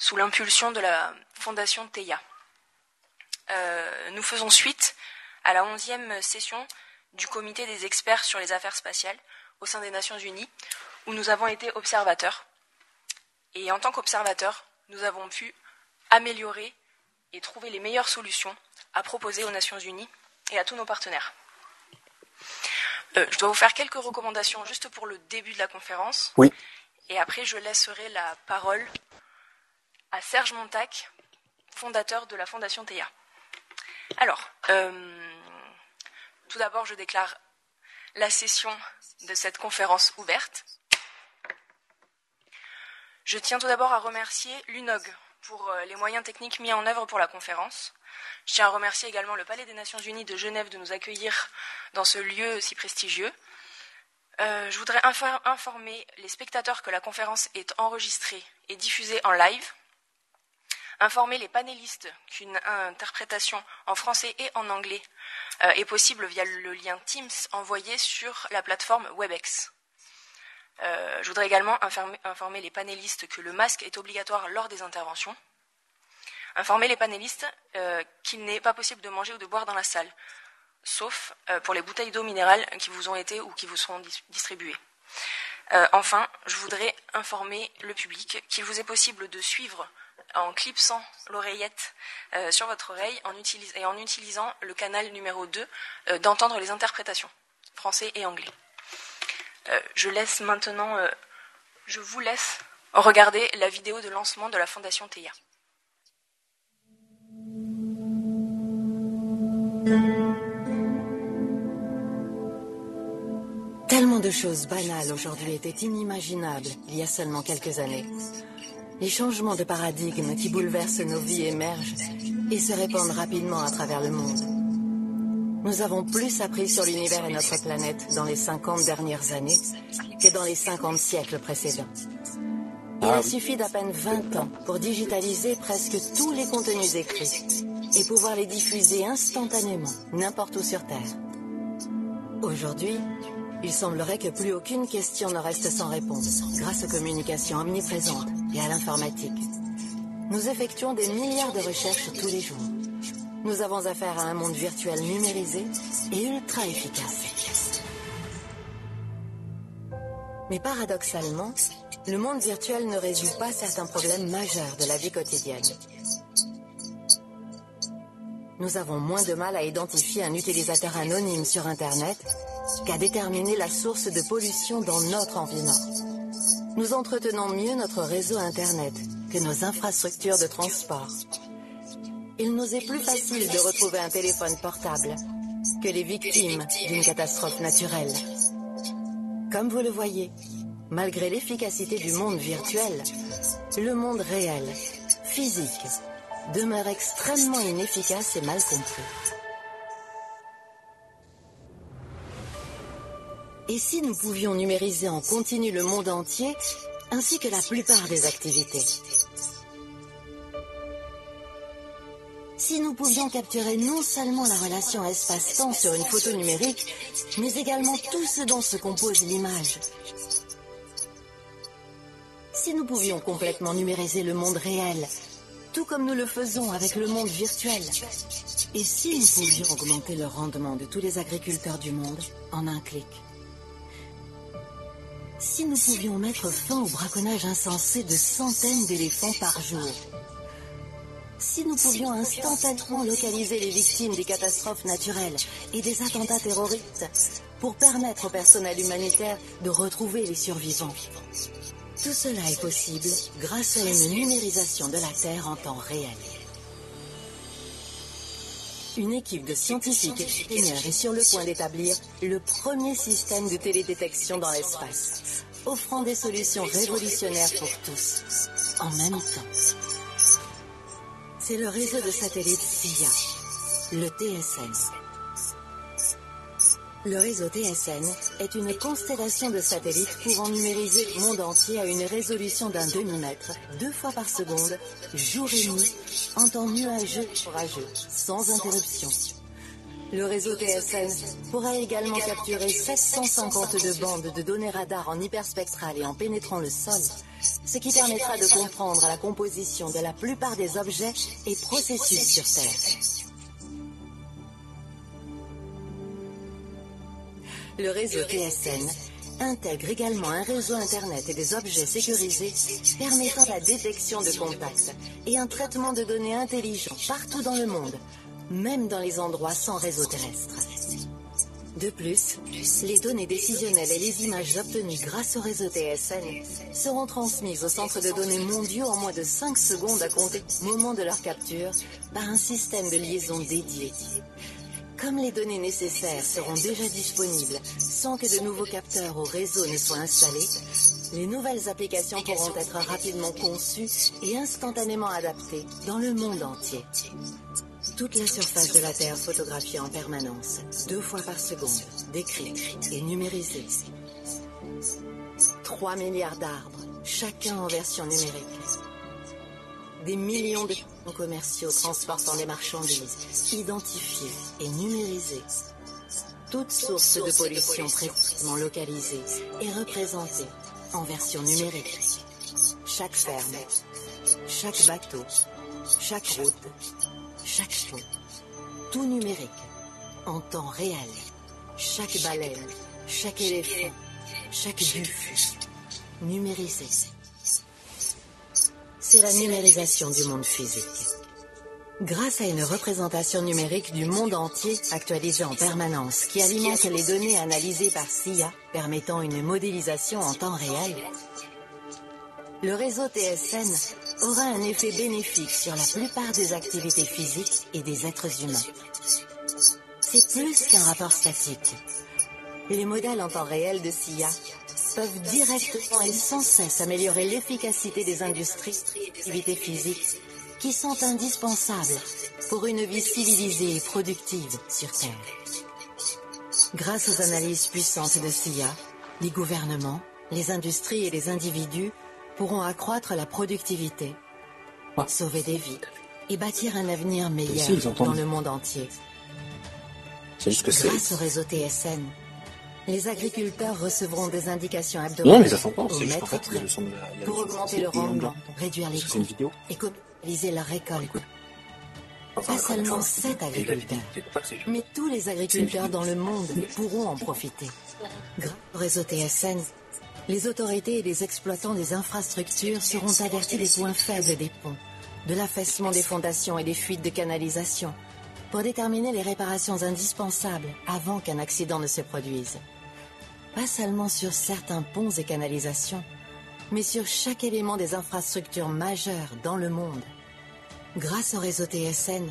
sous l'impulsion de la Fondation TEIA. Euh, nous faisons suite à la onzième session du comité des experts sur les affaires spatiales au sein des Nations Unies, où nous avons été observateurs. Et en tant qu'observateurs, nous avons pu améliorer et trouver les meilleures solutions à proposer aux Nations Unies et à tous nos partenaires. Euh, je dois vous faire quelques recommandations juste pour le début de la conférence. Oui. Et après, je laisserai la parole à Serge Montac, fondateur de la Fondation TEIA. Alors, euh, tout d'abord, je déclare la session de cette conférence ouverte. Je tiens tout d'abord à remercier l'UNOG pour euh, les moyens techniques mis en œuvre pour la conférence. Je tiens à remercier également le Palais des Nations Unies de Genève de nous accueillir dans ce lieu si prestigieux. Euh, je voudrais informer les spectateurs que la conférence est enregistrée et diffusée en live. Informer les panélistes qu'une interprétation en français et en anglais euh, est possible via le lien Teams envoyé sur la plateforme WebEx. Euh, je voudrais également informer les panélistes que le masque est obligatoire lors des interventions. Informer les panélistes euh, qu'il n'est pas possible de manger ou de boire dans la salle, sauf pour les bouteilles d'eau minérale qui vous ont été ou qui vous seront distribuées. enfin, je voudrais informer le public qu'il vous est possible de suivre en clipsant l'oreillette sur votre oreille et en utilisant le canal numéro 2 d'entendre les interprétations français et anglais. Euh, je laisse maintenant, euh, je vous laisse regarder la vidéo de lancement de la Fondation TEIA. Tellement de choses banales aujourd'hui étaient inimaginables il y a seulement quelques années. Les changements de paradigme qui bouleversent nos vies émergent et se répandent rapidement à travers le monde. Nous avons plus appris sur l'univers et notre planète dans les 50 dernières années que dans les 50 siècles précédents. Il a suffi d'à peine 20 ans pour digitaliser presque tous les contenus écrits et pouvoir les diffuser instantanément n'importe où sur Terre. Aujourd'hui, il semblerait que plus aucune question ne reste sans réponse grâce aux communications omniprésentes et à l'informatique. Nous effectuons des milliards de recherches tous les jours. Nous avons affaire à un monde virtuel numérisé et ultra efficace. Mais paradoxalement, le monde virtuel ne résout pas certains problèmes majeurs de la vie quotidienne. Nous avons moins de mal à identifier un utilisateur anonyme sur Internet qu'à déterminer la source de pollution dans notre environnement. Nous entretenons mieux notre réseau Internet que nos infrastructures de transport il nous est plus facile de retrouver un téléphone portable que les victimes d'une catastrophe naturelle. Comme vous le voyez, malgré l'efficacité du monde virtuel, le monde réel, physique, demeure extrêmement inefficace et mal compris. Et si nous pouvions numériser en continu le monde entier, ainsi que la plupart des activités? Si nous pouvions capturer non seulement la relation espace-temps sur une photo numérique, mais également tout ce dont se compose l'image. Si nous pouvions complètement numériser le monde réel, tout comme nous le faisons avec le monde virtuel. Et si nous pouvions augmenter le rendement de tous les agriculteurs du monde en un clic? Si nous pouvions mettre fin au braconnage insensé de centaines d'éléphants par jour si nous pouvions instantanément localiser les victimes des catastrophes naturelles et des attentats terroristes pour permettre au personnel humanitaire de retrouver les survivants. Tout cela est possible grâce à une numérisation de la Terre en temps réel. Une équipe de scientifiques et ingénieurs est sur le point d'établir le premier système de télédétection dans l'espace, offrant des solutions révolutionnaires pour tous, en même temps. C'est le réseau de satellites SIA, le TSN. Le réseau TSN est une constellation de satellites pouvant numériser le monde entier à une résolution d'un demi-mètre, deux fois par seconde, jour et nuit, en temps nuageux et orageux, sans interruption. Le réseau TSN pourra également capturer 752 bandes de données radar en hyperspectral et en pénétrant le sol ce qui permettra de comprendre la composition de la plupart des objets et processus sur Terre. Le réseau TSN intègre également un réseau Internet et des objets sécurisés permettant la détection de contacts et un traitement de données intelligent partout dans le monde, même dans les endroits sans réseau terrestre. De plus, les données décisionnelles et les images obtenues grâce au réseau TSN seront transmises au centre de données mondiaux en moins de 5 secondes à compter du moment de leur capture par un système de liaison dédié. Comme les données nécessaires seront déjà disponibles sans que de nouveaux capteurs au réseau ne soient installés, les nouvelles applications pourront être rapidement conçues et instantanément adaptées dans le monde entier. Toute la surface de la Terre photographiée en permanence, deux fois par seconde, décrite et numérisée. 3 milliards d'arbres, chacun en version numérique. Des millions de commerciaux transportant des marchandises, identifiées et numérisées. Toute source de pollution précisément localisée est représentée en version numérique. Chaque ferme, chaque bateau, chaque route, chaque pont, tout numérique, en temps réel. Chaque baleine, chaque éléphant, chaque buffle, numérisé. C'est la numérisation du monde physique. Grâce à une représentation numérique du monde entier actualisée en permanence qui alimente les données analysées par SIA permettant une modélisation en temps réel, le réseau TSN aura un effet bénéfique sur la plupart des activités physiques et des êtres humains. C'est plus qu'un rapport statique. Les modèles en temps réel de SIA peuvent directement et sans cesse améliorer l'efficacité des industries et des activités physiques qui sont indispensables pour une vie civilisée et productive sur Terre. Grâce aux analyses puissantes de SIA, les gouvernements, les industries et les individus pourront accroître la productivité, sauver des vies et bâtir un avenir meilleur dans le monde entier. Grâce au réseau TSN, les agriculteurs recevront des indications hebdomadaires pour augmenter le rendement, réduire les coûts. et commercialiser la récolte. Pas seulement sept agriculteurs, mais tous les agriculteurs dans le monde pourront en profiter. Grâce au réseau TSN, les autorités et les exploitants des infrastructures seront avertis des points faibles des ponts, de l'affaissement des fondations et des fuites de canalisation, pour déterminer les réparations indispensables avant qu'un accident ne se produise. Pas seulement sur certains ponts et canalisations, mais sur chaque élément des infrastructures majeures dans le monde. Grâce au réseau TSN,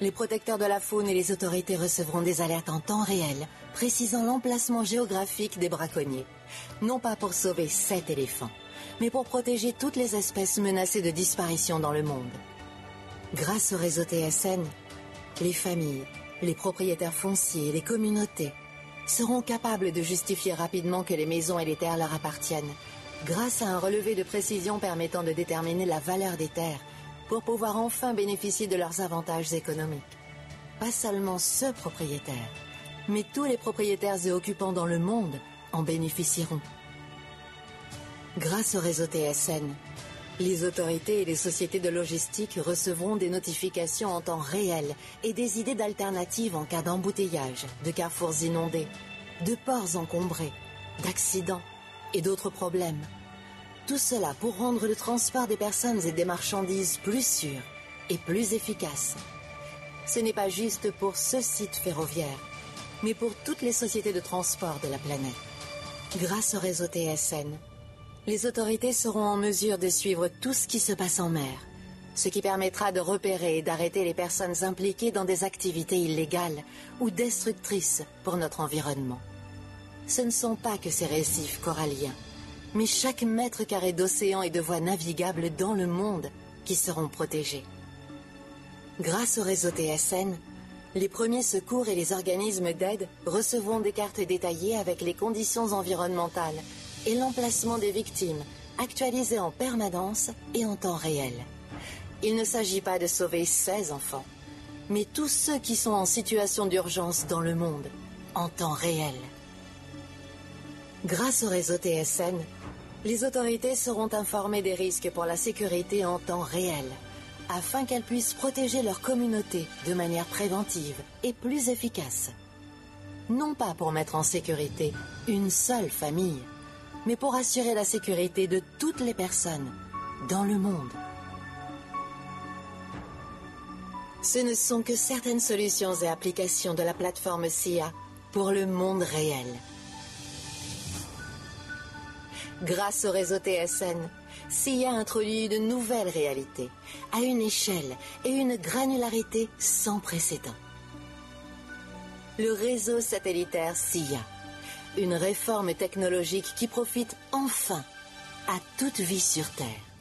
les protecteurs de la faune et les autorités recevront des alertes en temps réel, précisant l'emplacement géographique des braconniers, non pas pour sauver sept éléphants, mais pour protéger toutes les espèces menacées de disparition dans le monde. Grâce au réseau TSN, les familles, les propriétaires fonciers les communautés seront capables de justifier rapidement que les maisons et les terres leur appartiennent, grâce à un relevé de précision permettant de déterminer la valeur des terres pour pouvoir enfin bénéficier de leurs avantages économiques. Pas seulement ce propriétaire, mais tous les propriétaires et occupants dans le monde en bénéficieront. Grâce au réseau TSN, les autorités et les sociétés de logistique recevront des notifications en temps réel et des idées d'alternatives en cas d'embouteillage, de carrefours inondés, de ports encombrés, d'accidents et d'autres problèmes. Tout cela pour rendre le transport des personnes et des marchandises plus sûr et plus efficace. Ce n'est pas juste pour ce site ferroviaire, mais pour toutes les sociétés de transport de la planète. Grâce au réseau TSN, les autorités seront en mesure de suivre tout ce qui se passe en mer, ce qui permettra de repérer et d'arrêter les personnes impliquées dans des activités illégales ou destructrices pour notre environnement. Ce ne sont pas que ces récifs coralliens, mais chaque mètre carré d'océan et de voies navigables dans le monde qui seront protégés. Grâce au réseau TSN, les premiers secours et les organismes d'aide recevront des cartes détaillées avec les conditions environnementales et l'emplacement des victimes, actualisées en permanence et en temps réel. Il ne s'agit pas de sauver 16 enfants, mais tous ceux qui sont en situation d'urgence dans le monde, en temps réel. Grâce au réseau TSN, Les autorités seront informées des risques pour la sécurité en temps réel, afin qu'elles puissent protéger leur communauté de manière préventive et plus efficace. Non pas pour mettre en sécurité une seule famille, mais pour assurer la sécurité de toutes les personnes dans le monde. Ce ne sont que certaines solutions et applications de la plateforme SIA pour le monde réel. Grâce au réseau TSN, SIA introduit de nouvelles réalités à une échelle et une granularité sans précédent. Le réseau satellitaire SIA, une réforme technologique qui profite enfin à toute vie sur Terre.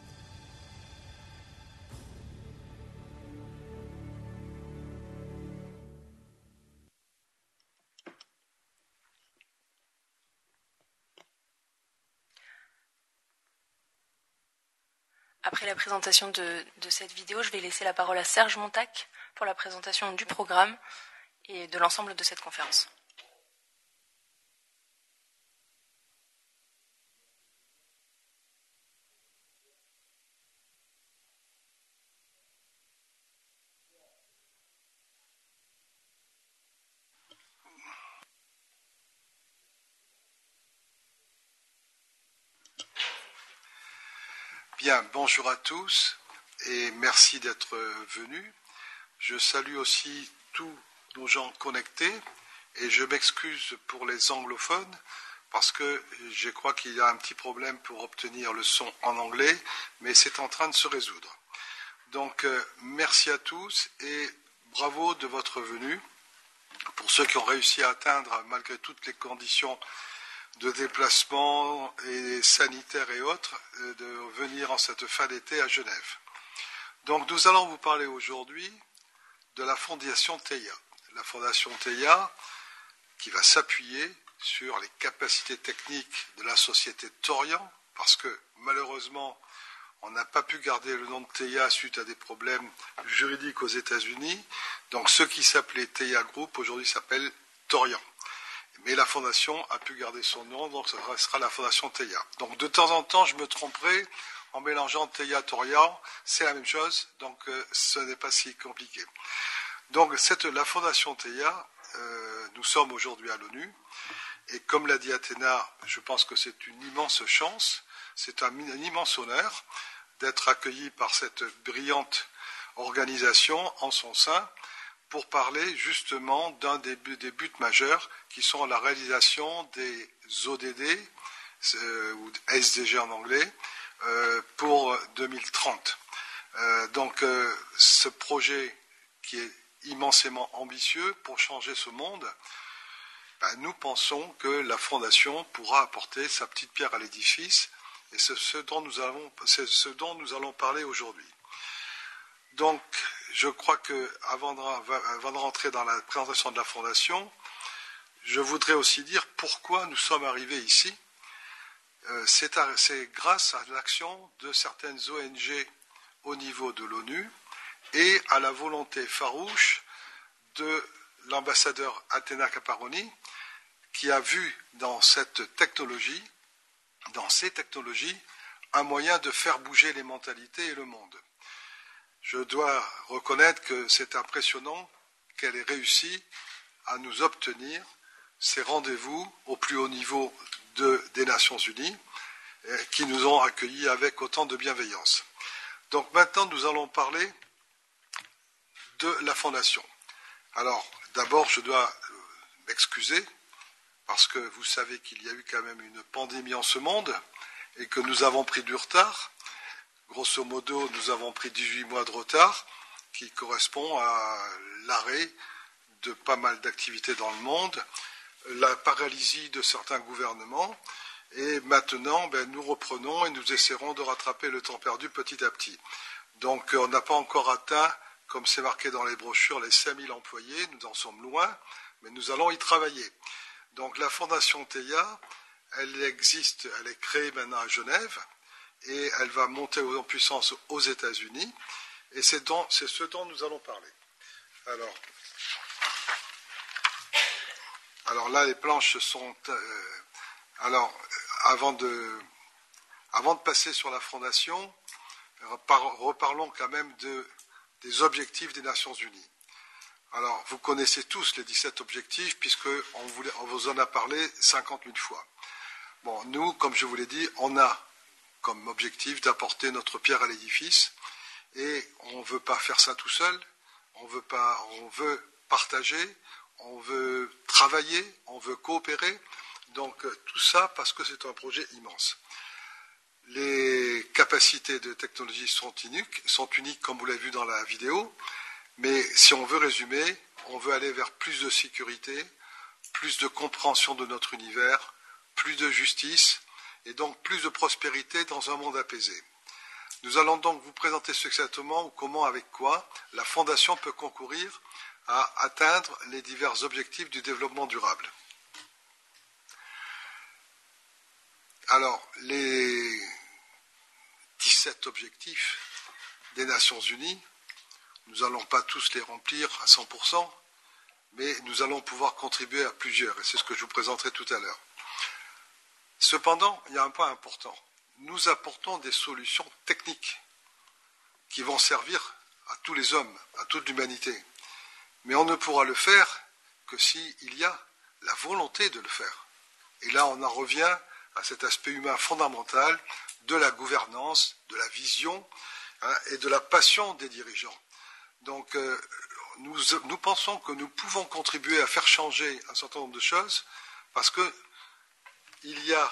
Après la présentation de, cette vidéo, je vais laisser la parole à Serge Montac pour la présentation du programme et de l'ensemble de cette conférence. Bonjour à tous et merci d'être venus. Je salue aussi tous nos gens connectés et je m'excuse pour les anglophones parce que je crois qu'il y a un petit problème pour obtenir le son en anglais, mais c'est en train de se résoudre. Donc, euh, merci à tous et bravo de votre venue. Pour ceux qui ont réussi à atteindre, malgré toutes les conditions de déplacement et sanitaires et autres, euh, de venir en cette fin d'été à Genève. Donc nous allons vous parler aujourd'hui de la fondation TEIA. La fondation TEIA qui va s'appuyer sur les capacités techniques de la société Torian, parce que malheureusement, on n'a pas pu garder le nom de TEIA suite à des problèmes juridiques aux États-Unis. Donc ce qui s'appelait TEIA Group aujourd'hui s'appelle Torian mais la fondation a pu garder son nom, donc ça restera la fondation Teia. Donc de temps en temps, je me tromperai en mélangeant Teia Torian, c'est la même chose, donc euh, ce n'est pas si compliqué. Donc cette, la fondation Teia, euh, nous sommes aujourd'hui à l'ONU, et comme l'a dit Athéna, je pense que c'est une immense chance, c'est un, un immense honneur d'être accueilli par cette brillante organisation en son sein, pour parler justement d'un des, buts majeurs qui sont la réalisation des ODD, euh, ou SDG en anglais, euh, pour 2030. Euh, donc ce projet qui est immensément ambitieux pour changer ce monde, ben, nous pensons que la Fondation pourra apporter sa petite pierre à l'édifice et c'est ce dont nous allons, ce dont nous allons parler aujourd'hui. Donc, je crois que avant de, rentrer dans la présentation de la Fondation, je voudrais aussi dire pourquoi nous sommes arrivés ici. Euh, c'est grâce à l'action de certaines ONG au niveau de l'ONU et à la volonté farouche de l'ambassadeur Athéna Caparoni, qui a vu dans cette technologie, dans ces technologies, un moyen de faire bouger les mentalités et le monde je dois reconnaître que c'est impressionnant qu'elle ait réussi à nous obtenir ces rendez-vous au plus haut niveau des Nations Unies qui nous ont accueillis avec autant de bienveillance. Donc maintenant, nous allons parler de la Fondation. Alors, d'abord, je dois euh, m'excuser parce que vous savez qu'il y a eu quand même une pandémie en ce monde et que nous avons pris du retard. Grosso modo, nous avons pris 18 mois de retard, qui correspond à l'arrêt de pas mal d'activités dans le monde, la paralysie de certains gouvernements, et maintenant, ben, nous reprenons et nous essaierons de rattraper le temps perdu petit à petit. Donc, on n'a pas encore atteint, comme c'est marqué dans les brochures, les 5000 employés, nous en sommes loin, mais nous allons y travailler. Donc, la Fondation TEIA, elle existe, elle est créée maintenant à Genève, et elle va monter en puissance aux États-Unis. Et c'est ce dont nous allons parler. Alors, alors là, les planches sont. Euh, alors, avant de, Avant de passer sur la fondation, reparlons quand même des objectifs des Nations Unies. Alors, vous connaissez tous les 17 objectifs, puisqu'on on vous en a parlé 50 000 fois. Bon, nous, comme je vous l'ai dit, on a comme objectif d'apporter notre pierre à l'édifice, et on ne veut pas faire ça tout seul, on veut, pas, on veut partager, on veut travailler, on veut coopérer. Donc, tout ça parce que c'est un projet immense. Les capacités de technologie sont uniques, sont uniques comme vous l'avez vu dans la vidéo, mais si on veut résumer, on veut aller vers plus de sécurité, plus de compréhension de notre univers, plus de justice et donc plus de prospérité dans un monde apaisé. Nous allons donc vous présenter succinctement comment, avec quoi, la Fondation peut concourir à atteindre les divers objectifs du développement durable. Alors, les 17 objectifs des Nations Unies, nous n'allons pas tous les remplir à 100%, mais nous allons pouvoir contribuer à plusieurs, et c'est ce que je vous présenterai tout à l'heure. Cependant, il y a un point important. Nous apportons des solutions techniques qui vont servir à tous les hommes, à toute l'humanité. Mais on ne pourra le faire que s'il y a la volonté de le faire. Et là, on en revient à cet aspect humain fondamental de la gouvernance, de la vision hein, et de la passion des dirigeants. Donc, euh, nous, pensons que nous pouvons contribuer à faire changer un certain nombre de choses parce qu'il y a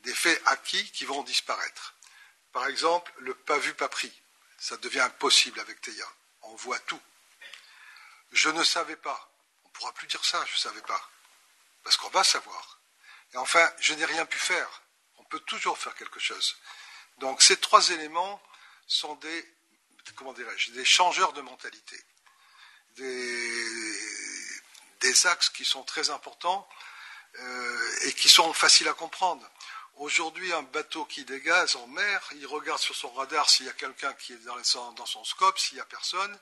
des faits acquis qui vont disparaître. Par exemple, le pas vu, pas pris. Ça devient impossible avec Théa. On voit tout. Je ne savais pas. On ne pourra plus dire ça, je ne savais pas. Parce qu'on va savoir. Et enfin, je n'ai rien pu faire. On peut toujours faire quelque chose. Donc ces trois éléments sont des, comment dirais-je, des changeurs de mentalité. Des, axes qui sont très importants euh, et qui sont faciles à comprendre. Aujourd'hui, un bateau qui dégage en mer, il regarde sur son radar s'il y a quelqu'un qui est dans son scope, s'il n'y a personne,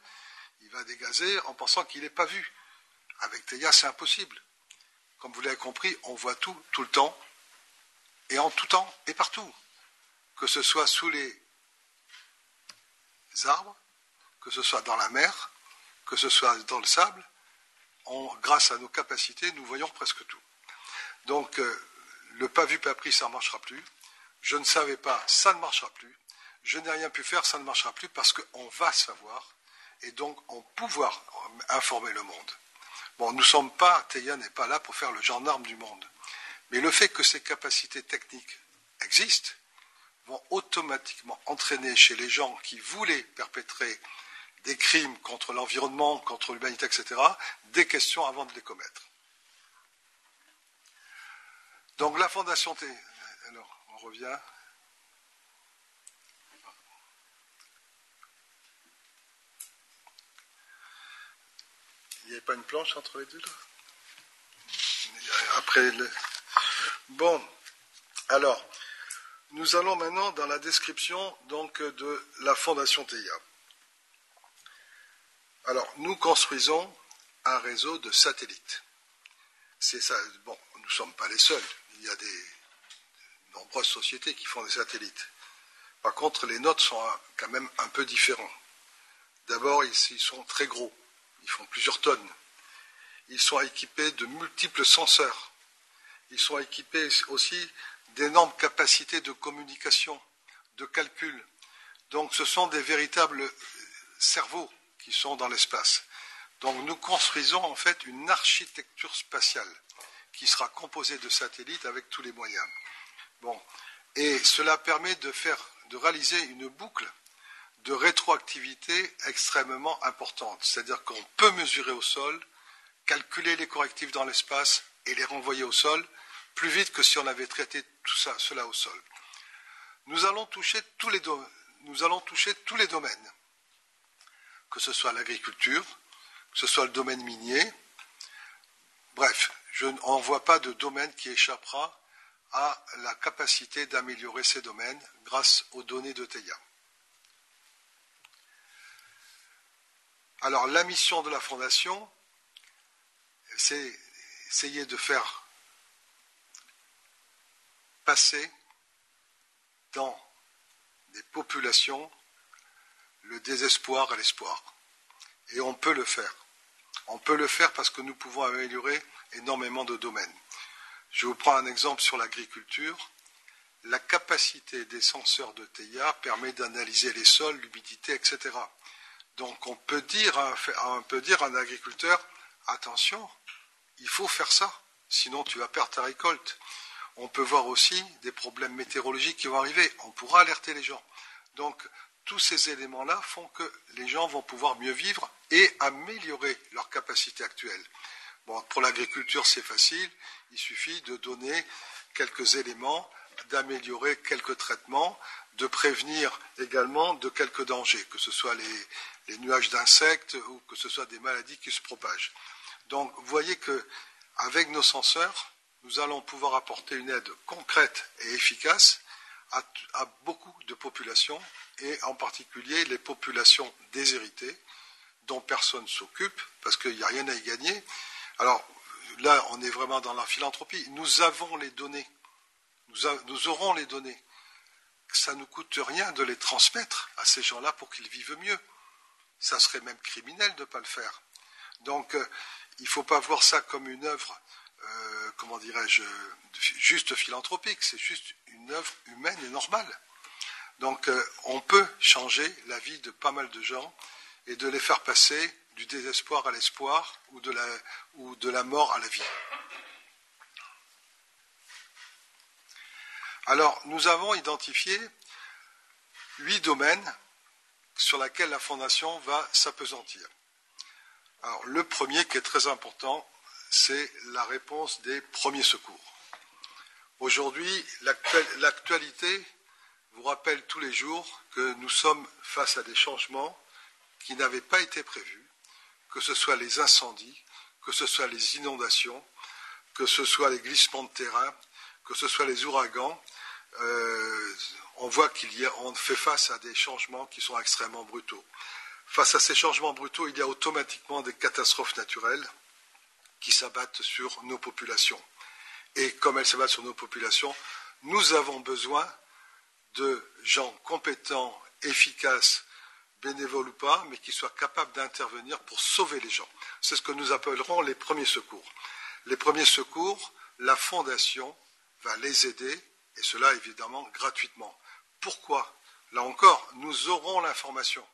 il va dégazer en pensant qu'il n'est pas vu. Avec Théa, c'est impossible. Comme vous l'avez compris, on voit tout, tout le temps, et en tout temps, et partout. Que ce soit sous les arbres, que ce soit dans la mer, que ce soit dans le sable, grâce à nos capacités, nous voyons presque tout. Donc, euh, le pas vu, pas pris, ça ne marchera plus. Je ne savais pas, ça ne marchera plus. Je n'ai rien pu faire, ça ne marchera plus parce qu'on va savoir et donc en pouvoir informer le monde. Bon, nous ne sommes pas, Théa n'est pas là pour faire le gendarme du monde. Mais le fait que ces capacités techniques existent vont automatiquement entraîner chez les gens qui voulaient perpétrer des crimes contre l'environnement, contre l'humanité, etc., des questions avant de les commettre. Donc la Fondation T. Alors, on revient. N'y avait pas une planche entre les deux là? Après le... Bon, alors, nous allons maintenant dans la description donc de la Fondation TIA. Alors, nous construisons un réseau de satellites. C'est ça. Bon, nous ne sommes pas les seuls il y a des nombreuses sociétés qui font des satellites. Par contre, les nôtres sont quand même un peu différents. D'abord, ils sont très gros, ils font plusieurs tonnes. Ils sont équipés de multiples senseurs. Ils sont équipés aussi d'énormes capacités de communication, de calcul. Donc ce sont des véritables cerveaux qui sont dans l'espace. Donc nous construisons en fait une architecture spatiale qui sera composé de satellites avec tous les moyens. Bon. Et cela permet de, faire, de réaliser une boucle de rétroactivité extrêmement importante. C'est-à-dire qu'on peut mesurer au sol, calculer les correctifs dans l'espace et les renvoyer au sol plus vite que si on avait traité tout cela au sol. Nous allons toucher tous les, nous allons toucher tous les domaines, que ce soit l'agriculture, que ce soit le domaine minier, bref, je n'en vois pas de domaine qui échappera à la capacité d'améliorer ces domaines grâce aux données de TEIA. Alors la mission de la Fondation, c'est essayer de faire passer dans des populations le désespoir et l'espoir. Et on peut le faire. On peut le faire parce que nous pouvons améliorer énormément de domaines. Je vous prends un exemple sur l'agriculture. La capacité des senseurs de TIA permet d'analyser les sols, l'humidité, etc. Donc on peut dire à un agriculteur, attention, il faut faire ça, sinon tu vas perdre ta récolte. On peut voir aussi des problèmes météorologiques qui vont arriver. On pourra alerter les gens. Donc tous ces éléments-là font que les gens vont pouvoir mieux vivre et améliorer leur capacité actuelle. Pour l'agriculture, c'est facile. Il suffit de donner quelques éléments, d'améliorer quelques traitements, de prévenir également de quelques dangers, que ce soit les, nuages d'insectes ou que ce soit des maladies qui se propagent. Donc, vous voyez que avec nos senseurs, nous allons pouvoir apporter une aide concrète et efficace à beaucoup de populations et en particulier les populations déshéritées dont personne ne s'occupe parce qu'il n'y a rien à y gagner. Alors là, on est vraiment dans la philanthropie. Nous avons les données. Nous, aurons les données. Ça ne nous coûte rien de les transmettre à ces gens-là pour qu'ils vivent mieux. Ça serait même criminel de ne pas le faire. Donc, euh, il ne faut pas voir ça comme une œuvre, euh, comment dirais-je, juste philanthropique. C'est juste une œuvre humaine et normale. Donc euh, on peut changer la vie de pas mal de gens et de les faire passer du désespoir à l'espoir ou, ou de la mort à la vie. Alors nous avons identifié huit domaines sur lesquels la Fondation va s'apesantir. Le premier qui est très important, c'est la réponse des premiers secours. Aujourd'hui, l'actualité vous rappelle tous les jours que nous sommes face à des changements qui n'avaient pas été prévus, que ce soit les incendies, que ce soit les inondations, que ce soit les glissements de terrain, que ce soit les ouragans. Euh, on voit qu'il y a, on fait face à des changements qui sont extrêmement brutaux. Face à ces changements brutaux, il y a automatiquement des catastrophes naturelles qui s'abattent sur nos populations. Et comme elles s'abattent sur nos populations, nous avons besoin de gens compétents, efficaces, bénévoles ou pas, mais qui soient capables d'intervenir pour sauver les gens. C'est ce que nous appellerons les premiers secours. Les premiers secours, la Fondation va les aider, et cela évidemment gratuitement. Pourquoi? Là encore, nous aurons l'information.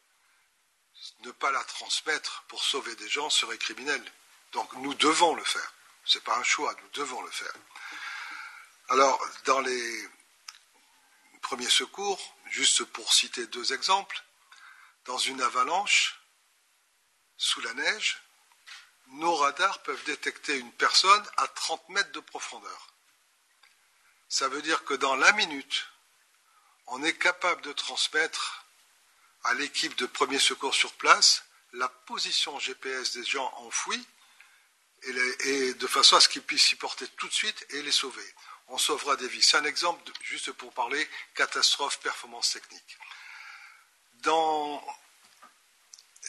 Ne pas la transmettre pour sauver des gens serait criminel. Donc nous devons le faire. Ce n'est pas un choix, nous devons le faire. Alors, dans les Premier secours, juste pour citer deux exemples, dans une avalanche, sous la neige, nos radars peuvent détecter une personne à 30 mètres de profondeur. Ça veut dire que dans la minute, on est capable de transmettre à l'équipe de premier secours sur place la position GPS des gens enfouis et, de façon à ce qu'ils puissent s'y porter tout de suite et les sauver on sauvera des vies. C'est un exemple, juste pour parler, catastrophe, performance technique. Dans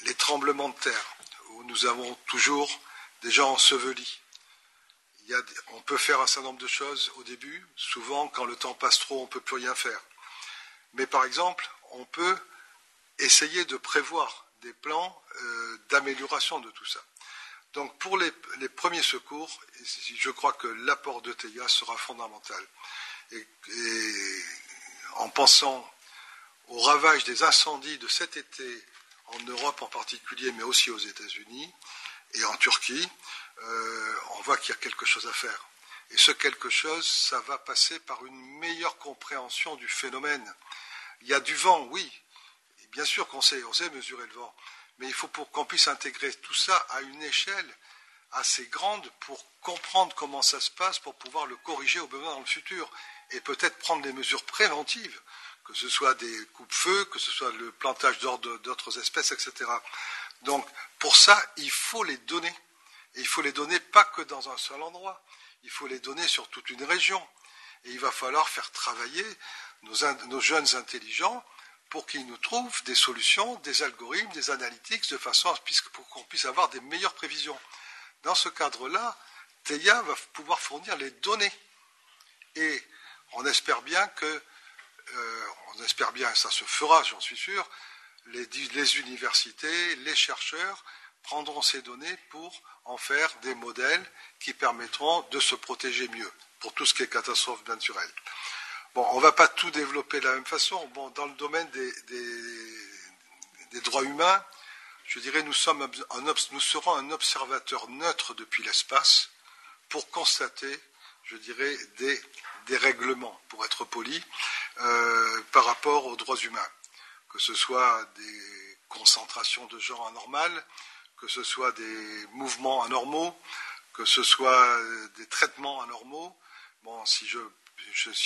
les tremblements de terre, où nous avons toujours des gens ensevelis, on peut faire un certain nombre de choses au début. Souvent, quand le temps passe trop, on ne peut plus rien faire. Mais par exemple, on peut essayer de prévoir des plans euh, d'amélioration de tout ça. Donc pour les, premiers secours, je crois que l'apport de TIA sera fondamental. Et, en pensant au ravage des incendies de cet été en Europe en particulier, mais aussi aux États-Unis et en Turquie, euh, on voit qu'il y a quelque chose à faire. Et ce quelque chose, ça va passer par une meilleure compréhension du phénomène. Il y a du vent, oui. bien sûr qu'on sait, on mesurer le vent mais il faut pour qu'on puisse intégrer tout ça à une échelle assez grande pour comprendre comment ça se passe, pour pouvoir le corriger au besoin dans le futur, et peut-être prendre des mesures préventives, que ce soit des coupe-feux, que ce soit le plantage d'autres espèces, etc. Donc, pour ça, il faut les donner. Et il faut les donner pas que dans un seul endroit, il faut les donner sur toute une région. Et il va falloir faire travailler nos jeunes intelligents pour qu'ils nous trouvent des solutions, des algorithmes, des analytics, de façon à pour qu'on puisse avoir des meilleures prévisions. Dans ce cadre-là, TEIA va pouvoir fournir les données. Et on espère bien que euh, on espère bien, ça se fera, j'en suis sûr, les, les, universités, les chercheurs prendront ces données pour en faire des modèles qui permettront de se protéger mieux pour tout ce qui est catastrophe naturelle. Bon, on ne va pas tout développer de la même façon. Bon, dans le domaine des, droits humains, je dirais nous, nous serons un observateur neutre depuis l'espace pour constater, je dirais, des règlements, pour être poli, euh, par rapport aux droits humains, que ce soit des concentrations de genre anormales, que ce soit des mouvements anormaux, que ce soit euh, des traitements anormaux. Bon, si, je,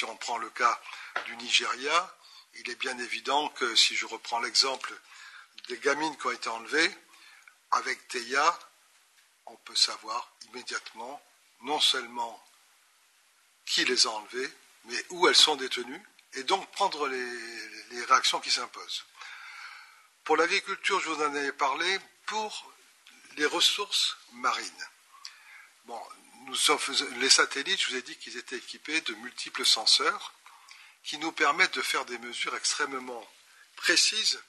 on prend le cas du Nigeria, il est bien évident que si je reprends l'exemple des gamines qui ont été enlevées, avec TEIA, on peut savoir immédiatement non seulement qui les a enlevées, mais où elles sont détenues, et donc prendre les, réactions qui s'imposent. Pour l'agriculture, je vous en ai parlé, pour les ressources marines. Bon, les satellites, je vous ai dit qu'ils étaient équipés de multiples senseurs qui nous permettent de faire des mesures extrêmement précises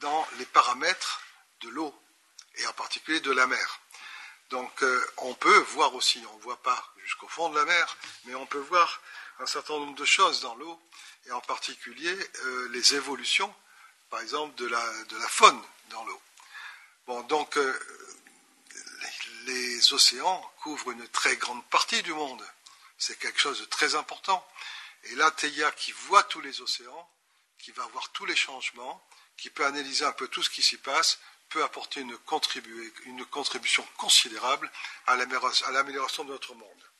dans les paramètres de l'eau, et en particulier de la mer. Donc euh, on peut voir aussi, on ne voit pas jusqu'au fond de la mer, mais on peut voir un certain nombre de choses dans l'eau, et en particulier euh, les évolutions, par exemple, de la, de la faune dans l'eau. Bon, donc euh, les, océans couvrent une très grande partie du monde. C'est quelque chose de très important. Et là, qui voit tous les océans, qui va voir tous les changements, qui peut analyser un peu tout ce qui s'y passe, peut apporter une, une contribution considérable à l'amélioration de notre monde.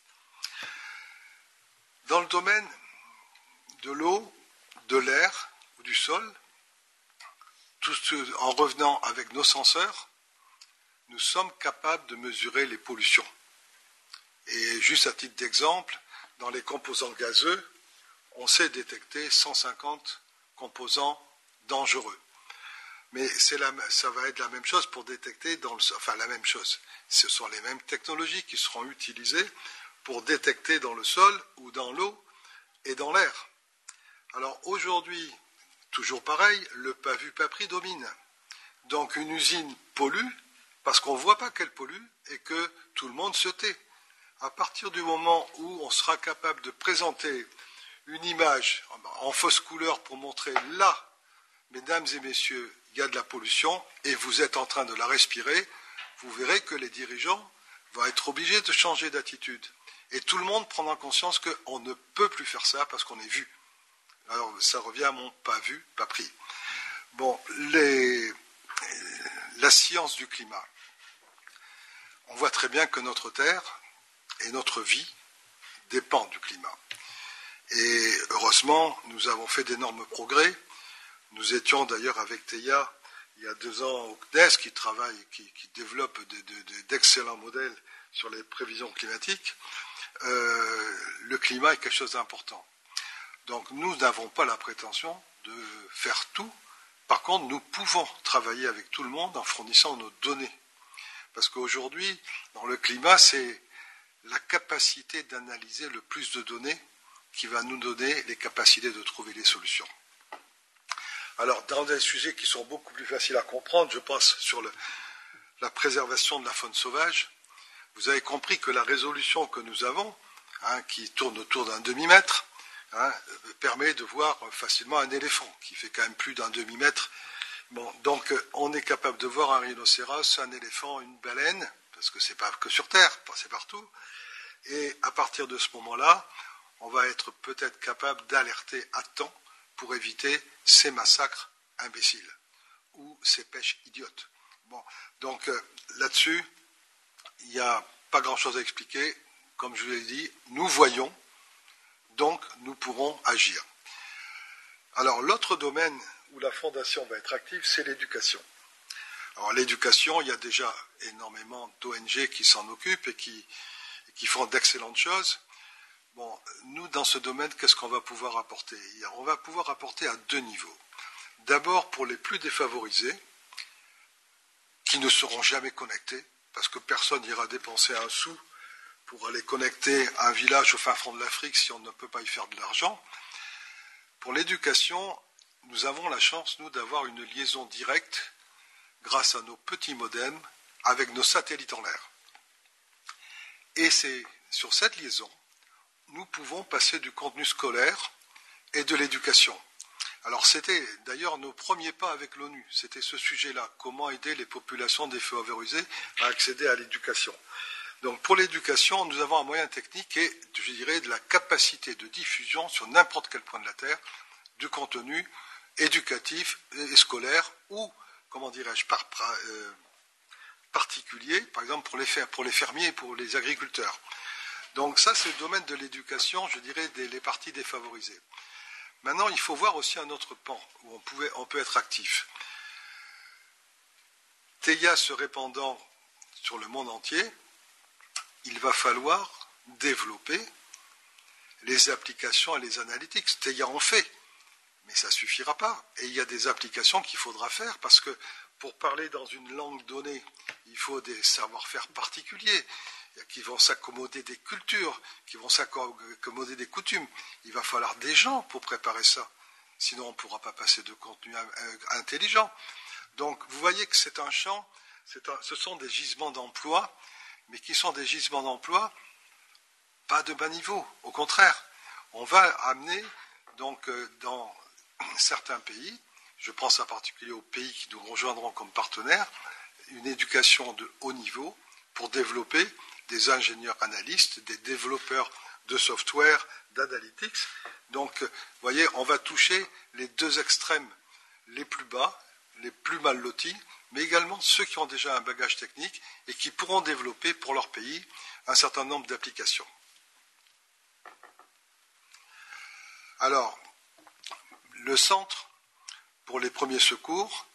Dans le domaine de l'eau, de l'air ou du sol, en revenant avec nos senseurs, nous sommes capables de mesurer les pollutions. Et juste à titre d'exemple, dans les composants gazeux, on sait détecter 150 composants dangereux. Mais ça va être la même chose pour détecter dans le enfin la même chose. Ce sont les mêmes technologies qui seront utilisées pour détecter dans le sol ou dans l'eau et dans l'air. Alors aujourd'hui, toujours pareil, le pas vu, pas pris domine. Donc une usine pollue parce qu'on ne voit pas qu'elle pollue et que tout le monde se tait. À partir du moment où on sera capable de présenter une image en fausse couleur pour montrer là, mesdames et messieurs, il y a de la pollution et vous êtes en train de la respirer, vous verrez que les dirigeants vont être obligés de changer d'attitude. Et tout le monde prendra conscience qu'on ne peut plus faire ça parce qu'on est vu. Alors ça revient à mon pas vu, pas pris. Bon, la science du climat. On voit très bien que notre Terre et notre vie dépendent du climat. Et heureusement, nous avons fait d'énormes progrès nous étions d'ailleurs avec Théa il y a deux ans au CNES qui travaille, qui, développe d'excellents modèles sur les prévisions climatiques. Euh, le climat est quelque chose d'important. Donc nous n'avons pas la prétention de faire tout. Par contre, nous pouvons travailler avec tout le monde en fournissant nos données. Parce qu'aujourd'hui, dans le climat, c'est la capacité d'analyser le plus de données qui va nous donner les capacités de trouver les solutions. Alors, dans des sujets qui sont beaucoup plus faciles à comprendre, je pense sur la préservation de la faune sauvage, vous avez compris que la résolution que nous avons, hein, qui tourne autour d'un demi-mètre, hein, permet de voir facilement un éléphant, qui fait quand même plus d'un demi-mètre. Donc, on est capable de voir un rhinocéros, un éléphant, une baleine, parce que ce n'est pas que sur Terre, c'est partout. Et à partir de ce moment-là, on va être peut-être capable d'alerter à temps pour éviter ces massacres imbéciles ou ces pêches idiotes. Donc euh, là-dessus, il n'y a pas grand-chose à expliquer. Comme je vous l'ai dit, nous voyons, donc nous pourrons agir. Alors l'autre domaine où la Fondation va être active, c'est l'éducation. Alors l'éducation, il y a déjà énormément d'ONG qui s'en occupent et qui, font d'excellentes choses. Bon, nous, dans ce domaine, qu'est-ce qu'on va pouvoir apporter? On va pouvoir apporter à deux niveaux. D'abord, pour les plus défavorisés, qui ne seront jamais connectés, parce que personne n'ira dépenser un sou pour aller connecter un village au fin fond de l'Afrique si on ne peut pas y faire de l'argent. Pour l'éducation, nous avons la chance, nous, d'avoir une liaison directe grâce à nos petits modems avec nos satellites en l'air. Et c'est sur cette liaison, nous pouvons passer du contenu scolaire et de l'éducation. Alors c'était d'ailleurs nos premiers pas avec l'ONU, c'était ce sujet-là, comment aider les populations défavorisées à accéder à l'éducation. Donc pour l'éducation, nous avons un moyen technique et, je dirais, de la capacité de diffusion sur n'importe quel point de la Terre du contenu éducatif et scolaire ou, comment dirais-je, euh, particulier, par exemple pour les, fermiers et pour les agriculteurs. Donc ça, c'est le domaine de l'éducation, je dirais, des parties défavorisées. Maintenant, il faut voir aussi un autre pan où on, pouvait, on peut être actif. TEIA se répandant sur le monde entier, il va falloir développer les applications et les analytics. TEIA en fait, mais ça ne suffira pas. Et il y a des applications qu'il faudra faire parce que pour parler dans une langue donnée, il faut des savoir-faire particuliers qui vont s'accommoder des cultures, qui vont s'accommoder des coutumes. Il va falloir des gens pour préparer ça. Sinon, on ne pourra pas passer de contenu intelligent. Donc, vous voyez que c'est un champ, ce sont des gisements d'emploi, mais qui sont des gisements d'emploi pas de bas niveau. Au contraire, on va amener, donc, euh, dans certains pays, je pense en particulier aux pays qui nous rejoindront comme partenaires, une éducation de haut niveau pour développer des ingénieurs analystes, des développeurs de software, d'analytics. Donc, vous voyez, on va toucher les deux extrêmes les plus bas, les plus mal lotis, mais également ceux qui ont déjà un bagage technique et qui pourront développer pour leur pays un certain nombre d'applications. Alors, le centre pour les premiers secours,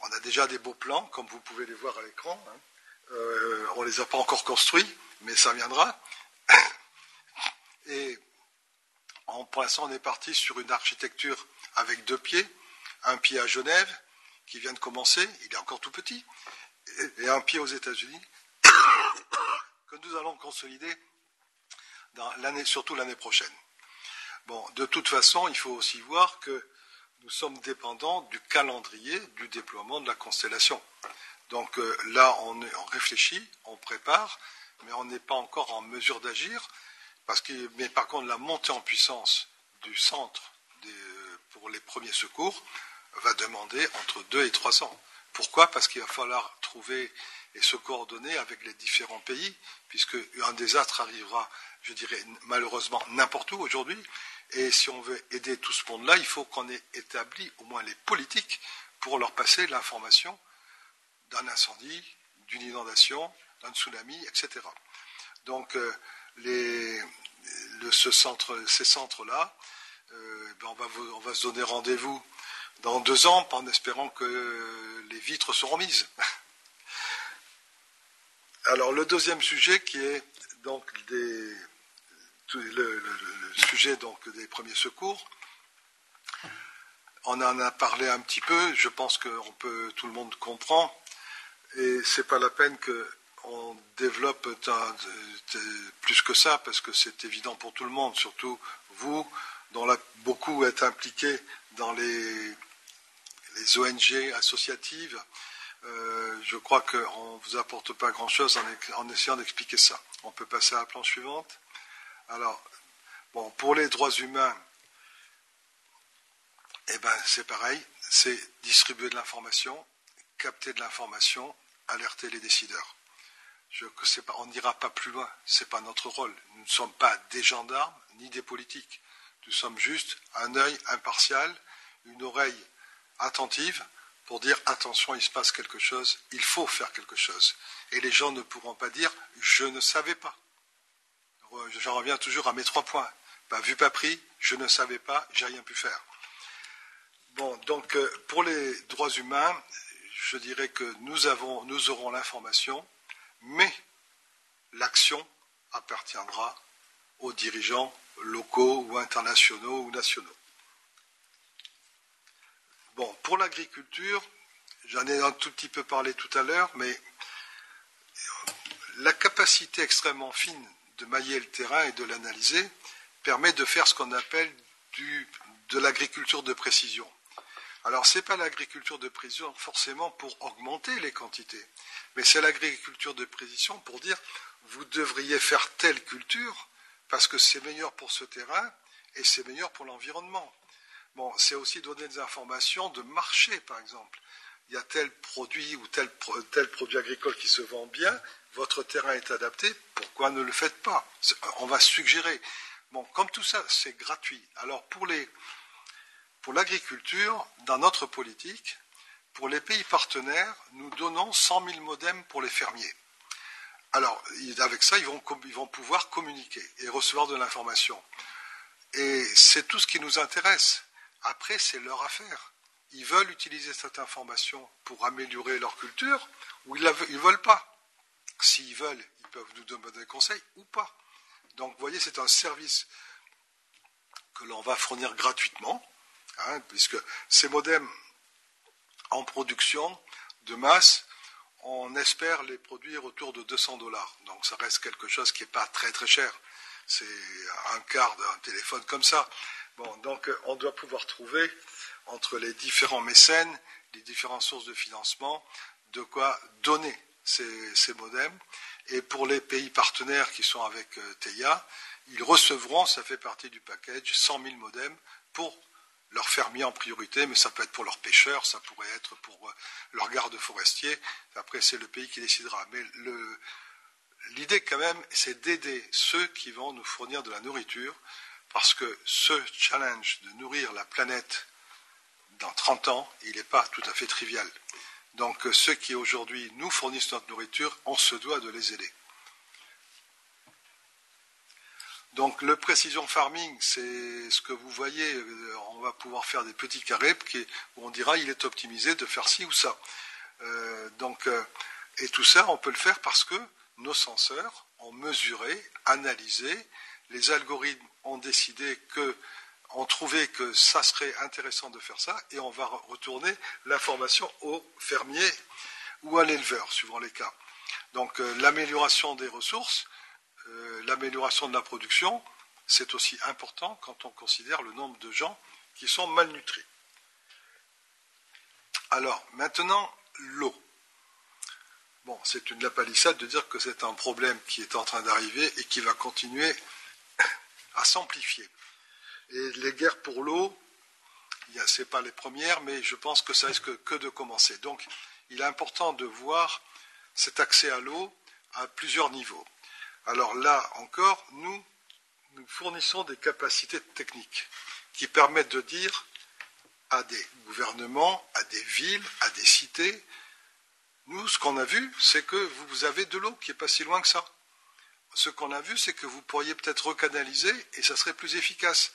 on a déjà des beaux plans, comme vous pouvez les voir à l'écran. Hein. Euh, on ne les a pas encore construits, mais ça viendra. Et en, pour l'instant, on est parti sur une architecture avec deux pieds. Un pied à Genève, qui vient de commencer, il est encore tout petit, et un pied aux États-Unis, que nous allons consolider surtout l'année prochaine. Bon, de toute façon, il faut aussi voir que nous sommes dépendants du calendrier du déploiement de la constellation. Donc euh, là, on, réfléchit, on prépare, mais on n'est pas encore en mesure d'agir. Parce que, mais par contre, la montée en puissance du centre pour les premiers secours va demander entre deux et trois ans. Pourquoi? Parce qu'il va falloir trouver et se coordonner avec les différents pays, puisque un désastre arrivera, je dirais, malheureusement n'importe où aujourd'hui. Et si on veut aider tout ce monde-là, il faut qu'on ait établi au moins les politiques pour leur passer l'information d'un incendie, d'une inondation, d'un tsunami, etc. Donc, euh, ces centres-là, euh, ben, on, va, se donner rendez-vous dans deux ans en espérant que les vitres seront mises. Alors, le deuxième sujet qui est donc des, le, sujet donc des premiers secours. On en a parlé un petit peu, je pense que peut, tout le monde comprend et c'est pas la peine qu'on développe plus que ça, parce que c'est évident pour tout le monde, surtout vous, dont beaucoup êtes impliqués dans les, ONG associatives. Euh, je crois qu'on ne vous apporte pas grand-chose en, essayant d'expliquer ça. On peut passer à la planche suivante. Alors, bon, pour les droits humains, eh ben, c'est pareil, c'est distribuer de l'information, capter de l'information, alerter les décideurs. On n'ira pas plus loin, ce n'est pas notre rôle. Nous ne sommes pas des gendarmes ni des politiques. Nous sommes juste un œil impartial, une oreille attentive pour dire attention, il se passe quelque chose, il faut faire quelque chose. Et les gens ne pourront pas dire je ne savais pas. J'en reviens toujours à mes trois points. Pas vu, pas pris, je ne savais pas, j'ai rien pu faire. Bon, donc euh, pour les droits humains, je dirais que nous, avons, nous aurons l'information, mais l'action appartiendra aux dirigeants locaux ou internationaux ou nationaux. Bon, pour l'agriculture, j'en ai un tout petit peu parlé tout à l'heure, mais la capacité extrêmement fine de mailler le terrain et de l'analyser permet de faire ce qu'on appelle de l'agriculture de précision. Alors, ce n'est pas l'agriculture de précision forcément pour augmenter les quantités, mais c'est l'agriculture de précision pour dire vous devriez faire telle culture parce que c'est meilleur pour ce terrain et c'est meilleur pour l'environnement. Bon, c'est aussi donner des informations de marché, par exemple. Il y a tel produit ou tel, tel produit agricole qui se vend bien, votre terrain est adapté, pourquoi ne le faites pas? On va suggérer. Bon, comme tout ça, c'est gratuit. Alors, pour l'agriculture, dans notre politique, pour les pays partenaires, nous donnons 100 000 modems pour les fermiers. Alors, avec ça, ils vont, pouvoir communiquer et recevoir de l'information. Et c'est tout ce qui nous intéresse. Après, c'est leur affaire. Ils veulent utiliser cette information pour améliorer leur culture ou ils ne veulent pas. S'ils veulent, ils peuvent nous donner des conseils ou pas. Donc, vous voyez, c'est un service que l'on va fournir gratuitement Hein, puisque ces modems en production de masse, on espère les produire autour de 200 dollars. Donc ça reste quelque chose qui n'est pas très très cher. C'est un quart d'un téléphone comme ça. Bon, donc on doit pouvoir trouver entre les différents mécènes, les différentes sources de financement, de quoi donner ces, ces modems. Et pour les pays partenaires qui sont avec euh, TEIA, ils recevront, ça fait partie du package, 100 000 modems pour leurs fermiers en priorité, mais ça peut être pour leurs pêcheurs, ça pourrait être pour euh, leurs gardes forestiers. Après, c'est le pays qui décidera. Mais l'idée, quand même, c'est d'aider ceux qui vont nous fournir de la nourriture, parce que ce challenge de nourrir la planète dans 30 ans, il n'est pas tout à fait trivial. Donc, euh, ceux qui aujourd'hui nous fournissent notre nourriture, on se doit de les aider. Donc le précision farming, c'est ce que vous voyez, euh, on va pouvoir faire des petits carrés où on dira il est optimisé de faire ci ou ça. Euh, euh, et tout ça, on peut le faire parce que nos senseurs ont mesuré, analysé, les algorithmes ont décidé que, ont trouvé que ça serait intéressant de faire ça, et on va retourner l'information au fermier ou à l'éleveur, suivant les cas. Donc l'amélioration des ressources, euh, l'amélioration de la production, c'est aussi important quand on considère le nombre de gens qui sont malnutris. Alors, maintenant, l'eau. Bon, c'est une lapalissade de dire que c'est un problème qui est en train d'arriver et qui va continuer à s'amplifier. Et les guerres pour l'eau, ce n'est pas les premières, mais je pense que ça risque que de commencer. Donc, il est important de voir cet accès à l'eau à plusieurs niveaux. Alors là encore, nous, fournissons des capacités techniques qui permettent de dire à des gouvernements, à des villes, à des cités, nous, ce qu'on a vu, c'est que vous avez de l'eau qui n'est pas si loin que ça. Ce qu'on a vu, c'est que vous pourriez peut-être recanaliser et ça serait plus efficace.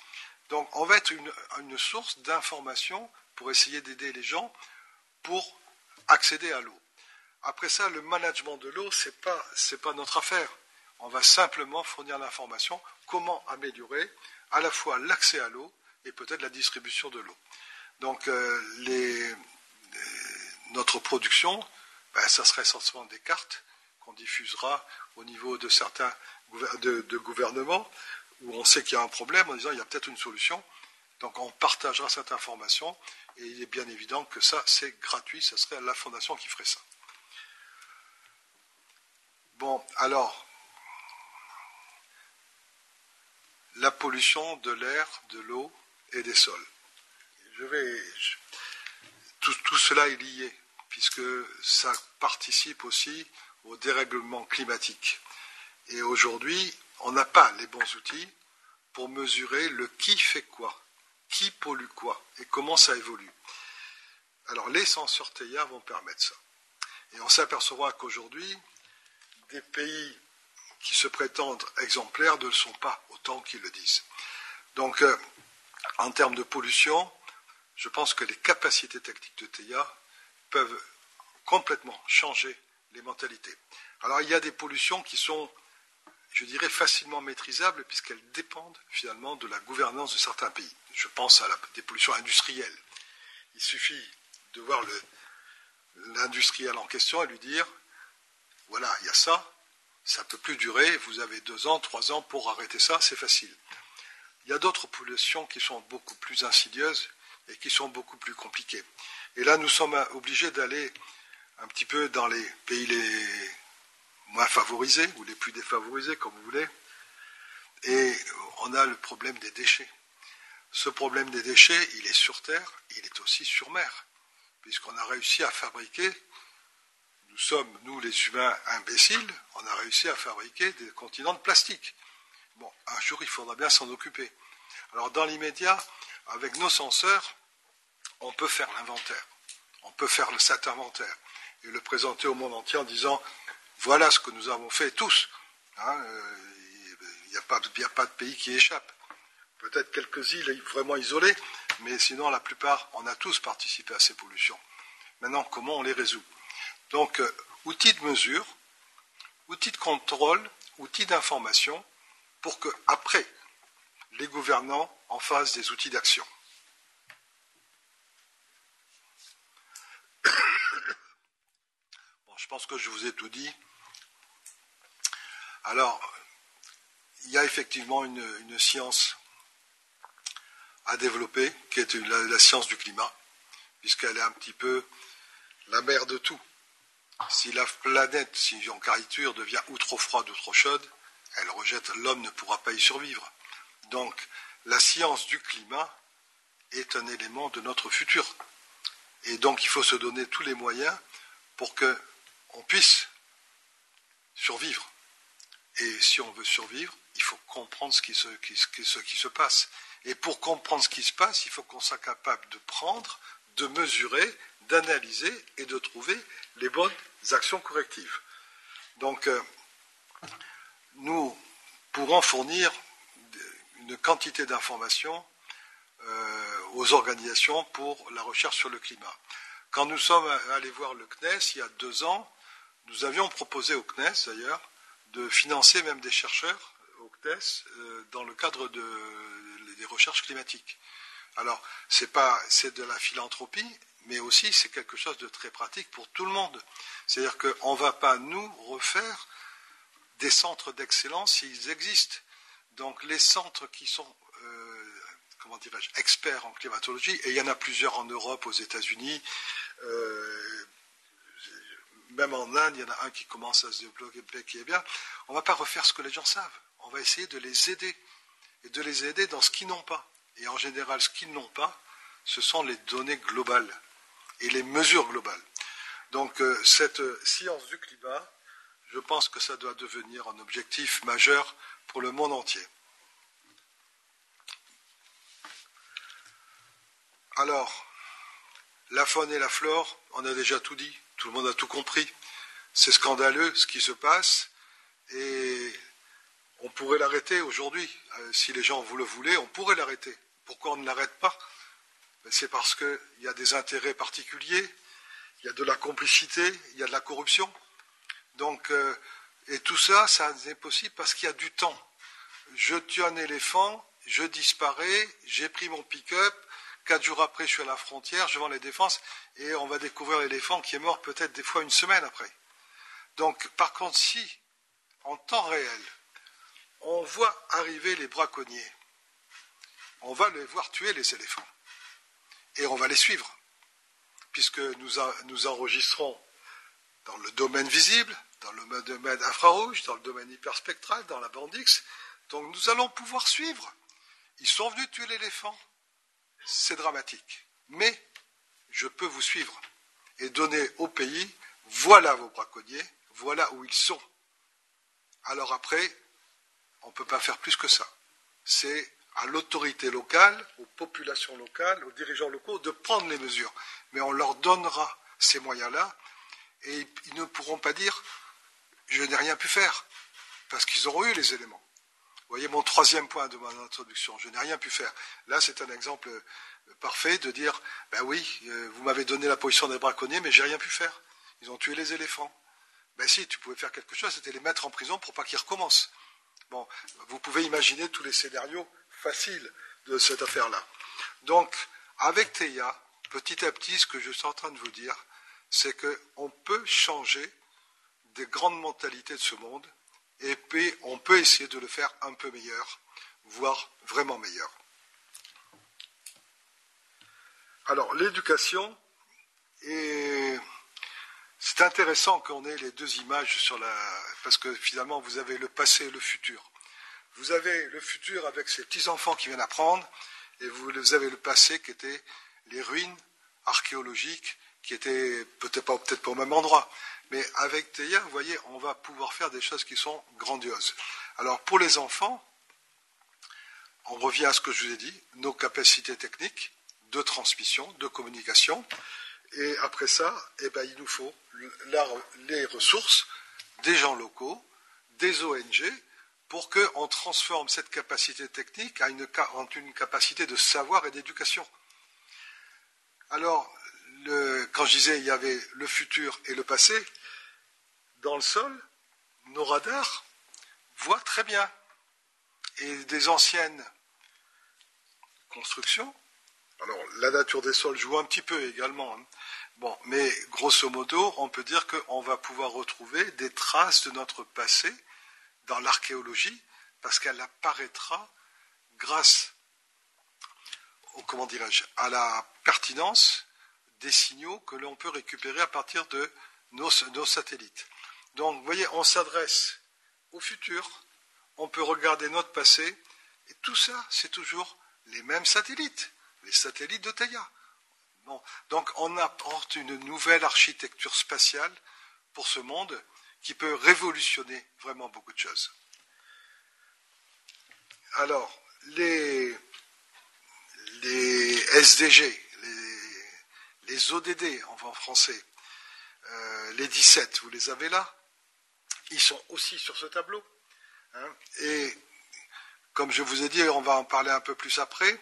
Donc, on va être une, source d'information pour essayer d'aider les gens pour accéder à l'eau. Après ça, le management de l'eau, ce n'est pas notre affaire. On va simplement fournir l'information comment améliorer à la fois l'accès à l'eau et peut-être la distribution de l'eau. Donc euh, notre production, ben, ça serait essentiellement des cartes qu'on diffusera au niveau de certains gouvernements où on sait qu'il y a un problème en disant il y a peut-être une solution. Donc on partagera cette information et il est bien évident que ça c'est gratuit, ce serait la fondation qui ferait ça. Bon, alors, la pollution de l'air, de l'eau et des sols. Tout, cela est lié, puisque ça participe aussi au dérèglement climatique. Et aujourd'hui, on n'a pas les bons outils pour mesurer le qui fait quoi, qui pollue quoi et comment ça évolue. Alors les senseurs TIA vont permettre ça. Et on s'apercevra qu'aujourd'hui, des pays qui se prétendent exemplaires ne le sont pas autant qu'ils le disent. Donc, euh, en termes de pollution, je pense que les capacités techniques de TIA peuvent complètement changer les mentalités. Alors, il y a des pollutions qui sont, je dirais, facilement maîtrisables puisqu'elles dépendent finalement de la gouvernance de certains pays. Je pense à la, des pollutions industrielles. Il suffit de voir l'industriel en question et lui dire, voilà, il y a ça, ça ne peut plus durer, vous avez deux ans, trois ans pour arrêter ça, c'est facile. Il y a d'autres pollutions qui sont beaucoup plus insidieuses et qui sont beaucoup plus compliquées. Et là, nous sommes obligés d'aller un petit peu dans les pays les moins favorisés ou les plus défavorisés, comme vous voulez. Et on a le problème des déchets. Ce problème des déchets, il est sur Terre, il est aussi sur mer, puisqu'on a réussi à fabriquer, nous sommes, nous les humains imbéciles, on a réussi à fabriquer des continents de plastique. Bon, un jour, il faudra bien s'en occuper. Alors, dans l'immédiat, avec nos senseurs, on peut faire l'inventaire. On peut faire cet inventaire et le présenter au monde entier en disant voilà ce que nous avons fait tous. Hein, euh, il n'y a, pas de pays qui échappe. Peut-être quelques îles vraiment isolées, mais sinon la plupart, on a tous participé à ces pollutions. Maintenant, comment on les résout? Donc, euh, outils de mesure, outils de contrôle, outils d'information, pour que après les gouvernants en fassent des outils d'action. bon, je pense que je vous ai tout dit. Alors, il y a effectivement une, science à développer, qui est la, science du climat, puisqu'elle est un petit peu la mère de tout. Si la planète, si en caricature, devient ou trop froide ou trop chaude, elle rejette, l'homme ne pourra pas y survivre. Donc, la science du climat est un élément de notre futur. Et donc, il faut se donner tous les moyens pour qu'on puisse survivre. Et si on veut survivre, il faut comprendre ce qui, se, ce qui se passe. Et pour comprendre ce qui se passe, il faut qu'on soit capable de prendre, de mesurer, d'analyser et de trouver les bonnes actions correctives. Donc, euh, nous pourrons fournir une quantité d'informations euh, aux organisations pour la recherche sur le climat. Quand nous sommes allés voir le CNES il y a deux ans, nous avions proposé au CNES d'ailleurs de financer même des chercheurs au CNES euh, dans le cadre des recherches climatiques. Alors, c'est de la philanthropie, mais aussi c'est quelque chose de très pratique pour tout le monde. C'est-à-dire qu'on ne va pas nous refaire des centres d'excellence s'ils existent. Donc, les centres qui sont euh, comment dirais-je, experts en climatologie, et il y en a plusieurs en Europe, aux États-Unis, euh, même en Inde, il y en a un qui commence à se développer qui est bien. On ne va pas refaire ce que les gens savent. On va essayer de les aider et de les aider dans ce qu'ils n'ont pas. Et en général, ce qu'ils n'ont pas, ce sont les données globales et les mesures globales. Donc euh, cette science du climat, je pense que ça doit devenir un objectif majeur pour le monde entier. Alors, la faune et la flore, on a déjà tout dit, tout le monde a tout compris. C'est scandaleux ce qui se passe et on pourrait l'arrêter aujourd'hui. Euh, si les gens vous le voulaient, on pourrait l'arrêter. Pourquoi on ne l'arrête pas? C'est parce qu'il y a des intérêts particuliers, il y a de la complicité, il y a de la corruption. Euh, et tout ça, ça n'est possible parce qu'il y a du temps. Je tue un éléphant, je disparais, j'ai pris mon pick-up, Quatre jours après, je suis à la frontière, je vends les défenses, et on va découvrir l'éléphant qui est mort peut-être des fois une semaine après. Donc, par contre, si, en temps réel, on voit arriver les braconniers, on va les voir tuer les éléphants, et on va les suivre, puisque nous, enregistrons dans le domaine visible, dans le domaine infrarouge, dans le domaine hyperspectral, dans la bande X. Donc nous allons pouvoir suivre. Ils sont venus tuer l'éléphant c'est dramatique. Mais je peux vous suivre et donner au pays, voilà vos braconniers, voilà où ils sont. Alors après, on ne peut pas faire plus que ça. C'est à l'autorité locale, aux populations locales, aux dirigeants locaux de prendre les mesures. Mais on leur donnera ces moyens-là et ils ne pourront pas dire je n'ai rien pu faire parce qu'ils auront eu les éléments. Vous voyez mon troisième point de mon introduction. Je n'ai rien pu faire. Là, c'est un exemple parfait de dire, ben oui, euh, vous m'avez donné la position des braconniers, mais j'ai rien pu faire. Ils ont tué les éléphants. Ben si, tu pouvais faire quelque chose, c'était les mettre en prison pour pas qu'ils recommencent. Bon, vous pouvez imaginer tous les scénarios faciles de cette affaire-là. Donc, avec TEIA, petit à petit, ce que je suis en train de vous dire, c'est qu'on peut changer des grandes mentalités de ce monde et on peut essayer de le faire un peu meilleur, voire vraiment meilleure. Alors, l'éducation, c'est intéressant qu'on ait les deux images sur la. Parce que finalement, vous avez le passé et le futur. Vous avez le futur avec ces petits-enfants qui viennent apprendre, et vous avez le passé qui était les ruines archéologiques, qui étaient peut-être pas, peut-être pas au même endroit. Mais avec Théa, vous voyez, on va pouvoir faire des choses qui sont grandioses. Alors, pour les enfants, on revient à ce que je vous ai dit, nos capacités techniques de transmission, de communication. Et après ça, eh ben, il nous faut les ressources des gens locaux, des ONG, pour qu'on transforme cette capacité technique en une capacité de savoir et d'éducation. Alors, quand je disais il y avait le futur et le passé, dans le sol, nos radars voient très bien. Et des anciennes constructions, alors la nature des sols joue un petit peu également, hein. mais grosso modo, on peut dire qu'on va pouvoir retrouver des traces de notre passé dans l'archéologie, parce qu'elle apparaîtra grâce comment dirais-je, à la pertinence des signaux que l'on peut récupérer à partir de nos, satellites. Donc, vous voyez, on s'adresse au futur, on peut regarder notre passé, et tout ça, c'est toujours les mêmes satellites, les satellites de Theia. Donc, on apporte une nouvelle architecture spatiale pour ce monde qui peut révolutionner vraiment beaucoup de choses. Alors, les, les SDG, les ODD en français, euh, les 17, vous les avez là? Ils sont aussi sur ce tableau. Hein. et comme je vous ai dit, on va en parler un peu plus après,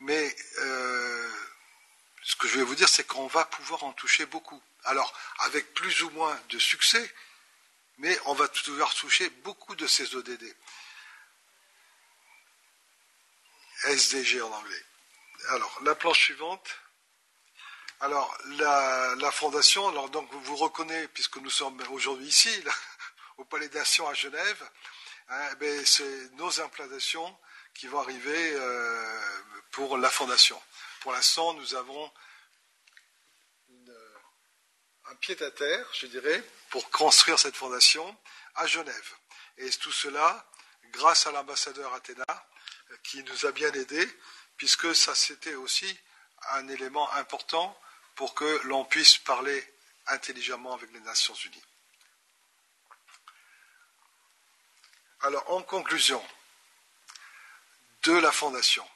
mais euh, ce que je vais vous dire, c'est qu'on va pouvoir en toucher beaucoup. Alors, avec plus ou moins de succès, mais on va pouvoir toucher beaucoup de ces ODD. SDG en anglais. Alors, la planche suivante. Alors, la, fondation, alors donc vous reconnaissez, puisque nous sommes aujourd'hui ici, au Palais des Nations à Genève, hein, eh c'est nos implantations qui vont arriver euh, pour la fondation. Pour l'instant, nous avons un pied à terre, je dirais, pour construire cette fondation à Genève. Et tout cela grâce à l'ambassadeur Athéna, qui nous a bien aidés, puisque ça c'était aussi un élément important pour que l'on puisse parler intelligemment avec les Nations Unies. Alors, en conclusion de la Fondation,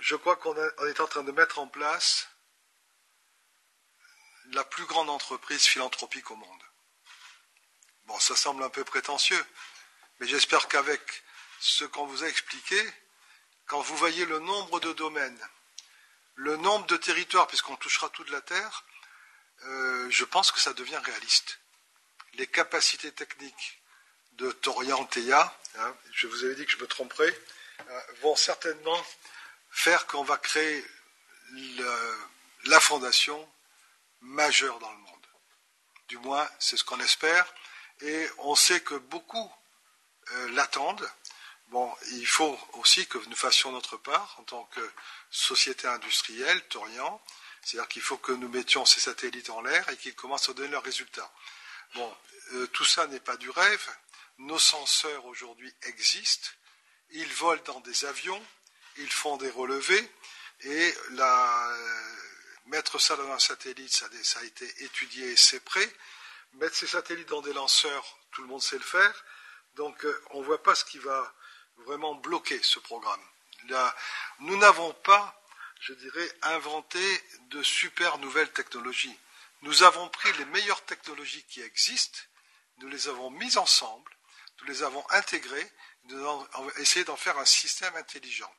je crois qu'on est en train de mettre en place la plus grande entreprise philanthropique au monde. Bon, ça semble un peu prétentieux, mais j'espère qu'avec ce qu'on vous a expliqué, quand vous voyez le nombre de domaines le nombre de territoires, puisqu'on touchera toute la Terre, euh, je pense que ça devient réaliste. Les capacités techniques de Torian hein, je vous avais dit que je me tromperais, euh, vont certainement faire qu'on va créer la fondation majeure dans le monde. Du moins, c'est ce qu'on espère. Et on sait que beaucoup euh, l'attendent. Bon, il faut aussi que nous fassions notre part en tant que société industrielle, Torian. C'est-à-dire qu'il faut que nous mettions ces satellites en l'air et qu'ils commencent à donner leurs résultats. Bon, euh, tout ça n'est pas du rêve. Nos senseurs aujourd'hui existent. Ils volent dans des avions, ils font des relevés et euh, mettre ça dans un satellite, ça, a été étudié et c'est prêt. Mettre ces satellites dans des lanceurs, tout le monde sait le faire. Donc euh, on ne voit pas ce qui va vraiment bloquer ce programme nous n'avons pas, je dirais, inventé de super nouvelles technologies. Nous avons pris les meilleures technologies qui existent, nous les avons mises ensemble, nous les avons intégrées, nous avons essayé d'en faire un système intelligent.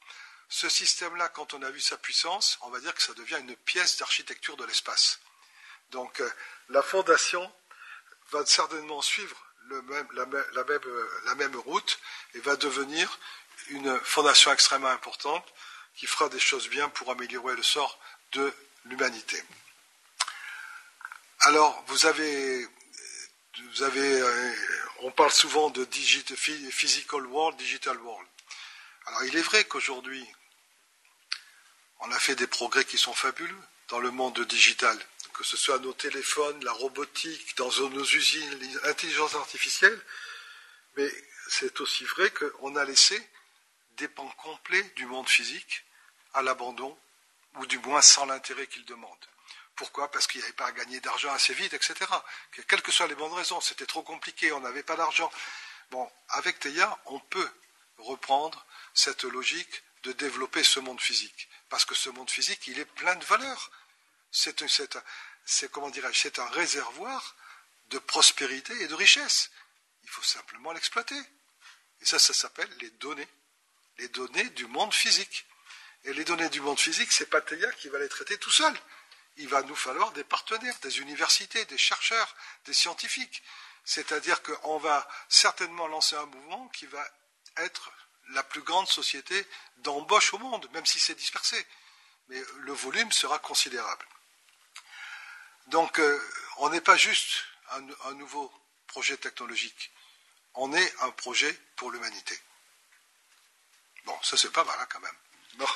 Ce système-là, quand on a vu sa puissance, on va dire que ça devient une pièce d'architecture de l'espace. Donc euh, la fondation va certainement suivre la, même, la, même, route et va devenir une fondation extrêmement importante qui fera des choses bien pour améliorer le sort de l'humanité. Alors, vous avez, euh, on parle souvent de physical world, digital world. Alors il est vrai qu'aujourd'hui, on a fait des progrès qui sont fabuleux dans le monde digital, que ce soit nos téléphones, la robotique, dans nos usines, l'intelligence artificielle, mais c'est aussi vrai qu'on a laissé des pans complets du monde physique à l'abandon, ou du moins sans l'intérêt qu'il demande. Pourquoi? Parce qu'il n'y avait pas à gagner d'argent assez vite, etc. Quelles que soient les bonnes raisons, c'était trop compliqué, on n'avait pas d'argent. Bon, avec Théa, on peut reprendre cette logique de développer ce monde physique. Parce que ce monde physique, il est plein de valeurs. C'est un réservoir de prospérité et de richesse. Il faut simplement l'exploiter. Et ça, ça s'appelle les données. Les données du monde physique. Et les données du monde physique, c'est pas Théa qui va les traiter tout seul. Il va nous falloir des partenaires, des universités, des chercheurs, des scientifiques. C'est-à-dire qu'on va certainement lancer un mouvement qui va être la plus grande société d'embauche au monde, même si c'est dispersé. Mais le volume sera considérable. Donc, euh, on n'est pas juste un, nouveau projet technologique. On est un projet pour l'humanité. Bon, ça c'est pas mal hein, quand même.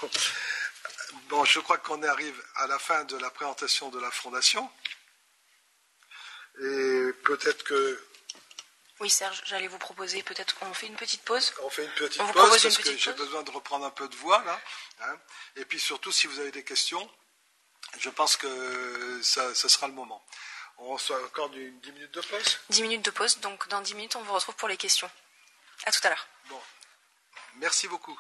Bon. je crois qu'on arrive à la fin de la présentation de la fondation. Et peut-être que. Oui, Serge, j'allais vous proposer peut-être qu'on fait une petite pause. On fait une petite pause parce que j'ai besoin de reprendre un peu de voix là. Hein. Et puis surtout, si vous avez des questions, je pense que ça, sera le moment. On se encore 10 minutes de pause? 10 minutes de pause, donc dans 10 minutes, on vous retrouve pour les questions. À tout à l'heure. Bon. Merci beaucoup.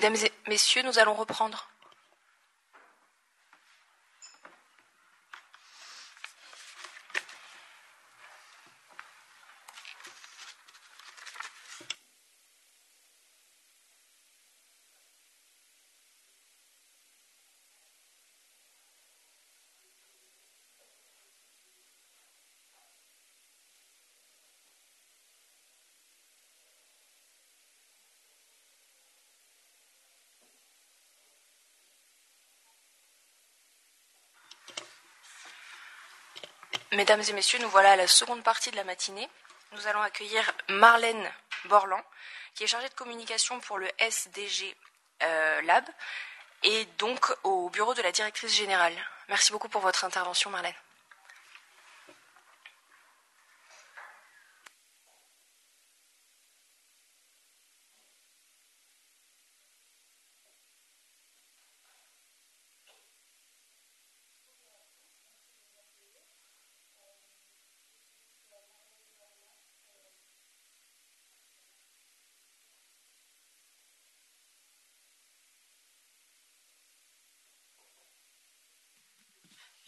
Mesdames et messieurs, nous allons reprendre. Mesdames et messieurs, nous voilà à la seconde partie de la matinée. Nous allons accueillir Marlène Borland, qui est chargée de communication pour le SDG euh, Lab et donc au bureau de la directrice générale. Merci beaucoup pour votre intervention, Marlène.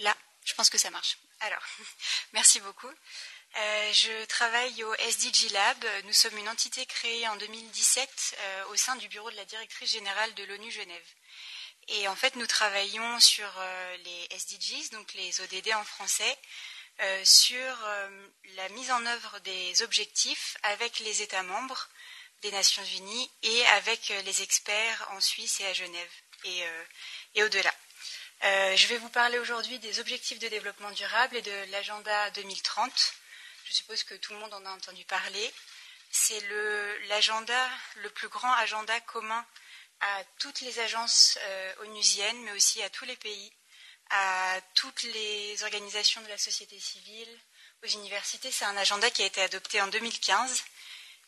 Là, je pense que ça marche. Alors, merci beaucoup. Euh, je travaille au SDG Lab. Nous sommes une entité créée en 2017 euh, au sein du bureau de la directrice générale de l'ONU Genève. Et en fait, nous travaillons sur euh, les SDGs, donc les ODD en français, euh, sur la mise en œuvre des objectifs avec les États membres des Nations Unies et avec les experts en Suisse et à Genève et, et au-delà. Euh, je vais vous parler aujourd'hui des objectifs de développement durable et de l'agenda 2030. Je suppose que tout le monde en a entendu parler. C'est l'agenda, le, plus grand agenda commun à toutes les agences euh, onusiennes, mais aussi à tous les pays, à toutes les organisations de la société civile, aux universités. C'est un agenda qui a été adopté en 2015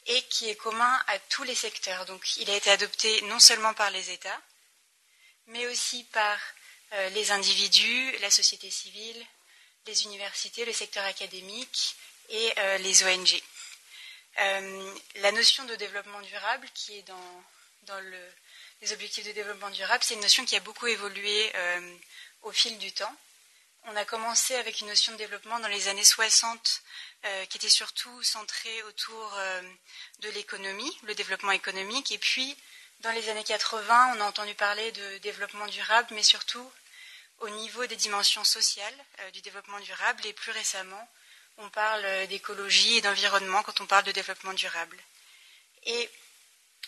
et qui est commun à tous les secteurs. Donc il a été adopté non seulement par les États, mais aussi par les individus, la société civile, les universités, le secteur académique et euh, les ONG. Euh, la notion de développement durable qui est dans, dans le, les objectifs de développement durable, c'est une notion qui a beaucoup évolué euh, au fil du temps. On a commencé avec une notion de développement dans les années 60 euh, qui était surtout centrée autour euh, de l'économie, le développement économique, et puis dans les années 80, on a entendu parler de développement durable, mais surtout au niveau des dimensions sociales euh, du développement durable. Et plus récemment, on parle d'écologie et d'environnement quand on parle de développement durable. Et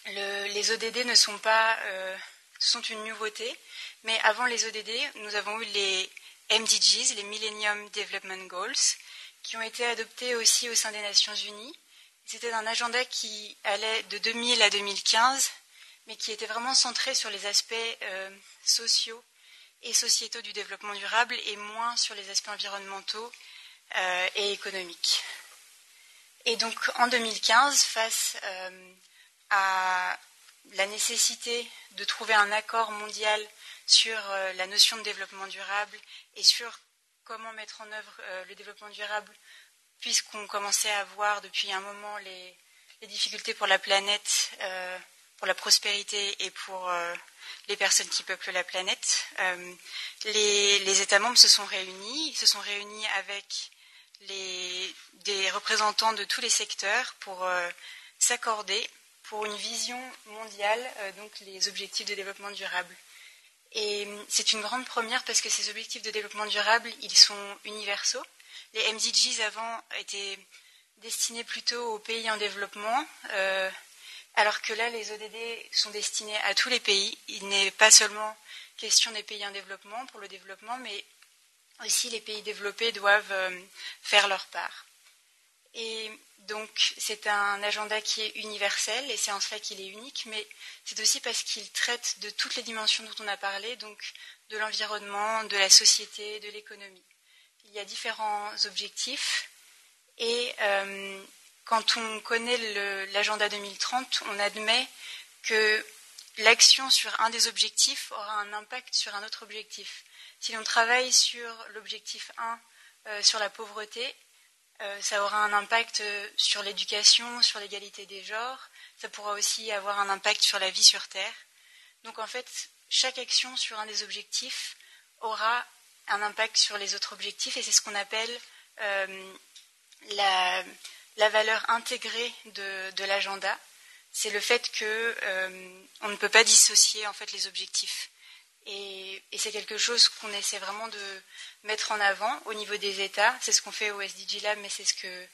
le, les ODD ne sont pas euh, sont une nouveauté, mais avant les ODD, nous avons eu les MDGs, les Millennium Development Goals, qui ont été adoptés aussi au sein des Nations Unies. C'était un agenda qui allait de 2000 à 2015 mais qui était vraiment centré sur les aspects euh, sociaux et sociétaux du développement durable et moins sur les aspects environnementaux euh, et économiques. Et donc en 2015, face euh, à la nécessité de trouver un accord mondial sur euh, la notion de développement durable et sur comment mettre en œuvre le développement durable, puisqu'on commençait à voir depuis un moment les, difficultés pour la planète pour la prospérité et pour euh, les personnes qui peuplent la planète. Euh, les, États membres se sont réunis, ils se sont réunis avec des représentants de tous les secteurs pour euh, s'accorder pour une vision mondiale, donc les objectifs de développement durable. Et c'est une grande première parce que ces objectifs de développement durable, ils sont universaux. Les MDGs avant étaient destinés plutôt aux pays en développement, alors que là, les ODD sont destinés à tous les pays. Il n'est pas seulement question des pays en développement pour le développement, mais aussi les pays développés doivent euh, faire leur part. Et donc, c'est un agenda qui est universel, et c'est en cela qu'il est unique, mais c'est aussi parce qu'il traite de toutes les dimensions dont on a parlé, donc de l'environnement, de la société, de l'économie. Il y a différents objectifs, et euh, quand on connaît l'agenda 2030, on admet que l'action sur un des objectifs aura un impact sur un autre objectif. Si l'on travaille sur l'objectif 1, euh, sur la pauvreté, euh, ça aura un impact sur l'éducation, sur l'égalité des genres, ça pourra aussi avoir un impact sur la vie sur Terre. Donc en fait, chaque action sur un des objectifs aura un impact sur les autres objectifs et c'est ce qu'on appelle euh, la, valeur intégrée de, l'agenda. C'est le fait qu'on euh, ne peut pas dissocier en fait les objectifs. Et, c'est quelque chose qu'on essaie vraiment de mettre en avant au niveau des États. C'est ce qu'on fait au SDG Lab, mais c'est ce que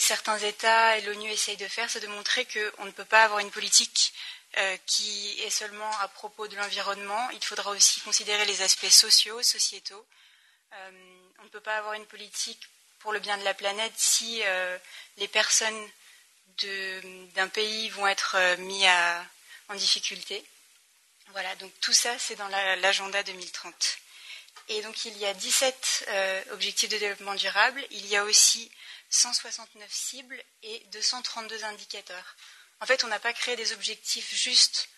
certains États et l'ONU essayent de faire, c'est de montrer qu'on ne peut pas avoir une politique euh, qui est seulement à propos de l'environnement. Il faudra aussi considérer les aspects sociaux, sociétaux. Euh, on ne peut pas avoir une politique pour le bien de la planète si euh, les personnes d'un pays vont être mis en difficulté. Voilà, donc tout ça, c'est dans l'agenda 2030. Et donc il y a 17 objectifs de développement durable. Il y a aussi 169 cibles et 232 indicateurs. En fait, on n'a pas créé des objectifs juste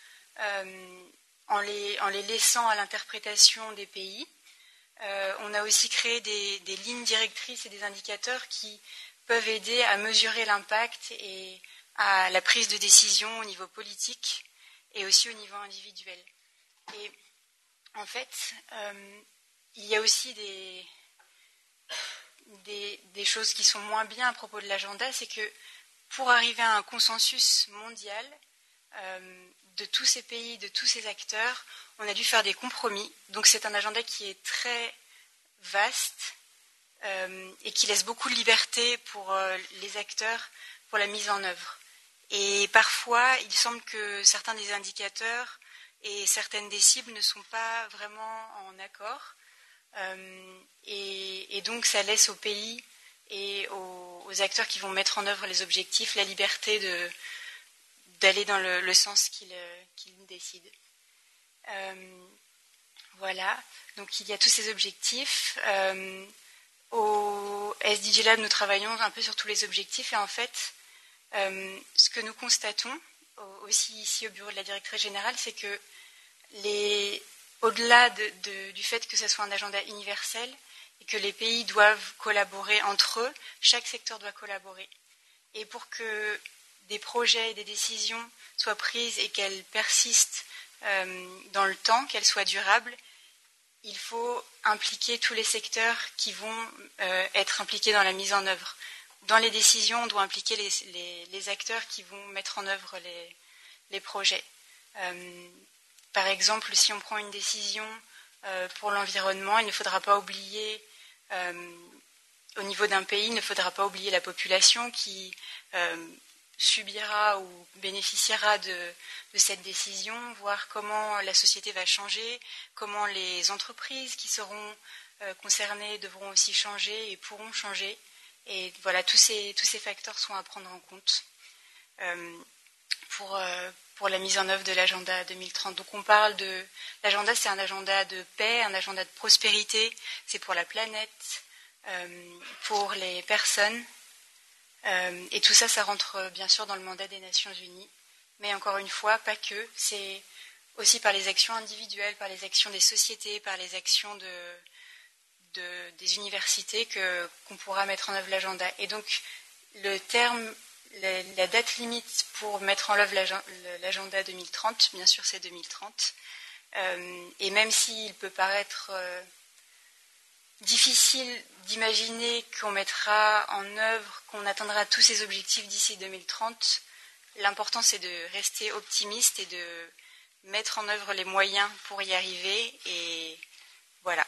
euh, en, les, laissant à l'interprétation des pays. Euh, on a aussi créé des, lignes directrices et des indicateurs qui peuvent aider à mesurer l'impact et à la prise de décision au niveau politique et aussi au niveau individuel. Et en fait, euh, il y a aussi des, choses qui sont moins bien à propos de l'agenda, c'est que pour arriver à un consensus mondial euh, de tous ces pays, de tous ces acteurs, on a dû faire des compromis. Donc c'est un agenda qui est très vaste euh, et qui laisse beaucoup de liberté pour euh, les acteurs pour la mise en œuvre. Et parfois, il semble que certains des indicateurs et certaines des cibles ne sont pas vraiment en accord. et, donc ça laisse aux pays et aux, acteurs qui vont mettre en œuvre les objectifs la liberté d'aller dans le, sens qu'ils décident. Euh, voilà, donc il y a tous ces objectifs. Euh, au SDG Lab, nous travaillons un peu sur tous les objectifs et en fait, euh, ce que nous constatons aussi ici au bureau de la directrice générale, c'est que au-delà du fait que ce soit un agenda universel, et que les pays doivent collaborer entre eux, chaque secteur doit collaborer. Et pour que des projets et des décisions soient prises et qu'elles persistent euh, dans le temps, qu'elles soient durables, il faut impliquer tous les secteurs qui vont euh, être impliqués dans la mise en œuvre. Dans les décisions, on doit impliquer les, acteurs qui vont mettre en œuvre les, projets. Euh, par exemple, si on prend une décision pour l'environnement. Il ne faudra pas oublier, au niveau d'un pays, il ne faudra pas oublier la population qui subira ou bénéficiera de, cette décision, voir comment la société va changer, comment les entreprises qui seront concernées devront aussi changer et pourront changer. Et voilà, tous ces, facteurs sont à prendre en compte pour, pour la mise en œuvre de l'agenda 2030. Donc on parle de l'agenda, c'est un agenda de paix, un agenda de prospérité, c'est pour la planète, euh, pour les personnes. Euh, et tout ça, ça rentre bien sûr dans le mandat des Nations Unies. Mais encore une fois, pas que. C'est aussi par les actions individuelles, par les actions des sociétés, par les actions de, des universités qu'on pourra mettre en œuvre l'agenda. Et donc, le terme la, date limite pour mettre en œuvre l'agenda 2030, bien sûr, c'est 2030. Euh, et même s'il peut paraître euh, difficile d'imaginer qu'on mettra en œuvre, qu'on atteindra tous ces objectifs d'ici 2030, l'important c'est de rester optimiste et de mettre en œuvre les moyens pour y arriver. Et voilà.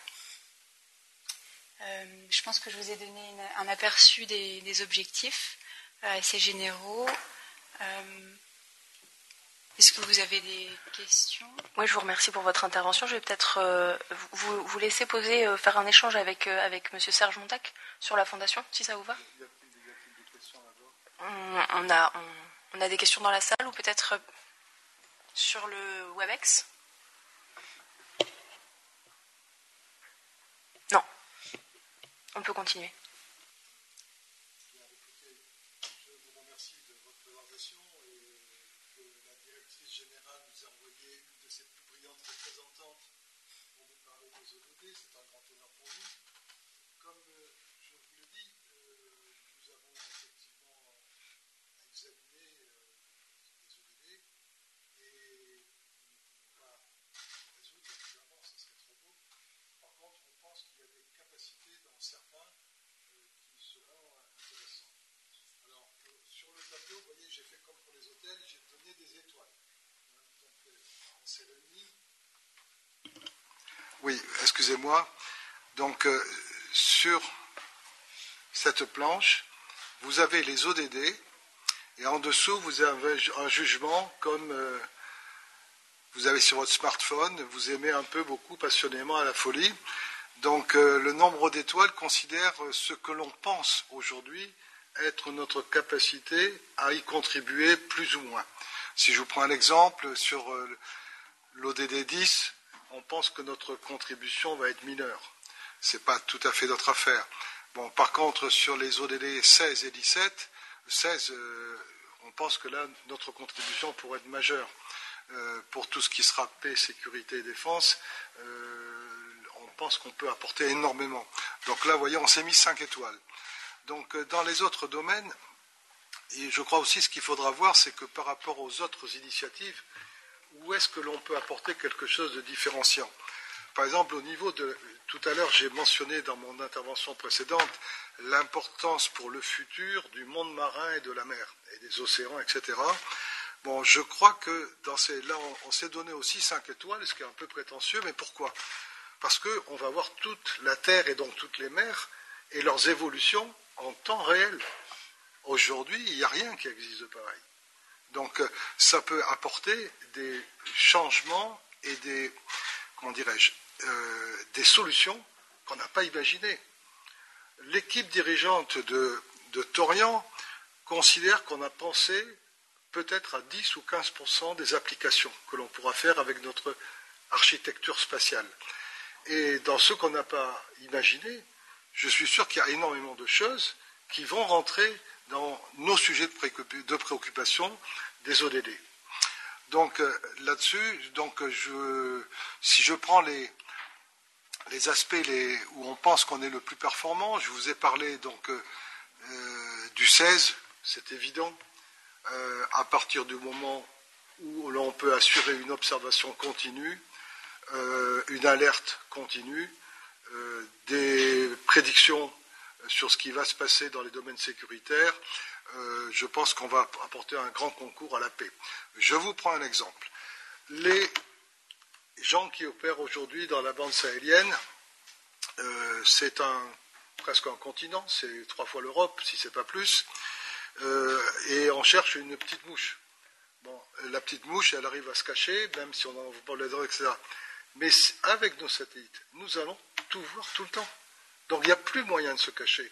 Euh, je pense que je vous ai donné un aperçu des objectifs assez euh, généraux. Euh, est-ce que vous avez des questions? Oui, je vous remercie pour votre intervention. Je vais peut-être euh, vous, vous, laisser poser, faire un échange avec, avec M. Serge Montac sur la fondation, si ça vous va. On, a, on, a des questions dans la salle ou peut-être sur le WebEx? Non. On peut continuer. Oui, excusez-moi. Donc, euh, sur cette planche, vous avez les ODD et en dessous, vous avez un jugement comme euh, vous avez sur votre smartphone. Vous aimez un peu beaucoup passionnément à la folie. Donc, euh, le nombre d'étoiles considère ce que l'on pense aujourd'hui être notre capacité à y contribuer plus ou moins. Si je vous prends un exemple, sur l'ODD 10, on pense que notre contribution va être mineure. Ce n'est pas tout à fait notre affaire. Bon, par contre, sur les ODD 16 et 17, 16, euh, on pense que là, notre contribution pourrait être majeure. Euh, pour tout ce qui sera paix, sécurité et défense, euh, on pense qu'on peut apporter énormément. Donc là, vous voyez, on s'est mis 5 étoiles. Donc dans les autres domaines, et je crois aussi ce qu'il faudra voir, c'est que par rapport aux autres initiatives, où est-ce que l'on peut apporter quelque chose de différenciant? Par exemple, au niveau de... Tout à l'heure, j'ai mentionné dans mon intervention précédente l'importance pour le futur du monde marin et de la mer, et des océans, etc. Bon, je crois que dans ces... là, on, s'est donné aussi cinq étoiles, ce qui est un peu prétentieux, mais pourquoi? Parce qu'on va voir toute la Terre et donc toutes les mers et leurs évolutions en temps réel. Aujourd'hui, il n'y a rien qui existe de pareil. Donc euh, ça peut apporter des changements et des, comment dirais-je, euh, des solutions qu'on n'a pas imaginées. L'équipe dirigeante de, de Torian considère qu'on a pensé peut-être à 10 ou 15 des applications que l'on pourra faire avec notre architecture spatiale. Et dans ce qu'on n'a pas imaginé, je suis sûr qu'il y a énormément de choses qui vont rentrer dans nos sujets de préoccupation des ODD. Donc euh, là-dessus, je, si je prends les, aspects où on pense qu'on est le plus performant, je vous ai parlé euh, euh, du 16, c'est évident, à partir du moment où l'on peut assurer une observation continue, une alerte continue, des prédictions sur ce qui va se passer dans les domaines sécuritaires, euh, je pense qu'on va apporter un grand concours à la paix. Je vous prends un exemple. Les gens qui opèrent aujourd'hui dans la bande sahélienne, euh, c'est un, presque un continent, c'est trois fois l'Europe, si ce n'est pas plus, euh, et on cherche une petite mouche. Bon, la petite mouche, elle arrive à se cacher, même si on en les dents, etc. Mais avec nos satellites, nous allons tout voir tout le temps. Donc il n'y a plus moyen de se cacher.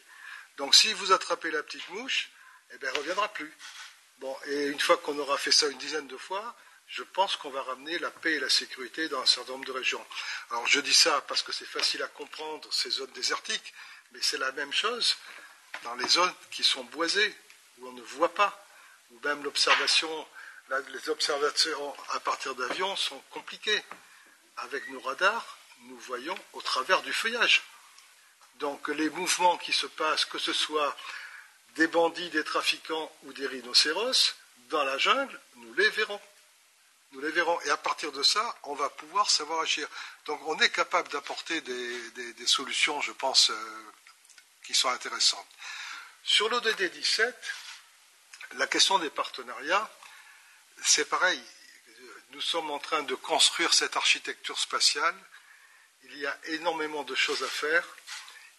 Donc si vous attrapez la petite mouche, eh bien, elle ne reviendra plus. Bon, et une fois qu'on aura fait ça une dizaine de fois, je pense qu'on va ramener la paix et la sécurité dans un certain nombre de régions. Alors je dis ça parce que c'est facile à comprendre ces zones désertiques, mais c'est la même chose dans les zones qui sont boisées, où on ne voit pas, où même l'observation, les observations à partir d'avions sont compliquées. Avec nos radars, nous voyons au travers du feuillage. Donc les mouvements qui se passent, que ce soit des bandits, des trafiquants ou des rhinocéros, dans la jungle, nous les verrons. Nous les verrons. Et à partir de ça, on va pouvoir savoir agir. Donc on est capable d'apporter des, solutions, je pense, euh, qui sont intéressantes. Sur l'ODD 17, la question des partenariats, c'est pareil. Nous sommes en train de construire cette architecture spatiale. Il y a énormément de choses à faire.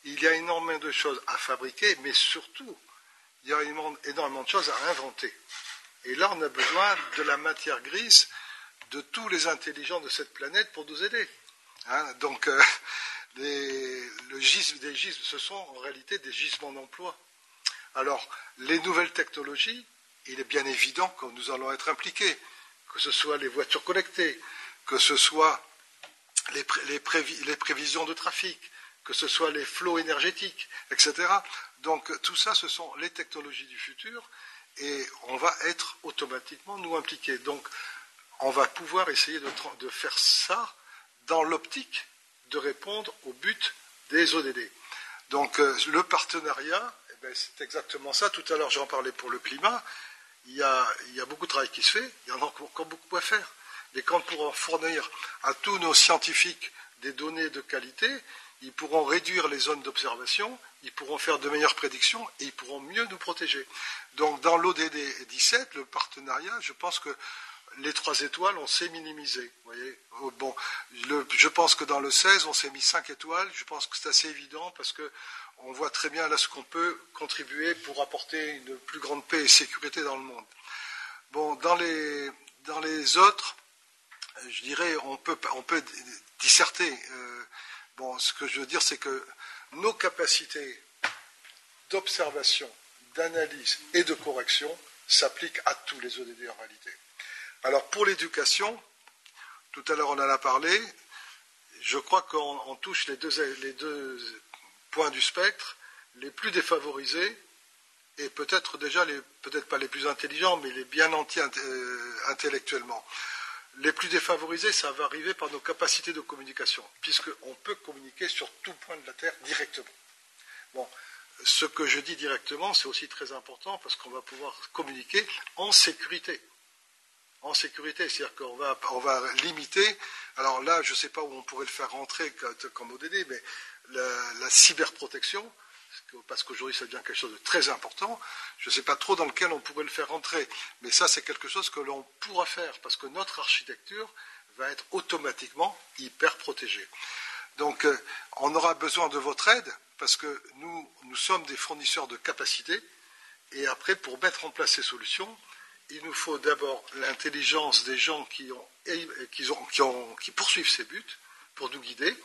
Il y a énormément de choses à fabriquer, mais surtout, il y a énormément de choses à inventer. Et là, on a besoin de la matière grise de tous les intelligents de cette planète pour nous aider. Hein, donc, euh, les, le ce sont en réalité des gisements d'emploi. Alors, les nouvelles technologies, il est bien évident que nous allons être impliqués, que ce soit les voitures connectées, que ce soit les, prévisions de trafic, que ce soit les flots énergétiques, etc. Donc tout ça, ce sont les technologies du futur et on va être automatiquement nous impliqués. Donc on va pouvoir essayer de, faire ça dans l'optique de répondre au but des ODD. Donc euh, le partenariat, eh ben, c'est exactement ça. Tout à l'heure, j'en parlais pour le climat. Il y, a, beaucoup de travail qui se fait, il y en a encore beaucoup à faire. Et quand on pourra fournir à tous nos scientifiques des données de qualité, ils pourront réduire les zones d'observation, ils pourront faire de meilleures prédictions et ils pourront mieux nous protéger. Donc dans l'ODD 17, le partenariat, je pense que les trois étoiles, on s'est minimisé. Voyez oh, bon, je pense que dans le 16, on s'est mis cinq étoiles. Je pense que c'est assez évident parce que on voit très bien là ce qu'on peut contribuer pour apporter une plus grande paix et sécurité dans le monde. Bon, dans les, autres, je dirais, on peut, on peut disserter. Euh, bon, ce que je veux dire, c'est que nos capacités d'observation, d'analyse et de correction s'appliquent à tous les ODD en réalité. Alors pour l'éducation, tout à l'heure on en a parlé, je crois qu'on touche les deux, les deux, points du spectre, les plus défavorisés et peut-être déjà les peut-être pas les plus intelligents, mais les bien anti euh, intellectuellement. Les plus défavorisés, ça va arriver par nos capacités de communication, puisqu'on peut communiquer sur tout point de la Terre directement. Bon, ce que je dis directement, c'est aussi très important parce qu'on va pouvoir communiquer en sécurité en sécurité. C'est-à-dire qu'on va, on va limiter. Alors là, je ne sais pas où on pourrait le faire rentrer comme ODD, mais la, cyberprotection, parce qu'aujourd'hui ça devient quelque chose de très important, je ne sais pas trop dans lequel on pourrait le faire rentrer. Mais ça, c'est quelque chose que l'on pourra faire, parce que notre architecture va être automatiquement hyper protégée. Donc, euh, on aura besoin de votre aide, parce que nous, nous sommes des fournisseurs de capacités, et après, pour mettre en place ces solutions, il nous faut d'abord l'intelligence des gens qui, poursuivent ces buts pour nous guider,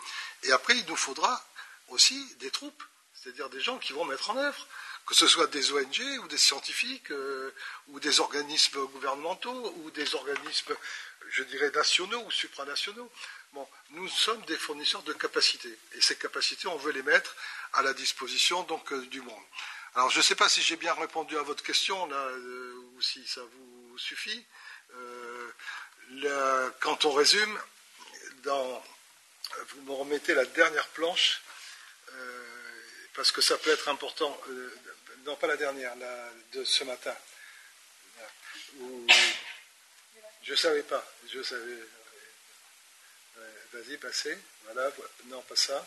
et après il nous faudra aussi des troupes, c'est-à-dire des gens qui vont mettre en œuvre, que ce soit des ONG ou des scientifiques euh, ou des organismes gouvernementaux ou des organismes, je dirais, nationaux ou supranationaux. Bon, nous sommes des fournisseurs de capacités, et ces capacités, on veut les mettre à la disposition donc euh, du monde. Alors, je ne sais pas si j'ai bien répondu à votre question, là, euh, ou si ça vous suffit. Quand on résume, vous me remettez la dernière planche, parce que ça peut être important. non, pas la dernière, la de ce matin. je ne savais pas. Je savais. Vas-y, passez. Voilà. Non, pas ça.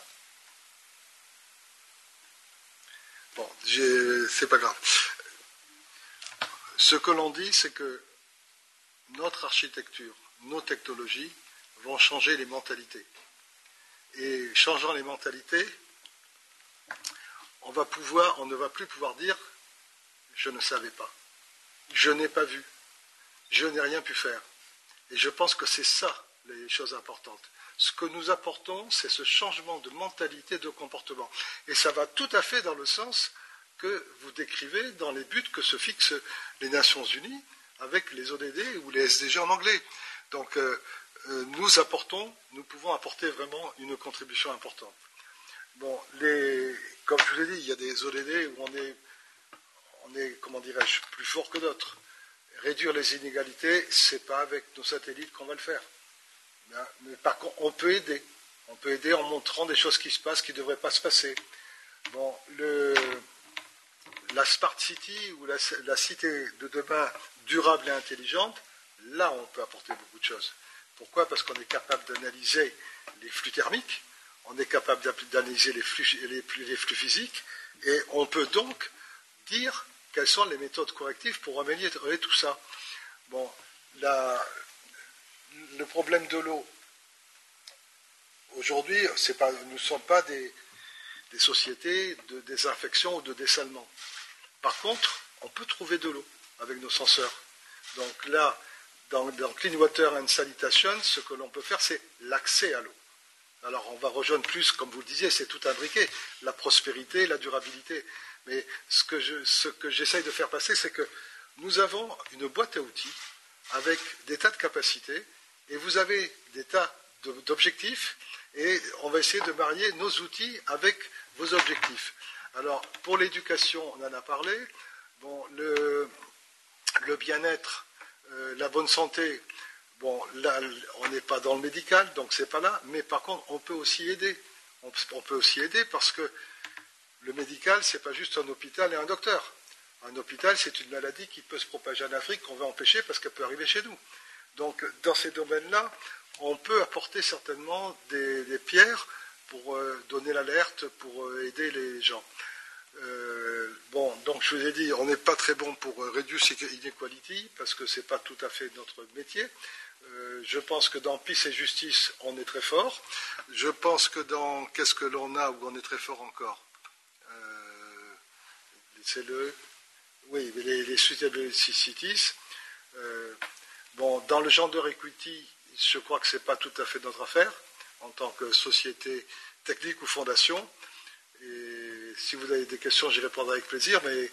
Bon, c'est pas grave. Ce que l'on dit, c'est que notre architecture, nos technologies vont changer les mentalités. Et changeant les mentalités, on va pouvoir, on ne va plus pouvoir dire je ne savais pas, je n'ai pas vu, je n'ai rien pu faire. Et je pense que c'est ça les choses importantes. Ce que nous apportons, c'est ce changement de mentalité, de comportement. Et ça va tout à fait dans le sens que vous décrivez dans les buts que se fixent les Nations Unies avec les ODD ou les SDG en anglais. Donc euh, euh, nous apportons, nous pouvons apporter vraiment une contribution importante. Bon, comme je vous l'ai dit, il y a des ODD où on est, comment dirais-je, plus fort que d'autres. Réduire les inégalités, ce n'est pas avec nos satellites qu'on va le faire. Mais par contre, on peut aider. On peut aider en montrant des choses qui se passent qui ne devraient pas se passer. Bon, la Smart City ou la, cité de demain durable et intelligente, là, on peut apporter beaucoup de choses. Pourquoi? Parce qu'on est capable d'analyser les flux thermiques, on est capable d'analyser les flux, physiques, et on peut donc dire quelles sont les méthodes correctives pour améliorer tout ça. Bon, le problème de l'eau, aujourd'hui, nous ne sommes pas des, sociétés de désinfection ou de dessalement. Par contre, on peut trouver de l'eau avec nos senseurs. Donc là, dans, Clean Water and Sanitation, ce que l'on peut faire, c'est l'accès à l'eau. Alors on va rejoindre plus, comme vous le disiez, c'est tout imbriqué, la prospérité, la durabilité. Mais ce que j'essaye de faire passer, c'est que nous avons une boîte à outils avec des tas de capacités et vous avez des tas d'objectifs et on va essayer de marier nos outils avec vos objectifs. Alors, pour l'éducation, on en a parlé. Le, bien-être, euh, la bonne santé, bon, là, on n'est pas dans le médical, donc c'est pas là. Mais par contre, on peut aussi aider. On, peut aussi aider parce que le médical, c'est pas juste un hôpital et un docteur. Un hôpital, c'est une maladie qui peut se propager en Afrique qu'on veut empêcher parce qu'elle peut arriver chez nous. Donc, dans ces domaines-là, on peut apporter certainement des, pierres pour euh, donner l'alerte, pour euh, aider les gens. Euh, bon, donc je vous ai dit, on n'est pas très bon pour reduce inequality parce que ce n'est pas tout à fait notre métier. Euh, je pense que dans Peace et Justice, on est très fort. Je pense que dans Qu'est-ce que l'on a, où on est très fort encore euh, C'est le. Oui, les, les Cities. bon, dans le gender equity, je crois que ce n'est pas tout à fait notre affaire en tant que société technique ou fondation. Si vous avez des questions, j'y répondrai avec plaisir, mais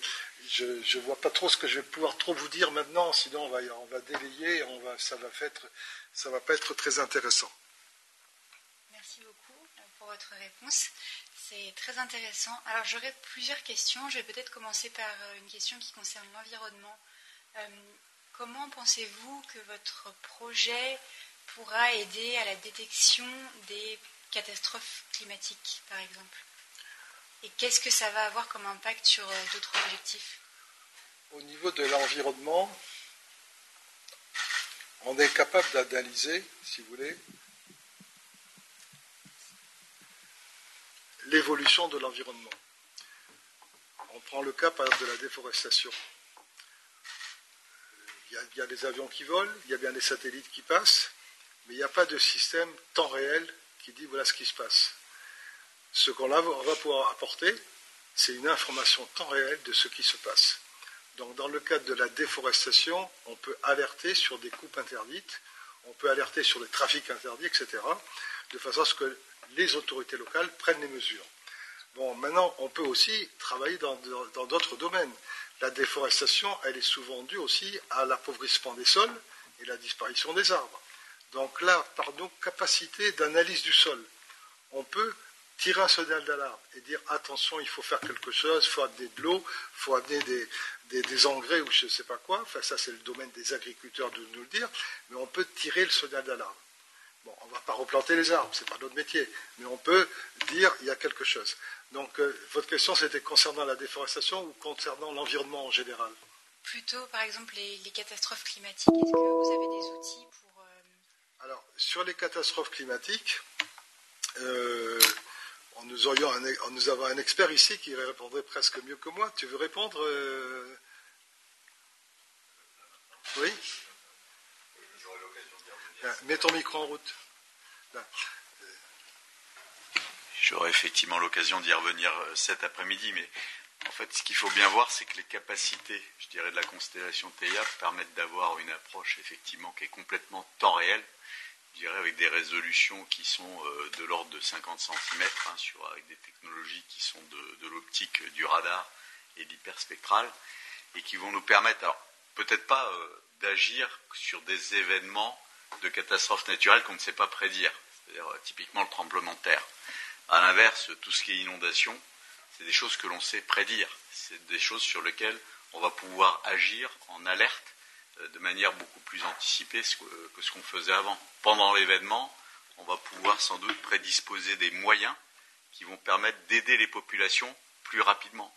je ne vois pas trop ce que je vais pouvoir trop vous dire maintenant, sinon on va, délayer, on va, ça ne va, va pas être très intéressant. Merci beaucoup euh, pour votre réponse. C'est très intéressant. Alors j'aurais plusieurs questions. Je vais peut-être commencer par euh, une question qui concerne l'environnement. Euh, comment pensez-vous que votre projet pourra aider à la détection des catastrophes climatiques, par exemple? Et qu'est-ce que ça va avoir comme impact sur euh, d'autres objectifs? Au niveau de l'environnement, on est capable d'analyser, si vous voulez, l'évolution de l'environnement. On prend le cas, par exemple, de la déforestation. Il y, a, il y, a, des avions qui volent, il y a bien des satellites qui passent, mais il n'y a pas de système temps réel qui dit voilà ce qui se passe. Ce qu'on va pouvoir apporter, c'est une information temps réel de ce qui se passe. Donc dans le cadre de la déforestation, on peut alerter sur des coupes interdites, on peut alerter sur des trafics interdits, etc., de façon à ce que les autorités locales prennent les mesures. Bon, maintenant, on peut aussi travailler dans d'autres domaines. La déforestation, elle est souvent due aussi à l'appauvrissement des sols et la disparition des arbres. Donc là, par nos capacités d'analyse du sol, on peut tirer un signal d'alarme et dire attention, il faut faire quelque chose, il faut amener de l'eau, il faut amener des, engrais ou je ne sais pas quoi. Enfin, ça, c'est le domaine des agriculteurs de nous le dire, mais on peut tirer le signal d'alarme. Bon, on ne va pas replanter les arbres, ce n'est pas notre métier, mais on peut dire il y a quelque chose. Donc, euh, votre question, c'était concernant la déforestation ou concernant l'environnement en général? Plutôt, par exemple, les, les catastrophes climatiques. Est-ce que vous avez des outils pour alors, sur les catastrophes climatiques, euh, nous, aurions un, nous avons un expert ici qui répondrait presque mieux que moi. Tu veux répondre euh? Oui? Ah, Mets ton micro en route. J'aurai effectivement l'occasion d'y revenir euh, cet après-midi, mais en fait, ce qu'il faut bien voir, c'est que les capacités, je dirais, de la constellation TEIA permettent d'avoir une approche effectivement qui est complètement temps réel je dirais, avec des résolutions qui sont euh, de l'ordre de 50 cm, hein, avec des technologies qui sont de, l'optique, euh, du radar et de l'hyperspectral, et qui vont nous permettre, peut-être pas euh, d'agir sur des événements de catastrophes naturelles qu'on ne sait pas prédire, c'est-à-dire typiquement le tremblement de terre. À l'inverse, tout ce qui est inondation, c'est des choses que l'on sait prédire, c'est des choses sur lesquelles on va pouvoir agir en alerte de manière beaucoup plus anticipée que ce qu'on faisait avant. Pendant l'événement, on va pouvoir sans doute prédisposer des moyens qui vont permettre d'aider les populations plus rapidement.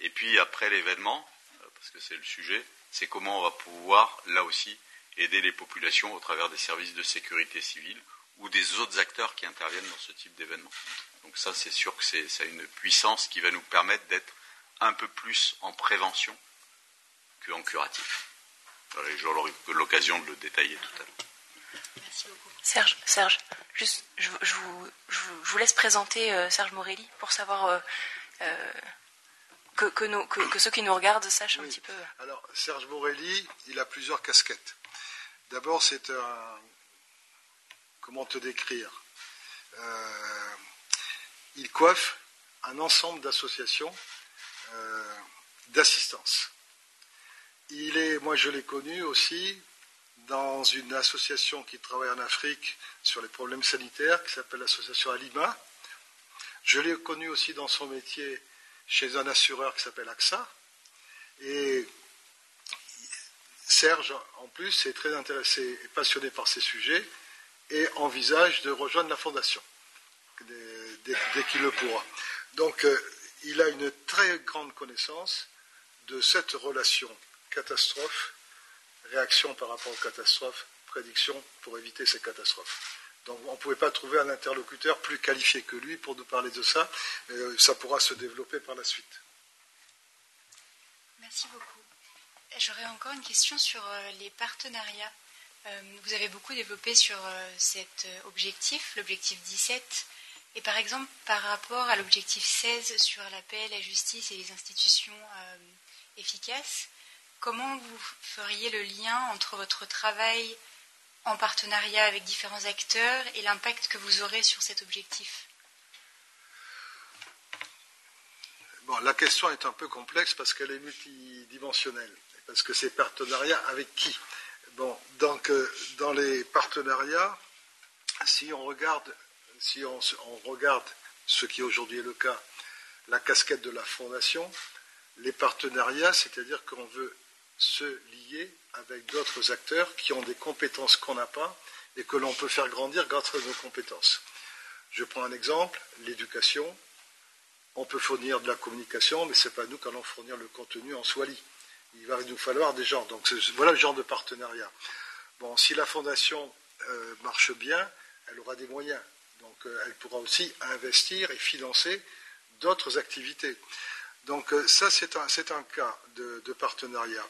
Et puis après l'événement, euh, parce que c'est le sujet, c'est comment on va pouvoir, là aussi, aider les populations au travers des services de sécurité civile ou des autres acteurs qui interviennent dans ce type d'événement. Donc ça, c'est sûr que c'est, une puissance qui va nous permettre d'être un peu plus en prévention qu'en curatif. J'aurai l'occasion de le détailler tout à l'heure. Merci beaucoup. Serge, Serge juste, je, vous, laisse présenter euh, Serge Morelli pour savoir euh, euh, que, ceux qui nous regardent sachent un petit peu. Alors, Serge Morelli, il a plusieurs casquettes. D'abord, c'est un. Comment te décrire Il coiffe un ensemble d'associations d'assistance. Il est, moi je l'ai connu aussi dans une association qui travaille en Afrique sur les problèmes sanitaires, qui s'appelle l'association Alima. Je l'ai connu aussi dans son métier chez un assureur qui s'appelle AXA. Et Serge, en plus, est très intéressé et passionné par ces sujets et envisage de rejoindre la fondation dès, qu'il le pourra. Donc, euh, il a une très grande connaissance de cette relation catastrophe, réaction par rapport aux catastrophes, prédiction pour éviter ces catastrophes. Donc on ne pouvait pas trouver un interlocuteur plus qualifié que lui pour nous parler de ça. Euh, ça pourra se développer par la suite. Merci beaucoup. J'aurais encore une question sur les partenariats. Vous avez beaucoup développé sur cet objectif, l'objectif 17. Et par exemple, par rapport à l'objectif 16 sur la paix, la justice et les institutions efficaces, comment vous feriez le lien entre votre travail en partenariat avec différents acteurs et l'impact que vous aurez sur cet objectif? La question est un peu complexe parce qu'elle est multidimensionnelle. Parce que c'est partenariat avec qui? Euh, dans les partenariats, si on regarde, si on, on regarde ce qui aujourd'hui est le cas, la casquette de la fondation, les partenariats, c'est-à-dire qu'on veut se lier avec d'autres acteurs qui ont des compétences qu'on n'a pas et que l'on peut faire grandir grâce à nos compétences. Je prends un exemple, l'éducation. On peut fournir de la communication, mais ce n'est pas nous qui allons fournir le contenu en Swali. Il va nous falloir des gens. Donc voilà le genre de partenariat. Bon, si la fondation euh, marche bien, elle aura des moyens. Donc euh, elle pourra aussi investir et financer d'autres activités. Donc euh, ça, c'est un, cas de, partenariat.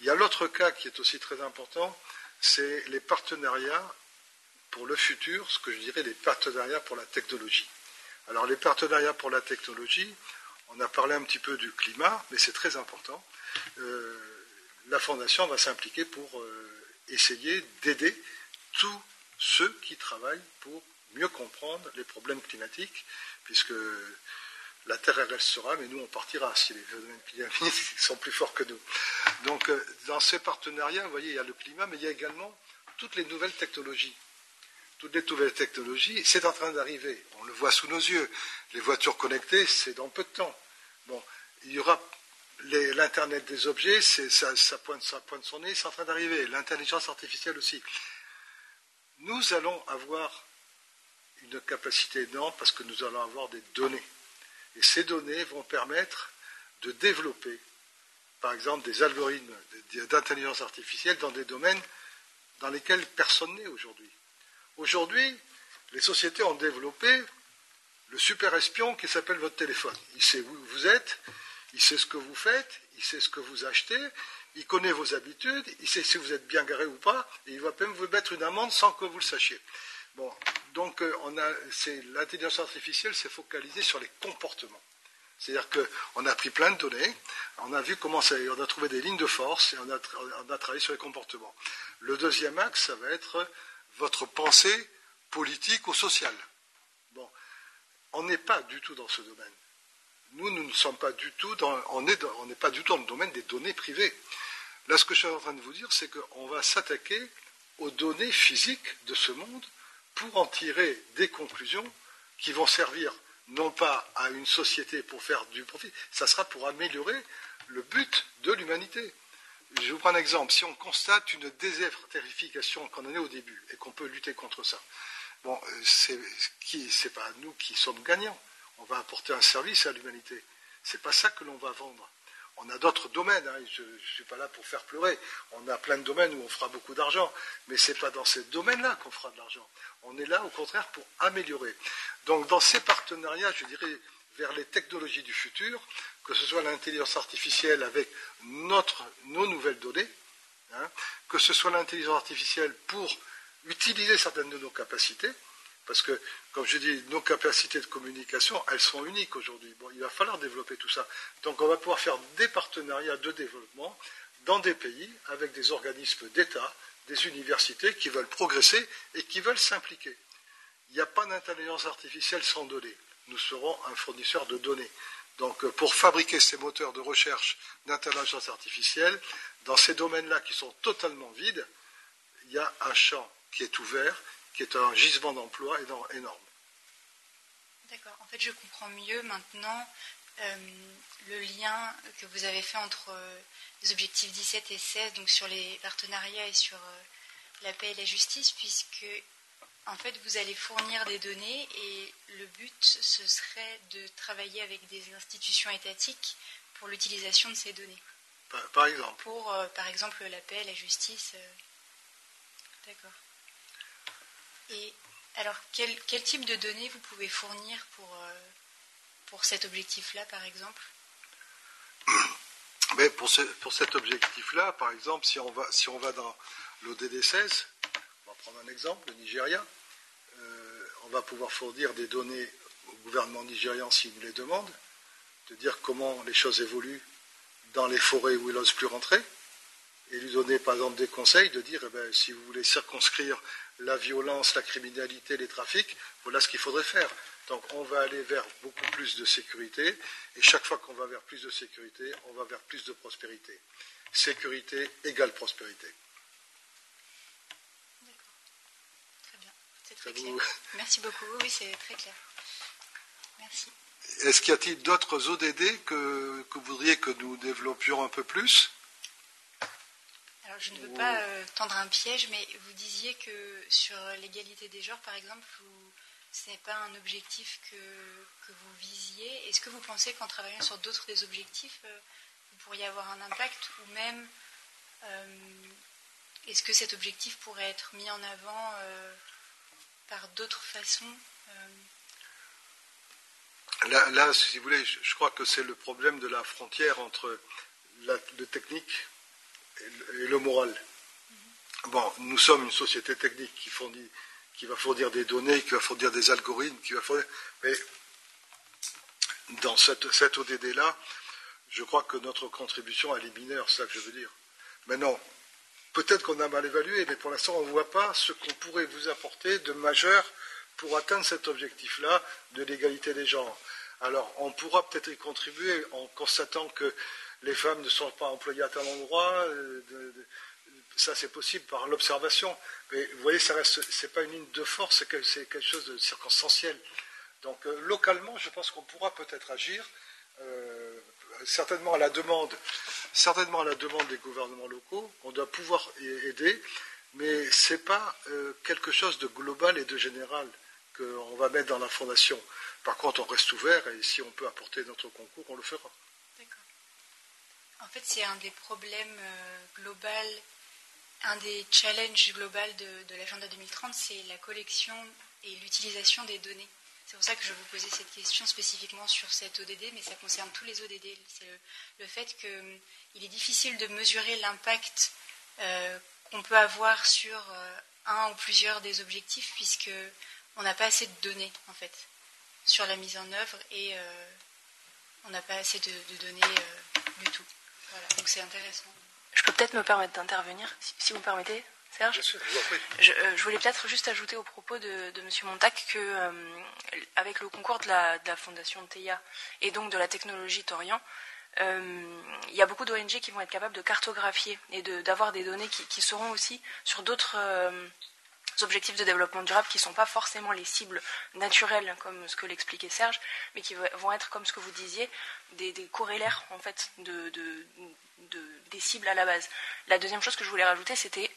Il y a l'autre cas qui est aussi très important, c'est les partenariats pour le futur, ce que je dirais les partenariats pour la technologie. Alors les partenariats pour la technologie, on a parlé un petit peu du climat, mais c'est très important. Euh, la Fondation va s'impliquer pour euh, essayer d'aider tous ceux qui travaillent pour mieux comprendre les problèmes climatiques, puisque la Terre elle restera, mais nous on partira si les phénomènes sont plus forts que nous. Donc euh, dans ces partenariats, vous voyez, il y a le climat, mais il y a également toutes les nouvelles technologies. Toutes les nouvelles technologies, c'est en train d'arriver. On le voit sous nos yeux. Les voitures connectées, c'est dans peu de temps. Bon, il y aura l'Internet des objets, ça, pointe, ça pointe son nez, c'est en train d'arriver. L'intelligence artificielle aussi. Nous allons avoir une capacité énorme parce que nous allons avoir des données. Et ces données vont permettre de développer, par exemple, des algorithmes d'intelligence artificielle dans des domaines dans lesquels personne n'est aujourd'hui. Aujourd'hui, les sociétés ont développé le super espion qui s'appelle votre téléphone. Il sait où vous êtes, il sait ce que vous faites, il sait ce que vous achetez, il connaît vos habitudes, il sait si vous êtes bien garé ou pas, et il va même vous mettre une amende sans que vous le sachiez. Bon, donc euh, l'intelligence artificielle s'est focalisée sur les comportements. C'est-à-dire qu'on a pris plein de données, on a vu comment ça, on a trouvé des lignes de force et on a, on a travaillé sur les comportements. Le deuxième axe, ça va être votre pensée politique ou sociale. Bon, on n'est pas du tout dans ce domaine. Nous, nous ne sommes pas du tout dans, on n'est pas du tout dans le domaine des données privées. Là, ce que je suis en train de vous dire, c'est qu'on va s'attaquer aux données physiques de ce monde pour en tirer des conclusions qui vont servir non pas à une société pour faire du profit, ça sera pour améliorer le but de l'humanité. Je vous prends un exemple. Si on constate une désertification qu'on en est au début et qu'on peut lutter contre ça, bon, c'est n'est pas nous qui sommes gagnants. On va apporter un service à l'humanité. C'est pas ça que l'on va vendre. On a d'autres domaines, hein, je ne suis pas là pour faire pleurer. On a plein de domaines où on fera beaucoup d'argent, mais ce n'est pas dans ces domaines-là qu'on fera de l'argent. On est là, au contraire, pour améliorer. Donc, dans ces partenariats, je dirais, vers les technologies du futur, que ce soit l'intelligence artificielle avec nos nouvelles données, hein, que ce soit l'intelligence artificielle pour utiliser certaines de nos capacités, parce que, comme je dis, nos capacités de communication, elles sont uniques aujourd'hui. Il va falloir développer tout ça. Donc on va pouvoir faire des partenariats de développement dans des pays avec des organismes d'État, des universités qui veulent progresser et qui veulent s'impliquer. Il n'y a pas d'intelligence artificielle sans données. Nous serons un fournisseur de données. Donc pour fabriquer ces moteurs de recherche d'intelligence artificielle, dans ces domaines-là qui sont totalement vides, il y a un champ qui est ouvert qui est un gisement d'emploi énorme. D'accord. En fait, je comprends mieux maintenant euh, le lien que vous avez fait entre euh, les objectifs 17 et 16, donc sur les partenariats et sur euh, la paix et la justice, puisque en fait, vous allez fournir des données et le but, ce serait de travailler avec des institutions étatiques pour l'utilisation de ces données. Par, exemple Pour, par exemple, la paix, la justice. D'accord. Et alors, quel, type de données vous pouvez fournir pour, euh, cet objectif-là, par exemple? Pour, cet objectif-là, par exemple, si on va, si on va dans l'ODD 16, on va prendre un exemple, le Nigeria, euh, on va pouvoir fournir des données au gouvernement nigérian s'il nous les demande, de dire comment les choses évoluent dans les forêts où il n'ose plus rentrer, et lui donner par exemple des conseils de dire eh ben, si vous voulez circonscrire la violence, la criminalité, les trafics, voilà ce qu'il faudrait faire. Donc on va aller vers beaucoup plus de sécurité, et chaque fois qu'on va vers plus de sécurité, on va vers plus de prospérité. Sécurité égale prospérité. D'accord. Très bien. C'est très clair. Merci beaucoup. Oui, c'est très clair. Merci. Est-ce qu'il y a-t-il d'autres ODD que, que vous voudriez que nous développions un peu plus? Alors, je ne veux pas euh, tendre un piège, mais vous disiez que sur l'égalité des genres, par exemple, ce n'est pas un objectif que, vous visiez. Est-ce que vous pensez qu'en travaillant sur d'autres des objectifs, euh, vous pourriez avoir un impact ou même euh, est-ce que cet objectif pourrait être mis en avant par d'autres façons là, si vous voulez, je, crois que c'est le problème de la frontière entre le technique et le moral. Bon, nous sommes une société technique qui, fournit, qui va fournir des données, qui va fournir des algorithmes, qui va fournir. Mais dans cette, cet ODD-là, je crois que notre contribution, elle est mineure, c'est ça que je veux dire. Maintenant, peut-être qu'on a mal évalué, mais pour l'instant, on ne voit pas ce qu'on pourrait vous apporter de majeur pour atteindre cet objectif-là de l'égalité des genres. Alors, on pourra peut-être y contribuer en constatant que les femmes ne sont pas employées à tel endroit. Euh, ça, c'est possible par l'observation. Mais vous voyez, ce n'est pas une ligne de force, c'est quelque chose de circonstanciel. Donc, euh, localement, je pense qu'on pourra peut-être agir, euh, certainement à la demande, certainement à la demande des gouvernements locaux. On doit pouvoir aider, mais ce n'est pas quelque chose de global et de général qu'on va mettre dans la fondation. Par contre, on reste ouvert et si on peut apporter notre concours, on le fera. En fait, c'est un des problèmes euh, globaux, un des challenges globaux de, l'agenda 2030, c'est la collection et l'utilisation des données. C'est pour ça que je vous posais cette question spécifiquement sur cette ODD, mais ça concerne tous les ODD. C'est le, fait qu'il hum, est difficile de mesurer l'impact euh, qu'on peut avoir sur euh, un ou plusieurs des objectifs, puisque on n'a pas assez de données en fait sur la mise en œuvre et on n'a pas assez de données du tout. Voilà, donc c'est intéressant. Je peux peut-être me permettre d'intervenir, si, vous me permettez, Serge je, euh, je, voulais peut-être juste ajouter au propos de, de M. Montac que, euh, avec le concours de la, de la Fondation TEIA et donc de la technologie Torian, euh, il y a beaucoup d'ONG qui vont être capables de cartographier et d'avoir des données qui, qui, seront aussi sur d'autres objectifs de développement durable qui ne sont pas forcément les cibles naturelles, comme ce que l'expliquait Serge, mais qui vont être, comme ce que vous disiez, des, corrélaires en fait de, des cibles à la base. La deuxième chose que je voulais rajouter, c'était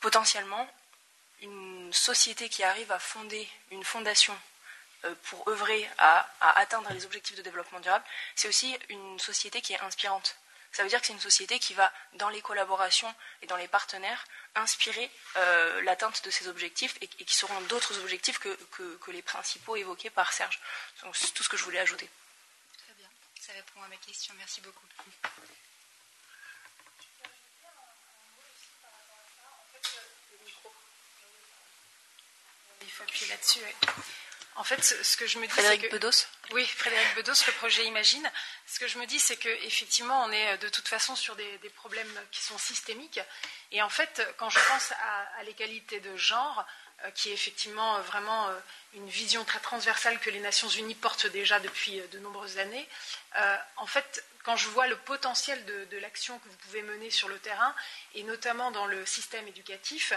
potentiellement une société qui arrive à fonder une fondation euh, pour œuvrer à, atteindre les objectifs de développement durable, c'est aussi une société qui est inspirante. Ça veut dire que c'est une société qui va, dans les collaborations et dans les partenaires, inspirer euh, l'atteinte de ces objectifs et, qui seront d'autres objectifs que, les principaux évoqués par Serge. c'est tout ce que je voulais ajouter. Très bien, ça répond à ma question. Merci beaucoup. Il faut appuyer là-dessus. En fait, ce que je me dis, Frédéric que... Bedos Oui, Frédéric Bedos, le projet Imagine. Ce que je me dis, c'est qu'effectivement, on est de toute façon sur des, problèmes qui sont systémiques. Et en fait, quand je pense à, l'égalité de genre, euh, qui est effectivement euh, vraiment euh, une vision très transversale que les Nations Unies portent déjà depuis de nombreuses années, en fait, quand je vois le potentiel de l'action que vous pouvez mener sur le terrain, et notamment dans le système éducatif,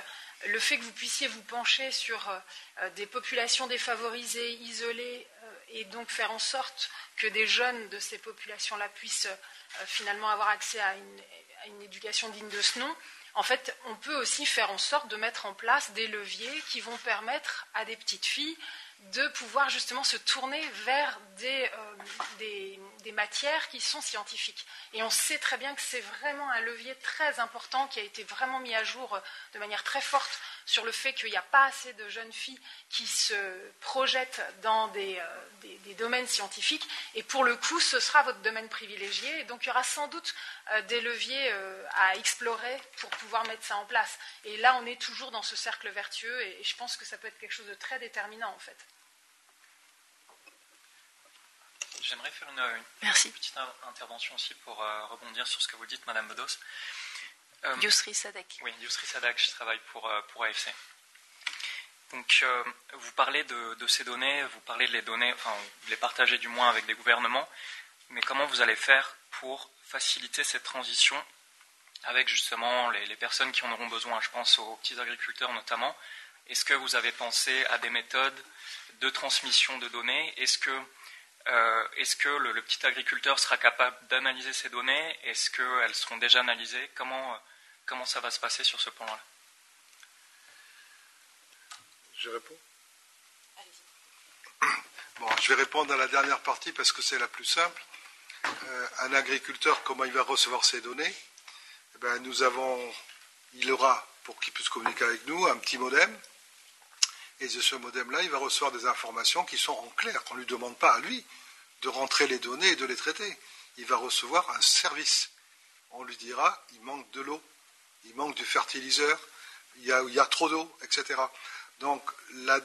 le fait que vous puissiez vous pencher sur euh, des populations défavorisées, isolées, euh, et donc faire en sorte que des jeunes de ces populations-là puissent euh, finalement avoir accès à une, éducation digne de ce nom, en fait, on peut aussi faire en sorte de mettre en place des leviers qui vont permettre à des petites filles de pouvoir justement se tourner vers des matières qui sont scientifiques. Et on sait très bien que c'est vraiment un levier très important qui a été vraiment mis à jour euh, de manière très forte sur le fait qu'il n'y a pas assez de jeunes filles qui se projettent dans des, euh, domaines scientifiques. Et pour le coup, ce sera votre domaine privilégié. Et donc, il y aura sans doute euh, des leviers à explorer pour pouvoir mettre ça en place. Et là, on est toujours dans ce cercle vertueux. Et je pense que ça peut être quelque chose de très déterminant, en fait. J'aimerais faire une, petite intervention aussi pour euh, rebondir sur ce que vous dites, Madame Bedos. Euh, Yousri Sadek. Oui, Yousri Sadek, je travaille pour, euh, pour AFC. Donc, euh, vous parlez de, ces données, vous parlez de les données, enfin, les partager du moins avec des gouvernements, mais comment vous allez faire pour faciliter cette transition avec justement les, les personnes qui en auront besoin? Je pense aux petits agriculteurs notamment. Est-ce que vous avez pensé à des méthodes de transmission de données? Est-ce que euh, est-ce que le, petit agriculteur sera capable d'analyser ces données? Est-ce qu'elles seront déjà analysées? Comment, euh, comment ça va se passer sur ce point-là Je réponds. Bon, je vais répondre à la dernière partie parce que c'est la plus simple. Euh, un agriculteur, comment il va recevoir ces données? Eh ben, Nous avons, il aura, pour qu'il puisse communiquer avec nous, un petit modem. Et ce modem-là, il va recevoir des informations qui sont en clair. On ne lui demande pas à lui de rentrer les données et de les traiter. Il va recevoir un service. On lui dira, il manque de l'eau, il manque du fertiliseur, il y a, trop d'eau, etc. Donc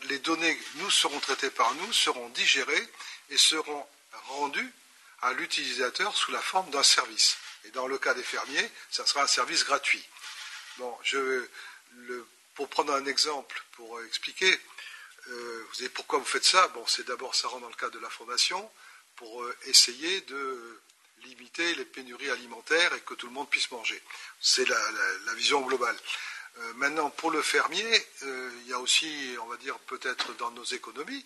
les données nous seront traitées par nous, seront digérées et seront rendues à l'utilisateur sous la forme d'un service. Et dans le cas des fermiers, ça sera un service gratuit. Bon, je, pour prendre un exemple, pour expliquer, euh, vous savez pourquoi vous faites ça? Bon, c'est d'abord, ça rentre dans le cadre de la pour euh, essayer de limiter les pénuries alimentaires et que tout le monde puisse manger. C'est la, vision globale. Euh, maintenant, pour le fermier, euh, il y a aussi, on va dire, peut-être dans nos économies,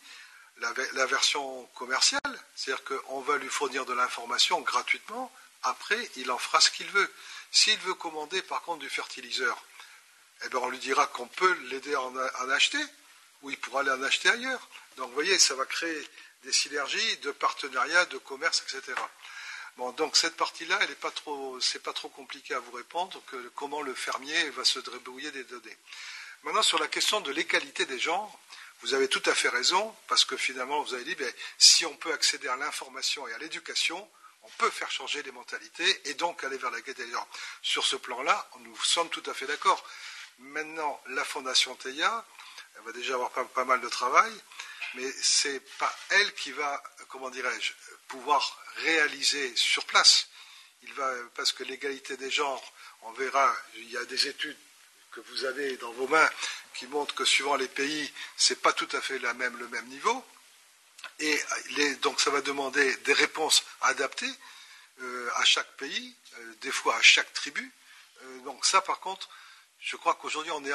la, version commerciale, c'est-à-dire qu'on va lui fournir de l'information gratuitement, après, il en fera ce qu'il veut. S'il veut commander, par contre, du fertiliseur, eh bien, on lui dira qu'on peut l'aider à en, acheter, ou il pourra aller en acheter ailleurs. Donc, vous voyez, ça va créer des synergies, de partenariats, de commerce, etc. Bon, donc cette partie-là, elle n'est pas trop, c'est pas trop compliqué à vous répondre que comment le fermier va se débrouiller des données. Maintenant, sur la question de l'égalité des genres, vous avez tout à fait raison, parce que finalement, vous avez dit, ben, si on peut accéder à l'information et à l'éducation, on peut faire changer les mentalités et donc aller vers des genres. Sur ce plan-là, nous sommes tout à fait d'accord. Maintenant, la Fondation TEIA, va déjà avoir pas mal de travail mais ce n'est pas elle qui va, comment dirais-je, pouvoir réaliser sur place. Il va, parce que l'égalité des genres, on verra, il y a des études que vous avez dans vos mains qui montrent que suivant les pays, ce n'est pas tout à fait le même niveau. Et donc ça va demander des réponses adaptées euh, à chaque pays, euh, des fois à chaque tribu. Euh, donc ça, par contre, je crois qu'aujourd'hui, on est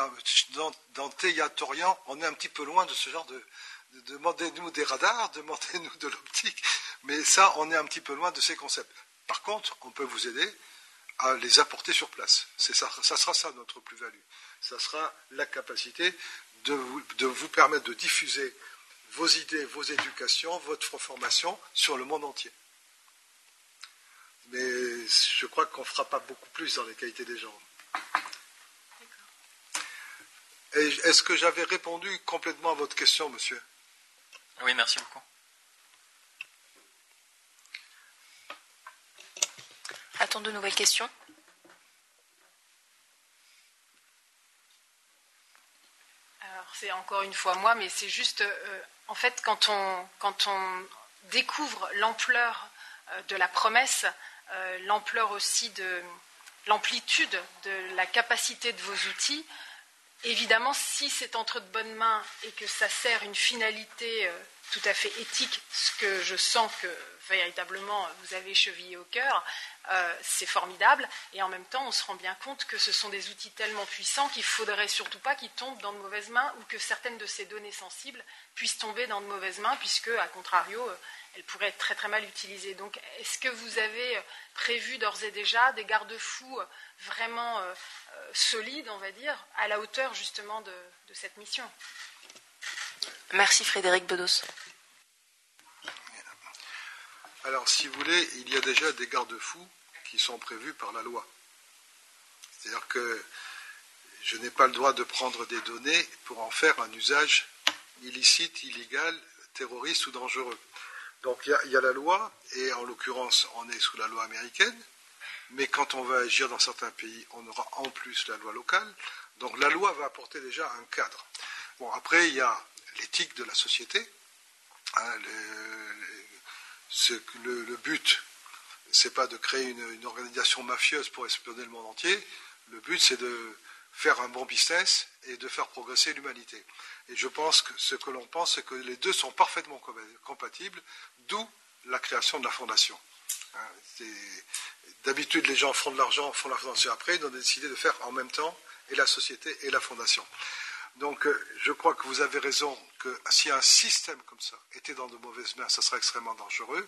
dans, dans Théatorian, on est un petit peu loin de ce genre de, demandez-nous des radars, demandez-nous de l'optique, mais ça, on est un petit peu loin de ces concepts. Par contre, on peut vous aider à les apporter sur place. Ça, ça, sera ça notre plus-value. Ça sera la capacité de vous, permettre de diffuser vos idées, vos éducations, votre formation sur le monde entier. Mais je crois qu'on ne fera pas beaucoup plus dans les qualités des gens. Est-ce que j'avais répondu complètement à votre question, monsieur oui, merci beaucoup. A-t-on de nouvelles questions Alors, c'est encore une fois moi, mais c'est juste, euh, en fait, quand on, quand on découvre l'ampleur euh, de la promesse, euh, l'ampleur aussi de l'amplitude de la capacité de vos outils, Évidemment, si c'est entre de bonnes mains et que ça sert une finalité euh, tout à fait éthique, ce que je sens que véritablement vous avez chevillé au cœur, euh, c'est formidable. Et en même temps, on se rend bien compte que ce sont des outils tellement puissants qu'il ne faudrait surtout pas qu'ils tombent dans de mauvaises mains ou que certaines de ces données sensibles puissent tomber dans de mauvaises mains, puisque, à contrario, euh, elles pourraient être très très mal utilisées. Donc, est-ce que vous avez prévu d'ores et déjà des garde-fous vraiment solide, on va dire, à la hauteur justement de, cette mission. Merci Frédéric Bedos. Alors, si vous voulez, il y a déjà des garde-fous qui sont prévus par la loi. C'est-à-dire que je n'ai pas le droit de prendre des données pour en faire un usage illicite, illégal, terroriste ou dangereux. Donc il y, a la loi, et en l'occurrence on est sous la loi américaine, mais quand on va agir dans certains pays, on aura en plus la loi locale. Donc la loi va apporter déjà un cadre. Bon, après il y a l'éthique de la société. Hein, le, le, le, but, c'est pas de créer une organisation mafieuse pour espionner le monde entier. Le but, c'est de faire un bon business et de faire progresser l'humanité. Et je pense que ce que l'on pense, c'est que les deux sont parfaitement compatibles, d'où la création de la fondation. Hein, d'habitude, les gens font de l'argent, font la fondation après, ils ont décidé de faire en même temps et la société et la fondation. Donc, euh, je crois que vous avez raison que si un système comme ça était dans de mauvaises mains, ça serait extrêmement dangereux.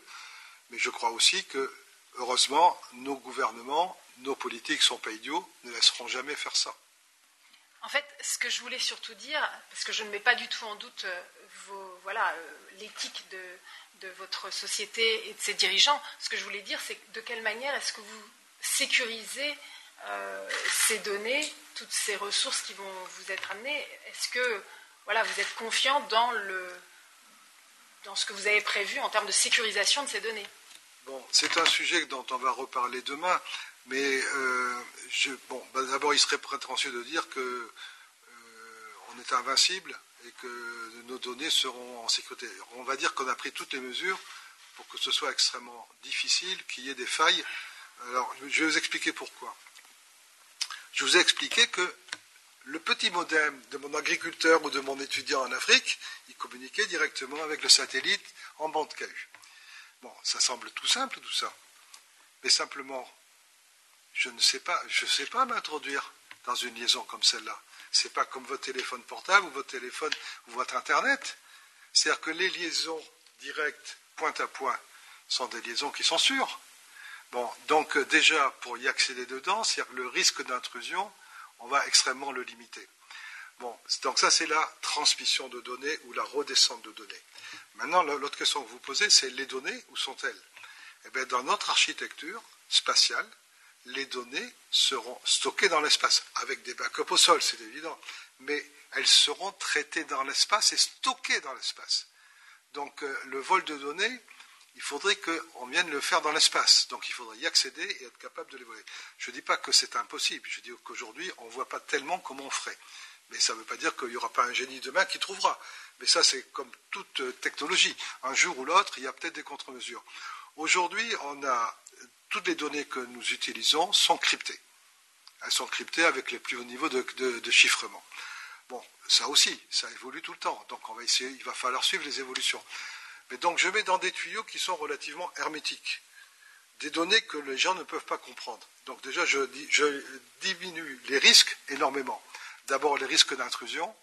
Mais je crois aussi que, heureusement, nos gouvernements, nos politiques sont pas idiots, ne laisseront jamais faire ça. En fait, ce que je voulais surtout dire, parce que je ne mets pas du tout en doute euh, voilà, euh, l'éthique de, votre société et de ses dirigeants, ce que je voulais dire, c'est de quelle manière est-ce que vous sécurisez euh, ces données, toutes ces ressources qui vont vous être amenées? Est-ce que voilà, vous êtes confiant dans, le, dans ce que vous avez prévu en termes de sécurisation de ces données? Bon, c'est un sujet dont on va reparler demain. Mais euh, bah, d'abord, il serait prétentieux de dire qu'on euh, est invincible et que nos données seront en sécurité. On va dire qu'on a pris toutes les mesures pour que ce soit extrêmement difficile, qu'il y ait des failles. Alors, je vais vous expliquer pourquoi. Je vous ai expliqué que le petit modem de mon agriculteur ou de mon étudiant en Afrique, il communiquait directement avec le satellite en bande KU. Bon, ça semble tout simple tout ça. Mais simplement, je ne sais pas, je ne sais pas m'introduire dans une liaison comme celle-là. Ce n'est pas comme votre téléphone portable ou votre téléphone ou votre Internet. C'est-à-dire que les liaisons directes, point à point, sont des liaisons qui sont sûres. Bon, donc euh, déjà, pour y accéder dedans, c'est-à-dire le risque d'intrusion, on va extrêmement le limiter. Bon, donc ça, c'est la transmission de données ou la redescente de données. Maintenant, l'autre question que vous posez, c'est les données, où sont-elles? Eh dans notre architecture spatiale, les données seront stockées dans l'espace, avec des backups au sol, c'est évident, mais elles seront traitées dans l'espace et stockées dans l'espace. Donc euh, le vol de données, il faudrait qu'on vienne le faire dans l'espace. Donc il faudrait y accéder et être capable de les voler. Je ne dis pas que c'est impossible, je dis qu'aujourd'hui, on ne voit pas tellement comment on ferait. Mais ça ne veut pas dire qu'il n'y aura pas un génie demain qui trouvera. Mais ça, c'est comme toute euh, technologie. Un jour ou l'autre, il y a peut-être des contre-mesures. Aujourd'hui, on a toutes les données que nous utilisons sont cryptées. Elles sont cryptées avec les plus hauts niveaux de, chiffrement. Bon, ça aussi, ça évolue tout le temps. Donc on va essayer, il va falloir suivre les évolutions. Mais donc je mets dans des tuyaux qui sont relativement hermétiques. Des données que les gens ne peuvent pas comprendre. Donc déjà, je, je diminue les risques énormément. D'abord les risques d'intrusion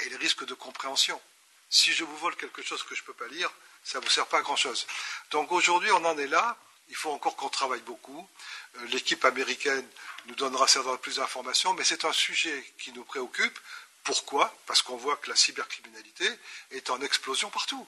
et les risques de compréhension. Si je vous vole quelque chose que je ne peux pas lire, ça ne vous sert pas à grand-chose. Donc aujourd'hui, on en est là. Il faut encore qu'on travaille beaucoup. Euh, l'équipe américaine nous donnera certainement plus d'informations, mais c'est un sujet qui nous préoccupe. Pourquoi? Parce qu'on voit que la cybercriminalité est en explosion partout.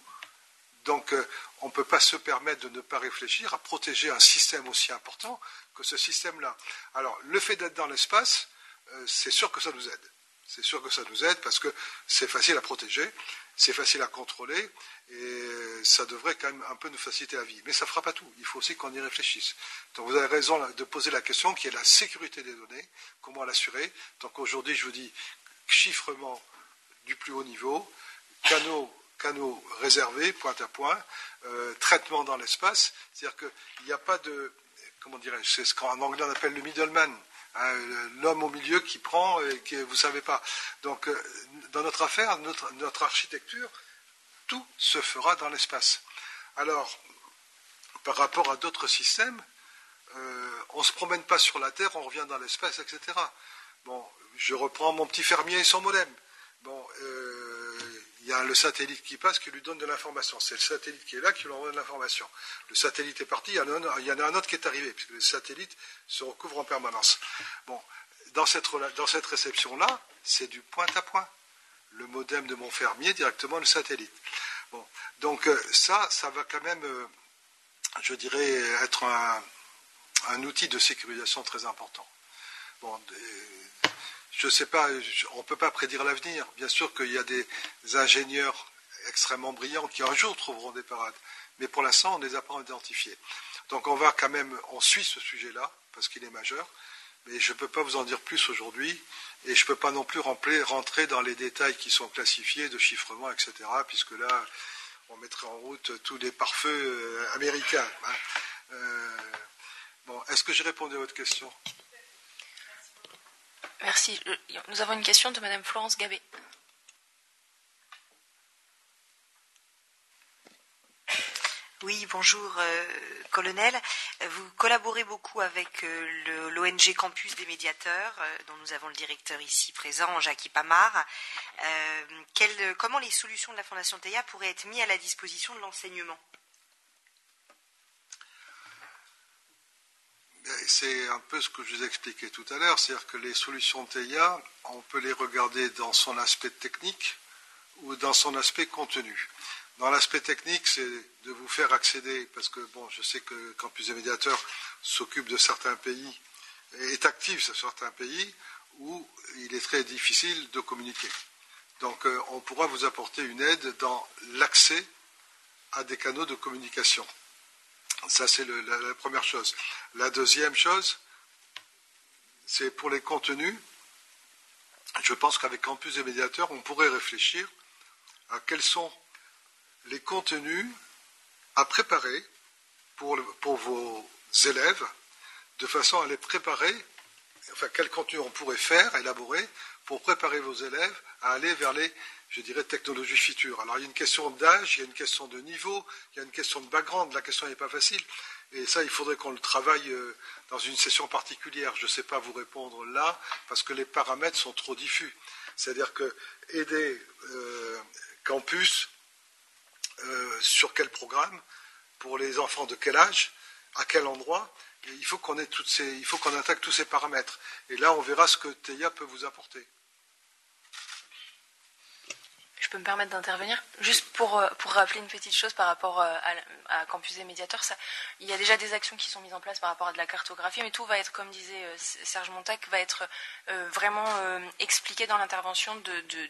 Donc euh, on ne peut pas se permettre de ne pas réfléchir à protéger un système aussi important que ce système-là. Alors le fait d'être dans l'espace, euh, c'est sûr que ça nous aide. C'est sûr que ça nous aide parce que c'est facile à protéger, c'est facile à contrôler et ça devrait quand même un peu nous faciliter la vie. Mais ça ne fera pas tout. Il faut aussi qu'on y réfléchisse. Donc vous avez raison de poser la question qui est la sécurité des données, comment l'assurer? Donc aujourd'hui, je vous dis chiffrement du plus haut niveau, canaux, réservés, point à point, euh, traitement dans l'espace. C'est-à-dire qu'il n'y a pas de, comment dirais-je, c'est ce qu'en anglais on appelle le middleman. Hein, l'homme au milieu qui prend et que vous ne savez pas. Donc, euh, dans notre affaire, notre architecture, tout se fera dans l'espace. Alors, par rapport à d'autres systèmes, euh, on ne se promène pas sur la Terre, on revient dans l'espace, etc. Bon, je reprends mon petit fermier et son modem. Bon, euh, il y a le satellite qui passe qui lui donne de l'information. C'est le satellite qui est là qui lui envoie de l'information. Le satellite est parti, il y, en a, un autre qui est arrivé, puisque le satellite se recouvre en permanence. Bon, dans cette, dans cette réception-là, c'est du point à point le modem de mon fermier directement le satellite. Bon, donc euh, ça, ça va quand même, euh, je dirais, être un, outil de sécurisation très important. Je ne sais pas, on ne peut pas prédire l'avenir. Bien sûr qu'il y a des ingénieurs extrêmement brillants qui un jour trouveront des parades, mais pour l'instant, on ne les a pas identifiés. Donc on va quand même, on suit ce sujet-là, parce qu'il est majeur, mais je ne peux pas vous en dire plus aujourd'hui, et je ne peux pas non plus rentrer dans les détails qui sont classifiés de chiffrement, etc., puisque là, on mettrait en route tous les pare-feux euh, américains. Hein. Euh, bon, est-ce que j'ai répondu à votre question? Merci. Nous avons une question de Madame Florence Gabé. Oui, bonjour, euh, colonel. Vous collaborez beaucoup avec euh, l'ONG Campus des médiateurs, euh, dont nous avons le directeur ici présent, Jacques Pamar. comment les solutions de la Fondation TEIA pourraient être mises à la disposition de l'enseignement? C'est un peu ce que je vous expliquais tout à l'heure, c'est-à-dire que les solutions TEIA, on peut les regarder dans son aspect technique ou dans son aspect contenu. Dans l'aspect technique, c'est de vous faire accéder, parce que bon, je sais que Campus des médiateurs s'occupe de certains pays, est actif sur certains pays où il est très difficile de communiquer. Donc euh, on pourra vous apporter une aide dans l'accès à des canaux de communication. Ça, c'est la, première chose. La deuxième chose, c'est pour les contenus. Je pense qu'avec Campus des médiateurs, on pourrait réfléchir à quels sont les contenus à préparer pour, vos élèves, de façon à les préparer, enfin quel contenu on pourrait faire, élaborer, pour préparer vos élèves à aller vers les, je dirais, technologies futures. Alors il y a une question d'âge, il y a une question de niveau, il y a une question de background, la question n'est pas facile. Et ça, il faudrait qu'on le travaille euh, dans une session particulière. Je ne sais pas vous répondre là, parce que les paramètres sont trop diffus. C'est-à-dire que aider euh, campus euh, sur quel programme, pour les enfants de quel âge, à quel endroit. il faut qu'on attaque tous ces paramètres. Et là, on verra ce que TEIA peut vous apporter peux me permettre d'intervenir Juste pour, euh, pour rappeler une petite chose par rapport euh, à, Campus des médiateurs, il y a déjà des actions qui sont mises en place par rapport à de la cartographie, mais tout va être, comme disait euh, Serge Montac, va être vraiment expliqué dans l'intervention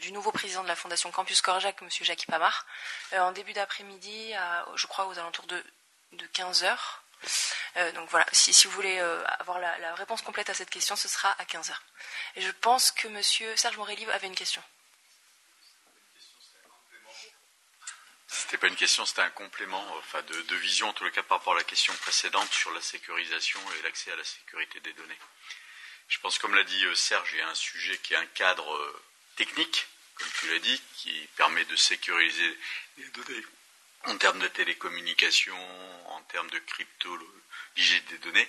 du nouveau président de la Fondation Campus Corjac, M. Jacques Pamar, en début d'après-midi, je crois aux alentours de, de 15 heures. donc voilà, si, vous voulez avoir la, réponse complète à cette question, ce sera à 15 heures. Et je pense que M. Serge Morelli avait une question. C'était pas une question, c'était un complément, enfin de, vision en tout cas par rapport à la question précédente sur la sécurisation et l'accès à la sécurité des données. Je pense, comme l'a dit euh, Serge, il y a un sujet qui est un cadre euh, technique, comme tu l'as dit, qui permet de sécuriser les données en termes de télécommunications, en termes de cryptologie des données,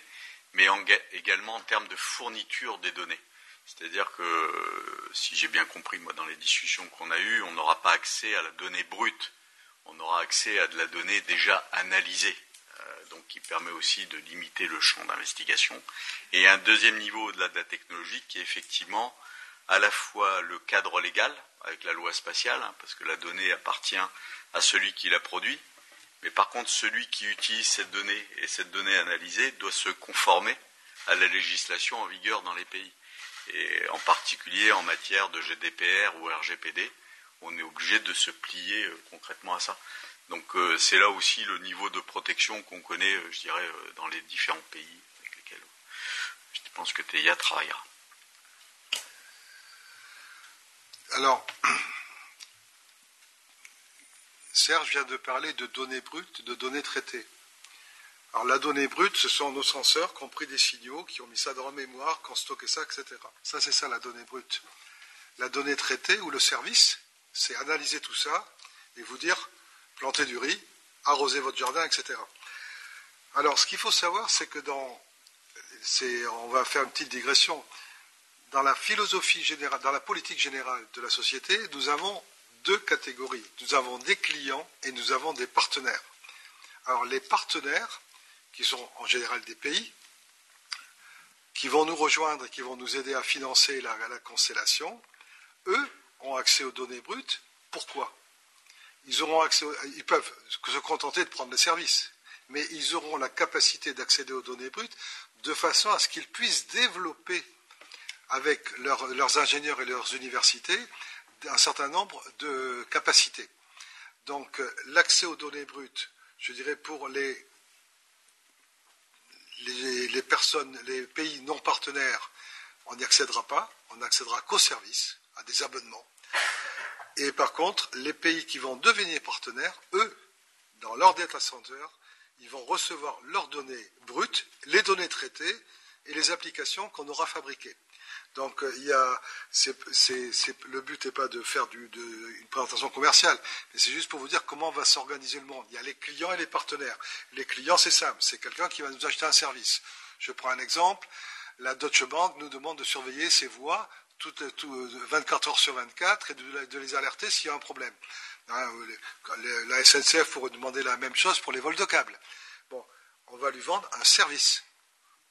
mais également en termes de fourniture des données. C'est-à-dire que, euh, si j'ai bien compris, moi, dans les discussions qu'on a eues, on n'aura pas accès à la donnée brute on aura accès à de la donnée déjà analysée, euh, donc qui permet aussi de limiter le champ d'investigation. Et un deuxième niveau au-delà de la technologie qui est effectivement à la fois le cadre légal, avec la loi spatiale, hein, parce que la donnée appartient à celui qui la produit, mais par contre celui qui utilise cette donnée et cette donnée analysée doit se conformer à la législation en vigueur dans les pays, et en particulier en matière de GDPR ou RGPD, on est obligé de se plier euh, concrètement à ça. Donc euh, c'est là aussi le niveau de protection qu'on connaît, euh, je dirais, dans les différents pays avec lesquels je pense que TEIA travaillera. Alors, Serge vient de parler de données brutes, de données traitées. Alors la donnée brute, ce sont nos senseurs qui ont pris des signaux, qui ont mis ça dans la mémoire, qui ont stocké ça, etc. Ça, c'est ça la donnée brute. La donnée traitée ou le service, c'est analyser tout ça et vous dire planter du riz, arroser votre jardin, etc. Alors, ce qu'il faut savoir, c'est que dans, on va faire une petite digression, dans la philosophie générale, dans la politique générale de la société, nous avons deux catégories. Nous avons des clients et nous avons des partenaires. Alors, les partenaires, qui sont en général des pays, qui vont nous rejoindre et qui vont nous aider à financer la constellation, eux, ont accès aux données brutes. Pourquoi? Ils, auront accès ils peuvent se contenter de prendre les services, mais ils auront la capacité d'accéder aux données brutes de façon à ce qu'ils puissent développer avec leurs ingénieurs et leurs universités un certain nombre de capacités. Donc l'accès aux données brutes, je dirais pour les, les, personnes, les pays non partenaires, on n'y accédera pas, on n'accédera qu'aux services, à des abonnements. Et par contre, les pays qui vont devenir partenaires, eux, dans leur data center, ils vont recevoir leurs données brutes, les données traitées et les applications qu'on aura fabriquées. Donc euh, le but n'est pas de faire une présentation commerciale, mais c'est juste pour vous dire comment va s'organiser le monde. Il y a les clients et les partenaires. Les clients, c'est simple, c'est quelqu'un qui va nous acheter un service. Je prends un exemple. La Deutsche Bank nous demande de surveiller ses voies tout, 24 heures sur 24 et de, les alerter s'il y a un problème. Hein, la SNCF pourrait demander la même chose pour les vols de câbles. Bon, on va lui vendre un service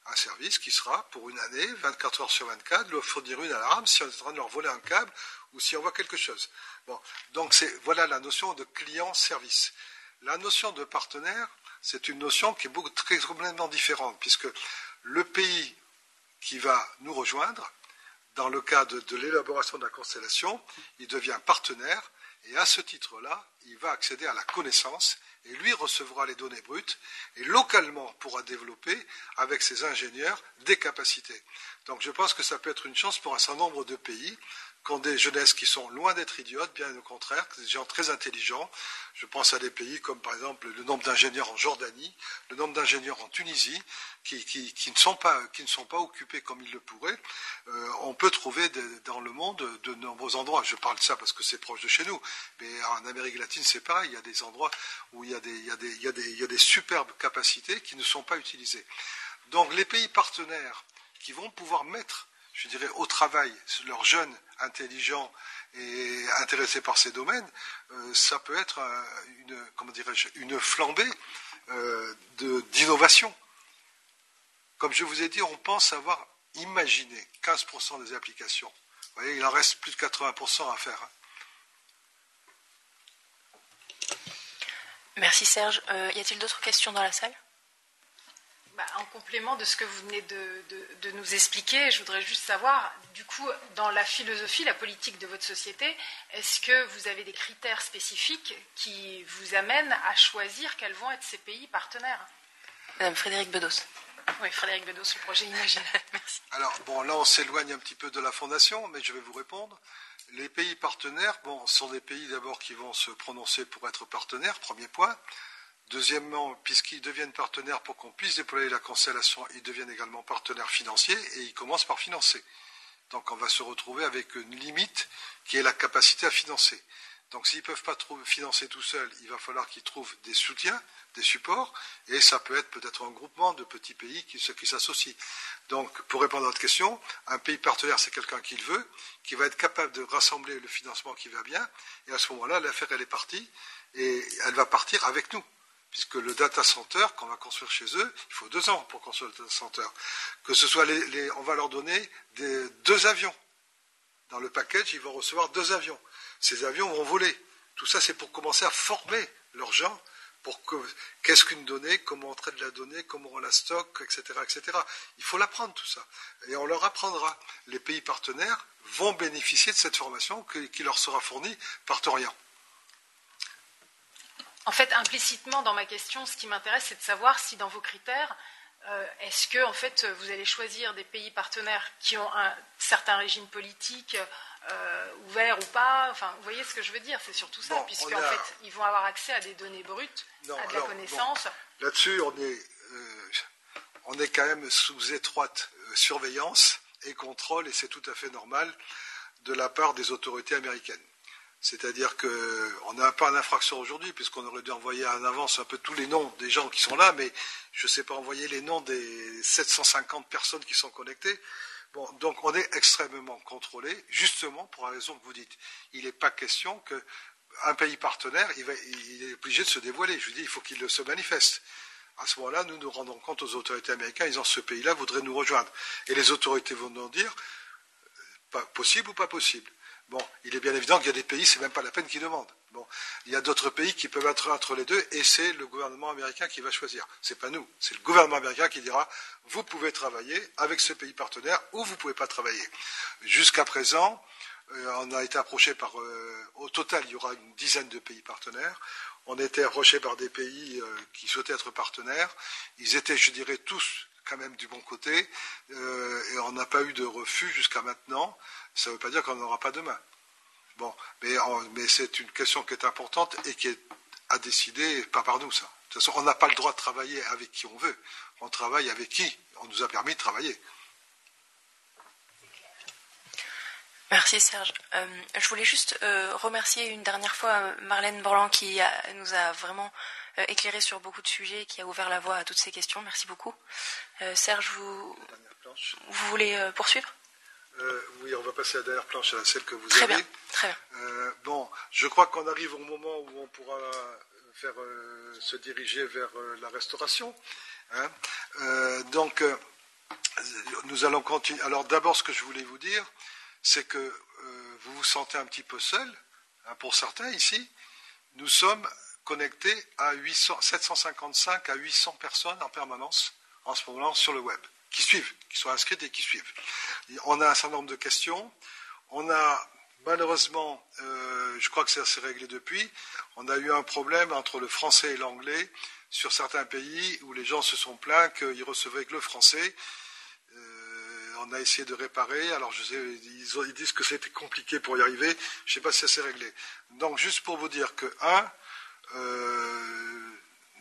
un service qui sera pour une année, 24 heures sur 24, leur fournir une alarme si on est en train de leur voler un câble ou si on voit quelque chose. Bon, donc voilà la notion de client-service. La notion de partenaire, c'est une notion qui est beaucoup, très complètement différente, puisque le pays qui va nous rejoindre, dans le cadre de l'élaboration de la constellation, il devient partenaire, et à ce titre-là, il va accéder à la connaissance et lui recevra les données brutes et localement pourra développer avec ses ingénieurs des capacités. Donc je pense que ça peut être une chance pour un certain nombre de pays qui ont des jeunesses qui sont loin d'être idiotes, bien au contraire, des gens très intelligents. Je pense à des pays comme par exemple le nombre d'ingénieurs en Jordanie, le nombre d'ingénieurs en Tunisie, qui, ne sont pas, occupés comme ils le pourraient. Euh, on peut trouver dans le monde de nombreux endroits. Je parle de ça parce que c'est proche de chez nous, mais en Amérique latine c'est pareil. Il y a des endroits où il y a des, il y il y a des superbes capacités qui ne sont pas utilisées. Donc les pays partenaires qui vont pouvoir mettre je dirais, au travail, leurs jeunes intelligents et intéressés par ces domaines, euh, ça peut être une, comment dirais-je, une flambée euh, d'innovation. Comme je vous ai dit, on pense avoir imaginé 15% des applications. Vous voyez, il en reste plus de 80% à faire. Hein. Merci Serge. Euh, y a-t-il d'autres questions dans la salle? Bah, en complément de ce que vous venez de, nous expliquer, je voudrais juste savoir, du coup, dans la philosophie, la politique de votre société, est-ce que vous avez des critères spécifiques qui vous amènent à choisir quels vont être ces pays partenaires? Madame Frédéric Bedos. Oui, Frédéric Bedos, le projet Imagine. Merci. Alors, bon, là, on s'éloigne un petit peu de la fondation, mais je vais vous répondre. Les pays partenaires, bon, sont des pays d'abord qui vont se prononcer pour être partenaires, premier point. Deuxièmement, puisqu'ils deviennent partenaires pour qu'on puisse déployer la constellation, ils deviennent également partenaires financiers et ils commencent par financer. Donc on va se retrouver avec une limite qui est la capacité à financer. Donc s'ils ne peuvent pas financer tout seuls, il va falloir qu'ils trouvent des soutiens, des supports, et ça peut être peut-être un groupement de petits pays qui, qui s'associent. Donc pour répondre à votre question, un pays partenaire, c'est quelqu'un qui le veut, qui va être capable de rassembler le financement qui va bien, et à ce moment-là, l'affaire, elle est partie, et elle va partir avec nous puisque le data center qu'on va construire chez eux, il faut deux ans pour construire le data center. Que ce soit les, on va leur donner deux avions. Dans le package, ils vont recevoir deux avions. Ces avions vont voler. Tout ça, c'est pour commencer à former leurs gens pour que qu'est-ce qu'une donnée, comment on traite la donnée, comment on la stocke, etc., etc. Il faut l'apprendre tout ça, et on leur apprendra. Les pays partenaires vont bénéficier de cette formation qui leur sera fournie par Torian. En fait, implicitement dans ma question, ce qui m'intéresse, c'est de savoir si dans vos critères, euh, est-ce que en fait vous allez choisir des pays partenaires qui ont un certain régime politique euh, ouvert ou pas Enfin, vous voyez ce que je veux dire C'est surtout ça, puisqu'en fait, ils vont avoir accès à des données brutes, à de la connaissance. Là-dessus, on est, euh, on est quand même sous étroite surveillance et contrôle, et c'est tout à fait normal de la part des autorités américaines. C'est-à-dire qu'on n'a pas d'infraction aujourd'hui, puisqu'on aurait dû envoyer en avance un peu tous les noms des gens qui sont là, mais je ne sais pas envoyer les noms des 750 personnes qui sont connectées. Bon, donc on est extrêmement contrôlé, justement pour la raison que vous dites. Il n'est pas question qu'un pays partenaire, il, est obligé de se dévoiler. Je vous dis, il faut qu'il se manifeste. À ce moment-là, nous nous rendons compte aux autorités américaines, disant ce pays-là voudrait nous rejoindre. Et les autorités vont nous dire, pas possible ou pas possible. Bon, il est bien évident qu'il y a des pays, c'est même pas la peine qu'ils demandent. Bon, il y a d'autres pays qui peuvent être entre les deux, et c'est le gouvernement américain qui va choisir. C'est pas nous, c'est le gouvernement américain qui dira vous pouvez travailler avec ce pays partenaire ou vous pouvez pas travailler. Jusqu'à présent, euh, on a été approché par, euh, au total, il y aura une dizaine de pays partenaires. On a été approché par des pays euh, qui souhaitaient être partenaires. Ils étaient, je dirais, tous quand même du bon côté, et on n'a pas eu de refus jusqu'à maintenant. Ça ne veut pas dire qu'on n'aura pas demain. Bon, mais, mais c'est une question qui est importante et qui est à décider, pas par nous, ça. De toute façon, on n'a pas le droit de travailler avec qui on veut. On travaille avec qui on nous a permis de travailler. Merci Serge. Euh, je voulais juste euh, remercier une dernière fois euh, Marlène Borland qui nous a vraiment éclairé sur beaucoup de sujets et qui a ouvert la voie à toutes ces questions. Merci beaucoup. Serge, vous, vous voulez poursuivre? Oui, on va passer à la dernière planche, à celle que vous très avez. Bien, très bien. bon, je crois qu'on arrive au moment où on pourra faire, se diriger vers la restauration. Hein. donc, nous allons continuer. Alors d'abord, ce que je voulais vous dire, c'est que euh, vous vous sentez un petit peu seul, hein, pour certains ici. Nous sommes connectés à 755 à 800 personnes en permanence en ce moment sur le web, qui suivent, qui sont inscrites et qui suivent. On a un certain nombre de questions. On a malheureusement, euh, je crois que ça s'est réglé depuis, on a eu un problème entre le français et l'anglais sur certains pays où les gens se sont plaints qu'ils recevaient que le français on a essayé de réparer. Alors, je sais, ils, disent que c'était compliqué pour y arriver. Je ne sais pas si ça s'est réglé. Donc, juste pour vous dire que, un, euh,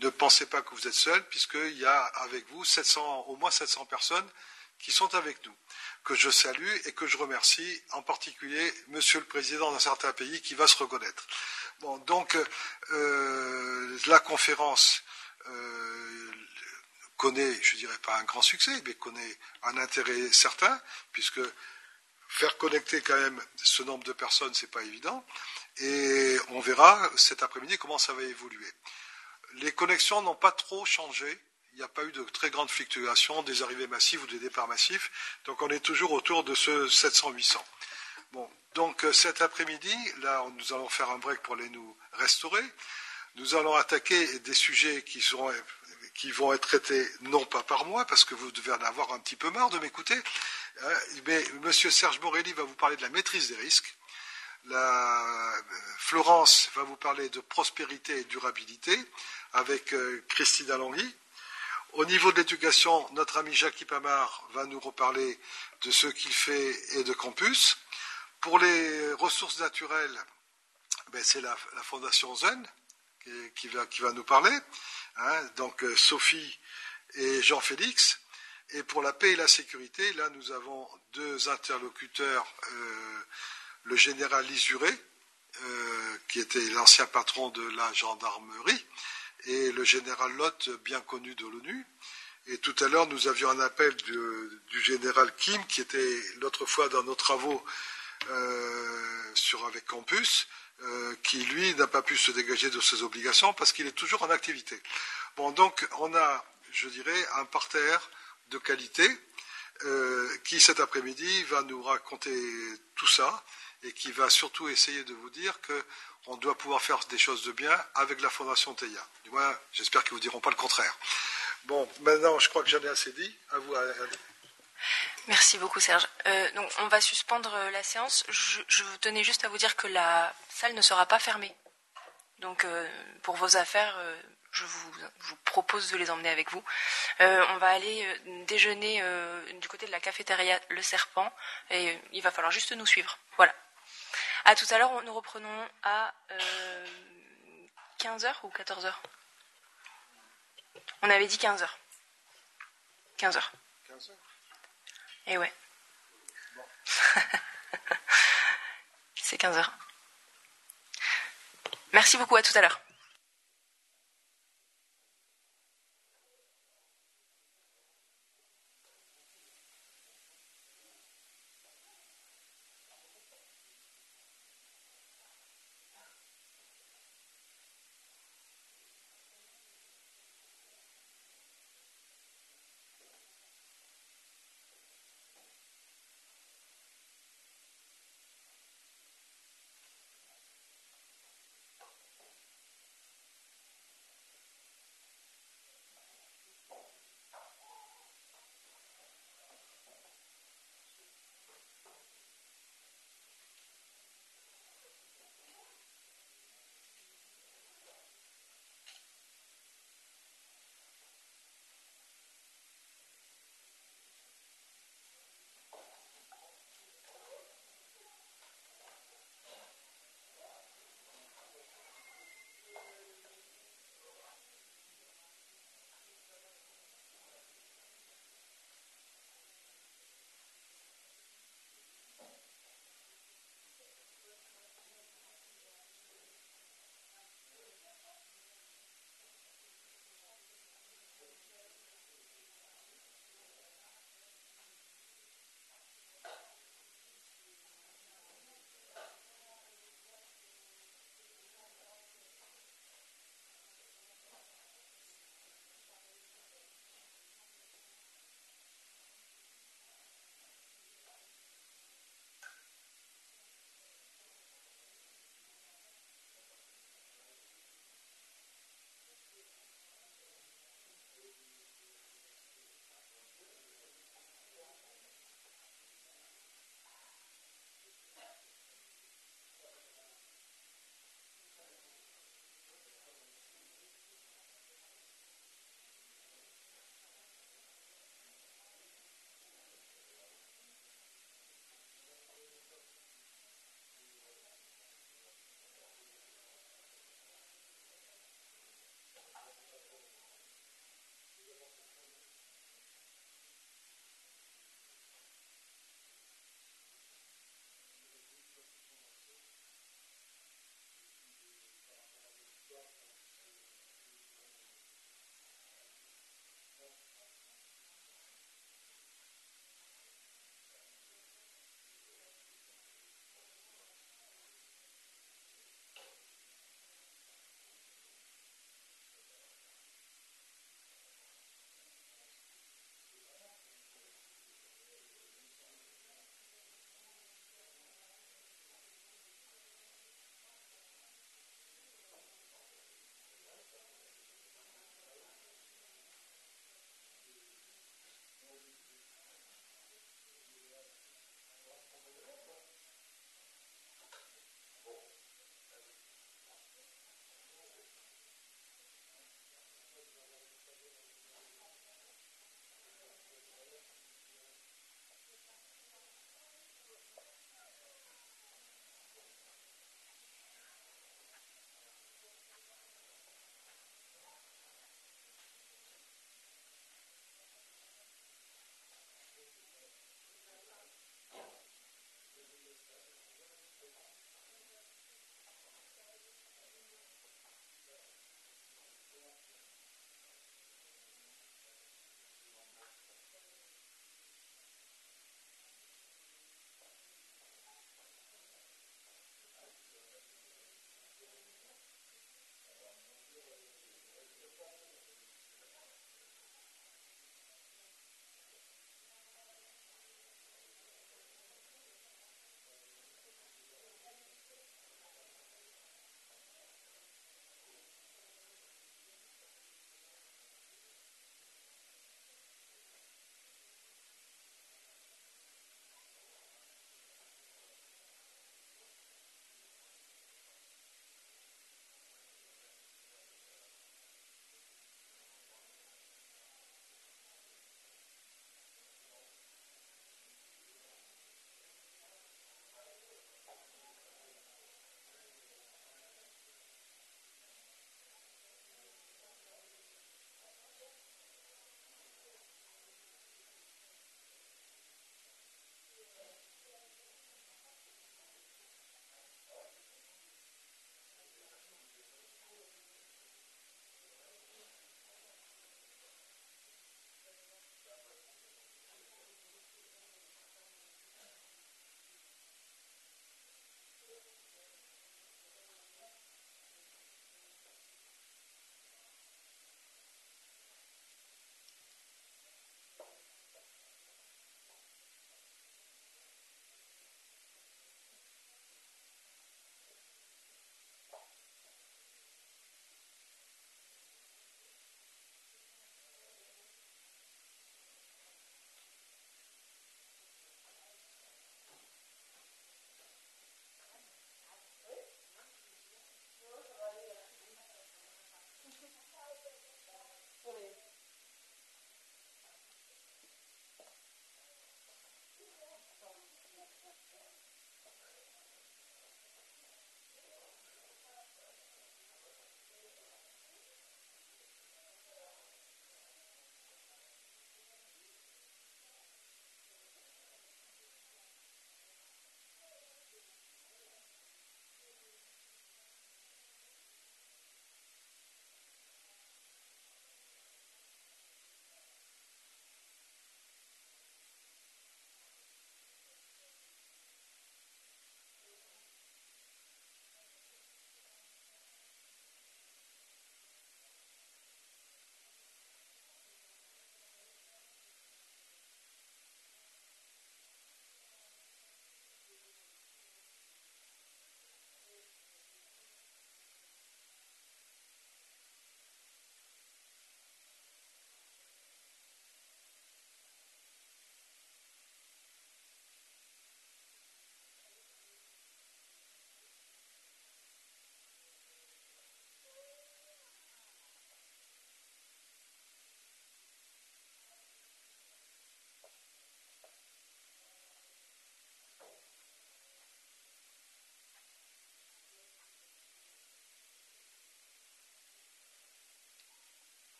ne pensez pas que vous êtes seul, puisqu'il y a avec vous 700, au moins 700 personnes qui sont avec nous, que je salue et que je remercie, en particulier Monsieur le Président d'un certain pays qui va se reconnaître. Donc, euh, la conférence euh, connaît, je ne dirais pas un grand succès, mais connaît un intérêt certain, puisque faire connecter quand même ce nombre de personnes, ce n'est pas évident. Et on verra cet après-midi comment ça va évoluer. Les connexions n'ont pas trop changé. Il n'y a pas eu de très grande fluctuation, des arrivées massives ou des départs massifs. Donc on est toujours autour de ce 700-800. Bon, donc cet après-midi, là, nous allons faire un break pour aller nous restaurer. Nous allons attaquer des sujets qui seront qui vont être traités non pas par moi, parce que vous devez en avoir un petit peu marre de m'écouter, hein, mais M. Serge Morelli va vous parler de la maîtrise des risques. La, Florence va vous parler de prospérité et durabilité avec euh, Christine Alonghi. Au niveau de l'éducation, notre ami Jacques Pamard va nous reparler de ce qu'il fait et de campus. Pour les ressources naturelles, ben, c'est la, Fondation Zen qui, va, nous parler. Hein, donc euh, Sophie et Jean-Félix. Et pour la paix et la sécurité, là, nous avons deux interlocuteurs, euh, le général Lisuré, euh, qui était l'ancien patron de la gendarmerie, et le général Lott, bien connu de l'ONU. Et tout à l'heure, nous avions un appel du général Kim, qui était l'autre fois dans nos travaux sur, avec Campus, euh, qui, lui, n'a pas pu se dégager de ses obligations parce qu'il est toujours en activité. Bon, donc, on a, je dirais, un parterre de qualité euh, qui, cet après-midi, va nous raconter tout ça et qui va surtout essayer de vous dire qu'on doit pouvoir faire des choses de bien avec la Fondation TEIA. Du moins, j'espère qu'ils ne vous diront pas le contraire. Bon, maintenant, je crois que j'en ai assez dit. À vous. Merci beaucoup Serge. Euh, donc on va suspendre euh, la séance. Je, tenais juste à vous dire que la salle ne sera pas fermée. Donc euh, pour vos affaires, je vous, propose de les emmener avec vous. on va aller déjeuner du côté de la cafétéria Le Serpent et il va falloir juste nous suivre. Voilà. À tout à l'heure, nous reprenons à 15h ou 14h On avait dit 15h. 15h. 15h eh ouais. C'est 15 heures. Merci beaucoup, à tout à l'heure.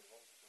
approval.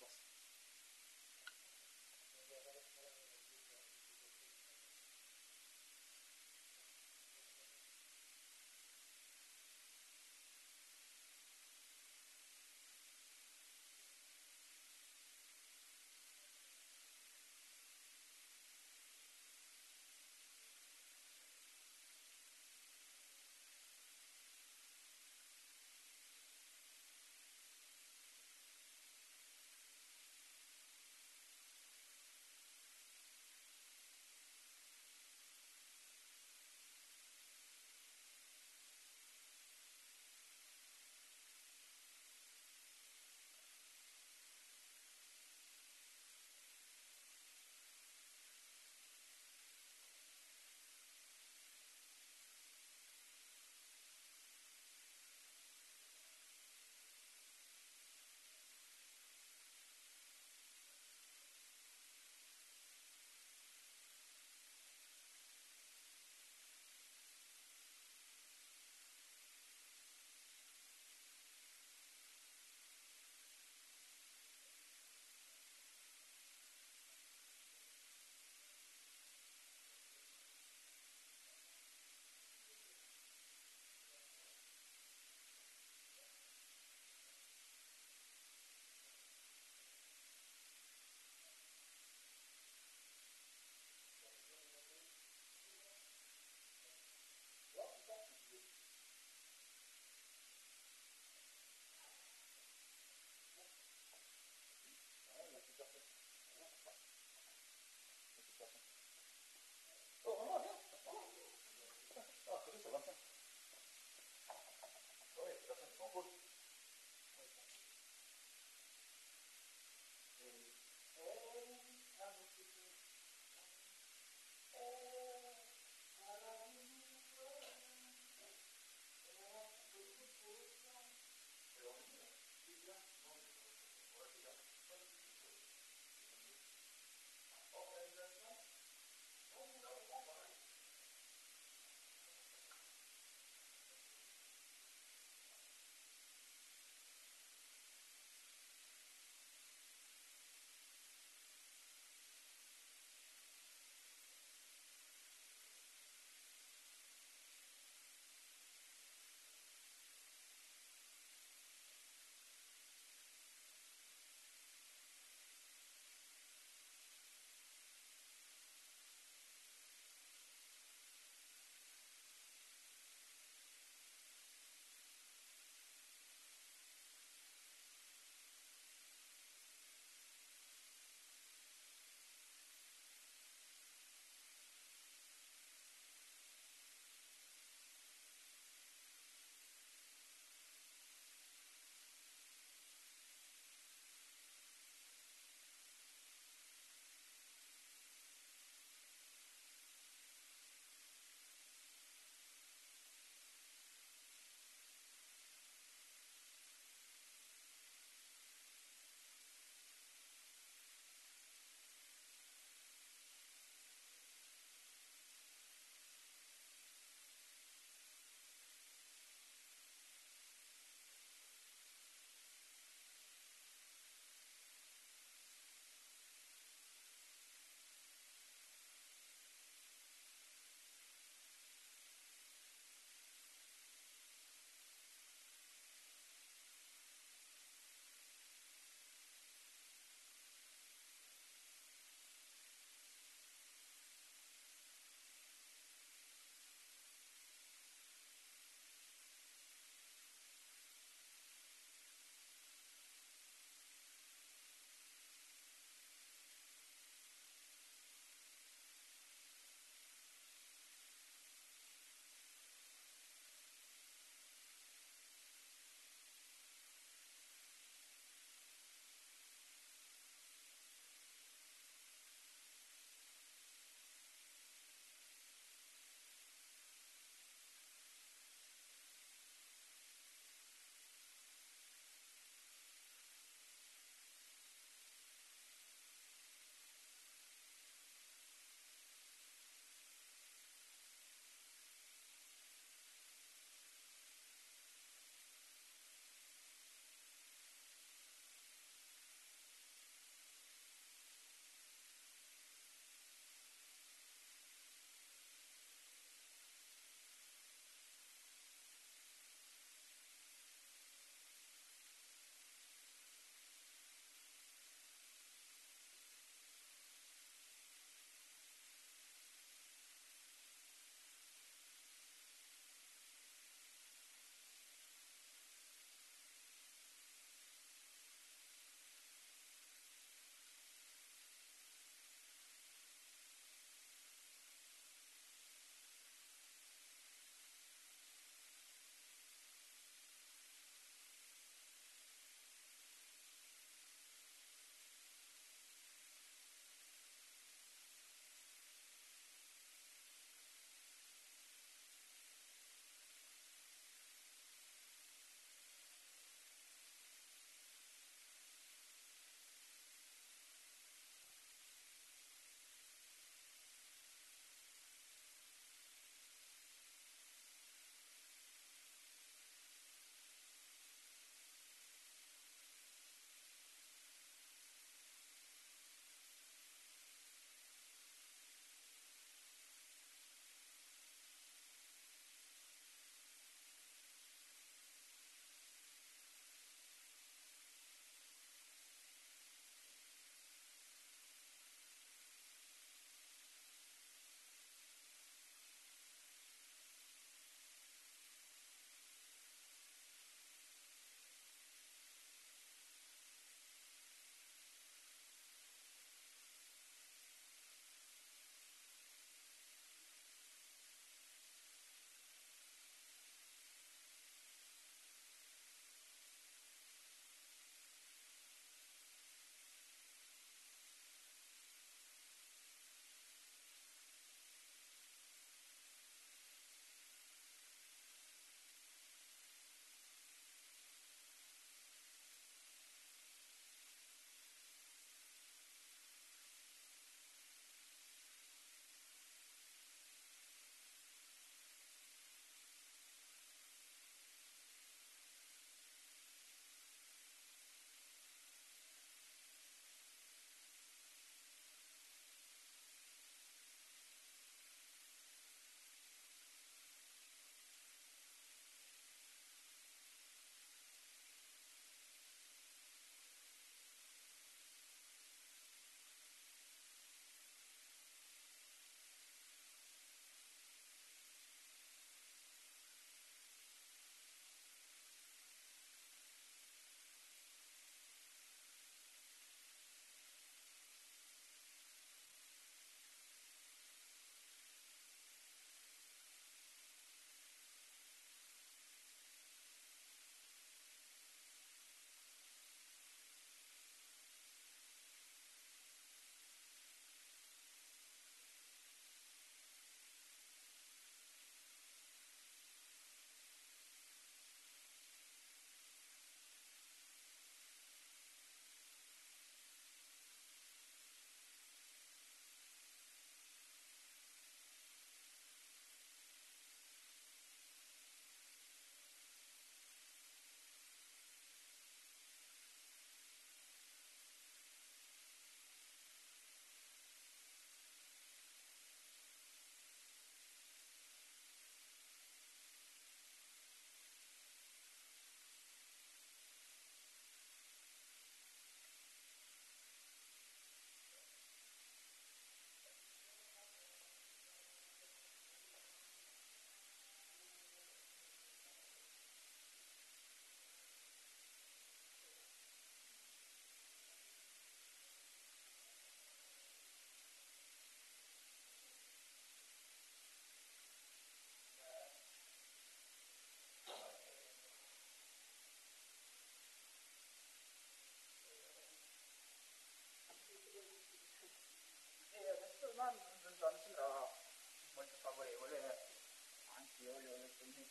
Merci.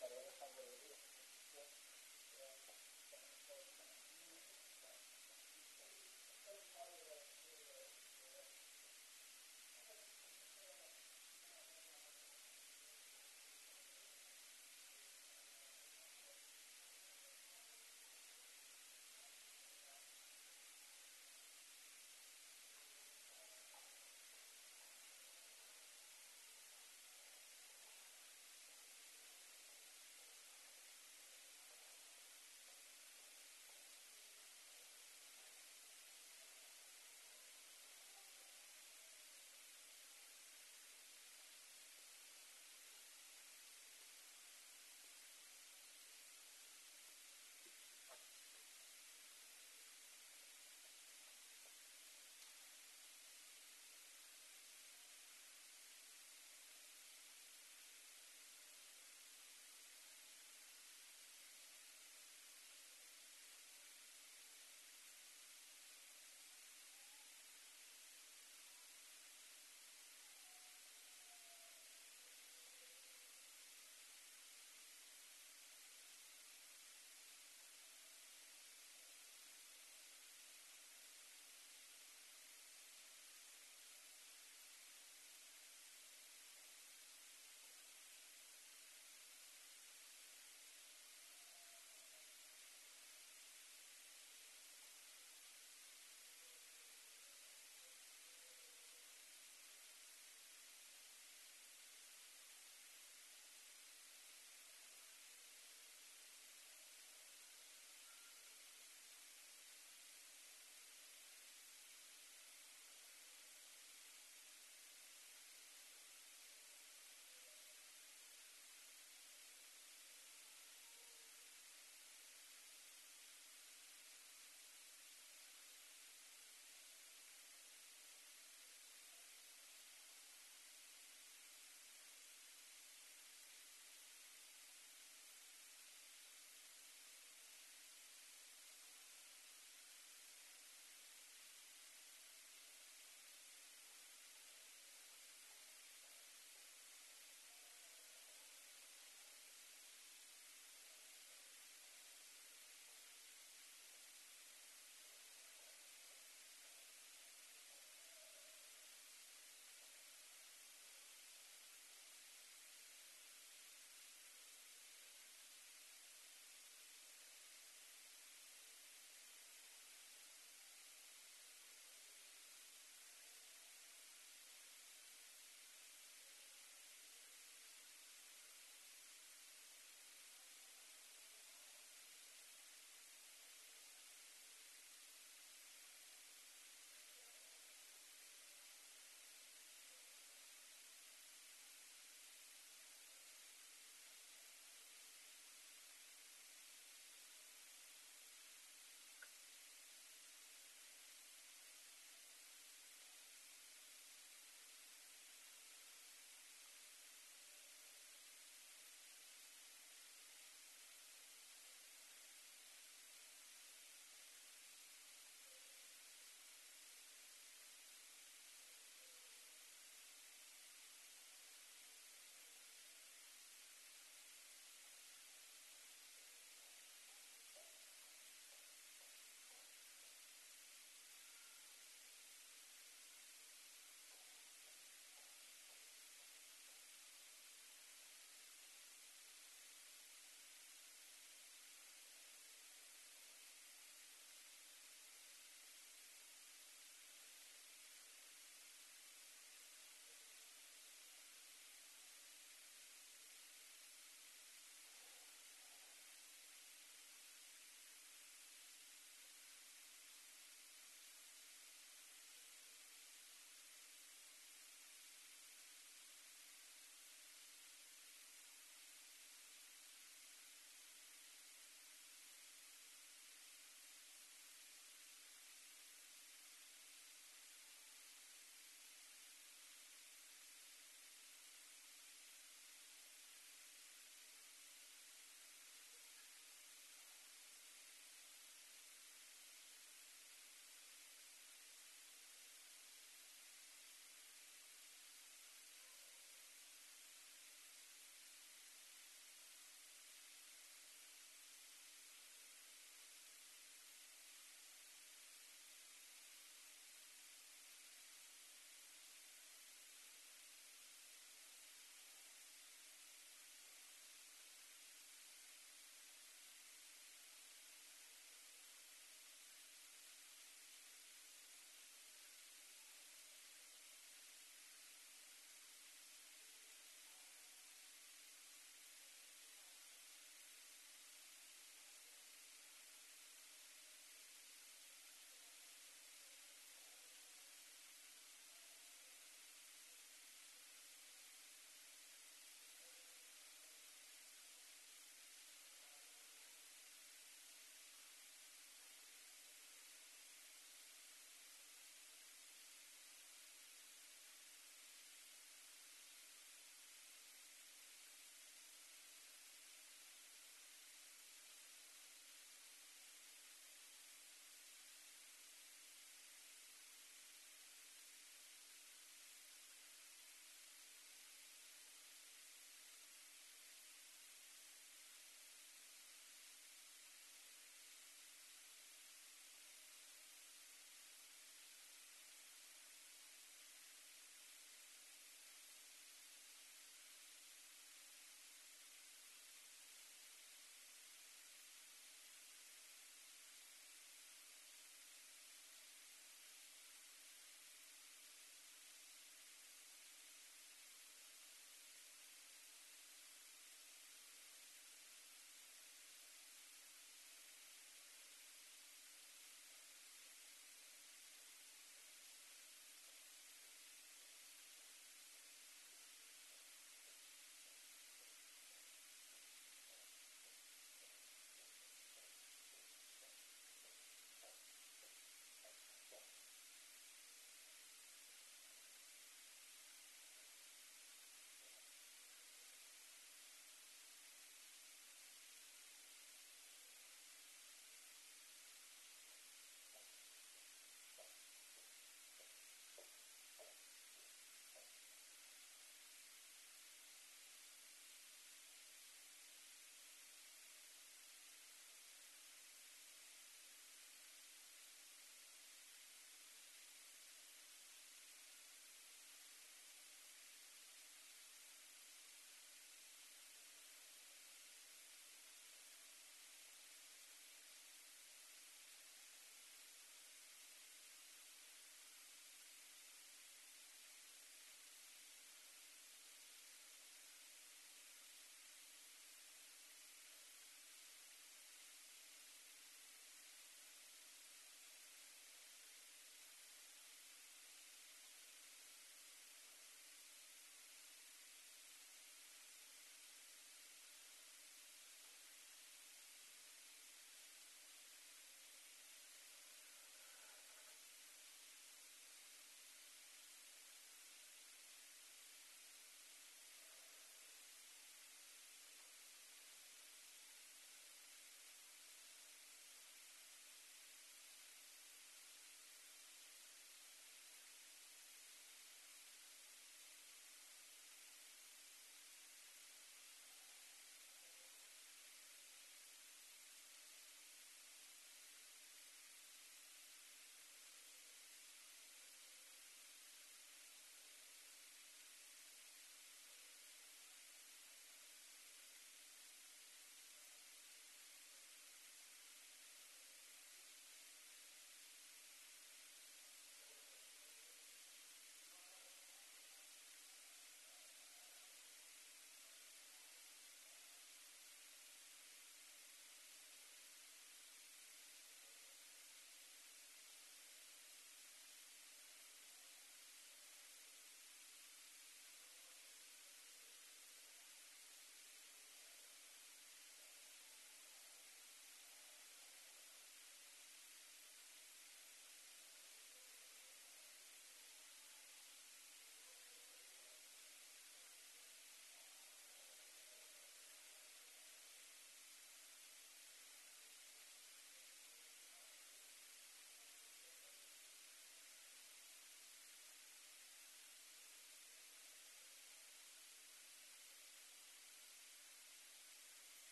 Thank you.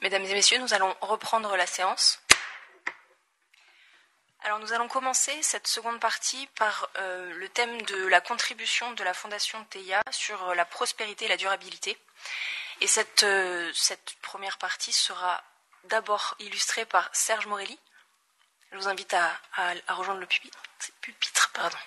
Mesdames et messieurs, nous allons reprendre la séance. Alors nous allons commencer cette seconde partie par euh, le thème de la contribution de la Fondation TEIA sur la prospérité et la durabilité. Et cette, euh, cette première partie sera d'abord illustrée par Serge Morelli. Je vous invite à rejoindre le pupitre. pupitre pardon.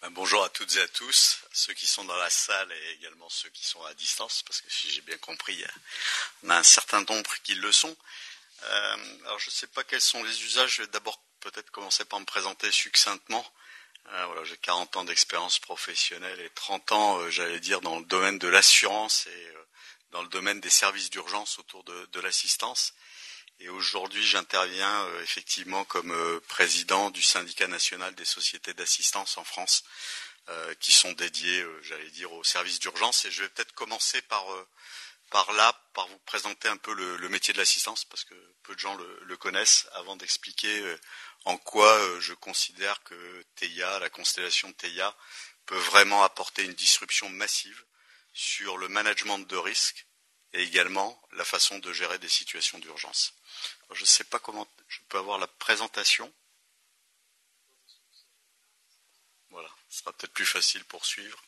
Ben, bonjour à toutes et à tous, ceux qui sont dans la salle et également ceux qui sont à distance, parce que si j'ai bien compris, on a un certain nombre qui le sont. Euh, alors je ne sais pas quels sont les usages, je vais d'abord peut-être commencer par me présenter succinctement. Euh, j'ai 40 ans d'expérience professionnelle et 30 ans, euh, j'allais dire, dans le domaine de l'assurance et dans le domaine des services d'urgence autour de l'assistance. Aujourd'hui, j'interviens euh, effectivement comme euh, président du syndicat national des sociétés d'assistance en France, euh, qui sont dédiées, j'allais dire, aux services d'urgence. Et je vais peut-être commencer par, là, par vous présenter un peu le, métier de l'assistance, parce que peu de gens le, connaissent, avant d'expliquer en quoi je considère que TEIA, la constellation de TEIA, peut vraiment apporter une disruption massive sur le management de risque et également la façon de gérer des situations d'urgence. Je ne sais pas comment je peux avoir la présentation. Voilà, ce sera peut-être plus facile pour suivre.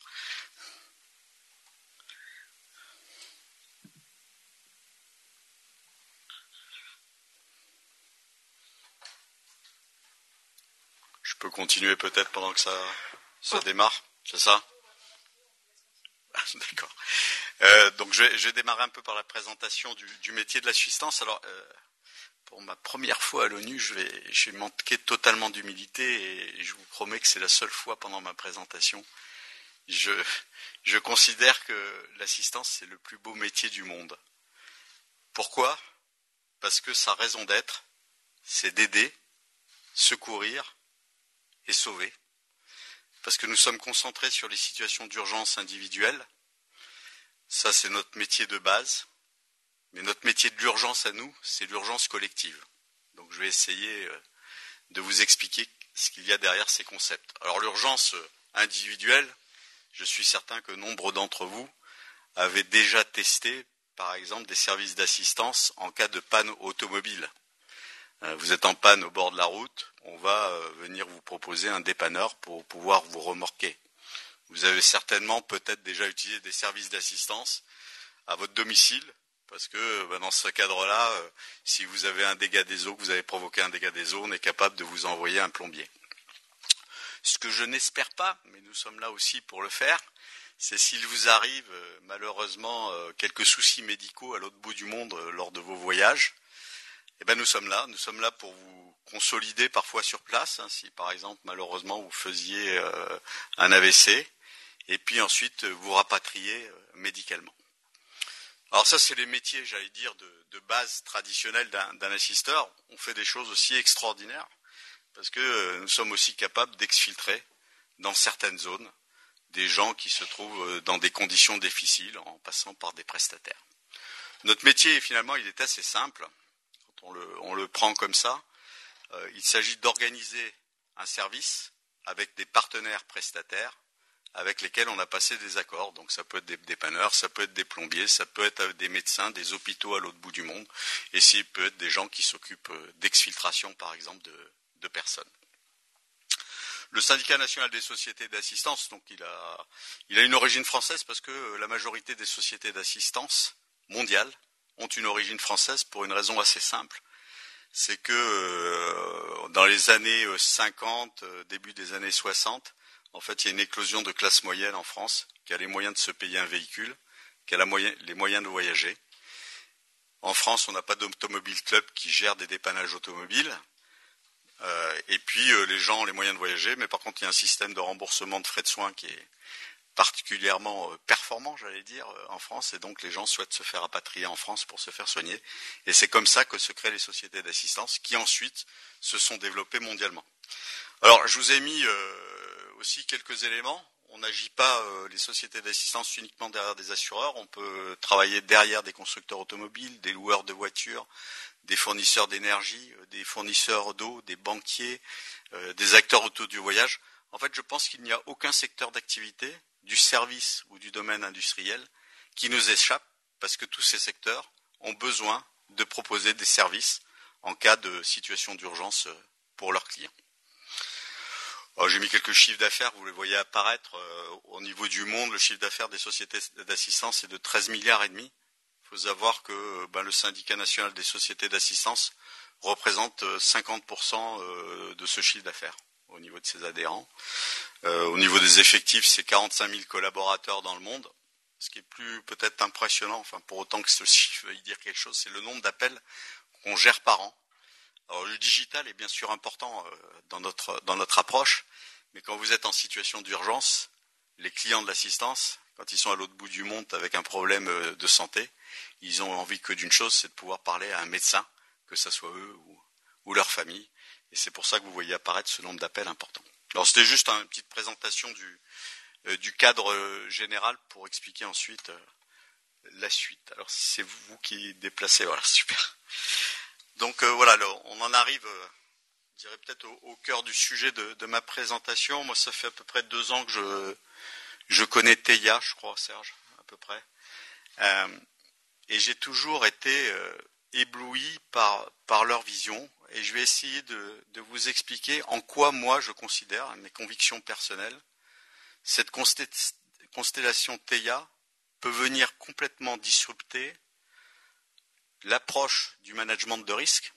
Je peux continuer peut-être pendant que ça, ça démarre, c'est ça? D'accord. Euh, donc je vais, je vais, démarrer un peu par la présentation du, du métier de l'assistance. Alors, euh, pour ma première fois à l'ONU, je vais, je vais manquer totalement d'humilité et je vous promets que c'est la seule fois pendant ma présentation. Je, je considère que l'assistance, c'est le plus beau métier du monde. Pourquoi? Parce que sa raison d'être, c'est d'aider, secourir et sauver. Parce que nous sommes concentrés sur les situations d'urgence individuelles. Ça, c'est notre métier de base. Mais notre métier de l'urgence à nous, c'est l'urgence collective. Donc je vais essayer euh, de vous expliquer ce qu'il y a derrière ces concepts. Alors l'urgence individuelle, je suis certain que nombre d'entre vous avaient déjà testé, par exemple, des services d'assistance en cas de panne automobile. Euh, vous êtes en panne au bord de la route, on va euh, venir vous proposer un dépanneur pour pouvoir vous remorquer. Vous avez certainement peut-être déjà utilisé des services d'assistance à votre domicile parce que ben, dans ce cadre-là, euh, si vous avez un dégât des eaux, que vous avez provoqué un dégât des eaux, on est capable de vous envoyer un plombier. Ce que je n'espère pas, mais nous sommes là aussi pour le faire, c'est s'il vous arrive euh, malheureusement euh, quelques soucis médicaux à l'autre bout du monde lors de vos voyages, eh ben nous sommes là, nous sommes là pour vous consolider parfois sur place, hein, si par exemple malheureusement vous faisiez un AVC, et puis ensuite vous rapatrier médicalement. Alors ça, c'est les métiers, j'allais dire, de, base traditionnelle d'un assisteur. On fait des choses aussi extraordinaires parce que euh, nous sommes aussi capables d'exfiltrer dans certaines zones des gens qui se trouvent euh, dans des conditions difficiles en passant par des prestataires. Notre métier, finalement, il est assez simple. Quand on le, on le prend comme ça, euh, il s'agit d'organiser un service avec des partenaires prestataires avec lesquels on a passé des accords. Donc ça peut être des dépanneurs, ça peut être des plombiers, ça peut être des médecins, des hôpitaux à l'autre bout du monde, et ça peut être des gens qui s'occupent euh, d'exfiltration, par exemple, de, personnes. Le syndicat national des sociétés d'assistance, donc il a, une origine française parce que la majorité des sociétés d'assistance mondiales ont une origine française pour une raison assez simple. C'est que euh, dans les années 50, euh, début des années 60, en fait, il y a une éclosion de classe moyenne en France, qui a les moyens de se payer un véhicule, qui a les moyens de voyager. En France, on n'a pas d'automobile club qui gère des dépannages automobiles. Euh, et puis, euh, les gens ont les moyens de voyager, mais par contre, il y a un système de remboursement de frais de soins qui est particulièrement euh, performant, j'allais dire, en France, et donc les gens souhaitent se faire rapatrier en France pour se faire soigner. Et c'est comme ça que se créent les sociétés d'assistance, qui ensuite se sont développées mondialement. Alors, je vous ai mis aussi quelques éléments. On n'agit pas euh, les sociétés d'assistance uniquement derrière des assureurs. On peut travailler derrière des constructeurs automobiles, des loueurs de voitures, des fournisseurs d'énergie, euh, des fournisseurs d'eau, des banquiers, euh, des acteurs auto du voyage. En fait, je pense qu'il n'y a aucun secteur d'activité, du service ou du domaine industriel, qui nous échappe, parce que tous ces secteurs ont besoin de proposer des services en cas de situation d'urgence pour leurs clients. J'ai mis quelques chiffres d'affaires, vous les voyez apparaître. Euh, au niveau du monde, le chiffre d'affaires des sociétés d'assistance est de 13 milliards et demi. Il faut savoir que euh, ben, le syndicat national des sociétés d'assistance représente 50% de ce chiffre d'affaires au niveau de ses adhérents. au niveau des effectifs, c'est 45 000 collaborateurs dans le monde. Ce qui est plus peut-être impressionnant, enfin pour autant que ce chiffre veuille dire quelque chose, c'est le nombre d'appels qu'on gère par an. Alors le digital est bien sûr important euh, dans notre, dans notre approche, mais quand vous êtes en situation d'urgence, les clients de l'assistance, quand ils sont à l'autre bout du monde avec un problème euh, de santé, ils ont envie que d'une chose, c'est de pouvoir parler à un médecin, que ce soit eux ou, leur famille. Et c'est pour ça que vous voyez apparaître ce nombre d'appels important. Alors c'était juste une petite présentation du, euh, cadre général pour expliquer ensuite la suite. Alors c'est vous qui déplacez, voilà, super. Donc euh, voilà, on en arrive, euh, je dirais peut-être au, cœur du sujet de, ma présentation. Moi, ça fait à peu près deux ans que je, connais Teia, je crois, Serge, à peu près. Euh, et j'ai toujours été ébloui par, leur vision. Et je vais essayer de, de vous expliquer en quoi moi je considère, mes convictions personnelles, cette constellation Teia peut venir complètement disrupter l'approche du management de risque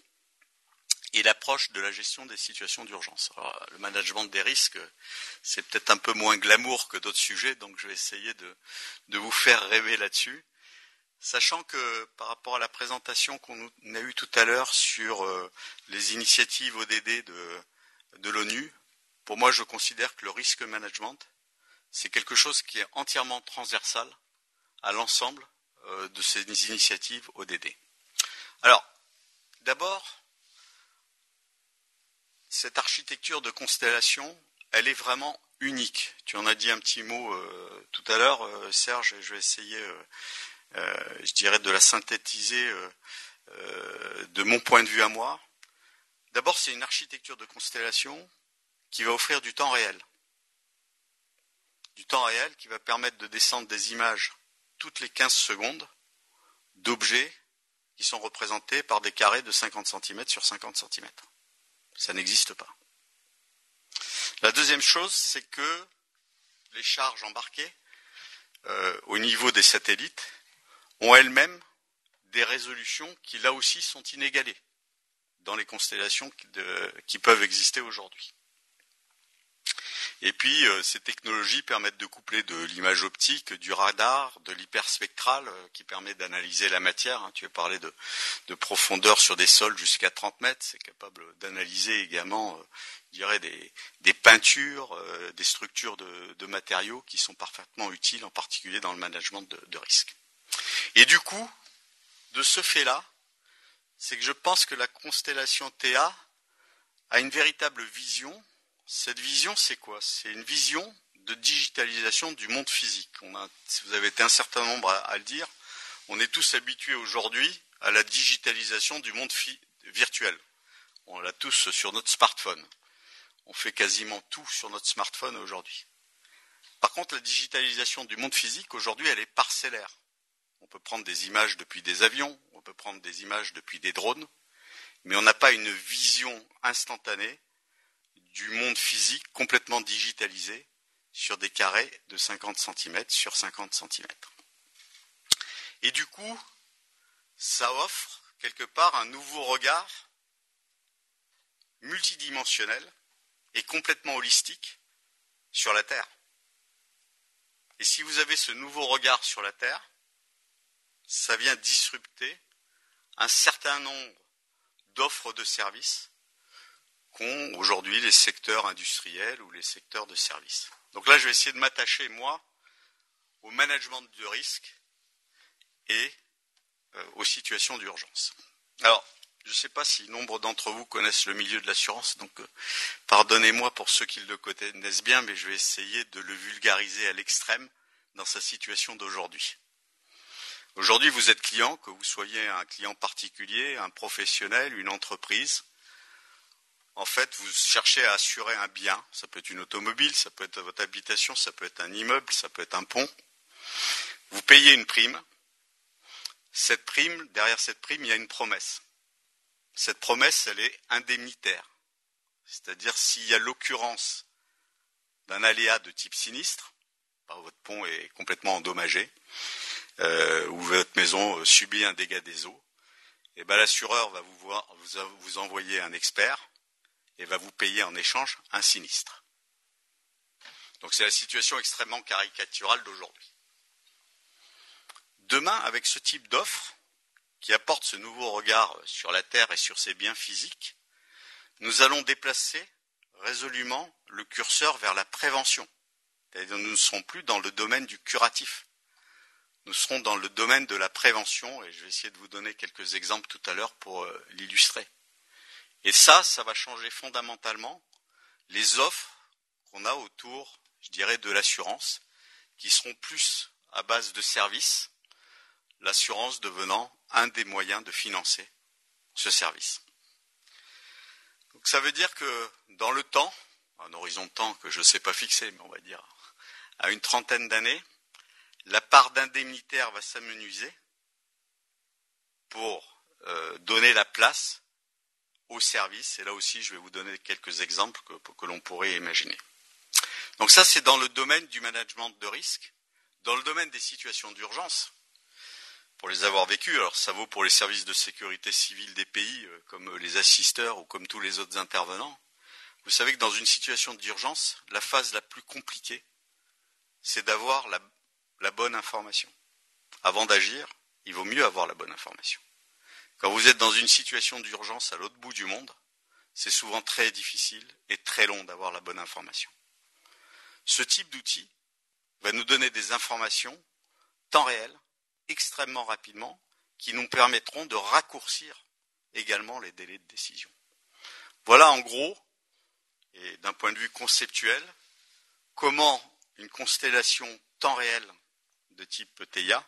et l'approche de la gestion des situations d'urgence. Le management des risques, c'est peut-être un peu moins glamour que d'autres sujets, donc je vais essayer de, vous faire rêver là-dessus. Sachant que par rapport à la présentation qu'on a eue tout à l'heure sur euh, les initiatives ODD de, l'ONU, pour moi je considère que le risque management, c'est quelque chose qui est entièrement transversal à l'ensemble euh, de ces initiatives ODD. Alors, d'abord, cette architecture de constellation, elle est vraiment unique. Tu en as dit un petit mot euh, tout à l'heure, euh, Serge, et je vais essayer, je dirais, de la synthétiser de mon point de vue à moi. D'abord, c'est une architecture de constellation qui va offrir du temps réel. Du temps réel qui va permettre de descendre des images toutes les 15 secondes d'objets qui sont représentés par des carrés de 50 cm sur 50 cm. Ça n'existe pas. La deuxième chose, c'est que les charges embarquées euh, au niveau des satellites ont elles-mêmes des résolutions qui là aussi sont inégalées dans les constellations qui peuvent exister aujourd'hui. Et puis, euh, ces technologies permettent de coupler de l'image optique, du radar, de l'hyperspectral, euh, qui permet d'analyser la matière. Hein. Tu as parlé de, profondeur sur des sols jusqu'à 30 mètres. C'est capable d'analyser également, euh, dirais, des, peintures, des structures de, matériaux qui sont parfaitement utiles, en particulier dans le management de, de risque. Et du coup, de ce fait-là, c'est que je pense que la constellation TA a une véritable vision cette vision, c'est quoi? C'est une vision de digitalisation du monde physique. si vous avez été un certain nombre à, le dire, on est tous habitués aujourd'hui à la digitalisation du monde virtuel. On l'a tous sur notre smartphone. On fait quasiment tout sur notre smartphone aujourd'hui. Par contre, la digitalisation du monde physique, aujourd'hui, elle est parcellaire. On peut prendre des images depuis des avions, on peut prendre des images depuis des drones, mais on n'a pas une vision instantanée du monde physique complètement digitalisé sur des carrés de 50 cm sur 50 cm. Et du coup, ça offre quelque part un nouveau regard multidimensionnel et complètement holistique sur la Terre. Et si vous avez ce nouveau regard sur la Terre, ça vient disrupter un certain nombre d'offres de services qu'ont aujourd'hui les secteurs industriels ou les secteurs de services. Donc là, je vais essayer de m'attacher, moi, au management de risque et euh, aux situations d'urgence. Alors, je ne sais pas si nombre d'entre vous connaissent le milieu de l'assurance, donc euh, pardonnez-moi pour ceux qui le connaissent bien, mais je vais essayer de le vulgariser à l'extrême dans sa situation d'aujourd'hui. Aujourd'hui, vous êtes client, que vous soyez un client particulier, un professionnel, une entreprise, en fait, vous cherchez à assurer un bien. Ça peut être une automobile, ça peut être votre habitation, ça peut être un immeuble, ça peut être un pont. Vous payez une prime. Cette prime, derrière cette prime, il y a une promesse. Cette promesse, elle est indemnitaire. C'est-à-dire s'il y a l'occurrence d'un aléa de type sinistre, votre pont est complètement endommagé, euh, ou votre maison euh, subit un dégât des eaux, eh ben l'assureur va vous envoyer un expert et va vous payer en échange un sinistre. Donc c'est la situation extrêmement caricaturale d'aujourd'hui. Demain, avec ce type d'offre, qui apporte ce nouveau regard sur la Terre et sur ses biens physiques, nous allons déplacer résolument le curseur vers la prévention. nous ne serons plus dans le domaine du curatif nous serons dans le domaine de la prévention et je vais essayer de vous donner quelques exemples tout à l'heure pour euh, l'illustrer. Et ça, ça va changer fondamentalement les offres qu'on a autour, je dirais, de l'assurance, qui seront plus à base de services, l'assurance devenant un des moyens de financer ce service. Donc ça veut dire que dans le temps, un horizon de temps que je ne sais pas fixer, mais on va dire à une trentaine d'années, la part d'indemnitaire va s'amenuiser pour euh, donner la place au. Et là aussi, je vais vous donner quelques exemples que, l'on pourrait imaginer. Donc ça, c'est dans le domaine du management de risque. Dans le domaine des situations d'urgence, pour les avoir vécues, alors ça vaut pour les services de sécurité civile des pays, euh, comme les assisteurs ou comme tous les autres intervenants. Vous savez que dans une situation d'urgence, la phase la plus compliquée, c'est d'avoir la bonne information. Avant d'agir, il vaut mieux avoir la bonne information. Quand vous êtes dans une situation d'urgence à l'autre bout du monde, c'est souvent très difficile et très long d'avoir la bonne information. Ce type d'outil va nous donner des informations temps réel, extrêmement rapidement, qui nous permettront de raccourcir également les délais de décision. Voilà en gros, et d'un point de vue conceptuel, comment une constellation temps réel de type TEIA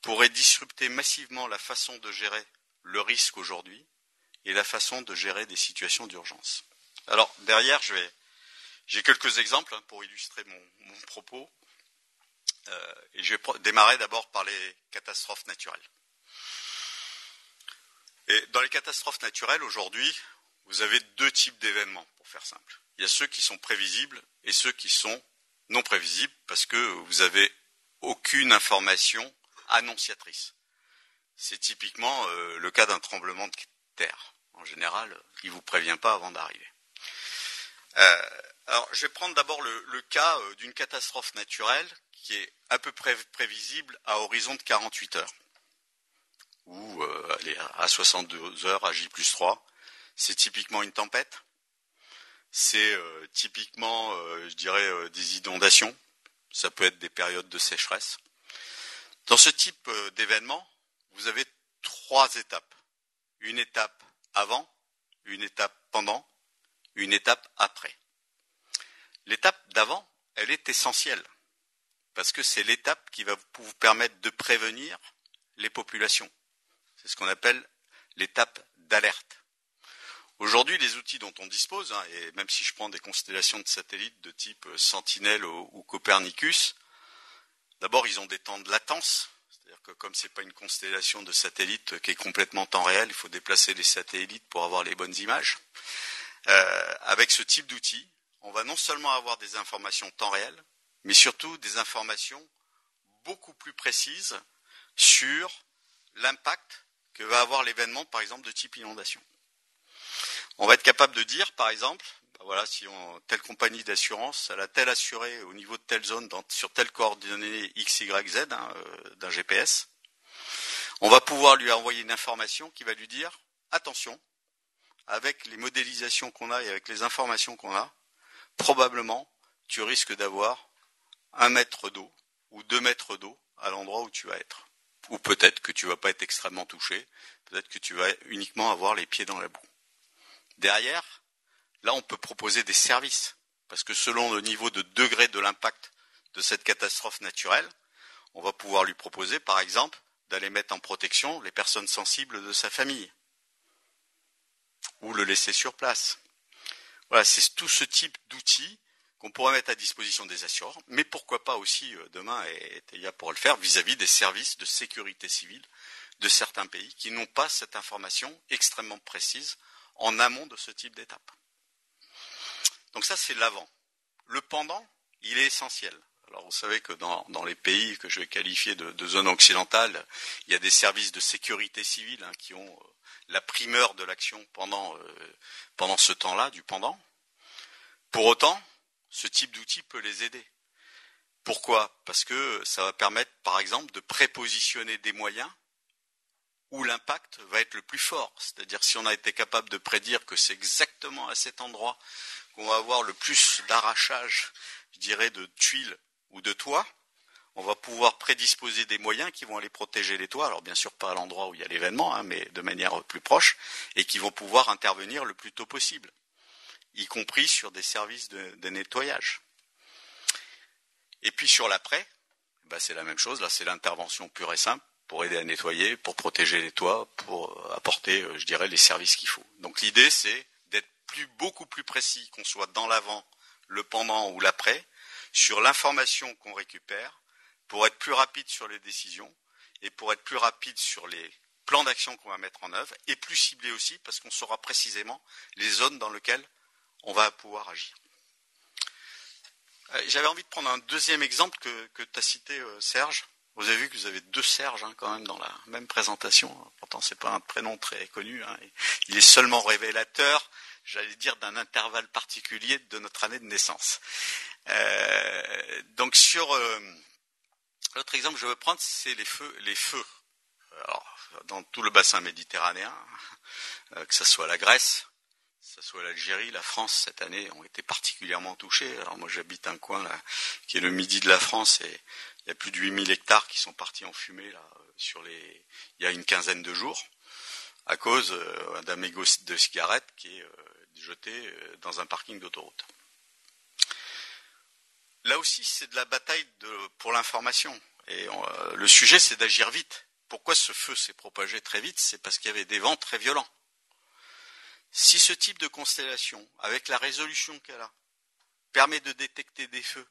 pourrait disrupter massivement la façon de gérer le risque aujourd'hui et la façon de gérer des situations d'urgence. Alors derrière, j'ai quelques exemples hein, pour illustrer mon, propos. Euh, et je vais démarrer d'abord par les catastrophes naturelles. Et dans les catastrophes naturelles, aujourd'hui, vous avez deux types d'événements, pour faire simple. Il y a ceux qui sont prévisibles et ceux qui sont non prévisibles, parce que vous avez aucune information annonciatrice. C'est typiquement euh, le cas d'un tremblement de terre. En général, il ne vous prévient pas avant d'arriver. Euh, alors, je vais prendre d'abord le, cas euh, d'une catastrophe naturelle qui est à peu près prévisible à horizon de 48 heures, ou à 62 heures à J plus 3. C'est typiquement une tempête. C'est typiquement, je dirais, des inondations ça peut être des périodes de sécheresse. Dans ce type d'événement, vous avez trois étapes. Une étape avant, une étape pendant, une étape après. L'étape d'avant, elle est essentielle, parce que c'est l'étape qui va vous permettre de prévenir les populations. C'est ce qu'on appelle l'étape d'alerte. Aujourd'hui, les outils dont on dispose, hein, et même si je prends des constellations de satellites de type euh, Sentinel ou, Copernicus, d'abord ils ont des temps de latence, c'est-à-dire que comme ce n'est pas une constellation de satellites qui est complètement temps réel, il faut déplacer les satellites pour avoir les bonnes images. Euh, avec ce type d'outils, on va non seulement avoir des informations temps réel, mais surtout des informations beaucoup plus précises sur l'impact que va avoir l'événement, par exemple, de type inondation. On va être capable de dire, par exemple, bah voilà, si on, telle compagnie d'assurance, elle a tel assuré au niveau de telle zone, sur telle coordonnée X, Y, Z hein, euh, d'un GPS, on va pouvoir lui envoyer une information qui va lui dire, attention, avec les modélisations qu'on a et avec les informations qu'on a, probablement, tu risques d'avoir un mètre d'eau ou deux mètres d'eau à l'endroit où tu vas être. Ou peut-être que tu vas pas être extrêmement touché, peut-être que tu vas uniquement avoir les pieds dans la boue. Derrière, là, on peut proposer des services, parce que selon le niveau de degré de l'impact de cette catastrophe naturelle, on va pouvoir lui proposer, par exemple, d'aller mettre en protection les personnes sensibles de sa famille, ou le laisser sur place. Voilà, c'est tout ce type d'outils qu'on pourrait mettre à disposition des assureurs, mais pourquoi pas aussi euh, demain, et TEIA pourra le faire, vis-à-vis des services de sécurité civile de certains pays qui n'ont pas cette information extrêmement précise en amont de ce type d'étape. Donc ça, c'est l'avant. Le pendant, il est essentiel. Alors vous savez que dans, les pays que je vais qualifier de, zone occidentale, il y a des services de sécurité civile hein, qui ont euh, la primeur de l'action pendant, euh, pendant ce temps-là, du pendant. Pour autant, ce type d'outil peut les aider. Pourquoi? Parce que ça va permettre, par exemple, de prépositionner des moyens où l'impact va être le plus fort. C'est-à-dire si on a été capable de prédire que c'est exactement à cet endroit qu'on va avoir le plus d'arrachage, je dirais, de tuiles ou de toits, on va pouvoir prédisposer des moyens qui vont aller protéger les toits, alors bien sûr pas à l'endroit où il y a l'événement, hein, mais de manière plus proche, et qui vont pouvoir intervenir le plus tôt possible, y compris sur des services de, nettoyage. Et puis sur l'après, bah c'est la même chose, là c'est l'intervention pure et simple pour aider à nettoyer, pour protéger les toits, pour apporter, euh, je dirais, les services qu'il faut. Donc l'idée c'est plus, beaucoup plus précis, qu'on soit dans l'avant, le pendant ou l'après, sur l'information qu'on récupère, pour être plus rapide sur les décisions et pour être plus rapide sur les plans d'action qu'on va mettre en œuvre et plus ciblé aussi parce qu'on saura précisément les zones dans lesquelles on va pouvoir agir. Euh, j'avais envie de prendre un deuxième exemple que, tu as cité, euh, Serge. Vous avez vu que vous avez deux Serge hein, quand même dans la même présentation. Pourtant, c'est pas un prénom très connu. Hein. Il est seulement révélateur, j'allais dire, d'un intervalle particulier de notre année de naissance. Euh, donc sur L'autre exemple que je veux prendre, c'est les feux. Les feux. Alors, dans tout le bassin méditerranéen, euh, que ce soit la Grèce, que ce soit l'Algérie, la France, cette année, ont été particulièrement touchés. Alors moi, j'habite un coin là, qui est le midi de la France, et il y a plus de 8000 hectares qui sont partis en fumée là, sur les, il y a une quinzaine de jours, à cause euh, d'un mégot de cigarette qui est euh, jeté dans un parking d'autoroute. Là aussi, c'est de la bataille pour l'information. Et euh, le sujet, c'est d'agir vite. Pourquoi ce feu s'est propagé très vite? C'est parce qu'il y avait des vents très violents. Si ce type de constellation, avec la résolution qu'elle a, permet de détecter des feux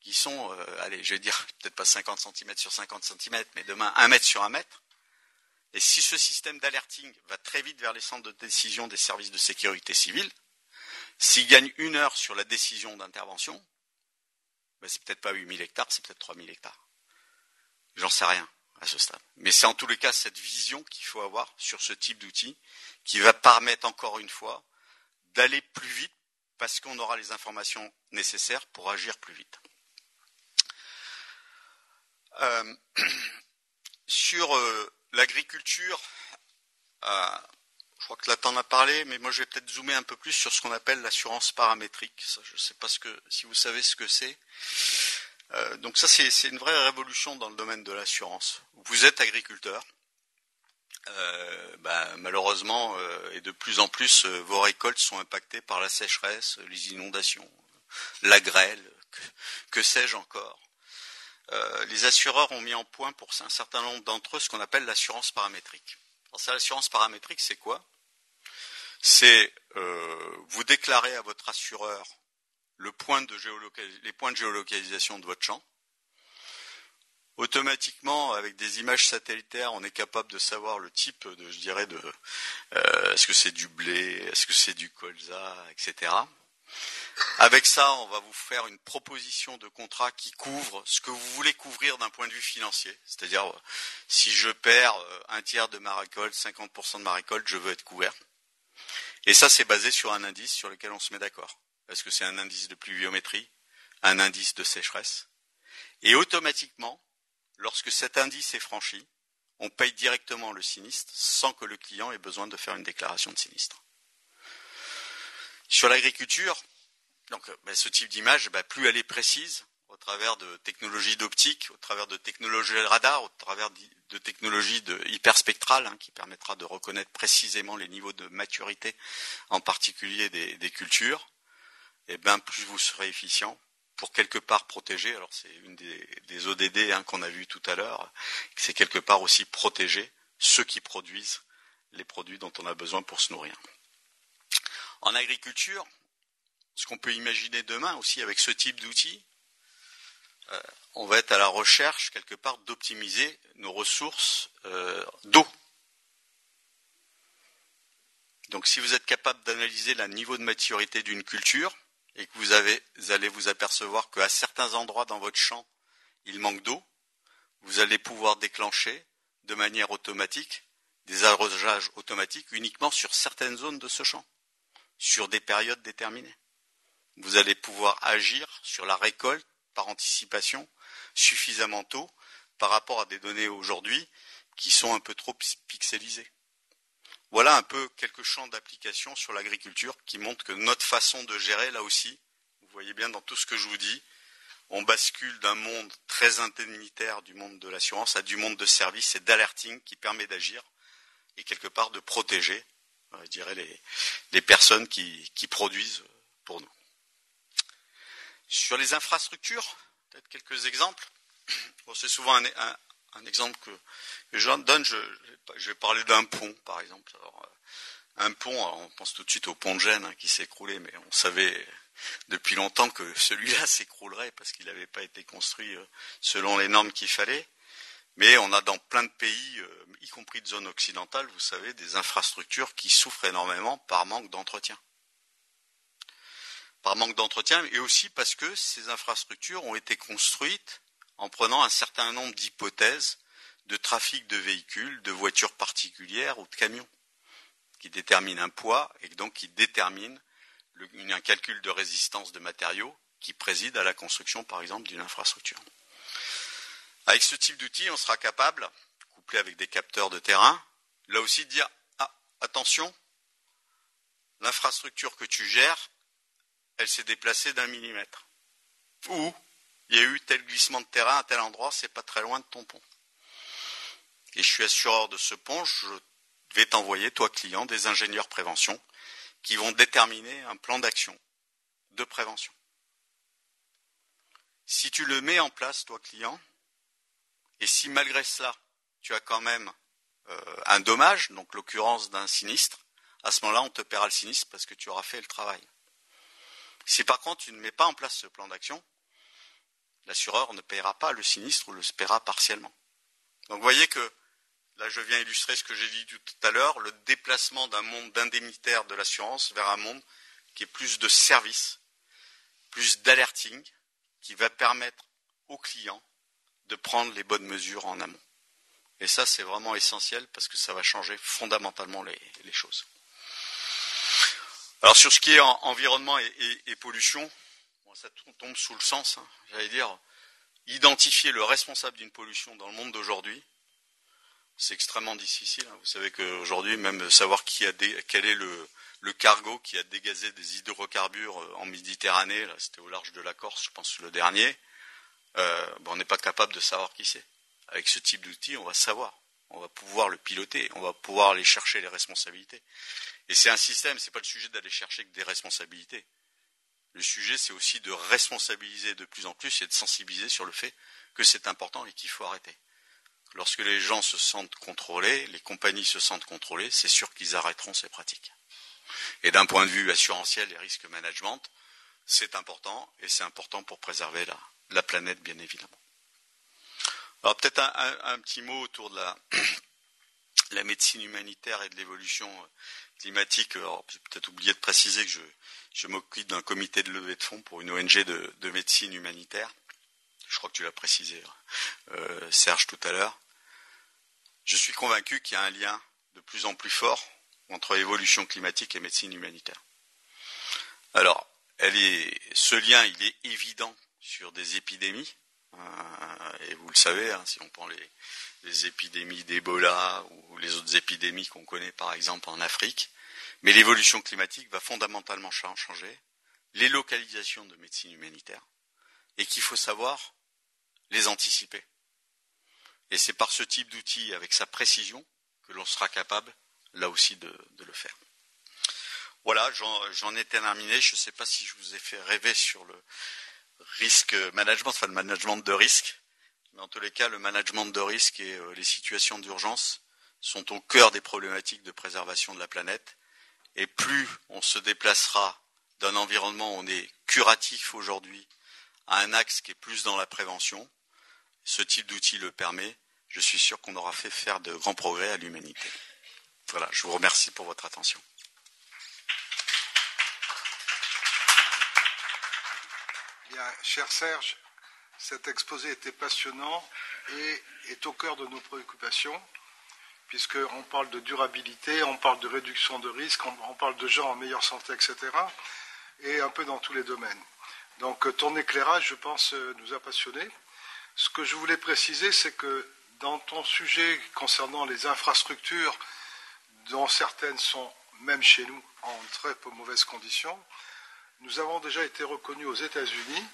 qui sont, euh, allez, je vais dire peut-être pas 50 cm sur 50 cm, mais demain 1 mètre sur 1 mètre, et si ce système d'alerting va très vite vers les centres de décision des services de sécurité civile, s'il gagne une heure sur la décision d'intervention, ben, c'est peut-être pas 8000 hectares, c'est peut-être 3000 hectares. J'en sais rien à ce stade. Mais c'est en tous les cas cette vision qu'il faut avoir sur ce type d'outil qui va permettre encore une fois d'aller plus vite parce qu'on aura les informations nécessaires pour agir plus vite. Euh, sur euh, l'agriculture, euh, je crois que là t'en as parlé, mais moi je vais peut-être zoomer un peu plus sur ce qu'on appelle l'assurance paramétrique. je ne sais pas si vous savez ce que c'est. Euh, donc ça c'est une vraie révolution dans le domaine de l'assurance. Vous êtes agriculteur. Euh, bah, malheureusement et de plus en plus vos récoltes sont impactées par la sécheresse, les inondations, la grêle, que, que sais-je encore. Les assureurs ont mis en point pour un certain nombre d'entre eux ce qu'on appelle l'assurance paramétrique. Alors l'assurance paramétrique, c'est quoi? C'est euh, vous déclarer à votre assureur les points de géolocalisation de votre champ. Automatiquement, avec des images satellitaires, on est capable de savoir le type de, je dirais, de euh, est-ce que c'est du blé, est-ce que c'est du colza, etc. Avec ça, on va vous faire une proposition de contrat qui couvre ce que vous voulez couvrir d'un point de vue financier. C'est-à-dire, si je perds euh, un tiers de ma récolte, 50% de ma récolte, je veux être couvert. Et ça, c'est basé sur un indice sur lequel on se met d'accord. Parce que c'est un indice de pluviométrie, un indice de sécheresse. Et automatiquement, lorsque cet indice est franchi, on paye directement le sinistre sans que le client ait besoin de faire une déclaration de sinistre. Sur l'agriculture, donc ben, ce type d'image, ben, plus elle est précise, au travers de technologies d'optique, au travers de technologies radar, au travers de technologies de hyperspectrales hein, qui permettra de reconnaître précisément les niveaux de maturité, en particulier des, cultures, et bien plus vous serez efficient pour quelque part protéger. Alors c'est une des, ODD hein, qu'on a vu tout à l'heure, c'est quelque part aussi protéger ceux qui produisent les produits dont on a besoin pour se nourrir. En agriculture, ce qu'on peut imaginer demain aussi avec ce type d'outils, euh, on va être à la recherche quelque part d'optimiser nos ressources euh, d'eau. Donc si vous êtes capable d'analyser le niveau de maturité d'une culture et que vous, vous allez vous apercevoir qu'à certains endroits dans votre champ, il manque d'eau, vous allez pouvoir déclencher de manière automatique des arrosages automatiques uniquement sur certaines zones de ce champ, sur des périodes déterminées. Vous allez pouvoir agir sur la récolte par anticipation suffisamment tôt par rapport à des données aujourd'hui qui sont un peu trop pixelisées. Voilà un peu quelques champs d'application sur l'agriculture qui montrent que notre façon de gérer, là aussi, vous voyez bien dans tout ce que je vous dis, on bascule d'un monde très indemnitaire du monde de l'assurance à du monde de service et d'alerting qui permet d'agir et quelque part de protéger, euh, dirais, les, personnes qui, produisent pour nous. Sur les infrastructures, peut-être quelques exemples. c'est souvent un, exemple que, je donne. Je, vais parler d'un pont, par exemple. Euh, un pont, on pense tout de suite au pont de Gênes hein, qui s'est écroulé, mais on savait depuis longtemps que celui-là s'écroulerait parce qu'il n'avait pas été construit euh, selon les normes qu'il fallait. Mais on a dans plein de pays, euh, y compris de zones occidentales, vous savez, des infrastructures qui souffrent énormément par manque d'entretien. Par manque d'entretien, et aussi parce que ces infrastructures ont été construites en prenant un certain nombre d'hypothèses de trafic de véhicules, de voitures particulières ou de camions, qui déterminent un poids et donc qui déterminent un calcul de résistance de matériaux qui préside à la construction, par exemple, d'une infrastructure. Avec ce type d'outil, on sera capable, couplé avec des capteurs de terrain, là aussi de dire ah, attention, l'infrastructure que tu gères, elle s'est déplacée d'un millimètre. Ou il y a eu tel glissement de terrain à tel endroit, c'est pas très loin de ton pont. Et je suis assureur de ce pont, je vais t'envoyer, toi client, des ingénieurs prévention qui vont déterminer un plan d'action de prévention. Si tu le mets en place, toi client, et si malgré cela, tu as quand même euh, un dommage, donc l'occurrence d'un sinistre, à ce moment-là, on te paiera le sinistre parce que tu auras fait le travail. Si par contre tu ne mets pas en place ce plan d'action, l'assureur ne paiera pas le sinistre ou le paiera partiellement. Donc vous voyez que là je viens illustrer ce que j'ai dit tout à l'heure, le déplacement d'un monde d'indemnitaire de l'assurance vers un monde qui est plus de service, plus d'alerting, qui va permettre aux clients de prendre les bonnes mesures en amont. Et ça, c'est vraiment essentiel parce que ça va changer fondamentalement les, choses. Alors sur ce qui est environnement et, pollution, ça tombe sous le sens, hein, j'allais dire, identifier le responsable d'une pollution dans le monde d'aujourd'hui, c'est extrêmement difficile. Hein. Vous savez qu'aujourd'hui, même savoir quel est le, cargo qui a dégazé des hydrocarbures euh, en Méditerranée, c'était au large de la Corse, je pense le dernier, euh, on n'est pas capable de savoir qui c'est. Avec ce type d'outil, on va savoir, on va pouvoir le piloter, on va pouvoir aller chercher les responsabilités. Et c'est un système, c'est pas le sujet d'aller chercher que des responsabilités. Le sujet, c'est aussi de responsabiliser de plus en plus et de sensibiliser sur le fait que c'est important et qu'il faut arrêter. Lorsque les gens se sentent contrôlés, les compagnies se sentent contrôlées, c'est sûr qu'ils arrêteront ces pratiques. Et d'un point de vue assurantiel et risque management, c'est important et c'est important pour préserver la, la planète, bien évidemment. Alors peut-être un, petit mot autour de la, médecine humanitaire et de l'évolution euh, climatique. Alors j'ai peut-être oublié de préciser que je, m'occupe d'un comité de levée de fonds pour une ONG de, médecine humanitaire. Je crois que tu l'as précisé, euh, Serge, tout à l'heure. Je suis convaincu qu'il y a un lien de plus en plus fort entre évolution climatique et médecine humanitaire. Alors, ce lien, il est évident sur des épidémies. Euh, et vous le savez, hein, si on prend les, épidémies d'Ebola ou les autres épidémies qu'on connaît par exemple en Afrique, mais l'évolution climatique va fondamentalement changer les localisations de médecine humanitaire et qu'il faut savoir les anticiper. Et c'est par ce type d'outil, avec sa précision, que l'on sera capable, là aussi, de, le faire. Voilà, j'en ai terminé. Je ne sais pas si je vous ai fait rêver sur le, risque management, enfin le management de risque. Mais en tous les cas, le management de risque et euh, les situations d'urgence sont au cœur des problématiques de préservation de la planète. Et plus on se déplacera d'un environnement où on est curatif aujourd'hui à un axe qui est plus dans la prévention. Ce type d'outil le permet. Je suis sûr qu'on aura fait faire de grands progrès à l'humanité. Voilà, je vous remercie pour votre attention. Bien, cher Serge, cet exposé était passionnant et est au cœur de nos préoccupations, puisqu'on parle de durabilité, on parle de réduction de risques, on, parle de gens en meilleure santé, etc., et un peu dans tous les domaines. Donc ton éclairage, je pense, nous a passionnés. Ce que je voulais préciser, c'est que dans ton sujet concernant les infrastructures, dont certaines sont, même chez nous, en très peu mauvaises conditions, nous avons déjà été reconnus aux États-Unis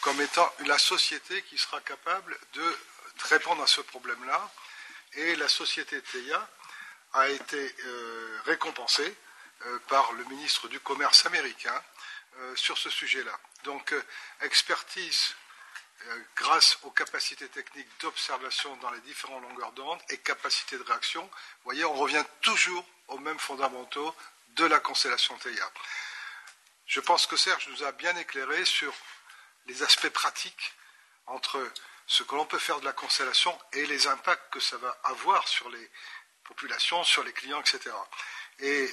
comme étant la société qui sera capable de répondre à ce problème-là. Et la société TEIA a été euh, récompensée euh, par le ministre du Commerce américain euh, sur ce sujet-là. Donc, expertise grâce aux capacités techniques d'observation dans les différentes longueurs d'onde et capacité de réaction. Vous voyez, on revient toujours aux mêmes fondamentaux de la constellation TEIA. Je pense que Serge nous a bien éclairé sur les aspects pratiques entre ce que l'on peut faire de la constellation et les impacts que ça va avoir sur les populations, sur les clients, etc. Et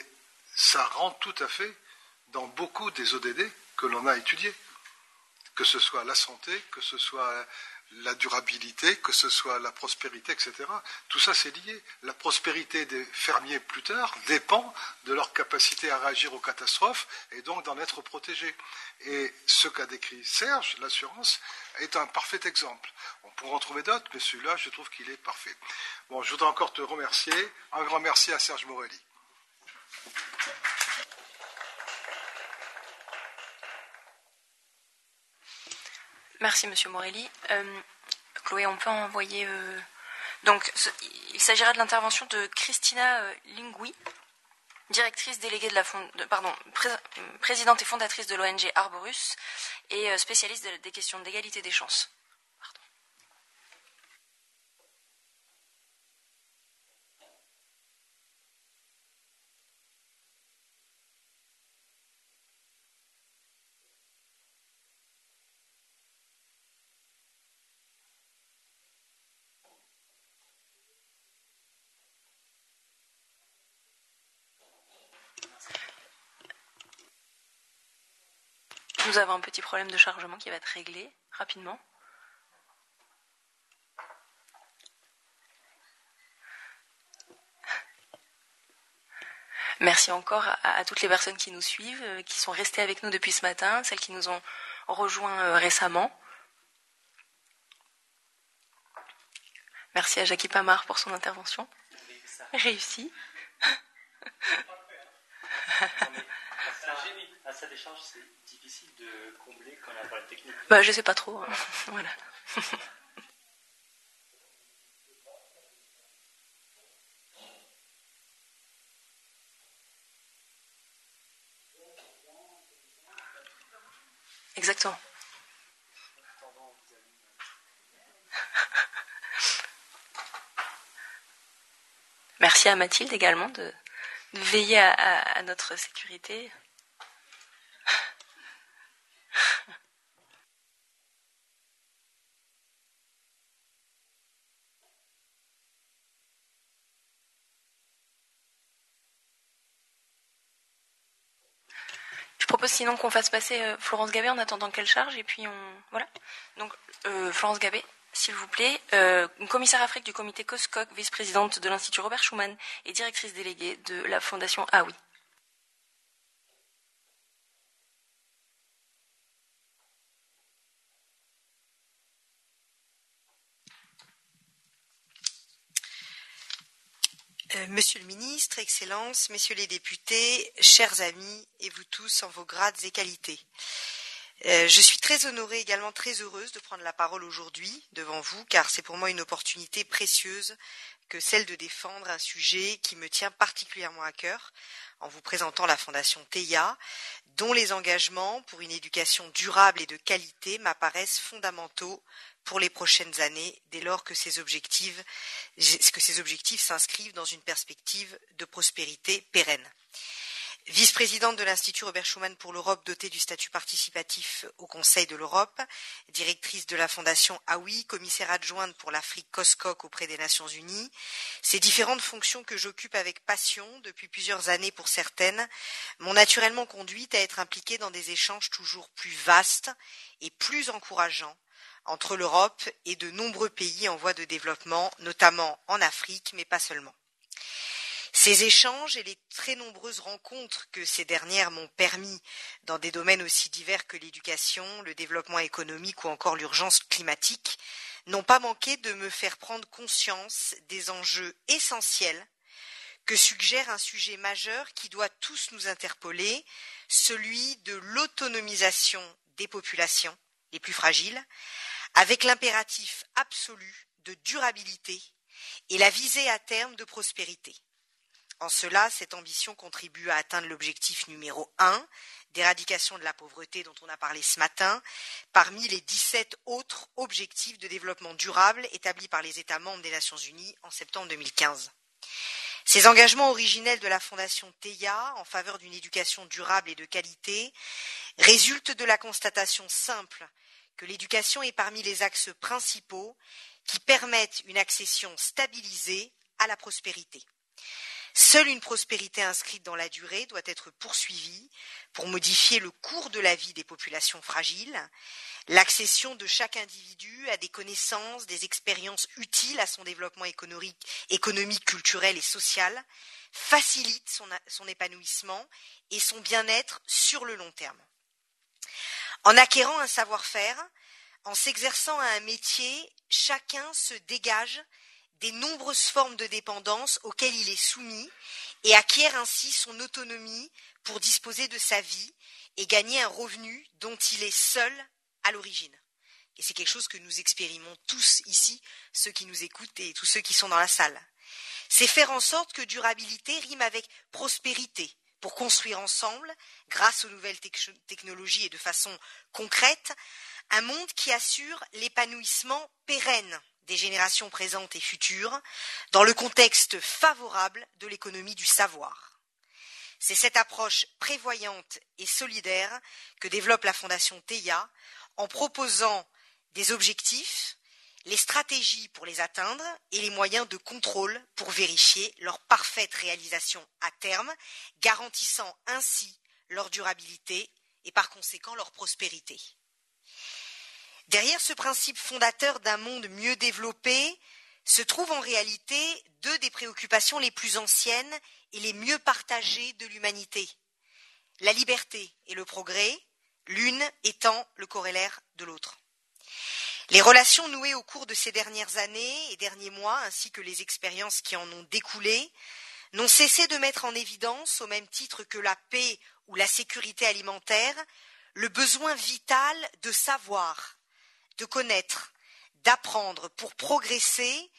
ça rentre tout à fait dans beaucoup des ODD que l'on a étudiés, que ce soit la santé, que ce soit la durabilité, que ce soit la prospérité, etc. Tout ça, c'est lié. La prospérité des fermiers plus tard dépend de leur capacité à réagir aux catastrophes et donc d'en être protégés. Et ce qu'a décrit Serge, l'assurance, est un parfait exemple. On pourra en trouver d'autres, mais celui-là, je trouve qu'il est parfait. Bon, je voudrais encore te remercier. Un grand merci à Serge Morelli. Merci, Monsieur Morelli. Euh, Chloé, on peut envoyer. Euh... Donc, il s'agira de l'intervention de Christina euh, Lingui, directrice déléguée de la fond... présidente et fondatrice de l'ONG Arborus et spécialiste de, des questions d'égalité des chances. Nous avons un petit problème de chargement qui va être réglé rapidement. Merci encore à, à, toutes les personnes qui nous suivent, euh, qui sont restées avec nous depuis ce matin, celles qui nous ont rejoints euh, récemment. Merci à Jackie Pamar pour son intervention. Réussi. à sa décharge, c'est difficile de combler quand y a problème technique bah, Je sais pas trop. Hein. voilà. Exactement. Merci à Mathilde également de, de veiller à, à, à notre sécurité. Je propose sinon qu'on fasse passer euh, Florence Gabé en attendant qu'elle charge et puis on voilà. Donc euh, Florence Gabé, s'il vous plaît, euh, commissaire Afrique du comité COSCOC, vice-présidente de l'Institut Robert Schuman et directrice déléguée de la Fondation AOI. Monsieur le ministre, Excellences, Messieurs les députés, chers amis et vous tous en vos grades et qualités. Euh, je suis très honorée, également très heureuse de prendre la parole aujourd'hui devant vous, car c'est pour moi une opportunité précieuse que celle de défendre un sujet qui me tient particulièrement à cœur, en vous présentant la Fondation TEIA, dont les engagements pour une éducation durable et de qualité m'apparaissent fondamentaux pour les prochaines années, dès lors que ces objectifs, s'inscrivent dans une perspective de prospérité pérenne. Vice-présidente de l'Institut Robert Schuman pour l'Europe dotée du statut participatif au Conseil de l'Europe, directrice de la Fondation AOI, commissaire adjointe pour l'Afrique COSCOC auprès des Nations Unies. Ces différentes fonctions que j'occupe avec passion depuis plusieurs années pour certaines m'ont naturellement conduite à être impliquée dans des échanges toujours plus vastes et plus encourageants entre l'Europe et de nombreux pays en voie de développement, notamment en Afrique, mais pas seulement. Ces échanges et les très nombreuses rencontres que ces dernières m'ont permis dans des domaines aussi divers que l'éducation, le développement économique ou encore l'urgence climatique n'ont pas manqué de me faire prendre conscience des enjeux essentiels que suggère un sujet majeur qui doit tous nous interpeller, celui de l'autonomisation des populations les plus fragiles, avec l'impératif absolu de durabilité et la visée à terme de prospérité. En cela, cette ambition contribue à atteindre l'objectif numéro un d'éradication de la pauvreté dont on a parlé ce matin, parmi les 17 autres objectifs de développement durable établis par les États membres des Nations Unies en septembre 2015. Ces engagements originels de la Fondation TEIA en faveur d'une éducation durable et de qualité résultent de la constatation simple que l'éducation est parmi les axes principaux qui permettent une accession stabilisée à la prospérité. Seule une prospérité inscrite dans la durée doit être poursuivie pour modifier le cours de la vie des populations fragiles, l'accession de chaque individu à des connaissances, des expériences utiles à son développement économique, culturel et social, facilite son, son épanouissement et son bien-être sur le long terme. En acquérant un savoir-faire, en s'exerçant à un métier, chacun se dégage des nombreuses formes de dépendance auxquelles il est soumis et acquiert ainsi son autonomie pour disposer de sa vie et gagner un revenu dont il est seul à l'origine. Et c'est quelque chose que nous expérimentons tous ici, ceux qui nous écoutent et tous ceux qui sont dans la salle. C'est faire en sorte que durabilité rime avec prospérité, pour construire ensemble, grâce aux nouvelles technologies et de façon concrète, un monde qui assure l'épanouissement pérenne des générations présentes et futures dans le contexte favorable de l'économie du savoir. C'est cette approche prévoyante et solidaire que développe la Fondation TEIA en proposant des objectifs, les stratégies pour les atteindre et les moyens de contrôle pour vérifier leur parfaite réalisation à terme, garantissant ainsi leur durabilité et par conséquent leur prospérité. Derrière ce principe fondateur d'un monde mieux développé se trouvent en réalité deux des préoccupations les plus anciennes et les mieux partagées de l'humanité. La liberté et le progrès, l'une étant le corollaire de l'autre. Les relations nouées au cours de ces dernières années et derniers mois, ainsi que les expériences qui en ont découlé, n'ont cessé de mettre en évidence, au même titre que la paix ou la sécurité alimentaire, le besoin vital de savoir de connaître, d'apprendre pour progresser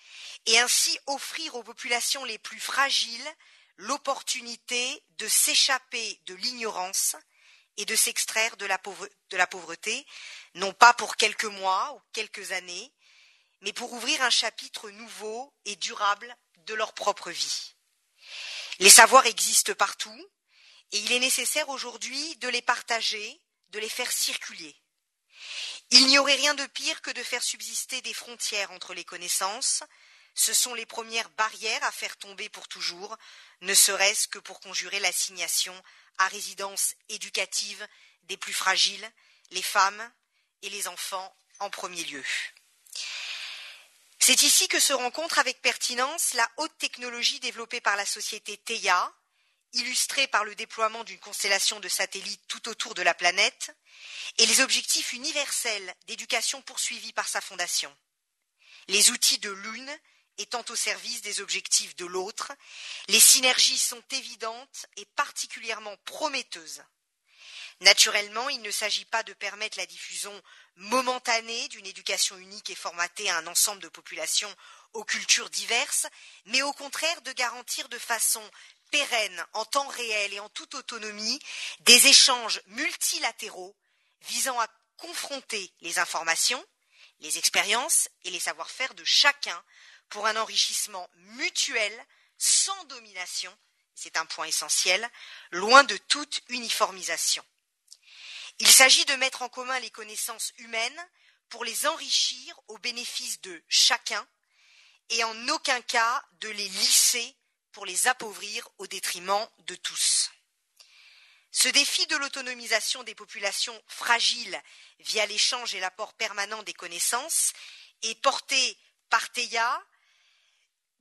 et ainsi offrir aux populations les plus fragiles l'opportunité de s'échapper de l'ignorance et de s'extraire de, la pauvreté, non pas pour quelques mois ou quelques années, mais pour ouvrir un chapitre nouveau et durable de leur propre vie. Les savoirs existent partout et il est nécessaire aujourd'hui de les partager, de les faire circuler. Il n'y aurait rien de pire que de faire subsister des frontières entre les connaissances. Ce sont les premières barrières à faire tomber pour toujours, ne serait-ce que pour conjurer l'assignation à résidence éducative des plus fragiles, les femmes et les enfants en premier lieu. C'est ici que se rencontre avec pertinence la haute technologie développée par la société TEIA, illustrée par le déploiement d'une constellation de satellites tout autour de la planète, et les objectifs universels d'éducation poursuivis par sa fondation. Les outils de l'une étant au service des objectifs de l'autre, les synergies sont évidentes et particulièrement prometteuses. Naturellement, il ne s'agit pas de permettre la diffusion momentanée d'une éducation unique et formatée à un ensemble de populations aux cultures diverses, mais au contraire de garantir de façon pérenne, en temps réel et en toute autonomie, des échanges multilatéraux visant à confronter les informations, les expériences et les savoir-faire de chacun pour un enrichissement mutuel sans domination c'est un point essentiel, loin de toute uniformisation. Il s'agit de mettre en commun les connaissances humaines pour les enrichir au bénéfice de chacun et en aucun cas de les lisser pour les appauvrir au détriment de tous. Ce défi de l'autonomisation des populations fragiles via l'échange et l'apport permanent des connaissances est porté par TEIA,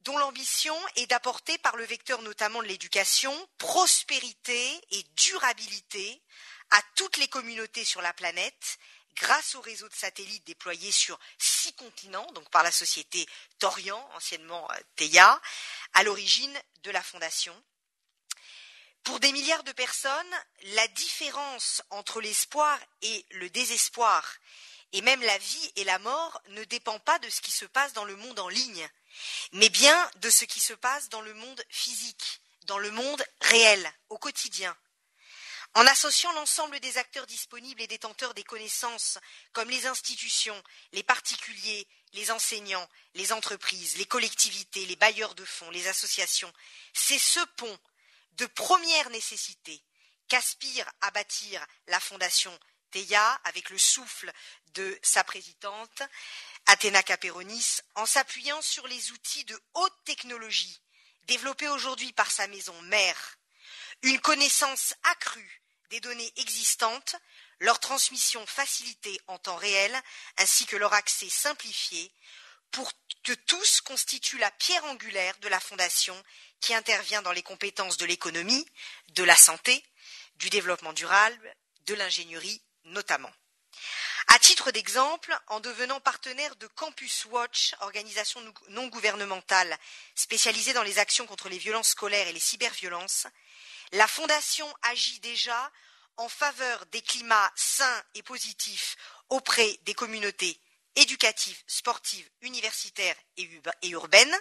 dont l'ambition est d'apporter par le vecteur notamment de l'éducation prospérité et durabilité à toutes les communautés sur la planète grâce au réseau de satellites déployés sur six continents, donc par la société Torian, anciennement euh, TEIA, à l'origine de la fondation. Pour des milliards de personnes, la différence entre l'espoir et le désespoir, et même la vie et la mort, ne dépend pas de ce qui se passe dans le monde en ligne, mais bien de ce qui se passe dans le monde physique, dans le monde réel, au quotidien. En associant l'ensemble des acteurs disponibles et détenteurs des connaissances, comme les institutions, les particuliers, les enseignants, les entreprises, les collectivités, les bailleurs de fonds, les associations, c'est ce pont de première nécessité qu'aspire à bâtir la Fondation Teia avec le souffle de sa présidente, Athéna Caperonis, en s'appuyant sur les outils de haute technologie développés aujourd'hui par sa maison mère, une connaissance accrue des données existantes, leur transmission facilitée en temps réel, ainsi que leur accès simplifié, pour que tous constituent la pierre angulaire de la Fondation qui intervient dans les compétences de l'économie, de la santé, du développement durable, de l'ingénierie notamment. À titre d'exemple, en devenant partenaire de Campus Watch, organisation non gouvernementale spécialisée dans les actions contre les violences scolaires et les cyberviolences, la Fondation agit déjà en faveur des climats sains et positifs auprès des communautés éducatives, sportives, universitaires et urbaines.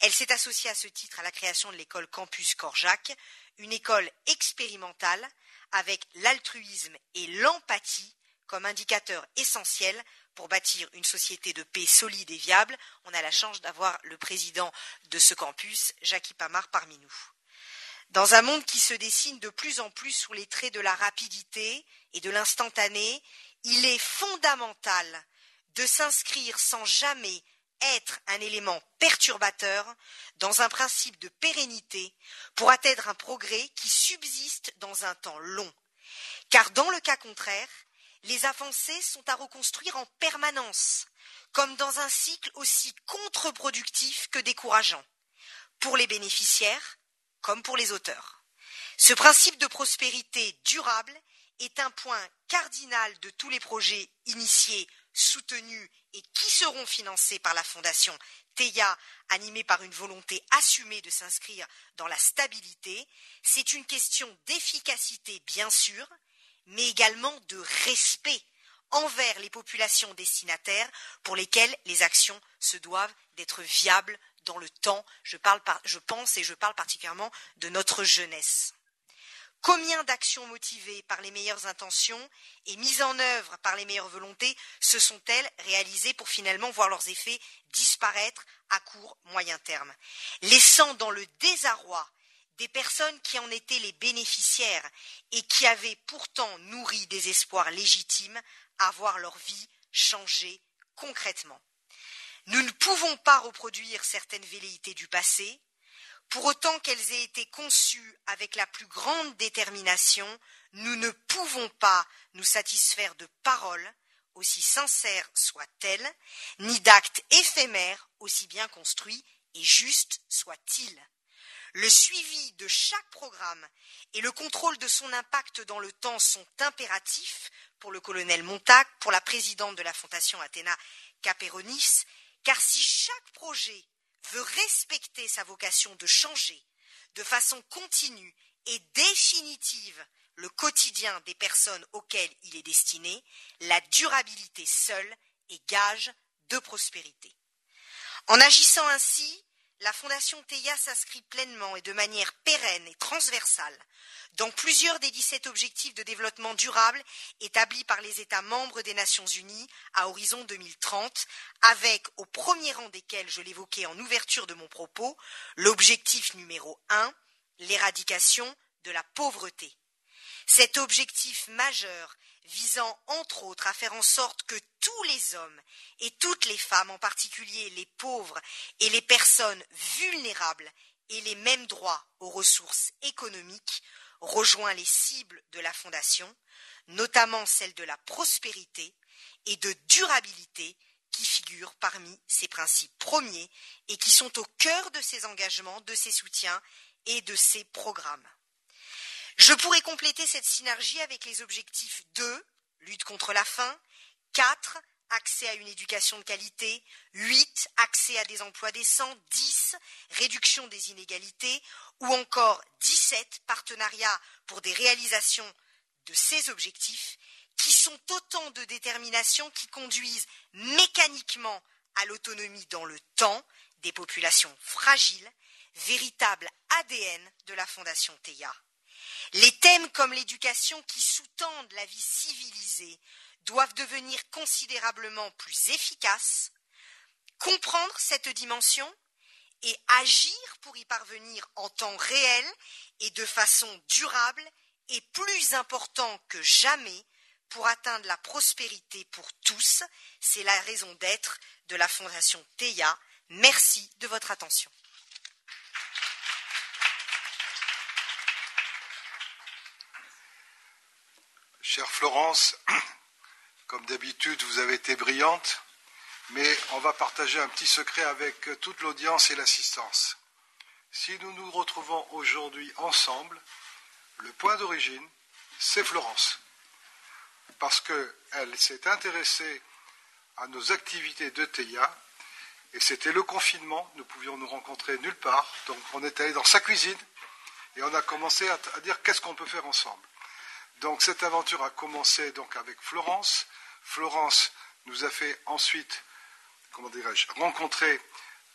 Elle s'est associée à ce titre à la création de l'école Campus Corjac, une école expérimentale avec l'altruisme et l'empathie comme indicateurs essentiels pour bâtir une société de paix solide et viable. On a la chance d'avoir le président de ce campus, Jackie Pamar, parmi nous. Dans un monde qui se dessine de plus en plus sous les traits de la rapidité et de l'instantané, il est fondamental de s'inscrire sans jamais être un élément perturbateur dans un principe de pérennité pour atteindre un progrès qui subsiste dans un temps long. Car dans le cas contraire, les avancées sont à reconstruire en permanence, comme dans un cycle aussi contre-productif que décourageant, pour les bénéficiaires comme pour les auteurs. Ce principe de prospérité durable est un point cardinal de tous les projets initiés, soutenus et qui seront financés par la Fondation TEIA, animée par une volonté assumée de s'inscrire dans la stabilité. C'est une question d'efficacité, bien sûr, mais également de respect envers les populations destinataires pour lesquelles les actions se doivent d'être viables dans le temps. Je, pense et je parle particulièrement de notre jeunesse. Combien d'actions motivées par les meilleures intentions et mises en œuvre par les meilleures volontés se sont-elles réalisées pour finalement voir leurs effets disparaître à court moyen terme, laissant dans le désarroi des personnes qui en étaient les bénéficiaires et qui avaient pourtant nourri des espoirs légitimes à voir leur vie changer concrètement. Nous ne pouvons pas reproduire certaines velléités du passé, pour autant qu'elles aient été conçues avec la plus grande détermination, nous ne pouvons pas nous satisfaire de paroles, aussi sincères soient-elles, ni d'actes éphémères, aussi bien construits et justes soient-ils. Le suivi de chaque programme et le contrôle de son impact dans le temps sont impératifs pour le colonel Montac, pour la présidente de la Fondation Athéna Caperonis, car si chaque projet veut respecter sa vocation de changer de façon continue et définitive le quotidien des personnes auxquelles il est destiné, la durabilité seule est gage de prospérité. En agissant ainsi, la Fondation TEIA s'inscrit pleinement et de manière pérenne et transversale dans plusieurs des 17 objectifs de développement durable établis par les États membres des Nations Unies à horizon 2030, avec au premier rang desquels, je l'évoquais en ouverture de mon propos, l'objectif numéro un, l'éradication de la pauvreté. Cet objectif majeur visant entre autres à faire en sorte que tous les hommes et toutes les femmes, en particulier les pauvres et les personnes vulnérables, aient les mêmes droits aux ressources économiques, rejoint les cibles de la Fondation, notamment celles de la prospérité et de durabilité qui figurent parmi ses principes premiers et qui sont au cœur de ses engagements, de ses soutiens et de ses programmes. Je pourrais compléter cette synergie avec les objectifs 2, lutte contre la faim, 4, accès à une éducation de qualité, 8, accès à des emplois décents, 10, réduction des inégalités, ou encore 17, partenariats pour des réalisations de ces objectifs, qui sont autant de déterminations qui conduisent mécaniquement à l'autonomie dans le temps des populations fragiles, véritable ADN de la Fondation Théa. Les thèmes comme l'éducation qui sous-tendent la vie civilisée doivent devenir considérablement plus efficaces, comprendre cette dimension et agir pour y parvenir en temps réel et de façon durable est plus important que jamais pour atteindre la prospérité pour tous. C'est la raison d'être de la Fondation Théa. Merci de votre attention. Chère Florence, comme d'habitude, vous avez été brillante, mais on va partager un petit secret avec toute l'audience et l'assistance. Si nous nous retrouvons aujourd'hui ensemble, le point d'origine, c'est Florence. Parce qu'elle s'est intéressée à nos activités de TEIA, et c'était le confinement, nous pouvions nous rencontrer nulle part, donc on est allé dans sa cuisine, et on a commencé à, à dire qu'est-ce qu'on peut faire ensemble. Donc cette aventure a commencé donc avec Florence. Florence nous a fait ensuite, comment dirais-je, rencontrer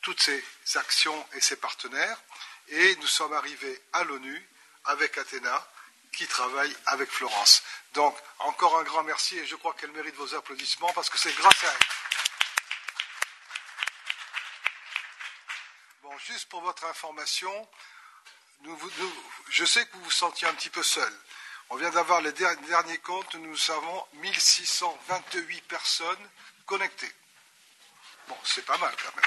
toutes ces actions et ses partenaires. Et nous sommes arrivés à l'ONU avec Athéna, qui travaille avec Florence. Donc, encore un grand merci et je crois qu'elle mérite vos applaudissements parce que c'est grâce à elle. Bon, juste pour votre information, je sais que vous vous sentiez un petit peu seul. On vient d'avoir les derniers comptes, nous avons 1628 personnes connectées. Bon, c'est pas mal quand même.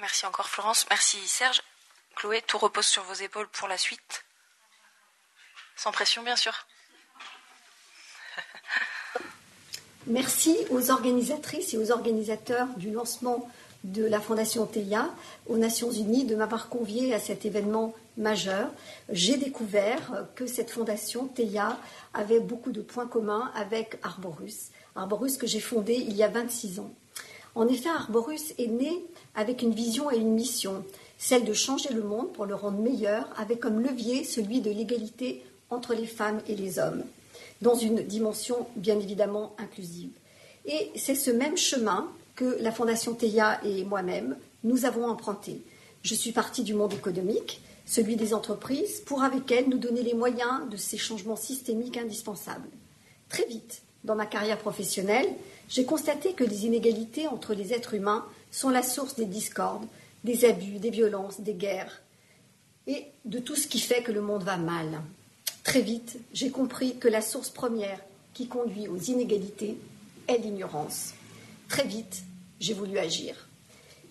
Merci encore Florence, merci Serge. Chloé, tout repose sur vos épaules pour la suite. Sans pression, bien sûr. Merci aux organisatrices et aux organisateurs du lancement de la Fondation TEIA aux Nations Unies de m'avoir convié à cet événement majeur. J'ai découvert que cette fondation TEIA avait beaucoup de points communs avec Arborus. Arborus que j'ai fondé il y a 26 ans. En effet, Arborus est né avec une vision et une mission, celle de changer le monde pour le rendre meilleur, avec comme levier celui de l'égalité entre les femmes et les hommes, dans une dimension bien évidemment inclusive. Et c'est ce même chemin que la Fondation Théa et moi-même, nous avons emprunté. Je suis partie du monde économique, celui des entreprises, pour avec elles nous donner les moyens de ces changements systémiques indispensables. Très vite, dans ma carrière professionnelle, j'ai constaté que les inégalités entre les êtres humains sont la source des discordes, des abus, des violences, des guerres et de tout ce qui fait que le monde va mal. Très vite, j'ai compris que la source première qui conduit aux inégalités est l'ignorance. Très vite, j'ai voulu agir.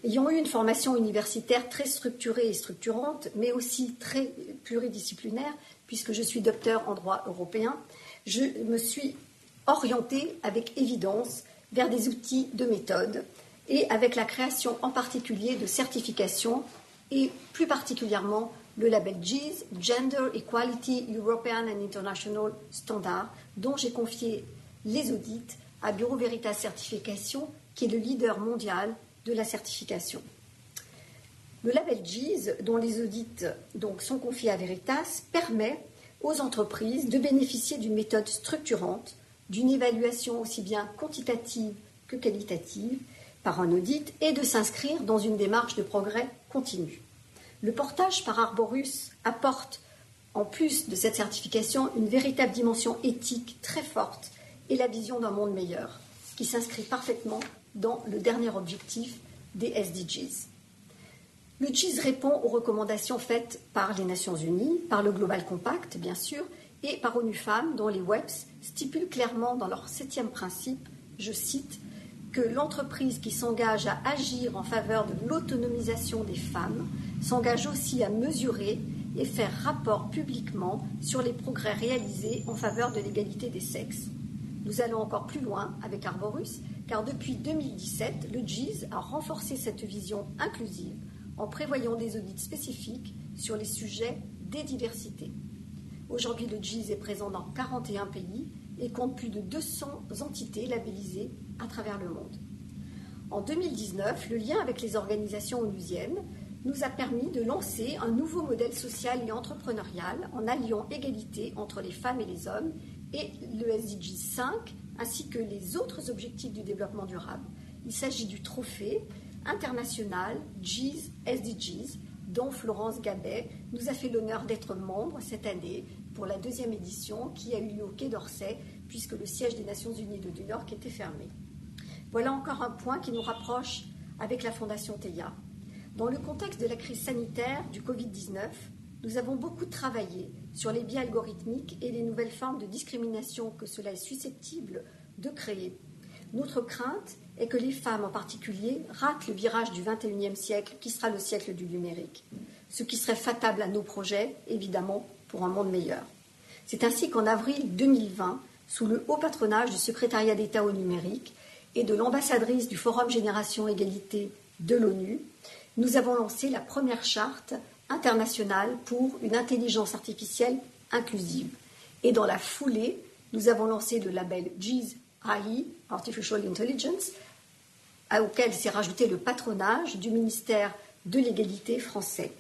Ayant eu une formation universitaire très structurée et structurante, mais aussi très pluridisciplinaire, puisque je suis docteur en droit européen, je me suis orientée avec évidence vers des outils de méthode et avec la création en particulier de certifications et plus particulièrement le label GEES, Gender Equality European and International Standard, dont j'ai confié les audits à Bureau Veritas Certification, qui est le leader mondial de la certification. Le label GIS, dont les audits sont confiés à Veritas, permet aux entreprises de bénéficier d'une méthode structurante, d'une évaluation aussi bien quantitative que qualitative par un audit et de s'inscrire dans une démarche de progrès continu. Le portage par Arborus apporte, en plus de cette certification, une véritable dimension éthique très forte et la vision d'un monde meilleur, qui s'inscrit parfaitement dans le dernier objectif des SDGs. Le GIS répond aux recommandations faites par les Nations Unies, par le Global Compact, bien sûr, et par ONU Femmes, dont les WEPS stipulent clairement dans leur septième principe, je cite, que l'entreprise qui s'engage à agir en faveur de l'autonomisation des femmes s'engage aussi à mesurer et faire rapport publiquement sur les progrès réalisés en faveur de l'égalité des sexes. Nous allons encore plus loin avec Arborus, car depuis 2017, le GIS a renforcé cette vision inclusive en prévoyant des audits spécifiques sur les sujets des diversités. Aujourd'hui, le GIS est présent dans 41 pays et compte plus de 200 entités labellisées à travers le monde. En 2019, le lien avec les organisations onusiennes nous a permis de lancer un nouveau modèle social et entrepreneurial en alliant égalité entre les femmes et les hommes et le SDG 5 ainsi que les autres objectifs du développement durable. Il s'agit du trophée international GIS SDGs dont Florence Gabet nous a fait l'honneur d'être membre cette année pour la deuxième édition qui a eu lieu au Quai d'Orsay puisque le siège des Nations Unies de New York était fermé. Voilà encore un point qui nous rapproche avec la Fondation TEIA. Dans le contexte de la crise sanitaire du Covid-19, nous avons beaucoup travaillé sur les biais algorithmiques et les nouvelles formes de discrimination que cela est susceptible de créer. Notre crainte est que les femmes en particulier ratent le virage du XXIe siècle qui sera le siècle du numérique, ce qui serait fatal à nos projets, évidemment, pour un monde meilleur. C'est ainsi qu'en avril 2020, sous le haut patronage du secrétariat d'État au numérique et de l'ambassadrice du Forum Génération Égalité de l'ONU, nous avons lancé la première charte internationale pour une intelligence artificielle inclusive. Et dans la foulée, nous avons lancé le label GIS AI, Artificial Intelligence, auquel s'est rajouté le patronage du ministère de l'égalité français.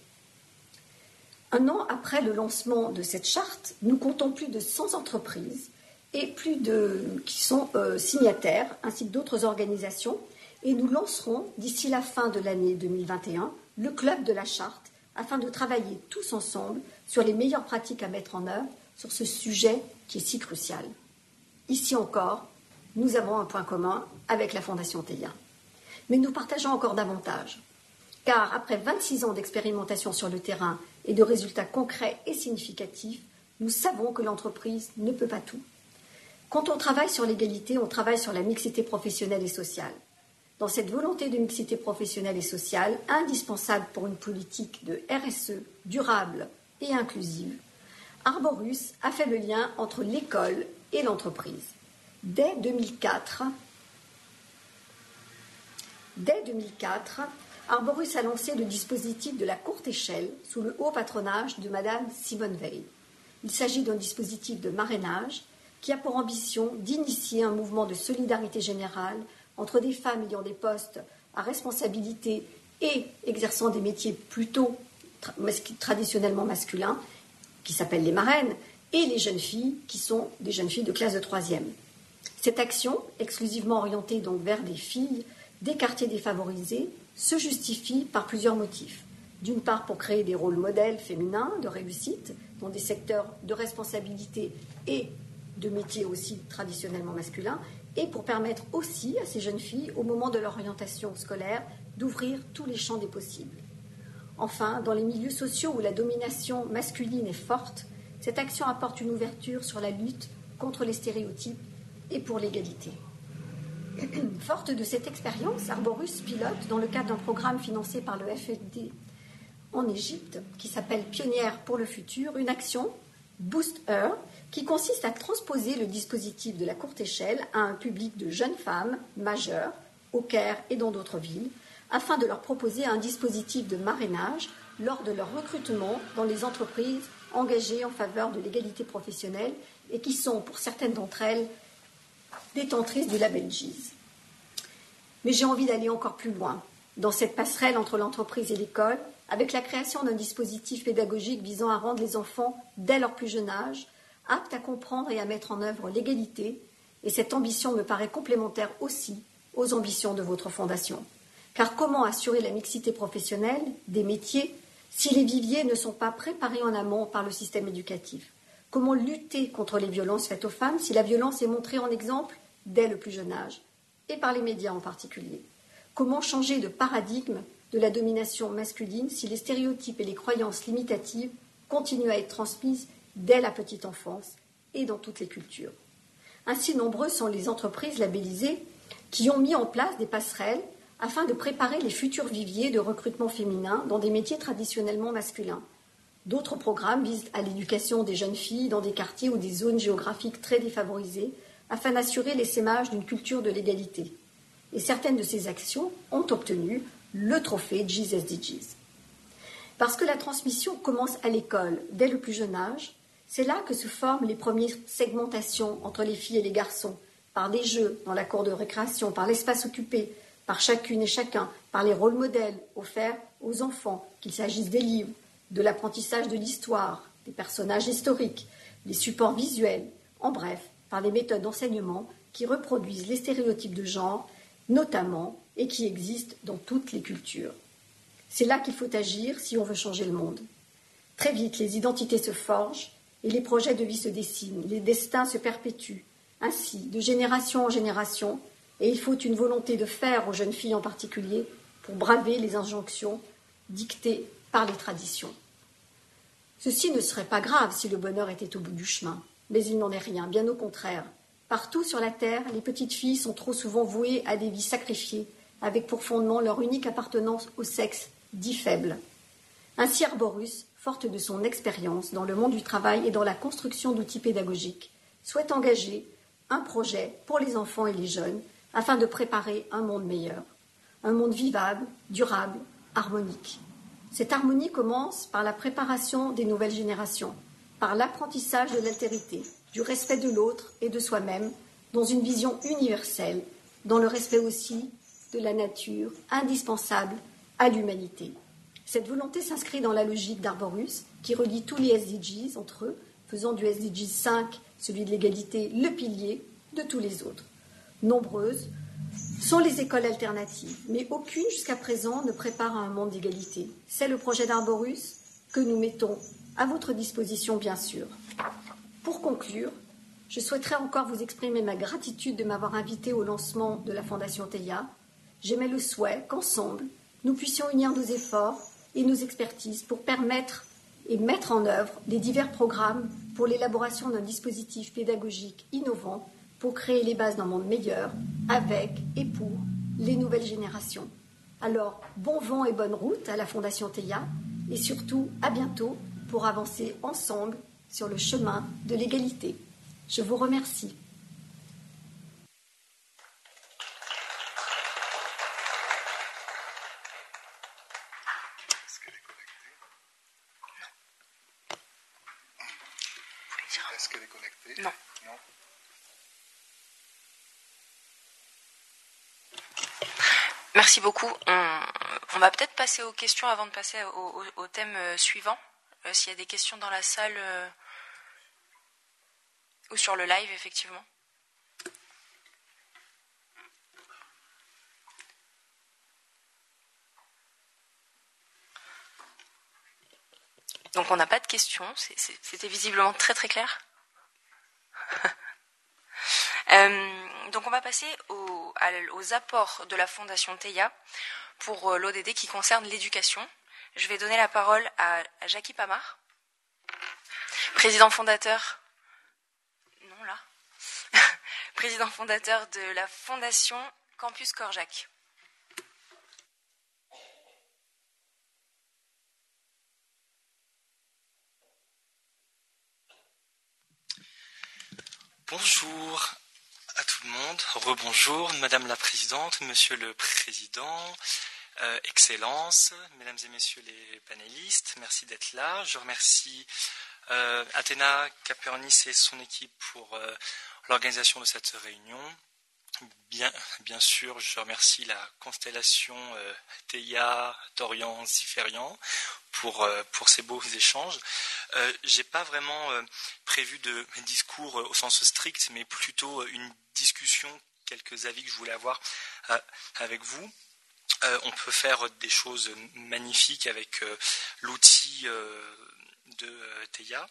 Un an après le lancement de cette charte, nous comptons plus de 100 entreprises et plus de qui sont euh, signataires, ainsi que d'autres organisations, et nous lancerons d'ici la fin de l'année 2021 le club de la charte afin de travailler tous ensemble sur les meilleures pratiques à mettre en œuvre sur ce sujet qui est si crucial. Ici encore, nous avons un point commun avec la Fondation TEIA. Mais nous partageons encore davantage. Car après 26 ans d'expérimentation sur le terrain et de résultats concrets et significatifs, nous savons que l'entreprise ne peut pas tout. Quand on travaille sur l'égalité, on travaille sur la mixité professionnelle et sociale. Dans cette volonté de mixité professionnelle et sociale, indispensable pour une politique de RSE durable et inclusive, Arborus a fait le lien entre l'école et l'entreprise. Dès 2004, dès 2004, Arborus a lancé le dispositif de la courte échelle sous le haut patronage de Madame Simone Veil. Il s'agit d'un dispositif de marrainage qui a pour ambition d'initier un mouvement de solidarité générale entre des femmes ayant des postes à responsabilité et exerçant des métiers plutôt traditionnellement masculins, qui s'appellent les marraines, et les jeunes filles, qui sont des jeunes filles de classe de troisième. Cette action, exclusivement orientée vers des filles des quartiers défavorisés, se justifie par plusieurs motifs. D'une part, pour créer des rôles modèles féminins de réussite dans des secteurs de responsabilité et de métiers aussi traditionnellement masculins, et pour permettre aussi à ces jeunes filles, au moment de leur orientation scolaire, d'ouvrir tous les champs des possibles. Enfin, dans les milieux sociaux où la domination masculine est forte, cette action apporte une ouverture sur la lutte contre les stéréotypes et pour l'égalité. Forte de cette expérience, Arborus pilote, dans le cadre d'un programme financé par le FED en Égypte, qui s'appelle Pionnière pour le futur, une action, Boost Her, qui consiste à transposer le dispositif de la courte échelle à un public de jeunes femmes majeures, au Caire et dans d'autres villes, afin de leur proposer un dispositif de marrainage lors de leur recrutement dans les entreprises engagées en faveur de l'égalité professionnelle et qui sont, pour certaines d'entre elles, détentrices du label GIS. Mais j'ai envie d'aller encore plus loin, dans cette passerelle entre l'entreprise et l'école, avec la création d'un dispositif pédagogique visant à rendre les enfants, dès leur plus jeune âge, aptes à comprendre et à mettre en œuvre l'égalité, et cette ambition me paraît complémentaire aussi aux ambitions de votre fondation. Car comment assurer la mixité professionnelle des métiers si les viviers ne sont pas préparés en amont par le système éducatif? Comment lutter contre les violences faites aux femmes si la violence est montrée en exemple dès le plus jeune âge, et par les médias en particulier? Comment changer de paradigme de la domination masculine si les stéréotypes et les croyances limitatives continuent à être transmises dès la petite enfance et dans toutes les cultures Ainsi nombreuses sont les entreprises labellisées qui ont mis en place des passerelles afin de préparer les futurs viviers de recrutement féminin dans des métiers traditionnellement masculins. D'autres programmes visent à l'éducation des jeunes filles dans des quartiers ou des zones géographiques très défavorisées afin d'assurer l'essaimage d'une culture de l'égalité. Et certaines de ces actions ont obtenu le trophée GSDGs. Parce que la transmission commence à l'école dès le plus jeune âge, c'est là que se forment les premières segmentations entre les filles et les garçons, par des jeux dans la cour de récréation, par l'espace occupé, par chacune et chacun, par les rôles modèles offerts aux enfants, qu'il s'agisse des livres, de l'apprentissage de l'histoire, des personnages historiques, des supports visuels, en bref, par les méthodes d'enseignement qui reproduisent les stéréotypes de genre, notamment, et qui existent dans toutes les cultures. C'est là qu'il faut agir si on veut changer le monde. Très vite, les identités se forgent et les projets de vie se dessinent, les destins se perpétuent. Ainsi, de génération en génération, et il faut une volonté de faire aux jeunes filles en particulier pour braver les injonctions dictées par les traditions. Ceci ne serait pas grave si le bonheur était au bout du chemin, mais il n'en est rien, bien au contraire. Partout sur la terre, les petites filles sont trop souvent vouées à des vies sacrifiées, avec pour fondement leur unique appartenance au sexe dit faible. Ainsi Arborus, forte de son expérience dans le monde du travail et dans la construction d'outils pédagogiques, souhaite engager un projet pour les enfants et les jeunes afin de préparer un monde meilleur, un monde vivable, durable, harmonique. Cette harmonie commence par la préparation des nouvelles générations, par l'apprentissage de l'altérité, du respect de l'autre et de soi-même, dans une vision universelle, dans le respect aussi de la nature, indispensable à l'humanité. Cette volonté s'inscrit dans la logique d'Arborus, qui relie tous les SDGs entre eux, faisant du SDG 5, celui de l'égalité, le pilier de tous les autres nombreuses, sont les écoles alternatives, mais aucune jusqu'à présent ne prépare un monde d'égalité. C'est le projet d'Arborus que nous mettons à votre disposition, bien sûr. Pour conclure, je souhaiterais encore vous exprimer ma gratitude de m'avoir invité au lancement de la Fondation TEIA. J'aimais le souhait qu'ensemble, nous puissions unir nos efforts et nos expertises pour permettre et mettre en œuvre les divers programmes pour l'élaboration d'un dispositif pédagogique innovant pour créer les bases d'un monde meilleur avec et pour les nouvelles générations. Alors, bon vent et bonne route à la Fondation TEIA et surtout à bientôt pour avancer ensemble sur le chemin de l'égalité. Je vous remercie. Est-ce qu'elle est connectée Non. Merci beaucoup. On, va peut-être passer aux questions avant de passer au, thème euh, suivant. Euh, s'il y a des questions dans la salle euh, ou sur le live, effectivement. Donc on n'a pas de questions. C'était visiblement très très clair. Donc on va passer aux, apports de la Fondation TEIA pour euh, l'ODD qui concerne l'éducation. Je vais donner la parole à, Jackie Pamar, président fondateur. Non là. président fondateur de la Fondation Campus Corjac. Bonjour, à tout le monde. Rebonjour, Madame la Présidente, Monsieur le Président, euh, Excellence, Mesdames et Messieurs les panélistes, merci d'être là. Je remercie euh, Athéna Capernis et son équipe pour euh, l'organisation de cette réunion. Bien, sûr, je remercie la constellation euh, Théia, Dorian, Ziférian pour, euh, pour ces beaux échanges. Euh, J'ai pas vraiment euh, prévu de discours au sens strict, mais plutôt une discussion, quelques avis que je voulais avoir avec vous. on peut faire des choses magnifiques avec l'outil de Théia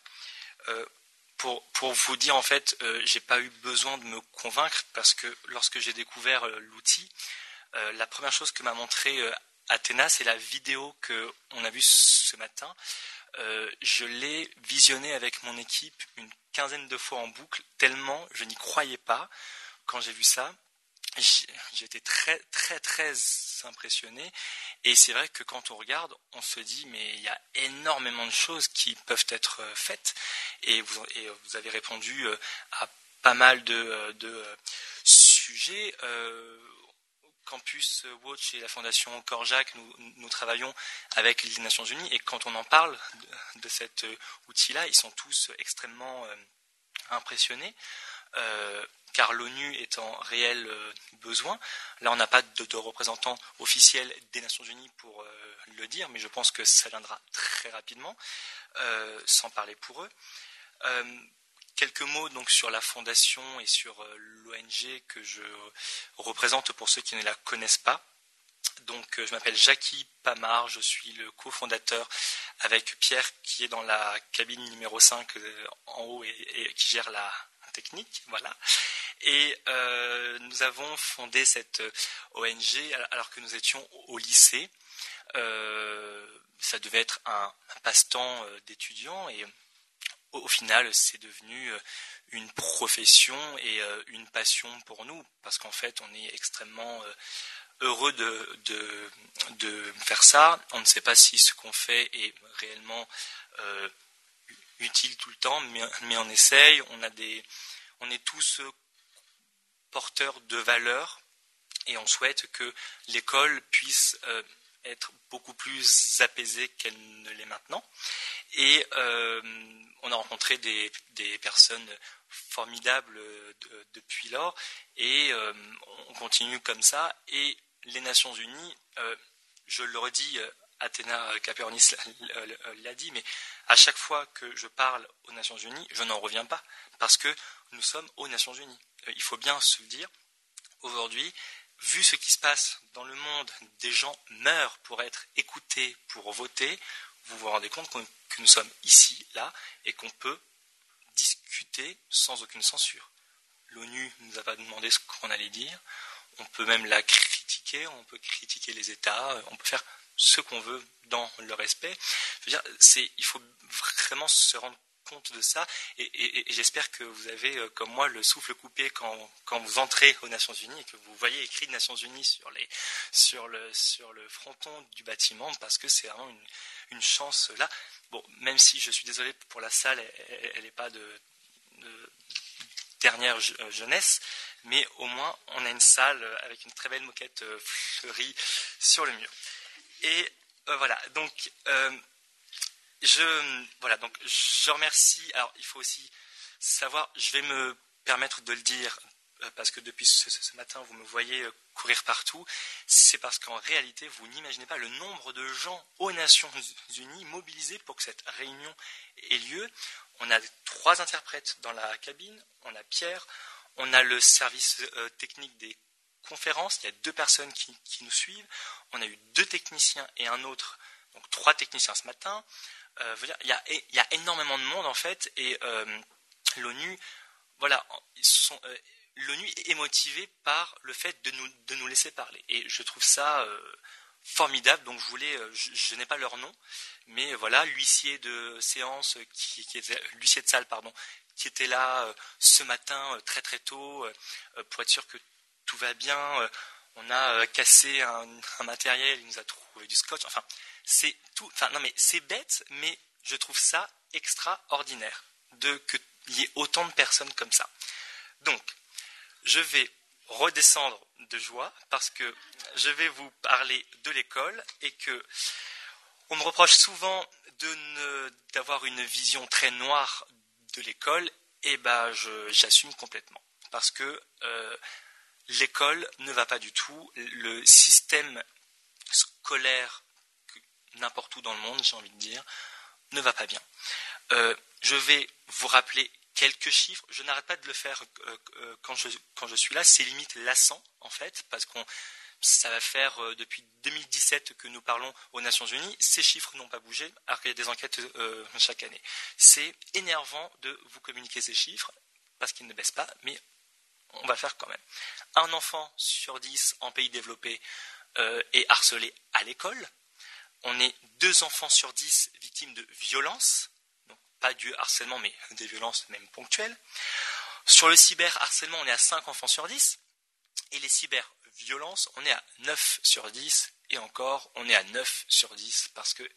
pour, vous dire, en fait, euh, j'ai pas eu besoin de me convaincre parce que lorsque j'ai découvert euh, l'outil, la première chose que m'a montré Athéna, c'est la vidéo qu'on a vue ce matin. je l'ai visionnée avec mon équipe une quinzaine de fois en boucle, tellement je n'y croyais pas quand j'ai vu ça. J'étais très très très impressionné et c'est vrai que quand on regarde, on se dit mais il y a énormément de choses qui peuvent être euh, faites et vous, vous avez répondu euh, à pas mal de, euh, sujets. Campus Watch et la Fondation Corjac, nous, travaillons avec les Nations Unies et quand on en parle de, cet outil-là, ils sont tous extrêmement impressionnés car l'ONU est en réel euh, besoin. Là, on n'a pas de, représentant officiel des Nations Unies pour euh, le dire, mais je pense que ça viendra très rapidement, euh, sans parler pour eux. Quelques mots donc sur la fondation et sur l'ONG que je représente pour ceux qui ne la connaissent pas. Donc, je m'appelle Jackie Pamar, je suis le cofondateur avec Pierre qui est dans la cabine numéro 5 en haut et qui gère la technique. Voilà. Et euh, nous avons fondé cette euh, ONG alors que nous étions au lycée. Euh, ça devait être un, passe-temps d'étudiants et au, final c'est devenu une profession et une passion pour nous parce qu'en fait on est extrêmement heureux de, de, faire ça. On ne sait pas si ce qu'on fait est réellement utile tout le temps, mais, on essaye. On a des, on est tous porteur de valeurs et on souhaite que l'école puisse euh, être beaucoup plus apaisée qu'elle ne l'est maintenant. Et euh, on a rencontré des, personnes formidables depuis lors et euh, on continue comme ça. Et les Nations Unies, je le redis, Athéna Capernis l'a dit, mais à chaque fois que je parle aux Nations Unies, je n'en reviens pas parce que nous sommes aux Nations Unies. Euh, il faut bien se le dire, aujourd'hui, vu ce qui se passe dans le monde, des gens meurent pour être écoutés, pour voter, vous vous rendez compte que nous sommes ici, là, et qu'on peut discuter sans aucune censure. L'ONU ne nous a pas demandé ce qu'on allait dire, on peut même la critiquer, on peut critiquer les États, on peut faire ce qu'on veut dans le respect. il faut vraiment se rendre compte de ça. Et, j'espère que vous avez, euh, comme moi, le souffle coupé quand, quand, vous entrez aux Nations Unies et que vous voyez écrit Nations Unies sur, les, sur, le, sur le fronton du bâtiment, parce que c'est vraiment une, une, chance là. Bon, même si je suis désolé pour la salle, elle n'est pas de, dernière euh, jeunesse, mais au moins on a une salle avec une très belle moquette euh, fleurie sur le mur. Et voilà, donc je, voilà, donc je remercie. Alors, il faut aussi savoir, je vais me permettre de le dire, euh, parce que depuis ce, matin, vous me voyez euh, courir partout. C'est parce qu'en réalité, vous n'imaginez pas le nombre de gens aux Nations Unies mobilisés pour que cette réunion ait lieu. On a trois interprètes dans la cabine, on a Pierre, on a le service euh, technique des conférences, il y a deux personnes qui, nous suivent, on a eu deux techniciens et un autre, donc trois techniciens ce matin, il, y a, énormément de monde en fait, et euh, l'ONU, voilà, euh, est motivée par le fait de nous, de nous laisser parler. Et je trouve ça formidable. Donc je voulais, je, n'ai pas leur nom, mais voilà, l'huissier de séance qui, l'huissier de salle, pardon, qui était là ce matin très très tôt pour être sûr que tout va bien. on a cassé un, un, matériel, il nous a trouvé du scotch. Enfin, c'est tout. Enfin, non, mais c'est bête, mais je trouve ça extraordinaire de qu'il y ait autant de personnes comme ça. Donc, je vais redescendre de joie parce que je vais vous parler de l'école et que on me reproche souvent d'avoir une vision très noire de l'école et ben j'assume complètement parce que euh, l'école ne va pas du tout le système scolaire n'importe où dans le monde, j'ai envie de dire, ne va pas bien. Euh, je vais vous rappeler quelques chiffres. Je n'arrête pas de le faire euh, euh, quand, je, suis là. C'est limite lassant, en fait, parce qu'on ça va faire depuis 2017 que nous parlons aux Nations Unies. Ces chiffres n'ont pas bougé, alors qu'il y a des enquêtes chaque année. C'est énervant de vous communiquer ces chiffres, parce qu'ils ne baissent pas, mais on va faire quand même. Un enfant sur dix en pays développé est harcelé à l'école. On est deux enfants sur dix victimes de violences, donc pas du harcèlement, mais des violences même ponctuelles. Sur le cyberharcèlement, on est à 5 enfants sur 10. Et les cyberviolences, on est à 9 sur 10. Et encore, on est à 9 sur 10 parce qu'il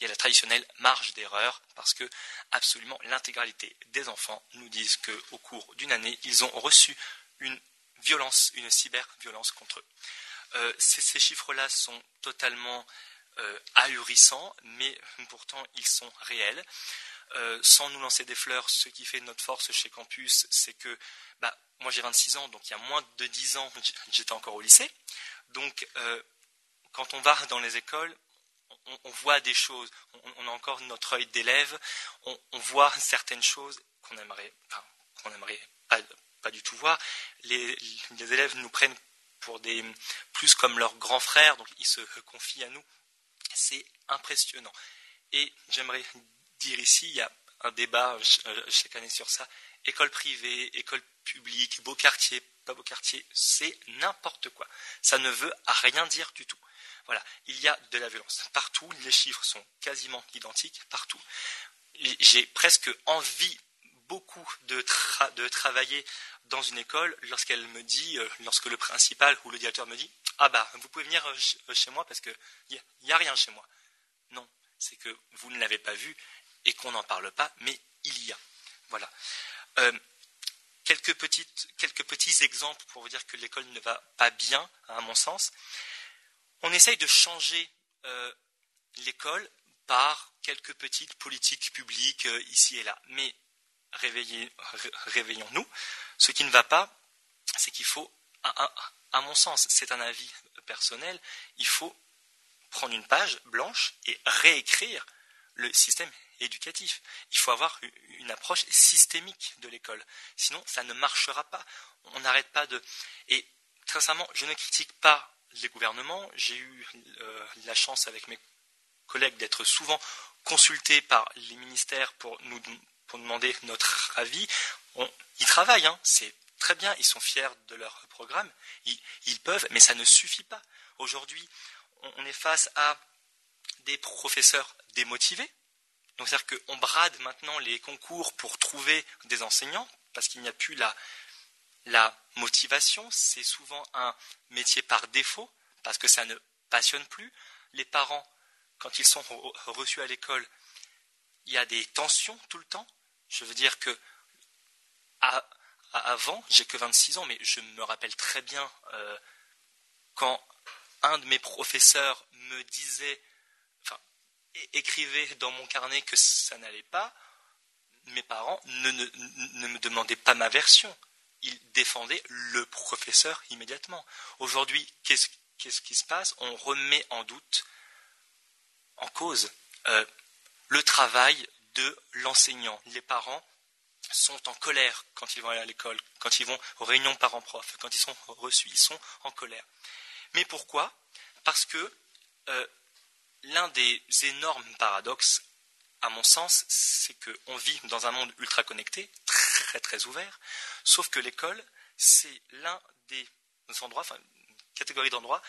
y a la traditionnelle marge d'erreur, parce que absolument l'intégralité des enfants nous disent qu'au cours d'une année, ils ont reçu une violence, une cyberviolence contre eux. Euh, ces, chiffres-là sont totalement euh, ahurissants, mais pourtant ils sont réels. Euh, sans nous lancer des fleurs, ce qui fait notre force chez Campus, c'est que bah, moi j'ai 26 ans, donc il y a moins de 10 ans, j'étais encore au lycée. Donc euh, quand on va dans les écoles, on, voit des choses, on, a encore notre œil d'élève, on, voit certaines choses qu'on aimerait, qu'on aimerait pas, du tout voir. Les, les, élèves nous prennent pour des plus comme leurs grands frères, donc ils se confient à nous. C'est impressionnant. Et j'aimerais dire ici, il y a un débat euh, chaque année sur ça. École privée, école publique, beau quartier, pas beau quartier, c'est n'importe quoi. Ça ne veut rien dire du tout. Voilà, il y a de la violence partout, les chiffres sont quasiment identiques partout. J'ai presque envie beaucoup de, travailler dans une école lorsqu'elle me dit, euh, lorsque le principal ou le directeur me dit, ah bah vous pouvez venir euh, chez moi parce qu'il n'y a rien chez moi. Non, c'est que vous ne l'avez pas vu et qu'on n'en parle pas, mais il y a. Voilà. Euh, quelques, petits exemples pour vous dire que l'école ne va pas bien, à mon sens. On essaye de changer euh, l'école par quelques petites politiques publiques euh, ici et là. Mais réveillons-nous. Ce qui ne va pas, c'est qu'il faut, à mon sens, c'est un avis personnel, il faut prendre une page blanche et réécrire le système éducatif. Il faut avoir une approche systémique de l'école. Sinon, ça ne marchera pas. On n'arrête pas de. Et très sincèrement, je ne critique pas les gouvernements. J'ai eu euh, la chance avec mes collègues d'être souvent consultés par les ministères pour nous pour demander notre avis. Ils travaillent, hein. c'est très bien, ils sont fiers de leur programme, ils, peuvent, mais ça ne suffit pas. Aujourd'hui, on est face à des professeurs démotivés, donc c'est-à-dire qu'on brade maintenant les concours pour trouver des enseignants, parce qu'il n'y a plus la motivation, c'est souvent un métier par défaut, parce que ça ne passionne plus. Les parents, quand ils sont reçus à l'école, il y a des tensions tout le temps. Je veux dire que avant, j'ai que 26 ans, mais je me rappelle très bien euh, quand un de mes professeurs me disait écrivait dans mon carnet que ça n'allait pas, mes parents ne, me demandaient pas ma version. Ils défendaient le professeur immédiatement. Aujourd'hui, qu'est-ce, qui se passe? On remet en doute, en cause, euh, le travail de l'enseignant. Les parents sont en colère quand ils vont aller à l'école, quand ils vont aux réunions parents-prof, quand ils sont reçus, ils sont en colère. Mais pourquoi? Parce que euh, l'un des énormes paradoxes, à mon sens, c'est qu'on vit dans un monde ultra connecté, très très ouvert, sauf que l'école, c'est l'un des endroits, enfin, une catégorie d'endroits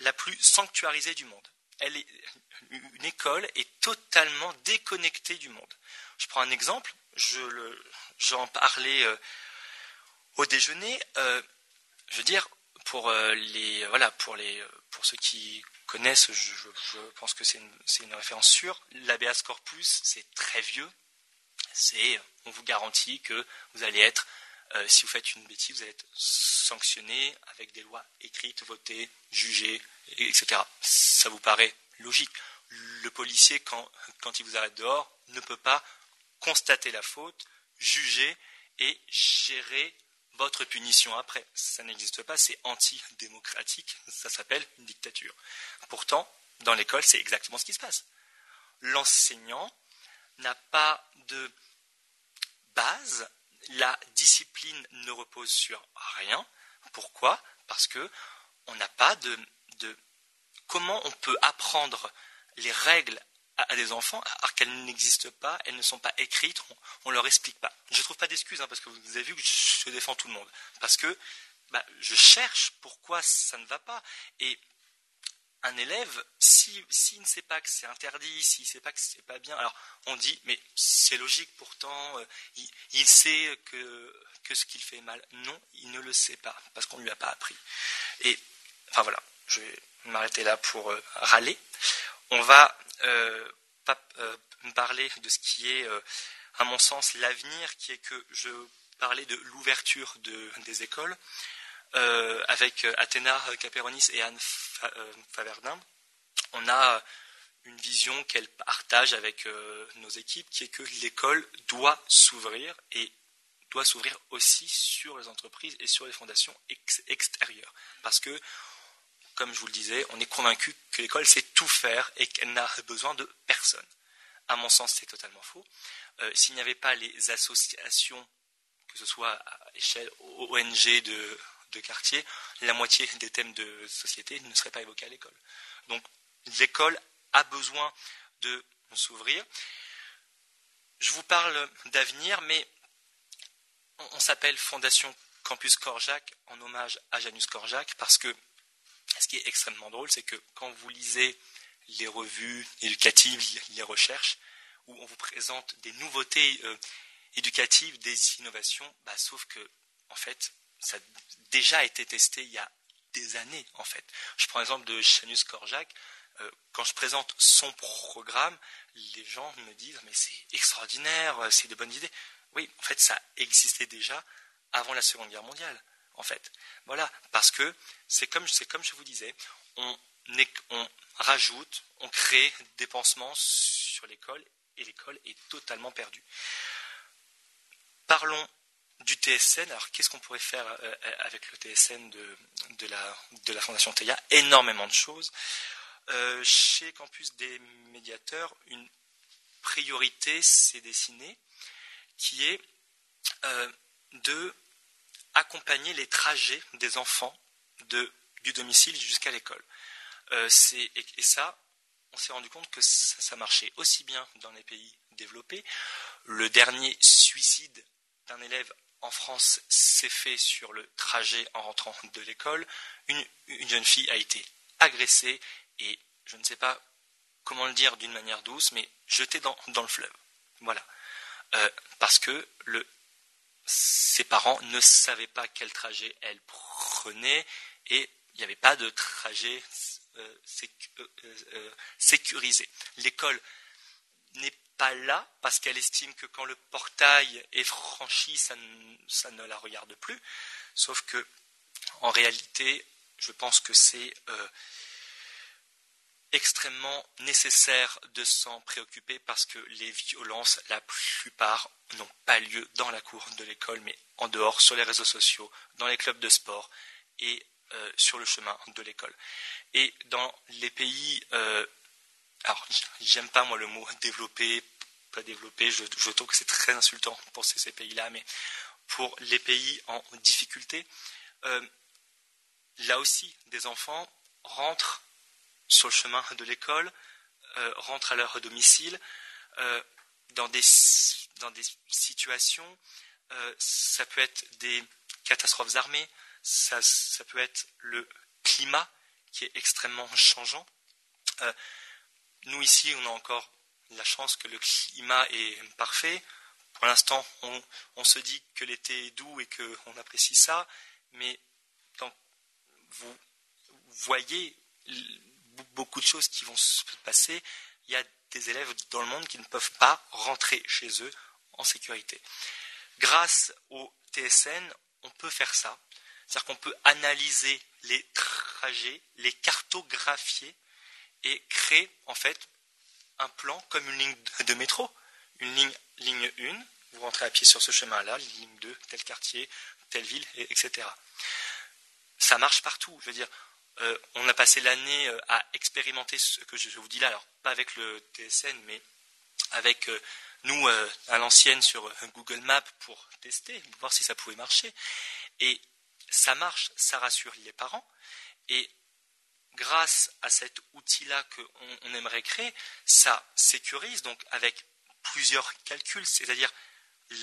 la plus sanctuarisée du monde. Une école est totalement déconnectée du monde. Je prends un exemple, j'en parlais euh, au déjeuner. Euh, je veux dire, pour euh, les voilà, pour les pour ceux qui connaissent, je, pense que c'est une, référence sûre. L'habeas corpus, c'est très vieux. C'est, on vous garantit que vous allez être, si vous faites une bêtise, vous allez être sanctionné avec des lois écrites, votées, jugées, etc. Ça vous paraît logique. Le policier, quand, quand il vous arrête dehors, ne peut pas constater la faute, juger et gérer votre punition après. Ça n'existe pas, c'est antidémocratique, ça s'appelle une dictature. Pourtant, dans l'école, c'est exactement ce qui se passe. L'enseignant n'a pas de base, la discipline ne repose sur rien. Pourquoi? Parce que on n'a pas de, de, comment on peut apprendre les règles à, des enfants, alors qu'elles n'existent pas, elles ne sont pas écrites, on ne leur explique pas. Je ne trouve pas d'excuses, hein, parce que vous avez vu que je défends tout le monde. Parce que bah, je cherche pourquoi ça ne va pas. Et un élève, s'il ne sait pas que c'est interdit, s'il ne sait pas que c'est pas bien, alors on dit, mais c'est logique pourtant, euh, il, sait que, que ce qu'il fait est mal. Non, il ne le sait pas, parce qu'on ne lui a pas appris. Et, enfin voilà, je vais m'arrêter là pour euh, râler. On va euh, parler de ce qui est, à mon sens, l'avenir, qui est que je parlais de l'ouverture de, des écoles. Euh, avec euh, Athéna Caperonis et Anne euh, Faverdin, on a une vision qu'elle partage avec nos équipes, qui est que l'école doit s'ouvrir et doit s'ouvrir aussi sur les entreprises et sur les fondations extérieures. Parce que, comme je vous le disais, on est convaincu que l'école sait tout faire et qu'elle n'a besoin de personne. À mon sens, c'est totalement faux. S'il n'y avait pas les associations, que ce soit à échelle ONG de quartier, la moitié des thèmes de société ne seraient pas évoqués à l'école. Donc l'école a besoin de s'ouvrir. Je vous parle d'avenir, mais on, s'appelle Fondation Campus Korjak en hommage à Janus Korjak parce que ce qui est extrêmement drôle, c'est que quand vous lisez les revues éducatives, les recherches, où on vous présente des nouveautés euh, éducatives, des innovations, bah, sauf que, en fait, ça a déjà été testé il y a des années, en fait. Je prends l'exemple de Janus Korjak. Euh, quand je présente son programme, les gens me disent Mais c'est extraordinaire, euh, c'est de bonnes idées. Oui, en fait, ça existait déjà avant la Seconde Guerre mondiale, en fait. Voilà, parce que c'est comme, je vous disais, on, rajoute, on crée des pansements sur l'école et l'école est totalement perdue. Parlons du TSN. Alors, qu'est-ce qu'on pourrait faire euh, euh, avec le TSN de, la, Fondation TEIA Énormément de choses. Euh, chez Campus des médiateurs, une priorité s'est dessinée qui est de accompagner les trajets des enfants du domicile jusqu'à l'école. et, ça, on s'est rendu compte que ça marchait aussi bien dans les pays développés. Le dernier suicide d'un élève en France s'est fait sur le trajet en rentrant de l'école. Une, jeune fille a été agressée et je ne sais pas comment le dire d'une manière douce, mais jetée dans, le fleuve. Voilà. Euh, parce que ses parents ne savaient pas quel trajet elle prenait et il n'y avait pas de trajet euh, euh, sécurisé. L'école n'est pas là parce qu'elle estime que quand le portail est franchi, ça ne, la regarde plus. Sauf que, en réalité, je pense que c'est euh, extrêmement nécessaire de s'en préoccuper parce que les violences, la plupart, n'ont pas lieu dans la cour de l'école, mais en dehors, sur les réseaux sociaux, dans les clubs de sport et euh, sur le chemin de l'école. Et dans les pays euh, alors j'aime pas moi le mot développer, pas développer, je, trouve que c'est très insultant pour ces, pays-là, mais pour les pays en difficulté, euh, là aussi, des enfants rentrent sur le chemin de l'école, euh, rentrent à leur domicile, euh, dans, des, dans des situations, ça peut être des catastrophes armées, ça, ça peut être le climat qui est extrêmement changeant. Nous, ici, on a encore la chance que le climat est parfait. Pour l'instant, on, se dit que l'été est doux et qu'on apprécie ça, mais quand vous voyez beaucoup de choses qui vont se passer, il y a des élèves dans le monde qui ne peuvent pas rentrer chez eux en sécurité. Grâce au TSN, on peut faire ça. C'est-à-dire qu'on peut analyser les trajets, les cartographier et créer en fait un plan comme une ligne de métro. Une ligne, ligne 1, vous rentrez à pied sur ce chemin-là, ligne 2, tel quartier, telle ville, etc. Ça marche partout. Je veux dire, euh, on a passé l'année euh, à expérimenter ce que je vous dis là, alors pas avec le TSN, mais avec euh, nous à l'ancienne sur Google Maps pour tester, voir si ça pouvait marcher. Et ça marche, ça rassure les parents. Et grâce à cet outil-là qu'on on aimerait créer, ça sécurise donc avec plusieurs calculs, c'est-à-dire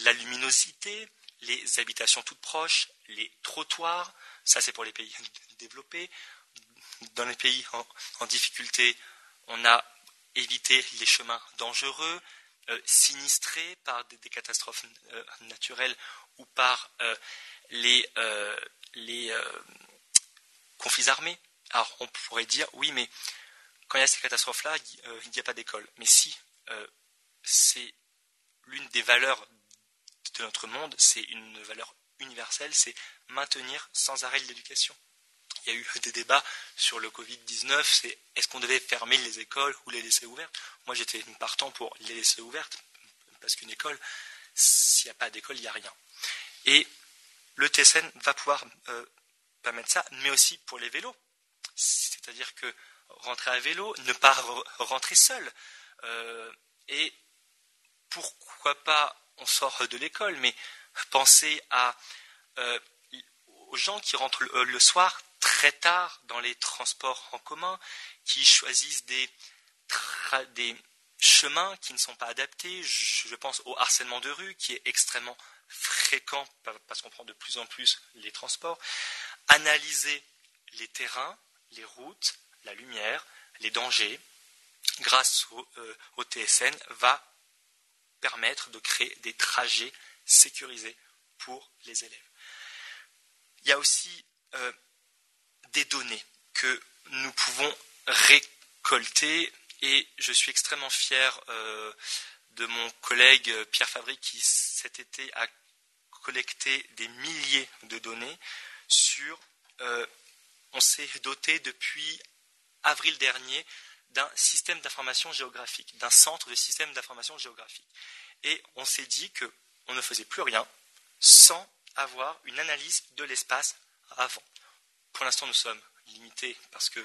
la luminosité, les habitations toutes proches, les trottoirs, ça c'est pour les pays développés. Dans les pays en, difficulté, on a évité les chemins dangereux, euh, sinistrés par des, catastrophes euh, naturelles ou par euh, les, les conflits armés. Alors on pourrait dire, oui, mais quand il y a ces catastrophes-là, il n'y a pas d'école. Mais si, c'est l'une des valeurs de notre monde, c'est une valeur universelle, c'est maintenir sans arrêt l'éducation. Il y a eu des débats sur le Covid-19, c'est est-ce qu'on devait fermer les écoles ou les laisser ouvertes? Moi j'étais partant pour les laisser ouvertes, parce qu'une école, s'il n'y a pas d'école, il n'y a rien. Et le TSN va pouvoir euh, permettre ça, mais aussi pour les vélos. C'est-à-dire que rentrer à vélo, ne pas rentrer seul. Euh, et pourquoi pas on sort de l'école, mais pensez à, euh, aux gens qui rentrent le, soir très tard dans les transports en commun, qui choisissent des, des chemins qui ne sont pas adaptés. Je, pense au harcèlement de rue qui est extrêmement fréquent parce qu'on prend de plus en plus les transports. Analyser les terrains, les routes, la lumière, les dangers, grâce au, euh, TSN, va permettre de créer des trajets sécurisés pour les élèves. Il y a aussi euh, des données que nous pouvons récolter et je suis extrêmement fier euh, de mon collègue Pierre Fabry qui cet été a collecté des milliers de données sur... Euh, on s'est doté depuis avril dernier d'un système d'information géographique, d'un centre de système d'information géographique. Et on s'est dit qu'on ne faisait plus rien sans avoir une analyse de l'espace avant. Pour l'instant, nous sommes limités parce que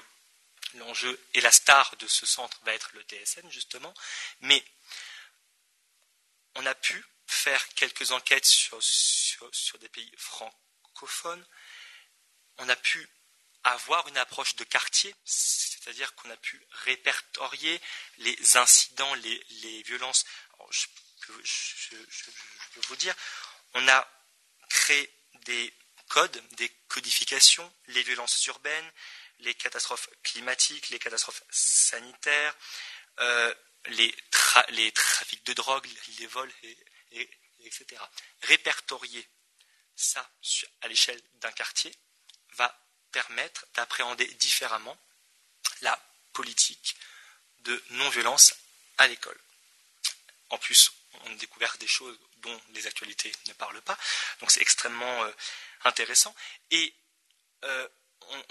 l'enjeu et la star de ce centre va être le TSN, justement, mais on a pu faire quelques enquêtes sur, sur des pays francophones, on a pu avoir une approche de quartier, c'est-à-dire qu'on a pu répertorier les incidents, les, violences. je, peux, vous dire, on a créé des codes, des codifications, les violences urbaines, les catastrophes climatiques, les catastrophes sanitaires, euh, les, trafics de drogue, les vols, etc. Répertorier ça à l'échelle d'un quartier va permettre d'appréhender différemment la politique de non-violence à l'école. En plus, on a découvert des choses dont les actualités ne parlent pas, donc c'est extrêmement euh, intéressant. Et euh,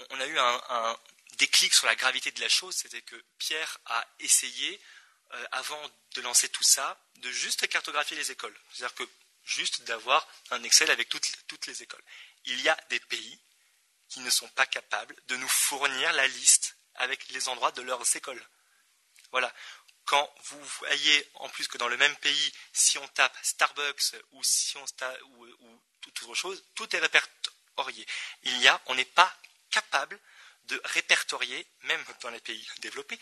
on, a eu un, déclic sur la gravité de la chose, c'était que Pierre a essayé, euh, avant de lancer tout ça, de juste cartographier les écoles. C'est-à-dire que juste d'avoir un Excel avec toutes les écoles. Il y a des pays qui ne sont pas capables de nous fournir la liste avec les endroits de leurs écoles. Voilà. Quand vous voyez, en plus que dans le même pays, si on tape Starbucks ou si on ou toute autre chose, tout est répertorié. Il y a, on n'est pas capable de répertorier, même dans les pays développés,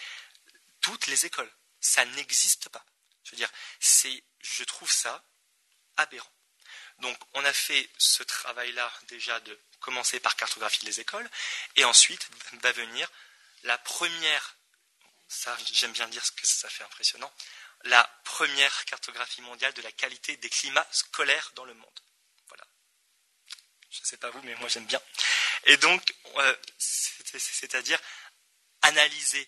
toutes les écoles. Ça n'existe pas. Je veux dire, c'est, je trouve ça aberrant. Donc, on a fait ce travail-là déjà de commencer par cartographier les écoles, et ensuite va venir la première, ça j'aime bien dire ce que ça fait impressionnant, la première cartographie mondiale de la qualité des climats scolaires dans le monde. Je ne sais pas vous, mais moi j'aime bien. Et donc, euh, c'est-à-dire analyser,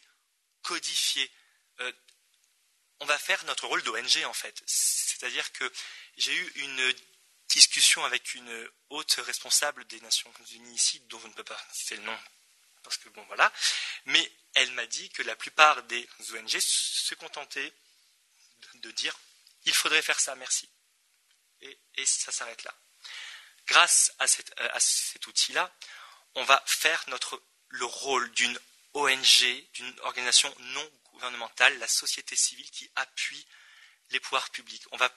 codifier. Euh, on va faire notre rôle d'ONG en fait. C'est-à-dire que j'ai eu une discussion avec une haute responsable des Nations Unies ici, dont je ne peux pas citer le nom, parce que bon voilà, mais elle m'a dit que la plupart des ONG se contentaient de, dire il faudrait faire ça, merci. Et, ça s'arrête là. Grâce à, à cet outil-là, on va faire le rôle d'une ONG, d'une organisation non gouvernementale, la société civile qui appuie les pouvoirs publics. On va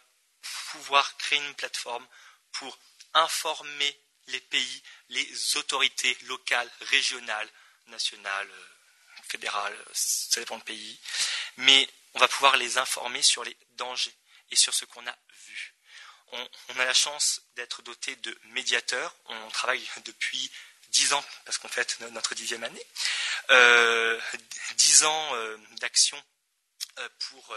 pouvoir créer une plateforme pour informer les pays, les autorités locales, régionales, nationales, fédérale, ça dépend du pays, mais on va pouvoir les informer sur les dangers et sur ce qu'on a. On, a la chance d'être doté de médiateurs, on travaille depuis dix ans, parce qu'on fête notre dixième année, euh, dix ans euh, d'action euh, pour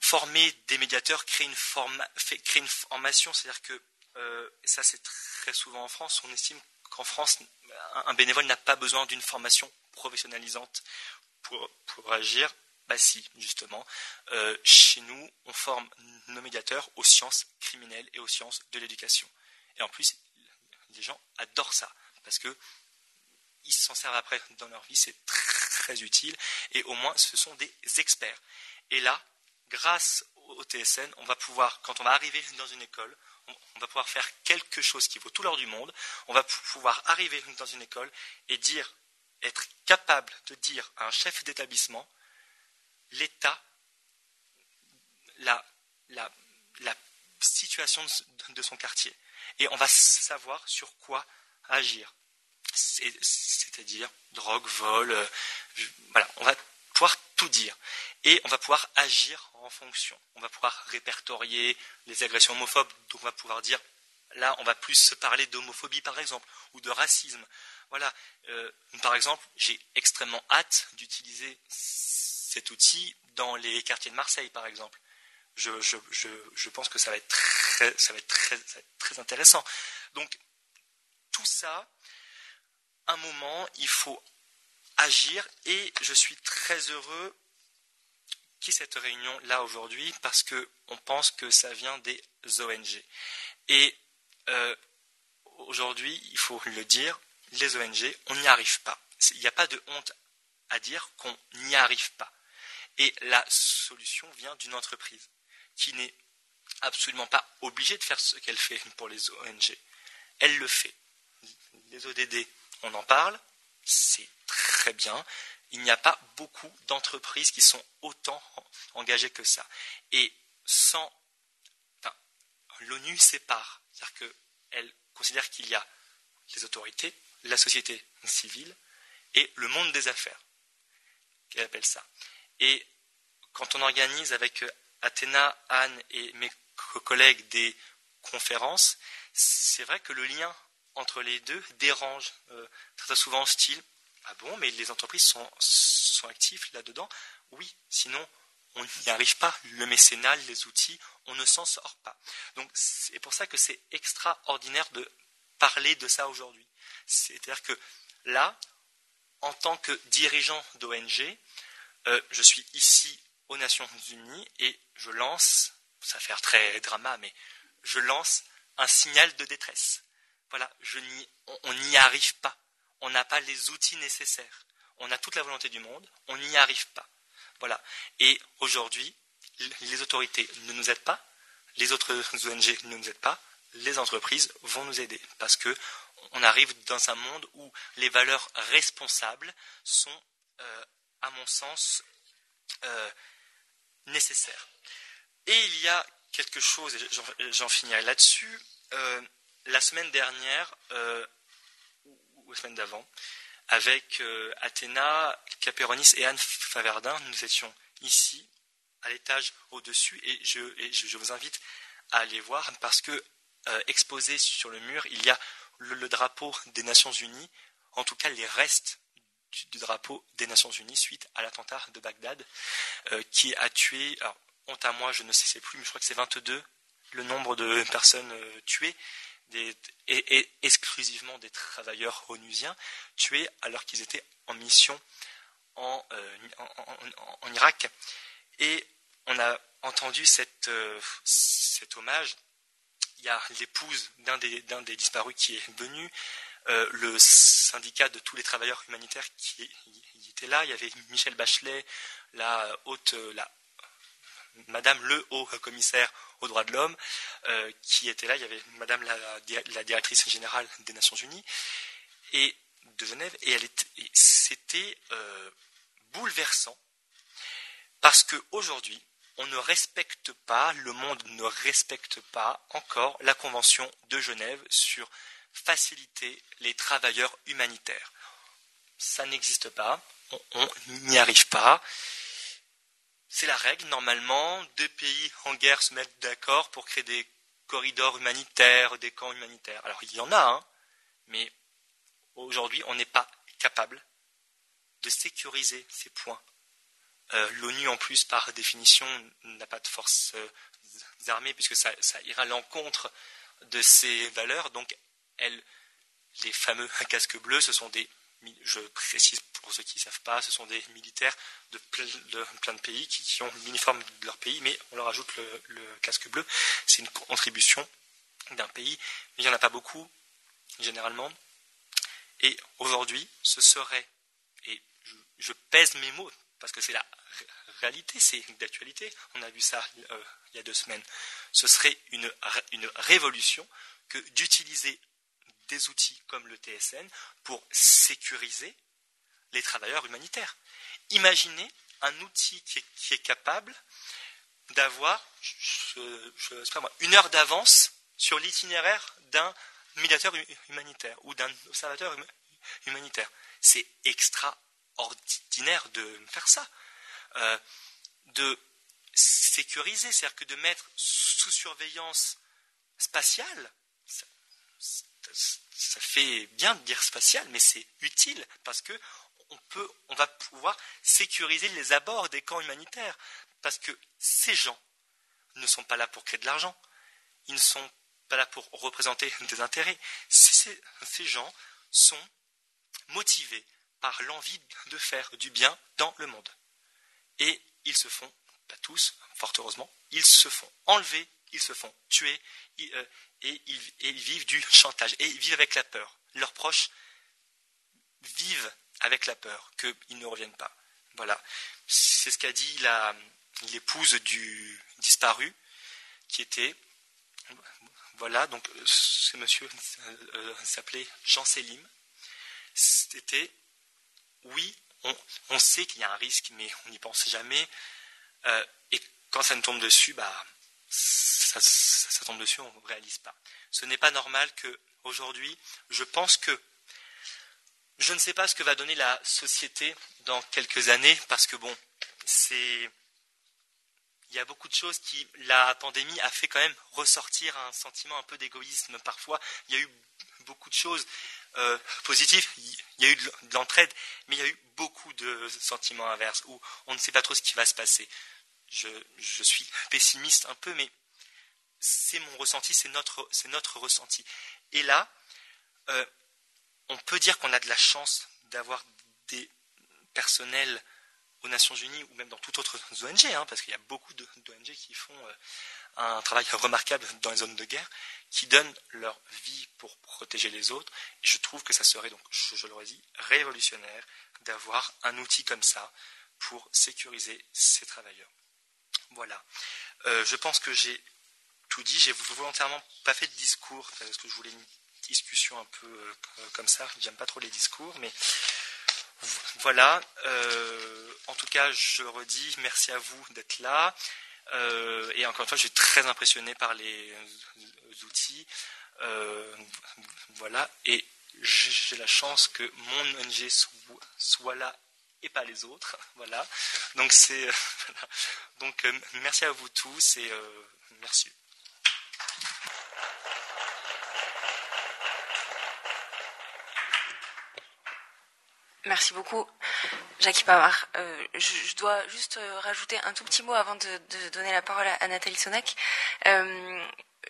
former des médiateurs, créer une, formation, c'est-à-dire que, ça c'est très souvent en France, on estime qu'en France, un bénévole n'a pas besoin d'une formation professionnalisante pour agir. Bah si, justement. chez nous, on forme nos médiateurs aux sciences criminelles et aux sciences de l'éducation. Et en plus, les gens adorent ça parce que ils s'en servent après dans leur vie, c'est très utile et au moins ce sont des experts. Et là, grâce au TSN, on va pouvoir, quand on va arriver dans une école, on va pouvoir faire quelque chose qui vaut tout l'or du monde, on va pouvoir arriver dans une école et dire, être capable de dire à un chef d'établissement l'état, la, situation de son quartier et on va savoir sur quoi agir. C'est-à-dire drogue, vol, euh, voilà, on va pouvoir tout dire. Et on va pouvoir agir en fonction. On va pouvoir répertorier les agressions homophobes, donc on va pouvoir dire, là, on va plus se parler d'homophobie par exemple, ou de racisme. Voilà, euh, par exemple, j'ai extrêmement hâte d'utiliser cet outil dans les quartiers de Marseille par exemple je, pense que ça va être très, intéressant. Donc, tout ça, un moment, il faut agir et je suis très heureux qu'il y ait cette réunion là aujourd'hui parce qu'on pense que ça vient des ONG. Et euh, aujourd'hui, il faut le dire, les ONG, on n'y arrive pas. Il n'y a pas de honte à dire qu'on n'y arrive pas. Et la solution vient d'une entreprise qui n'est absolument pas obligée de faire ce qu'elle fait pour les ONG. Elle le fait. Les ODD, on en parle, c'est très bien. Il n'y a pas beaucoup d'entreprises qui sont autant engagées que ça. Et sans. L'ONU sépare. C'est-à-dire qu'elle considère qu'il y a les autorités, la société civile et le monde des affaires. Qu'elle appelle ça. Et quand on organise avec Athéna, Anne et mes collègues des conférences, c'est vrai que le lien entre les deux dérange euh, très souvent style ah bon mais les entreprises sont, sont actives là-dedans? Oui sinon on n'y arrive pas. Le mécénat les outils on ne s'en sort pas. Donc c'est pour ça que c'est extraordinaire de parler de ça aujourd'hui. C'est-à-dire que là en tant que dirigeant d'ONG euh, je suis ici aux Nations Unies et je lance, ça faire très drama, mais je lance un signal de détresse. Voilà, on n'y arrive pas. On n'a pas les outils nécessaires. On a toute la volonté du monde, on n'y arrive pas. Voilà. Et aujourd'hui, les autorités ne nous aident pas, les autres ONG ne nous aident pas, les entreprises vont nous aider parce que on arrive dans un monde où les valeurs responsables sont, euh, à mon sens, euh, nécessaire. Et il y a quelque chose, et j'en finirai là-dessus, euh, la semaine dernière, euh, ou, la semaine d'avant, avec Athéna, Caperonis et Anne Faverdin, nous étions ici, à l'étage au-dessus, et, je, vous invite à aller voir, parce que exposé sur le mur, il y a le drapeau des Nations Unies, en tout cas les restes du, drapeau des Nations Unies suite à l'attentat de Bagdad, euh, qui a tué, alors, honte à moi, je ne sais plus, mais je crois que c'est 22 le nombre de personnes euh, tuées, et, exclusivement des travailleurs onusiens, tués alors qu'ils étaient en mission en, euh, en, Irak. Et on a entendu cette, cet hommage. Il y a l'épouse d'un des, des disparus qui est venu, le syndicat de tous les travailleurs humanitaires qui était là. Il y avait Michel Bachelet, la haute, la, Madame le haut commissaire aux droits de l'homme, euh, qui était là. Il y avait Madame la, directrice générale des Nations Unies et de Genève, et, c'était euh, bouleversant parce qu'aujourd'hui, on ne respecte pas, le monde ne respecte pas encore la Convention de Genève sur faciliter les travailleurs humanitaires. ça n'existe pas, on n'y arrive pas. C'est la règle, normalement. Deux pays en guerre se mettent d'accord pour créer des corridors humanitaires, des camps humanitaires. Alors il y en a, hein, mais aujourd'hui on n'est pas capable de sécuriser ces points. Euh, L'ONU, en plus, par définition, n'a pas de forces euh, armées, puisque ça, ira à l'encontre de ces valeurs. Donc, les fameux casques bleus, ce sont des, je précise pour ceux qui ne savent pas, ce sont des militaires de, plein de pays qui, ont l'uniforme de leur pays, mais on leur ajoute le, casque bleu. C'est une contribution d'un pays, mais il n'y en a pas beaucoup, généralement. Et aujourd'hui, ce serait je pèse mes mots, parce que c'est la réalité, c'est d'actualité, on a vu ça euh, il y a deux semaines, ce serait une, une révolution que d'utiliser des outils comme le TSN pour sécuriser les travailleurs humanitaires. Imaginez un outil qui est, capable d'avoir une heure d'avance sur l'itinéraire d'un médiateur humanitaire ou d'un observateur humanitaire. C'est extra ordinaire de faire ça. Euh, de sécuriser, c'est-à-dire que de mettre sous surveillance spatiale, ça, fait bien de dire spatiale, mais c'est utile parce que on, va pouvoir sécuriser les abords des camps humanitaires. Parce que ces gens ne sont pas là pour créer de l'argent. Ils ne sont pas là pour représenter des intérêts. Ces, ces gens sont motivés par l'envie de faire du bien dans le monde. Et ils se font, pas tous, fort heureusement, ils se font enlever, ils se font tuer, euh, et, ils, vivent du chantage, et ils vivent avec la peur. Leurs proches vivent avec la peur qu'ils ne reviennent pas. Voilà. C'est ce qu'a dit l'épouse du disparu, qui était, voilà, donc ce monsieur euh, s'appelait Jean Selim. C'était oui, on, sait qu'il y a un risque, mais on n'y pense jamais. Euh, et quand ça nous tombe dessus, bah, ça, tombe dessus, on ne réalise pas. Ce n'est pas normal que aujourd'hui, je pense que je ne sais pas ce que va donner la société dans quelques années, parce que bon, c'est il y a beaucoup de choses qui la pandémie a fait quand même ressortir un sentiment un peu d'égoïsme parfois. Il y a eu beaucoup de choses. Euh, positif, il y a eu de l'entraide, mais il y a eu beaucoup de sentiments inverses où on ne sait pas trop ce qui va se passer. Je, suis pessimiste un peu, mais c'est mon ressenti, c'est notre, ressenti. Et là, euh, on peut dire qu'on a de la chance d'avoir des personnels aux Nations Unies ou même dans toute autre ONG, hein, parce qu'il y a beaucoup d'ONG qui font euh, un travail remarquable dans les zones de guerre, qui donnent leur vie pour protéger les autres. Je trouve que ça serait donc, je, le redis, révolutionnaire d'avoir un outil comme ça pour sécuriser ces travailleurs. Voilà. Euh, je pense que j'ai tout dit. J'ai volontairement pas fait de discours parce que je voulais une discussion un peu euh, comme ça. J'aime pas trop les discours, mais voilà. Euh, en tout cas, je redis merci à vous d'être là. Et encore une fois, je suis très impressionné par les outils. Euh, voilà. Et j'ai la chance que mon ONG soit là et pas les autres. Voilà. Donc c'est donc euh, merci à vous tous et merci. Merci beaucoup, Jackie Pamar. Euh, je, dois juste euh, rajouter un tout petit mot avant de, donner la parole à, Nathalie Sonac. Euh,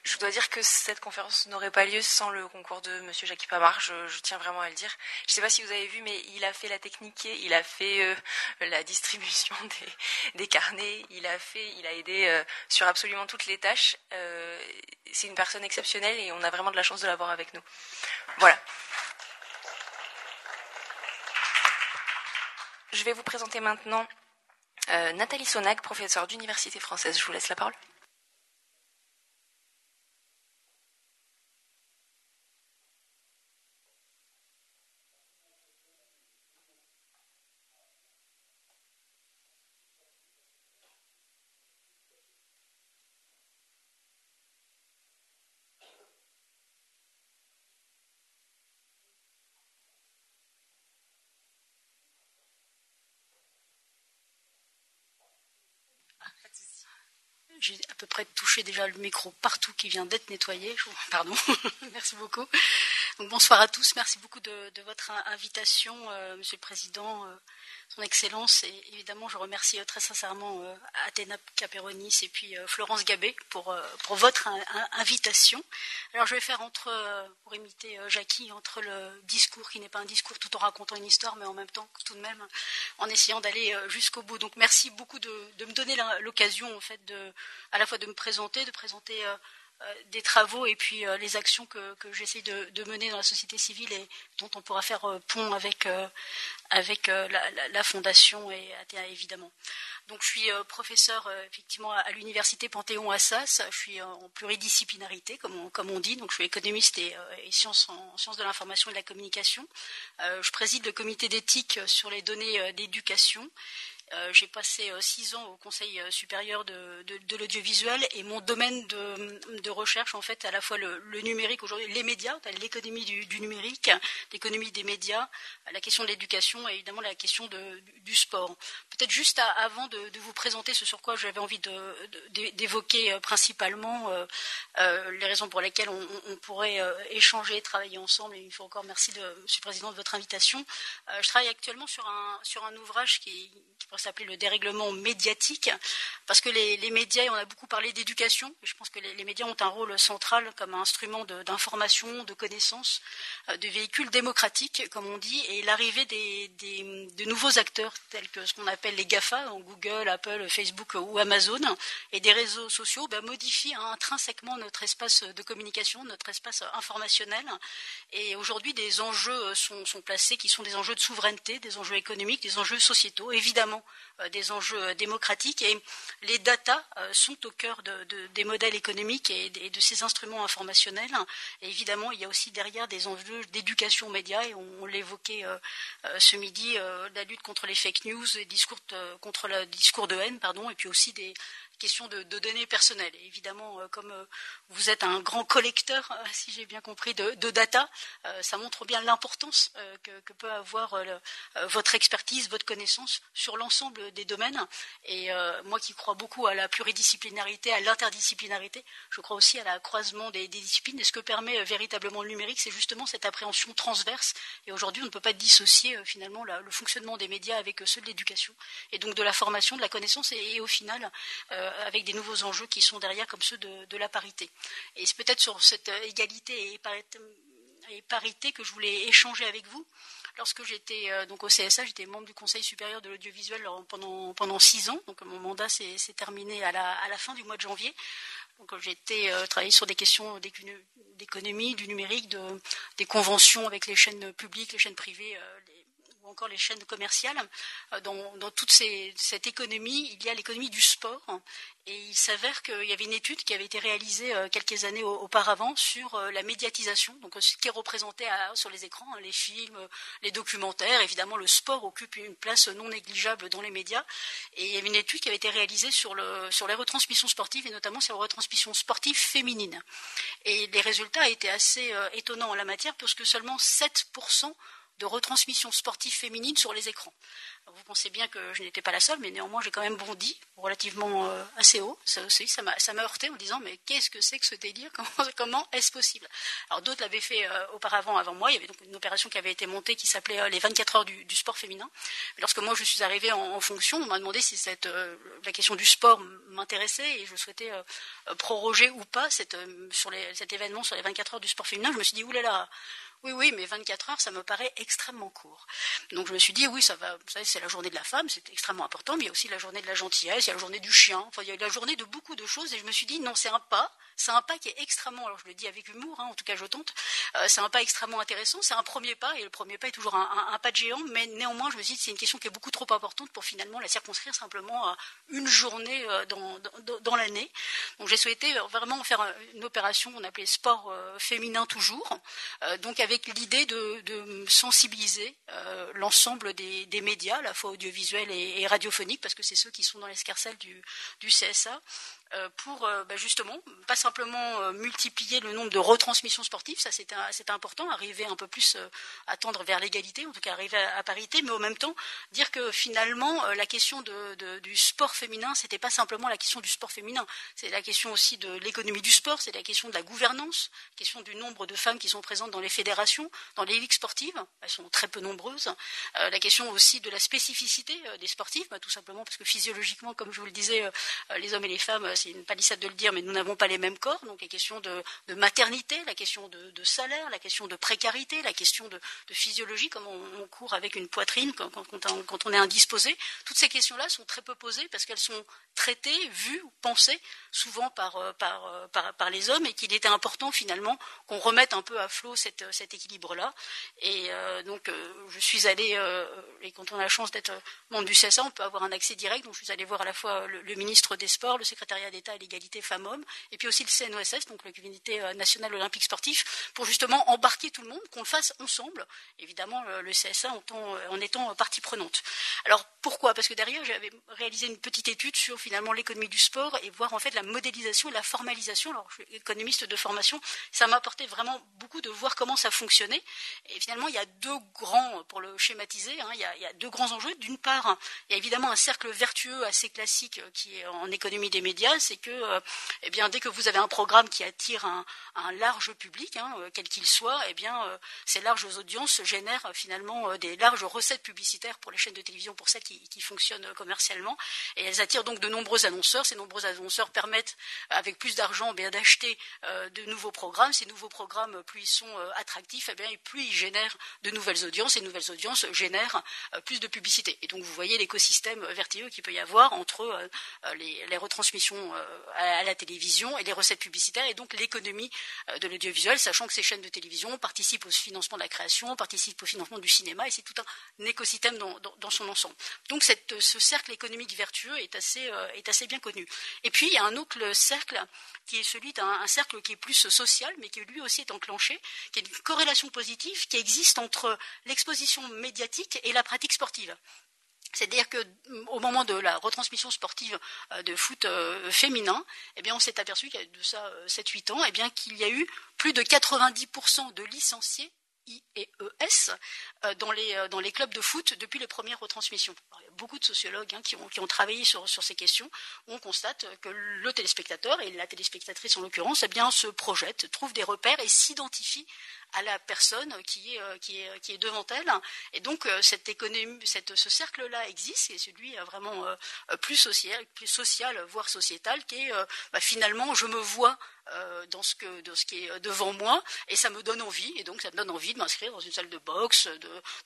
je dois dire que cette conférence n'aurait pas lieu sans le concours de Monsieur Jackie Pamar. Je, tiens vraiment à le dire. Je ne sais pas si vous avez vu, mais il a fait la technique, il a fait la distribution des, carnets, il a fait, il aidé sur absolument toutes les tâches. C'est une personne exceptionnelle et on a vraiment de la chance de l'avoir avec nous. Voilà. Je vais vous présenter maintenant euh, Nathalie Sonac, professeure d'université française. Je vous laisse la parole. Près touché déjà le micro partout qui vient d'être nettoyé. Pardon, merci beaucoup. bonsoir à tous, merci beaucoup de, votre invitation, Monsieur le Président, son Excellence. Et évidemment, je remercie euh, très sincèrement euh, Athéna Caperonis et puis euh, Florence Gabé pour, pour votre invitation. Alors, je vais faire entre, pour imiter Jackie, entre le discours qui n'est pas un discours tout en racontant une histoire, mais en même temps, tout de même, en essayant d'aller jusqu'au bout. Donc, merci beaucoup de, me donner l'occasion, en fait, de, à la fois de me présenter, de présenter des travaux et puis les actions que, j'essaie de, mener dans la société civile et dont on pourra faire pont avec, euh, la, fondation et évidemment. Donc je suis euh, professeur euh, effectivement à l'université Panthéon-Assas. Je suis en pluridisciplinarité, comme on, dit. Donc je suis économiste et, sciences, en sciences de l'information et de la communication. je préside le comité d'éthique sur les données d'éducation euh, j'ai passé euh, six ans au Conseil euh, supérieur de, l'audiovisuel et mon domaine de, recherche, en fait, à la fois le, numérique aujourd'hui, les médias, l'économie du, numérique, l'économie des médias, la question de l'éducation et évidemment la question du, sport. Peut-être juste avant de, vous présenter ce sur quoi j'avais envie d'évoquer principalement les raisons pour lesquelles on, pourrait échanger, travailler ensemble. Et il faut encore merci, de, Monsieur le Président, de votre invitation. je travaille actuellement sur un, sur un ouvrage qui, qui s'appeler le dérèglement médiatique, parce que les, médias, on a beaucoup parlé d'éducation, je pense que les, médias ont un rôle central comme instrument d'information, de, connaissance, euh, de véhicule démocratique, comme on dit, et l'arrivée des, de nouveaux acteurs, tels que ce qu'on appelle les GAFA, Google, Apple, Facebook ou Amazon, et des réseaux sociaux, ben, modifient intrinsèquement notre espace de communication, notre espace informationnel. Et aujourd'hui, des enjeux sont, placés qui sont des enjeux de souveraineté, des enjeux économiques, des enjeux sociétaux, évidemment des enjeux euh, démocratiques et les datas euh, sont au cœur des modèles économiques et de, ces instruments informationnels. Et évidemment, il y a aussi derrière des enjeux d'éducation aux médias et on, l'évoquait ce midi, la lutte contre les fake news, les discours contre le discours de haine, pardon, et puis aussi des, question de, données personnelles. évidemment, euh, comme euh, vous êtes un grand collecteur, euh, si j'ai bien compris, de, data, ça montre bien l'importance que, peut avoir votre expertise, votre connaissance sur l'ensemble des domaines. Et moi qui crois beaucoup à la pluridisciplinarité, à l'interdisciplinarité, je crois aussi à la croisement des, disciplines. Et ce que permet véritablement le numérique, c'est justement cette appréhension transverse. Et aujourd'hui, on ne peut pas dissocier finalement le fonctionnement des médias avec ceux de l'éducation. Et donc de la formation, de la connaissance, et, au final, euh, avec des nouveaux enjeux qui sont derrière, comme ceux de, la parité. Et c'est peut-être sur cette égalité et parité, que je voulais échanger avec vous. Lorsque j'étais euh, donc au CSA, j'étais membre du Conseil supérieur de l'audiovisuel pendant, pendant six ans. Donc mon mandat s'est terminé à la, fin du mois de janvier. Donc j'ai été euh, sur des questions d'économie, du numérique, de, des conventions avec les chaînes publiques, les chaînes privées, encore les chaînes commerciales. Euh, dans, toute cette économie, il y a l'économie du sport. Et il s'avère qu'il y avait une étude qui avait été réalisée euh, quelques années auparavant sur euh, la médiatisation, donc ce qui est représenté sur les écrans, hein, les films, les documentaires. Évidemment, le sport occupe une place non négligeable dans les médias. Et il y avait une étude qui avait été réalisée sur, sur les retransmissions sportives et notamment sur les retransmissions sportives féminines. Et les résultats étaient assez étonnants en la matière puisque seulement 7% de retransmission sportive féminine sur les écrans. vous pensez bien que je n'étais pas la seule, mais néanmoins j'ai quand même bondi relativement euh, assez haut. Ça m'a heurté en disant mais qu'est-ce que c'est que ce délire? Comment, est-ce possible? Alors d'autres l'avaient fait euh, auparavant avant moi. Il y avait donc une opération qui avait été montée qui s'appelait euh, les 24 heures du, sport féminin. lorsque moi je suis arrivée en, fonction, on m'a demandé si la question du sport m'intéressait et je souhaitais proroger ou pas cet événement sur les 24 heures du sport féminin. Je me suis dit oulala oui, oui, mais 24 heures, ça me paraît extrêmement court. Donc je me suis dit, oui, ça va, c'est la journée de la femme, c'est extrêmement important, mais il y a aussi la journée de la gentillesse, il y a la journée du chien, enfin, il y a la journée de beaucoup de choses, et je me suis dit, non, c'est un pas, c'est un pas qui est extrêmement, alors je le dis avec humour, hein, en tout cas je tente, euh, c'est un pas extrêmement intéressant, c'est un premier pas, et le premier pas est toujours un, pas de géant, mais néanmoins, je me suis dit, c'est une question qui est beaucoup trop importante pour finalement la circonscrire simplement à une journée euh, dans, l'année. Donc j'ai souhaité vraiment faire une opération qu'on appelait sport euh, féminin toujours, donc avec l'idée de, sensibiliser euh, l'ensemble des, médias, à la fois audiovisuels et, radiophoniques, parce que c'est ceux qui sont dans l'escarcelle du, du CSA, pour bah, justement pas simplement multiplier le nombre de retransmissions sportives, ça c'était important, arriver un peu plus à tendre vers l'égalité, en tout cas arriver à, parité, mais en même temps dire que finalement la question du sport féminin, c'était pas simplement la question du sport féminin, c'est la question aussi de l'économie du sport, c'est la question de la gouvernance, la question du nombre de femmes qui sont présentes dans les fédérations, dans les ligues sportives, elles sont très peu nombreuses, la question aussi de la spécificité des sportifs, bah, tout simplement parce que physiologiquement, comme je vous le disais, euh, les hommes et les femmes, euh, c'est une palissade de le dire, mais nous n'avons pas les mêmes corps. Donc, les questions de, maternité, la question de, salaire, la question de précarité, la question de, physiologie, comme on, court avec une poitrine quand, on, est indisposé. Toutes ces questions-là sont très peu posées parce qu'elles sont traitées, vues, pensées souvent par, euh, par, les hommes et qu'il était important finalement qu'on remette un peu à flot cet équilibre-là. Et donc, je suis allée, et quand on a la chance d'être membre du CSA, on peut avoir un accès direct. Donc, je suis allée voir à la fois le, ministre des Sports, le secrétariat d'État à l'égalité femmes-hommes, et puis aussi le CNOSS, donc le Comité euh, national olympique sportif, pour justement embarquer tout le monde, qu'on le fasse ensemble. Évidemment, le, CSA euh, en, étant partie prenante. Alors, pourquoi? Parce que derrière, j'avais réalisé une petite étude sur finalement l'économie du sport et voir en fait la modélisation et la formalisation. Je suis économiste de formation, ça m'a apporté vraiment beaucoup de voir comment ça fonctionnait. Et finalement, il y a deux grands, pour le schématiser, hein, il, y a, deux grands enjeux. D'une part, il y a évidemment un cercle vertueux assez classique euh, qui est en économie des médias, c'est que euh, eh bien, dès que vous avez un programme qui attire un, large public, hein, euh, quel qu'il soit, eh bien, ces larges audiences génèrent finalement des larges recettes publicitaires pour les chaînes de télévision, pour celles qui, fonctionnent commercialement. Et elles attirent donc de nombreux annonceurs. Ces nombreux annonceurs permettent, avec plus d'argent, eh d'acheter de nouveaux programmes. Ces nouveaux programmes, plus ils sont attractifs, eh bien, plus ils génèrent de nouvelles audiences. Et nouvelles audiences génèrent plus de publicité. Et donc, vous voyez l'écosystème vertueux qu'il peut y avoir entre euh, les, retransmissions euh, à, la télévision et les recettes publicitaires et donc l'économie euh, de l'audiovisuel, sachant que ces chaînes de télévision participent au financement de la création, participent au financement du cinéma et c'est tout un écosystème dans, son ensemble. Donc ce cercle économique vertueux est assez, est assez bien connu. Et puis il y a cercle qui est celui d'un cercle qui est plus social, mais qui lui aussi est enclenché, qui est une corrélation positive qui existe entre l'exposition médiatique et la pratique sportive. C'est-à-dire qu'au mm, moment de la retransmission sportive euh, de foot euh, féminin, eh bien, on s'est aperçu qu'il y a de ça 7-8 euh, ans, eh qu'il y a eu plus de 90% de licenciés IES dans les, dans les clubs de foot depuis les premières retransmissions. il y a beaucoup de sociologues hein, qui, ont, travaillé sur, ces questions. Où on constate que le téléspectateur, et la téléspectatrice en l'occurrence, eh bien, se projette, trouve des repères et s'identifie à la personne qui est, euh, devant elle. Et donc euh, cette économie, ce cercle-là existe, et celui euh, vraiment plus social, plus social, voire sociétal, qui est bah, finalement je me vois dans ce, que, dans ce qui est devant moi et ça me donne envie et donc ça me donne envie de m'inscrire dans une salle de boxe,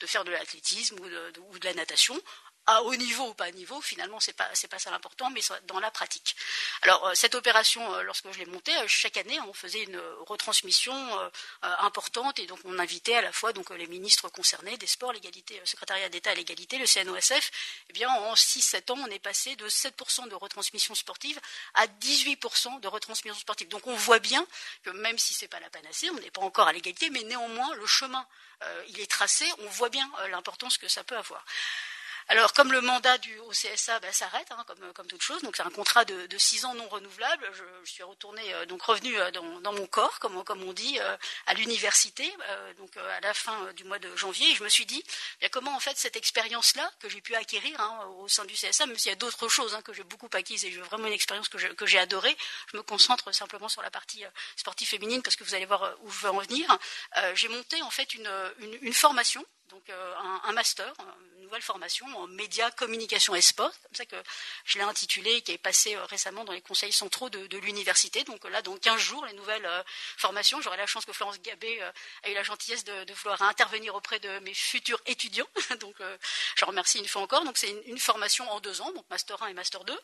de, faire de l'athlétisme ou de, la natation à haut niveau ou pas à niveau, finalement, c'est pas pas ça l'important, mais dans la pratique. Alors euh, cette opération, euh, lorsque je l'ai montée, euh, chaque année, on faisait une retransmission importante et donc on invitait à la fois donc les ministres concernés des sports, l'égalité, le secrétariat d'État à l'égalité, le CNOSF. Eh bien, en 6-7 ans, on est passé de 7% de retransmission sportive à 18% de retransmission sportive. Donc on voit bien que même si c'est pas la panacée, on n'est pas encore à l'égalité, mais néanmoins le chemin il est tracé. On voit bien l'importance que ça peut avoir. Alors, comme le mandat du OCSA ben, s'arrête, hein, comme, toute chose, donc c'est un contrat de, six ans non renouvelable. Je, suis retournée, euh, donc revenue euh, dans, mon corps, comme, on dit, euh, à l'université, donc à la fin du mois de janvier. Et je me suis dit, comment en fait cette expérience-là que j'ai pu acquérir hein, au sein du CSA, même s'il y a d'autres choses hein, que j'ai beaucoup acquises et j'ai vraiment une expérience que j'ai adorée, je me concentre simplement sur la partie sportive féminine parce que vous allez voir où je veux en venir. j'ai monté en fait une formation donc euh, un, master, une nouvelle formation en médias, communication et sport, comme ça que je l'ai intitulé, qui est passé euh, récemment dans les conseils centraux de, l'université. Donc là, dans 15 jours, les nouvelles euh, formations. J'aurai la chance que Florence Gabé a eu la gentillesse de, vouloir intervenir auprès de mes futurs étudiants. donc je remercie une fois encore. Donc c'est une, une, formation en deux ans, donc master 1 et master 2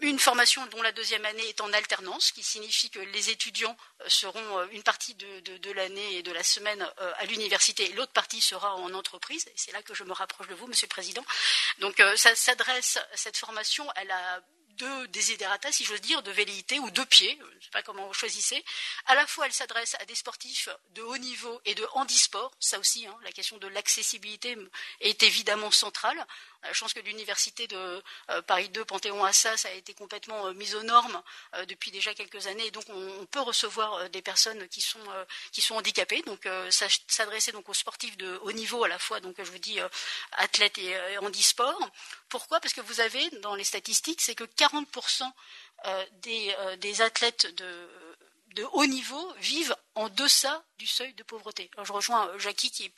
une formation dont la deuxième année est en alternance, qui signifie que les étudiants euh, seront euh, une partie de, l'année et de la semaine euh, à l'université, et l'autre partie sera en entreprise. Et c'est là que je me rapproche de vous, Monsieur le Président. Donc, ça s'adresse, cette formation, elle a deux désiderata, si j'ose dire, de velléité ou deux pieds, je ne sais pas comment vous choisissez. À la fois, elle s'adresse à des sportifs de haut niveau et de handisport. Ça aussi, hein, la question de l'accessibilité est évidemment centrale. Je pense que l'université de Paris 2, Panthéon-Assas, a été complètement mise aux normes depuis déjà quelques années. donc, on, peut recevoir des personnes qui sont, handicapées. Donc, s'adresser donc aux sportifs de haut niveau à la fois, donc je vous dis athlètes et, et handisport. Pourquoi? Parce que vous avez dans les statistiques, c'est que 40% des, des athlètes de de haut niveau vivent en deçà du seuil de pauvreté. je rejoins euh, Jackie qui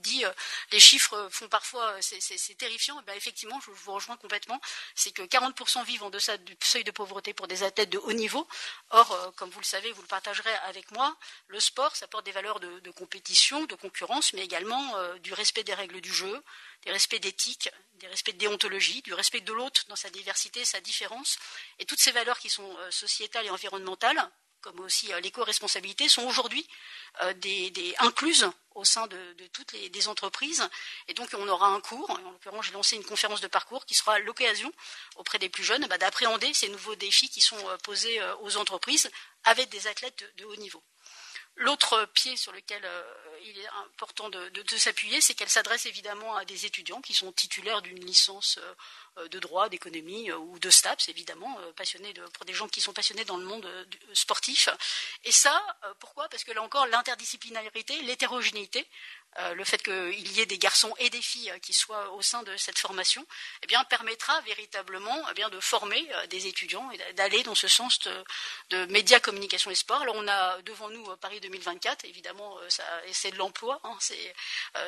dit euh, les chiffres font parfois euh, c'est terrifiant. Eh ben, effectivement, je vous rejoins complètement. C'est que 40% vivent en deçà du seuil de pauvreté pour des athlètes de haut niveau. Or, comme vous le savez, vous le partagerez avec moi, le sport, ça porte des valeurs de, compétition, de concurrence, mais également du respect des règles du jeu, des respects d'éthique, des respects de déontologie, du respect de l'autre dans sa diversité, sa différence, et toutes ces valeurs qui sont sociétales et environnementales comme aussi euh, l'éco-responsabilité, sont aujourd'hui euh, incluses au sein de, toutes les entreprises. Et donc, on aura un cours. En l'occurrence, j'ai lancé une conférence de parcours qui sera l'occasion auprès des plus jeunes bah, d'appréhender ces nouveaux défis qui sont euh, posés aux entreprises avec des athlètes de haut niveau. L'autre pied sur lequel il est important de, s'appuyer, c'est qu'elle s'adresse évidemment à des étudiants qui sont titulaires d'une licence euh, de droit, d'économie euh, ou de STAPS, évidemment, passionnés pour des gens qui sont passionnés dans le monde sportif. Et ça, pourquoi? Parce que là encore, l'interdisciplinarité, l'hétérogénéité euh, le fait qu'il y ait des garçons et des filles euh, qui soient au sein de cette formation, eh bien, permettra véritablement eh bien, de former euh, des étudiants et d'aller dans ce sens de, médias, communication et sport. Alors, on a devant nous Paris 2024, évidemment, c'est de l'emploi, hein,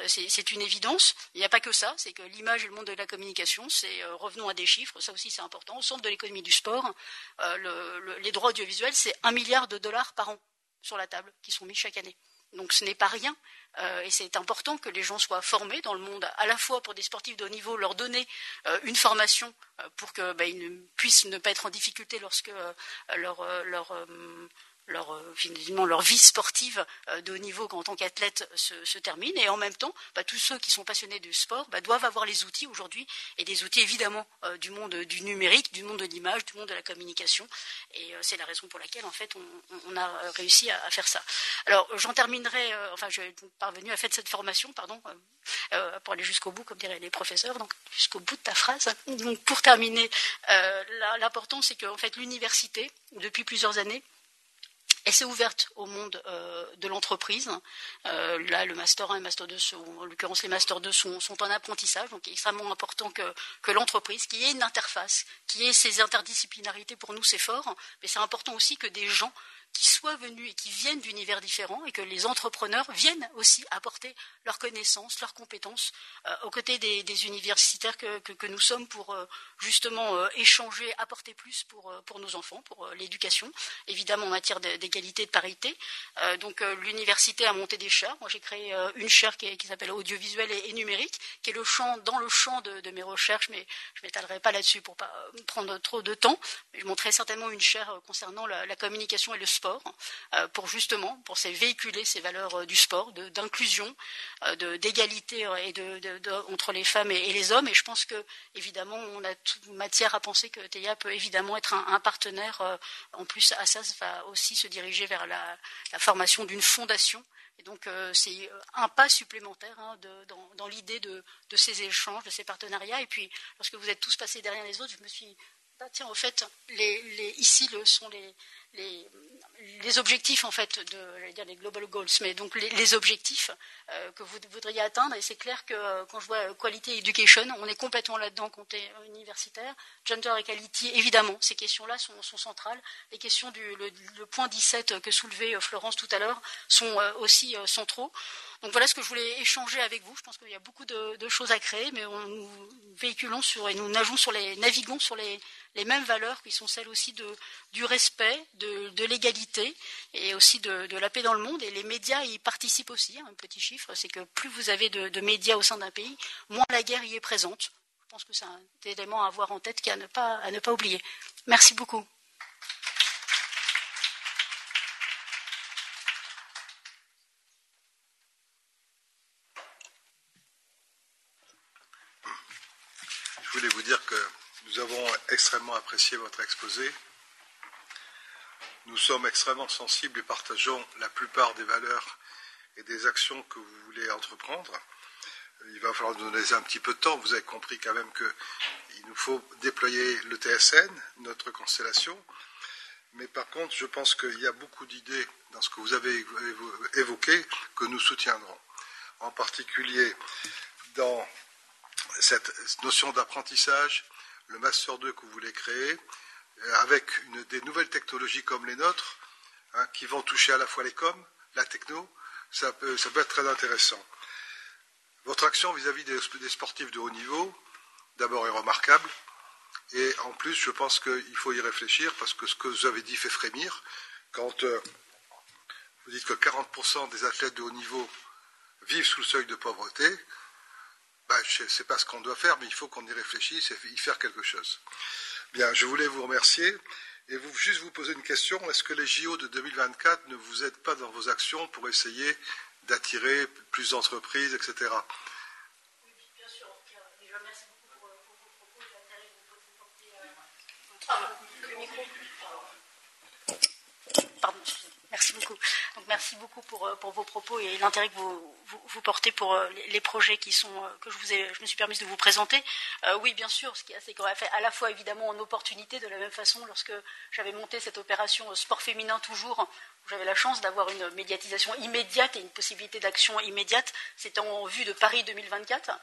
c'est une évidence. Il n'y a pas que ça, c'est que l'image et le monde de la communication, c'est, revenons à des chiffres, ça aussi c'est important, au centre de l'économie du sport, les droits audiovisuels, c'est un milliard de dollars par an sur la table qui sont mis chaque année. Donc ce n'est pas rien. Euh, et c'est important que les gens soient formés dans le monde, à la fois pour des sportifs de haut niveau, leur donner euh, une formation euh, pour qu'ils bah, ne puissent ne pas être en difficulté lorsque leur, leur leur, euh, finalement, leur vie sportive euh, de haut niveau en tant qu'athlète se, termine. Et en même temps, bah, tous ceux qui sont passionnés du sport bah, doivent avoir les outils aujourd'hui, et des outils évidemment euh, du monde du numérique, du monde de l'image, du monde de la communication. Et c'est la raison pour laquelle, en fait, on, a réussi à, faire ça. Alors, j'en terminerai, enfin, je suis parvenu à faire cette formation, pardon, pour aller jusqu'au bout, comme diraient les professeurs, donc jusqu'au bout de ta phrase. Donc, pour terminer, l'important, c'est qu'en fait, l'université, depuis plusieurs années, elle s'est ouverte au monde euh, de l'entreprise. Euh, là, le Master 1 et le Master 2, en l'occurrence les Master 2, sont, en apprentissage. Donc, il est extrêmement important que, que l'entreprise, qui ait une interface, qui ait ses interdisciplinarités, pour nous, c'est fort. Mais c'est important aussi que des gens qui soient venus et qui viennent d'univers différents et que les entrepreneurs viennent aussi apporter leurs connaissances, leurs compétences euh, aux côtés des, universitaires que, nous sommes pour euh, justement euh, échanger, apporter plus pour, pour nos enfants, pour l'éducation, évidemment en matière d'égalité et de parité. donc l'université a monté des chaires. Moi j'ai créé une chaire qui, s'appelle audiovisuel et, numérique, qui est le champ dans le champ de, mes recherches, mais je ne m'étalerai pas là-dessus pour pas prendre trop de temps. Je montrerai certainement une chaire concernant la, la communication et le sport, euh, pour justement pour véhiculer ces valeurs euh, du sport, d'inclusion, euh, d'égalité entre les femmes et, les hommes. Et je pense que évidemment, on a toute matière à penser que TEIA peut évidemment être un, partenaire. en plus, Assas va aussi se diriger vers la, formation d'une fondation. Et donc, c'est un pas supplémentaire hein, dans, l'idée de, ces échanges, de ces partenariats. Et puis, lorsque vous êtes tous passés derrière les autres, je me suis ah, tiens, au fait, ici le, sont les objectifs en fait de dire les global goals, mais donc les, objectifs euh, que vous voudriez atteindre. Et c'est clair que euh, quand je vois euh, quality education, on est complètement là-dedans est universitaire. Gender equality, évidemment, ces questions-là sont, centrales. Les questions du le, point 17 que soulevait Florence tout à l'heure sont aussi centraux. Donc voilà ce que je voulais échanger avec vous. Je pense qu'il y a beaucoup de, choses à créer, mais nous véhiculons sur et nous nageons sur les, naviguons sur les, mêmes valeurs qui sont celles aussi du respect, de, l'égalité et aussi de, la paix dans le monde. Et les médias y participent aussi. Un petit chiffre, c'est que plus vous avez de, médias au sein d'un pays, moins la guerre y est présente. Je pense que c'est un élément à avoir en tête et à ne pas oublier. Merci beaucoup. Je voulais vous dire que nous avons extrêmement apprécié votre exposé. Nous sommes extrêmement sensibles et partageons la plupart des valeurs et des actions que vous voulez entreprendre. il va falloir nous donner un petit peu de temps. Vous avez compris quand même qu'il nous faut déployer le TSN, notre constellation. Mais par contre, je pense qu'il y a beaucoup d'idées dans ce que vous avez évoqué que nous soutiendrons. En particulier dans cette notion d'apprentissage, le Master 2 que vous voulez créer, euh, avec des nouvelles technologies comme les nôtres, hein, qui vont toucher à la fois les coms, la techno, ça peut, ça peut être très intéressant. Votre action vis-à-vis des, sportifs de haut niveau, d'abord, est remarquable. Et en plus, je pense qu'il faut y réfléchir parce que ce que vous avez dit fait frémir. Quand euh, vous dites que 40% des athlètes de haut niveau vivent sous le seuil de pauvreté, bah, sais pas ce qu'on doit faire, mais il faut qu'on y réfléchisse et y faire quelque chose. Bien, je voulais vous remercier et vous, juste vous poser une question. Est-ce que les JO de 2024 ne vous aident pas dans vos actions pour essayer d'attirer plus d'entreprises, etc. Oui, bien sûr. Je remercie beaucoup pour, vos propos. Euh. Pardon, merci beaucoup. Merci beaucoup pour, euh, pour vos propos et l'intérêt que vous, portez pour euh, les projets qui sont, que je, vous ai, me suis permise de vous présenter. oui, bien sûr, ce qui est qu'on a fait à la fois évidemment en opportunité, de la même façon, lorsque j'avais monté cette opération sport féminin toujours, j'avais la chance d'avoir une médiatisation immédiate et une possibilité d'action immédiate. C'était en vue de Paris 2024.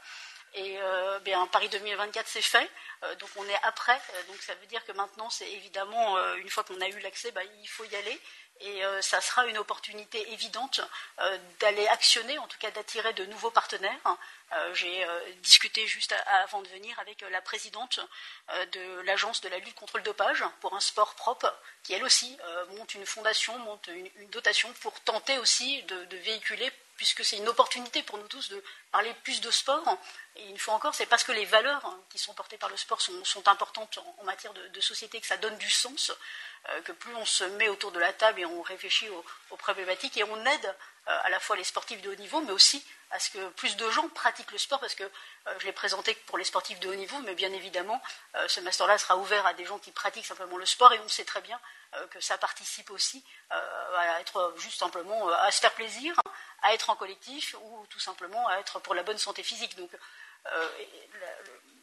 Et euh, bien, Paris 2024, c'est fait. Euh, donc on est après. Euh, donc ça veut dire que maintenant, c'est évidemment, une fois qu'on a eu l'accès, bah, il faut y aller. Et ça sera une opportunité évidente d'aller actionner, en tout cas d'attirer de nouveaux partenaires. J'ai discuté juste avant de venir avec la présidente de l'agence de la lutte contre le dopage pour un sport propre, qui elle aussi monte une fondation, monte une, dotation pour tenter aussi de véhiculer puisque c'est une opportunité pour nous tous de parler plus de sport. Et une fois encore, c'est parce que les valeurs hein, qui sont portées par le sport sont, importantes en, matière de, société, que ça donne du sens, euh, que plus on se met autour de la table et on réfléchit aux, problématiques et on aide à la fois les sportifs de haut niveau, mais aussi à ce que plus de gens pratiquent le sport, parce que euh, je l'ai présenté pour les sportifs de haut niveau, mais bien évidemment, ce master-là sera ouvert à des gens qui pratiquent simplement le sport, et on sait très bien que ça participe aussi à être juste simplement à se faire plaisir, à être en collectif ou tout simplement à être pour la bonne santé physique. Donc, euh,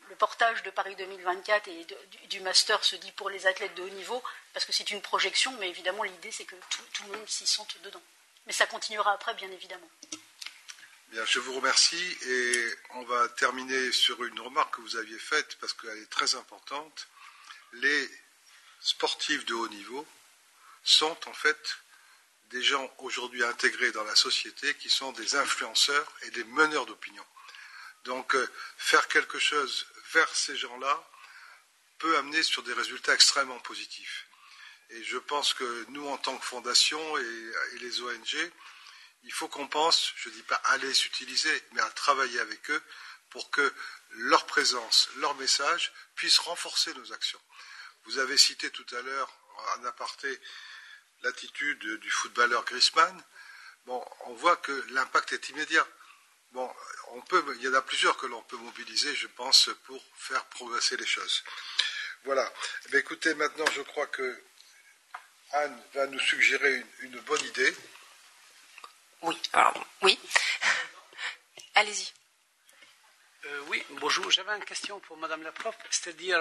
le, portage de Paris 2024 et du, master se dit pour les athlètes de haut niveau, parce que c'est une projection, mais évidemment, l'idée, c'est que tout, le monde s'y sente dedans. Mais ça continuera après, bien évidemment. Bien, je vous remercie et on va terminer sur une remarque que vous aviez faite parce qu'elle est très importante. Les sportifs de haut niveau sont en fait des gens aujourd'hui intégrés dans la société qui sont des influenceurs et des meneurs d'opinion. Donc euh, faire quelque chose vers ces gens-là peut amener sur des résultats extrêmement positifs. Et je pense que nous, en tant que fondation et, les ONG, il faut qu'on pense, je ne dis pas à les utiliser, mais à travailler avec eux pour que leur présence, leur message puissent renforcer nos actions. Vous avez cité tout à l'heure, en aparté, l'attitude du footballeur Griezmann, bon, on voit que l'impact est immédiat. Bon, on peut, il y en a plusieurs que l'on peut mobiliser, je pense, pour faire progresser les choses. Voilà. Eh écoutez, maintenant, je crois que Anne va nous suggérer une, bonne idée. Oui, alors, oui. Allez-y. Euh, oui, bonjour. J'avais une question pour Madame la prof, c'est-à-dire,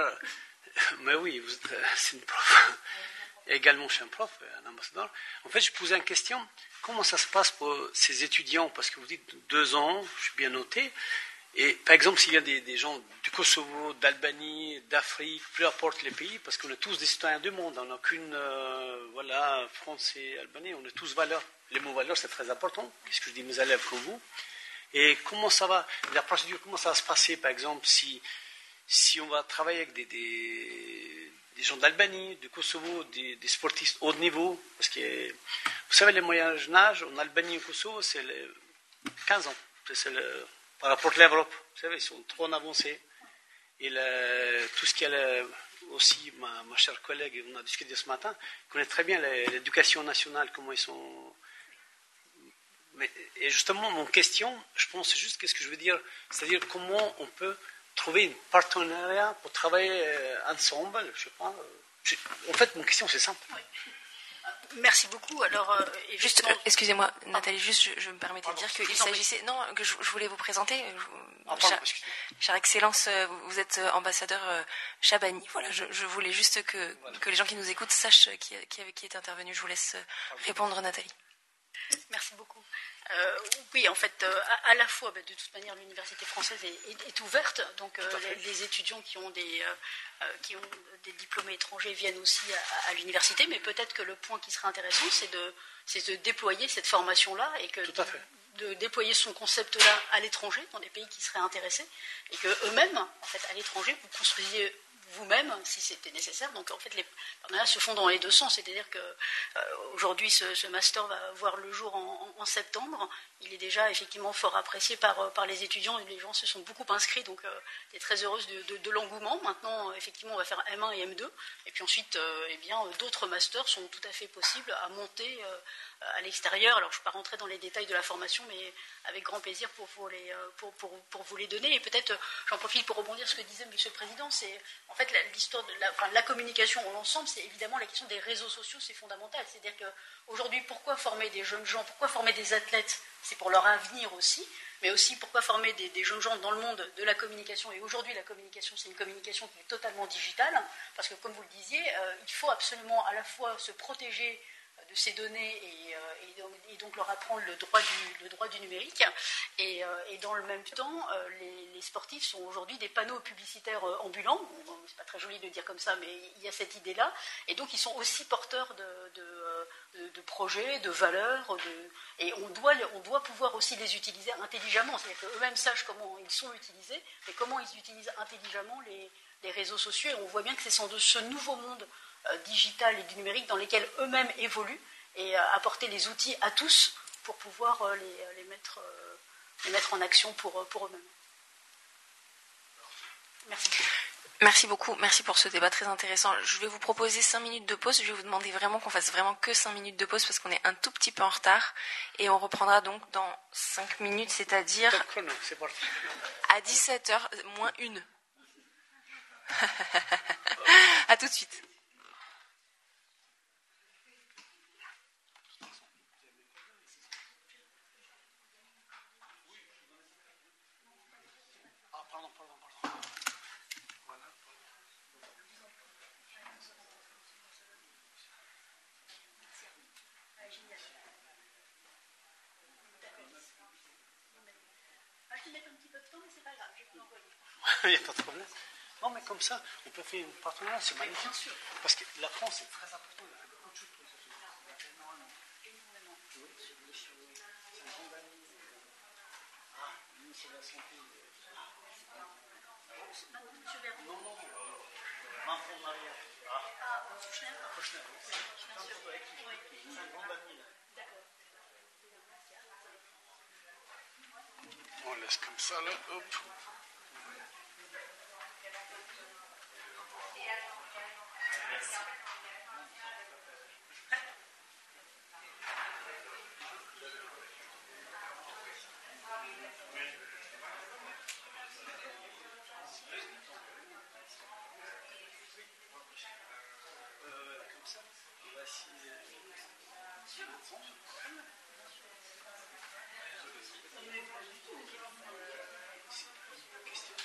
mais oui, euh, c'est une prof également chez un prof, un ambassadeur. En fait, je posais une question comment ça se passe pour ces étudiants? Parce que vous dites deux ans, je suis bien noté. Et par exemple, s'il y a des, gens du Kosovo, d'Albanie, d'Afrique, peu importe les pays, parce qu'on est tous des citoyens du monde, on n'a qu'une, euh, voilà, France et Albanie, on est tous valeurs. Les mots valeurs, c'est très important. Qu'est-ce que je dis mes élèves comme vous? Et comment ça va, la procédure, comment ça va se passer, par exemple, si, si on va travailler avec des des gens d'Albanie, du Kosovo, des, sportifs haut niveau? Parce que, vous savez, les moyens âge en Albanie et au Kosovo, c'est 15 ans. C'est par rapport l'Europe. Vous savez, ils sont trop en avancée. Et tout ce est aussi, ma, chère collègue, on a discuté ce matin, connaît très bien l'éducation nationale, comment ils sont. Mais, et justement, mon question, je pense juste qu'est-ce que je veux dire, c'est-à-dire comment on peut trouver un partenariat pour travailler euh, ensemble. Je sais pas. En fait, mon question, c'est simple. Merci beaucoup. Alors, euh, euh, excusez-moi, Nathalie, juste, je, me permettais de dire qu'il s'agissait, non, que je, voulais vous présenter. Ah, chère, Excellence, euh, vous êtes ambassadeur Chabani. Voilà, je, voulais juste que, que, les gens qui nous écoutent sachent qui, qui, qui est intervenu. Je vous laisse répondre, Nathalie. Merci beaucoup. Euh, oui, en fait, euh, à, la fois, bah, de toute manière, l'université française est, ouverte, donc euh, les, étudiants qui ont des, qui ont des diplômés étrangers viennent aussi à, l'université, mais peut-être que le point qui serait intéressant, c'est de, de déployer cette formation-là et que de, déployer son concept-là à l'étranger, dans des pays qui seraient intéressés, et que eux-mêmes, en fait, à l'étranger, vous construisiez vous-même si c'était nécessaire. Donc en fait, les partenariats se font dans les deux sens. C'est-à-dire qu'aujourd'hui, euh, ce, master va voir le jour en, septembre. Il est déjà effectivement fort apprécié par, euh, par les étudiants. Les gens se sont beaucoup inscrits, donc euh, est très heureuse de, l'engouement. Maintenant, effectivement, on va faire M1 et M2. Et puis ensuite, eh bien, d'autres masters sont tout à fait possibles à monter à l'extérieur. Alors, je ne vais pas rentrer dans les détails de la formation, mais avec grand plaisir pour vous les, pour, pour, vous les donner. Et peut-être, j'en profite pour rebondir sur ce que disait M. le Président, c'est en fait l'histoire de la, la communication en l'ensemble, c'est évidemment la question des réseaux sociaux, c'est fondamental. C'est-à-dire qu'aujourd'hui, pourquoi former des jeunes gens, pourquoi former des athlètes C'est pour leur avenir aussi, mais aussi pourquoi former des, jeunes gens dans le monde de la communication. Et aujourd'hui, la communication, c'est une communication qui est totalement digitale, parce que comme vous le disiez, euh, il faut absolument à la fois se protéger ces données et, euh, donc, leur apprendre le droit du, numérique. Et, euh, dans le même temps, euh, les, sportifs sont aujourd'hui des panneaux publicitaires ambulants. Bon, c'est pas très joli de dire comme ça, mais il y a cette idée-là. Et donc ils sont aussi porteurs de, projets, de valeurs. et on doit, on doit pouvoir aussi les utiliser intelligemment. C'est-à-dire qu'eux-mêmes sachent comment ils sont utilisés, mais comment ils utilisent intelligemment les, réseaux sociaux. Et on voit bien que c'est de ce nouveau monde digital et du numérique dans lesquels eux-mêmes évoluent et euh, apporter les outils à tous pour pouvoir euh, les, mettre, les mettre en action pour, pour eux-mêmes. Merci. Merci beaucoup, merci pour ce débat très intéressant. Je vais vous proposer cinq minutes de pause. Je vais vous demander vraiment qu'on fasse vraiment que cinq minutes de pause parce qu'on est un tout petit peu en retard. Et on reprendra donc dans cinq minutes, c'est-à-dire à 17h moins une. à tout de suite. Il n'y a pas de problème. Non, mais comme ça, on peut faire une partenariat, c'est magnifique. Parce que la France est très importante. Il y a beaucoup de choses pour a énormément. Oui, les cheveux. C'est un grand ami. Ah, nous, c'est la santé. Non, non, Vincent Maria. Ah, Kouchner Kouchner, oui. C'est un grand ami. On laisse comme ça, là, hop. si, si le temps une question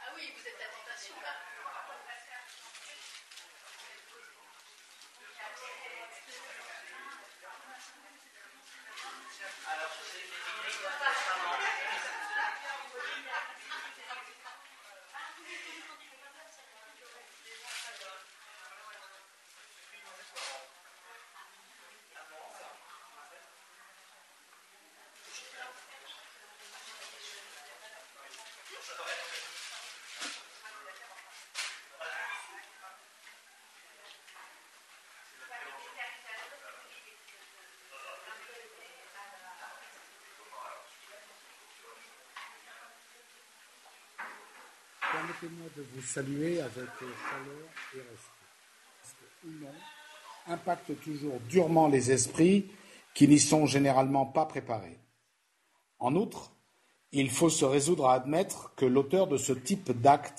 Ah oui, vous êtes la tentation là. Permettez-moi de vous saluer avec euh, chaleur et respect. Humain impacte toujours durement les esprits qui n'y sont généralement pas préparés. En outre, il faut se résoudre à admettre que l'auteur de ce type d'acte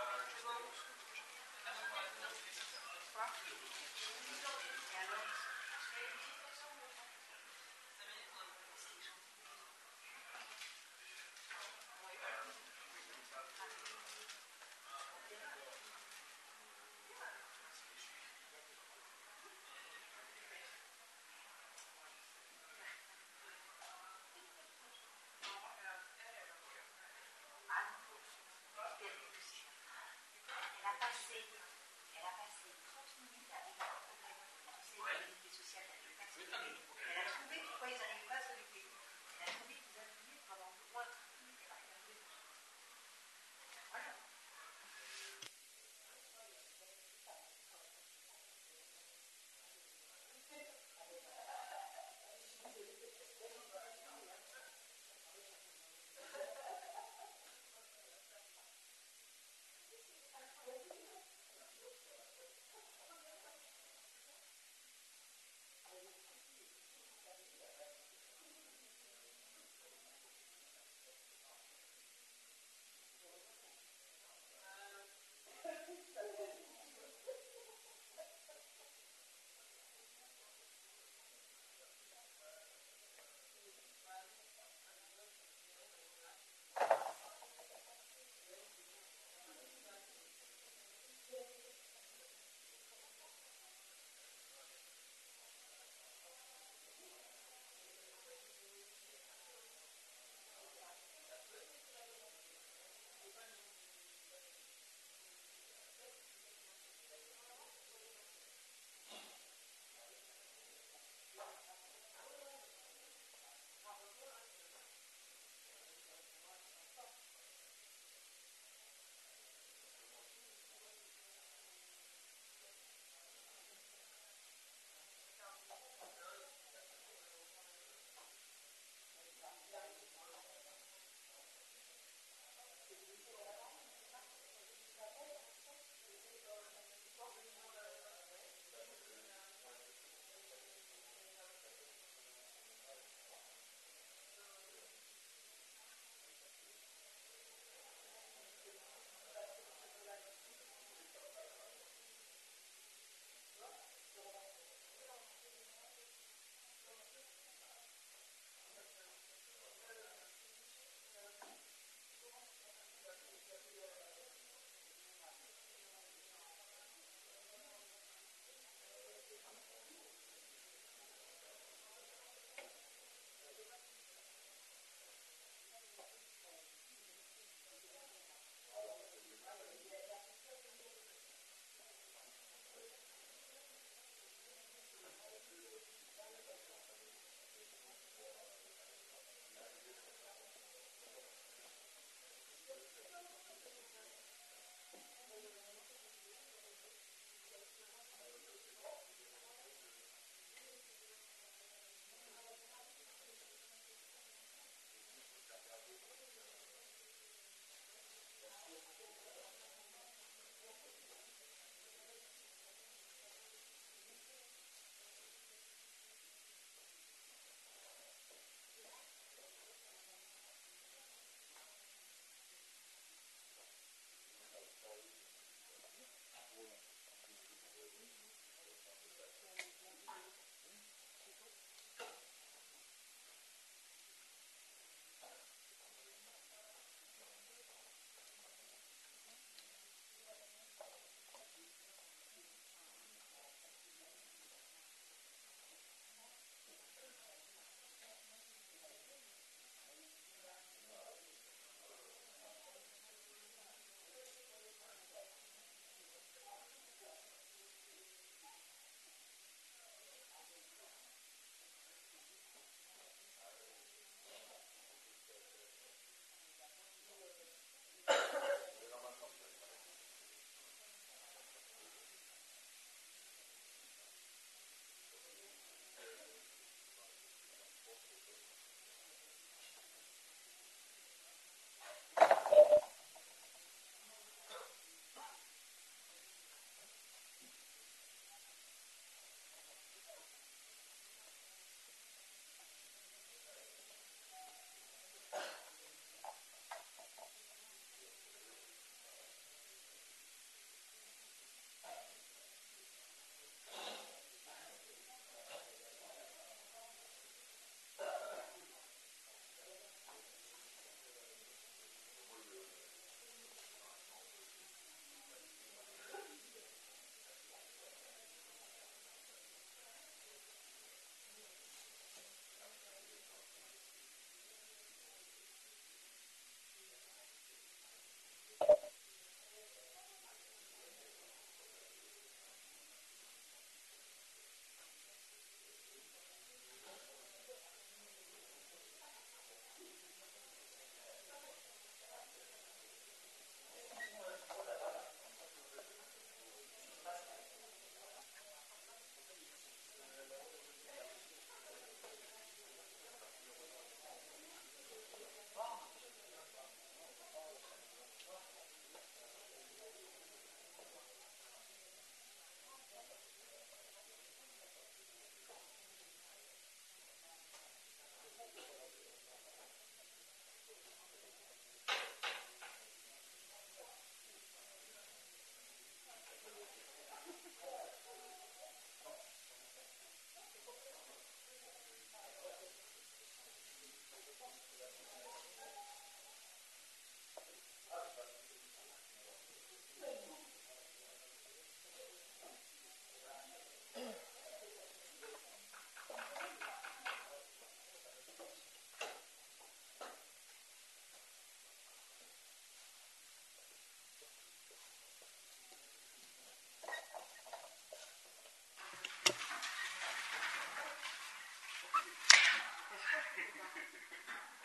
Thank you. Elle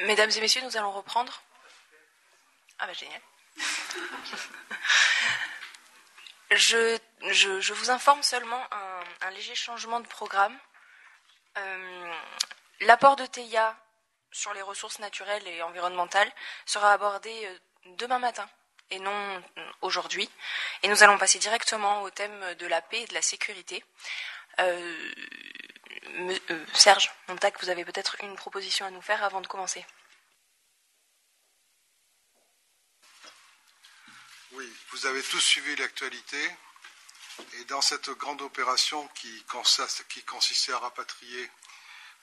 Mesdames et messieurs, nous allons reprendre. Ah bah génial. Je, vous informe seulement un, léger changement de programme. Euh, L'apport de TEIA sur les ressources naturelles et environnementales sera abordé euh, demain matin et non aujourd'hui. Et nous allons passer directement au thème de la paix et de la sécurité. Euh, euh, Serge Montac, vous avez peut-être une proposition à nous faire avant de commencer. Oui, vous avez tous suivi l'actualité. Et dans cette grande opération qui, consistait à rapatrier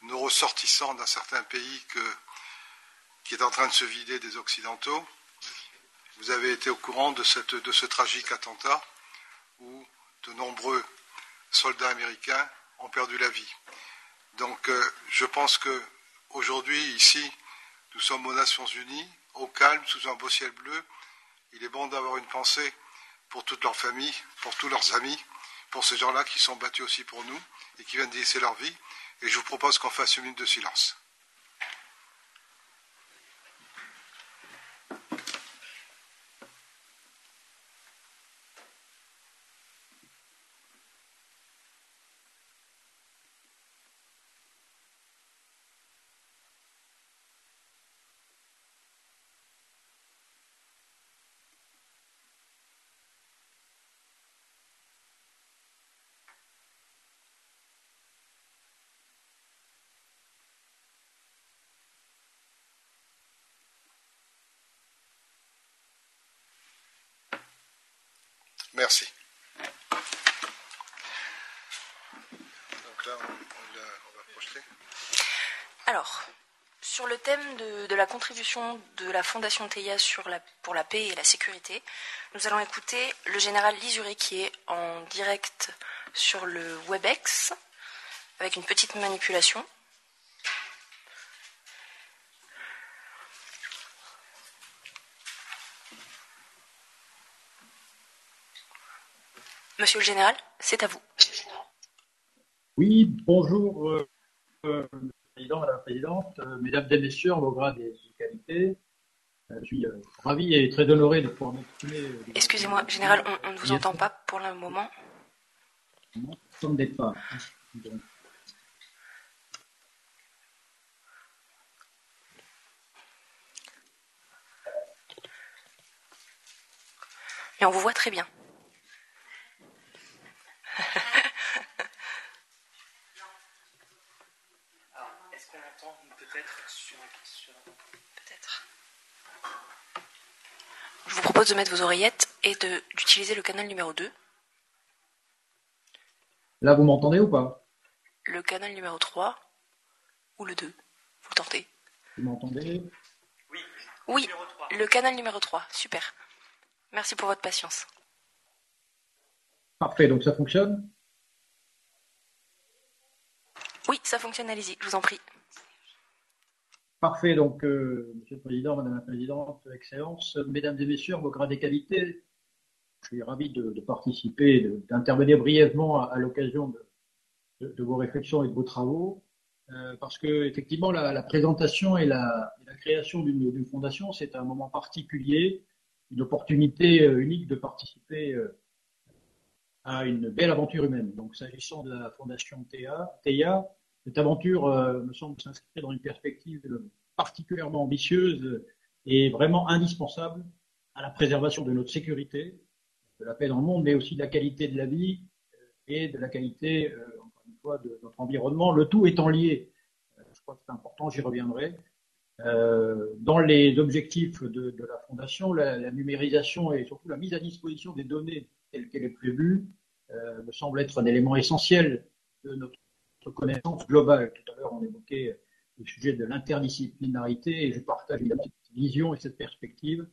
nos ressortissants d'un certain pays qui est en train de se vider des Occidentaux, vous avez été au courant de ce tragique attentat où de nombreux soldats américains ont perdu la vie. Donc euh, je pense que aujourd'hui, ici, nous sommes aux Nations Unies, au calme, sous un beau ciel bleu. Il est bon d'avoir une pensée pour toute leur famille, pour tous leurs amis, pour ces gens-là qui sont battus aussi pour nous et qui viennent de laisser leur vie. Et je vous propose qu'on fasse une minute de silence. Projeter. Alors, sur le thème de, la contribution de la Fondation TEIA pour la paix et la sécurité, nous allons écouter le général Lisuré qui est en direct sur le WebEx avec une petite manipulation. Monsieur le Général, c'est à vous. Oui, bonjour, euh, euh, Président, Madame la Présidente, euh, Mesdames et Messieurs, vos grades et qualités. Euh, je suis ravi et très honoré de pouvoir m'exprimer. Excusez-moi, Général, on, on, ne vous entend pas pour le moment. Non, comme des pas. Donc, on vous voit très bien. Alors, est-ce qu'on entend peut-être sur, sur... Peut-être. Je vous propose de mettre vos oreillettes et d'utiliser le canal numéro 2. Là, vous m'entendez ou pas? Le canal numéro 3 ou le 2 Vous tentez. Vous m'entendez? Oui. Oui, le canal numéro 3. Super. Merci pour votre patience. Parfait, donc ça fonctionne? Oui, ça fonctionne, allez-y, je vous en prie. Parfait, donc euh, Monsieur le Président, Madame la Présidente, Excellence, Mesdames et Messieurs, vos grades et qualités, je suis ravi de, de participer, d'intervenir brièvement à, l'occasion de, vos réflexions et de vos travaux, euh, parce que effectivement la, présentation et la, et la création d'une fondation, c'est un moment particulier, une opportunité euh, unique de participer euh, à une belle aventure humaine. Donc, s'agissant de la fondation TEIA cette aventure euh, me semble s'inscrire dans une perspective particulièrement ambitieuse et vraiment indispensable à la préservation de notre sécurité, de la paix dans le monde, mais aussi de la qualité de la vie et de la qualité, euh, encore une fois, de notre environnement. Le tout étant lié, euh, je crois que c'est important, j'y reviendrai. Euh, dans les objectifs de, la fondation, la, la, numérisation et surtout la mise à disposition des données telle qu'elle est prévue euh, me semble être un élément essentiel de notre connaissance globale. Tout à l'heure, on évoquait le sujet de l'interdisciplinarité et je partage cette vision et cette perspective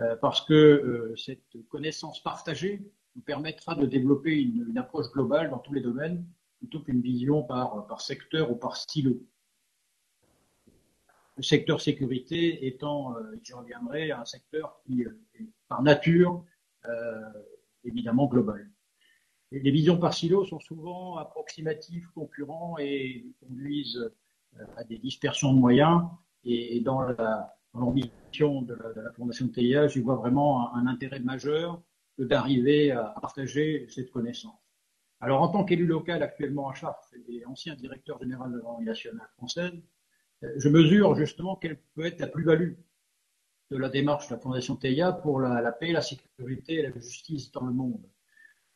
euh, parce que euh, cette connaissance partagée nous permettra de développer une, approche globale dans tous les domaines plutôt qu'une vision par, par secteur ou par silo. Le secteur sécurité étant, euh, j'y reviendrai, un secteur qui est par nature évidemment global. Les visions par silo sont souvent approximatives, concurrents et conduisent à des dispersions de moyens Et, dans l'ambition de, de, la Fondation TIA, j'y vois vraiment un, intérêt majeur d'arriver à partager cette connaissance. Alors, en tant qu'élu local actuellement à Chartres et ancien directeur général de l'Armée nationale française, je mesure justement quelle peut être la plus-value de la démarche de la Fondation TEIA pour la, paix, la sécurité et la justice dans le monde.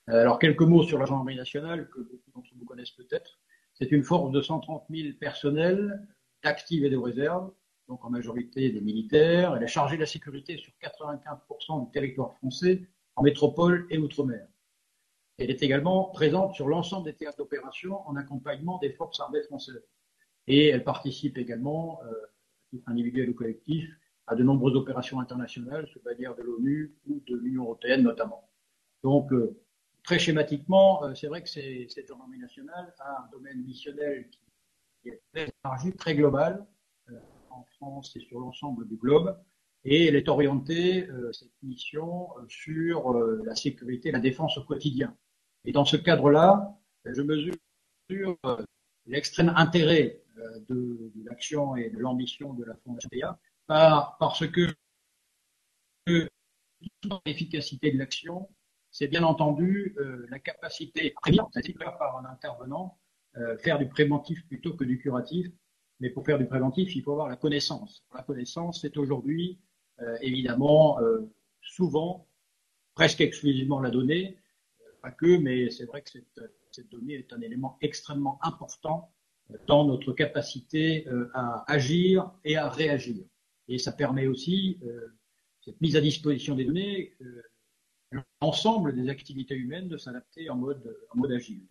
Euh, alors, quelques mots sur la gendarmerie nationale, que beaucoup d'entre vous connaissent peut-être. C'est une force de 130 000 personnels, d'actifs et de réserve, donc en majorité des militaires. Elle est chargée de la sécurité sur 95% du territoire français, en métropole et outre-mer. Elle est également présente sur l'ensemble des théâtres d'opération en accompagnement des forces armées françaises. Et elle participe également, euh, titre individuel ou collectif, à de nombreuses opérations internationales sous bannière de l'ONU ou de l'Union européenne notamment. Donc, euh, très schématiquement, euh, c'est vrai que cette gendarmerie nationale a un domaine missionnel qui est très élargi, très global, euh, en France et sur l'ensemble du globe, et elle est orientée, cette mission, sur la sécurité, la défense au quotidien. Et dans ce cadre-là, je mesure l'extrême intérêt de, de l'action et de l'ambition de la Fondation PA parce que l'efficacité de l'action, c'est bien entendu euh, la capacité à c'est-à-dire par un intervenant, euh, faire du préventif plutôt que du curatif. Mais pour faire du préventif, il faut avoir la connaissance. La connaissance, c'est aujourd'hui euh, évidemment souvent, presque exclusivement la donnée, pas que, mais c'est vrai que cette, donnée est un élément extrêmement important dans notre capacité à agir et à réagir. Et ça permet aussi cette mise à disposition des données, l'ensemble des activités humaines de s'adapter en mode, en mode agile.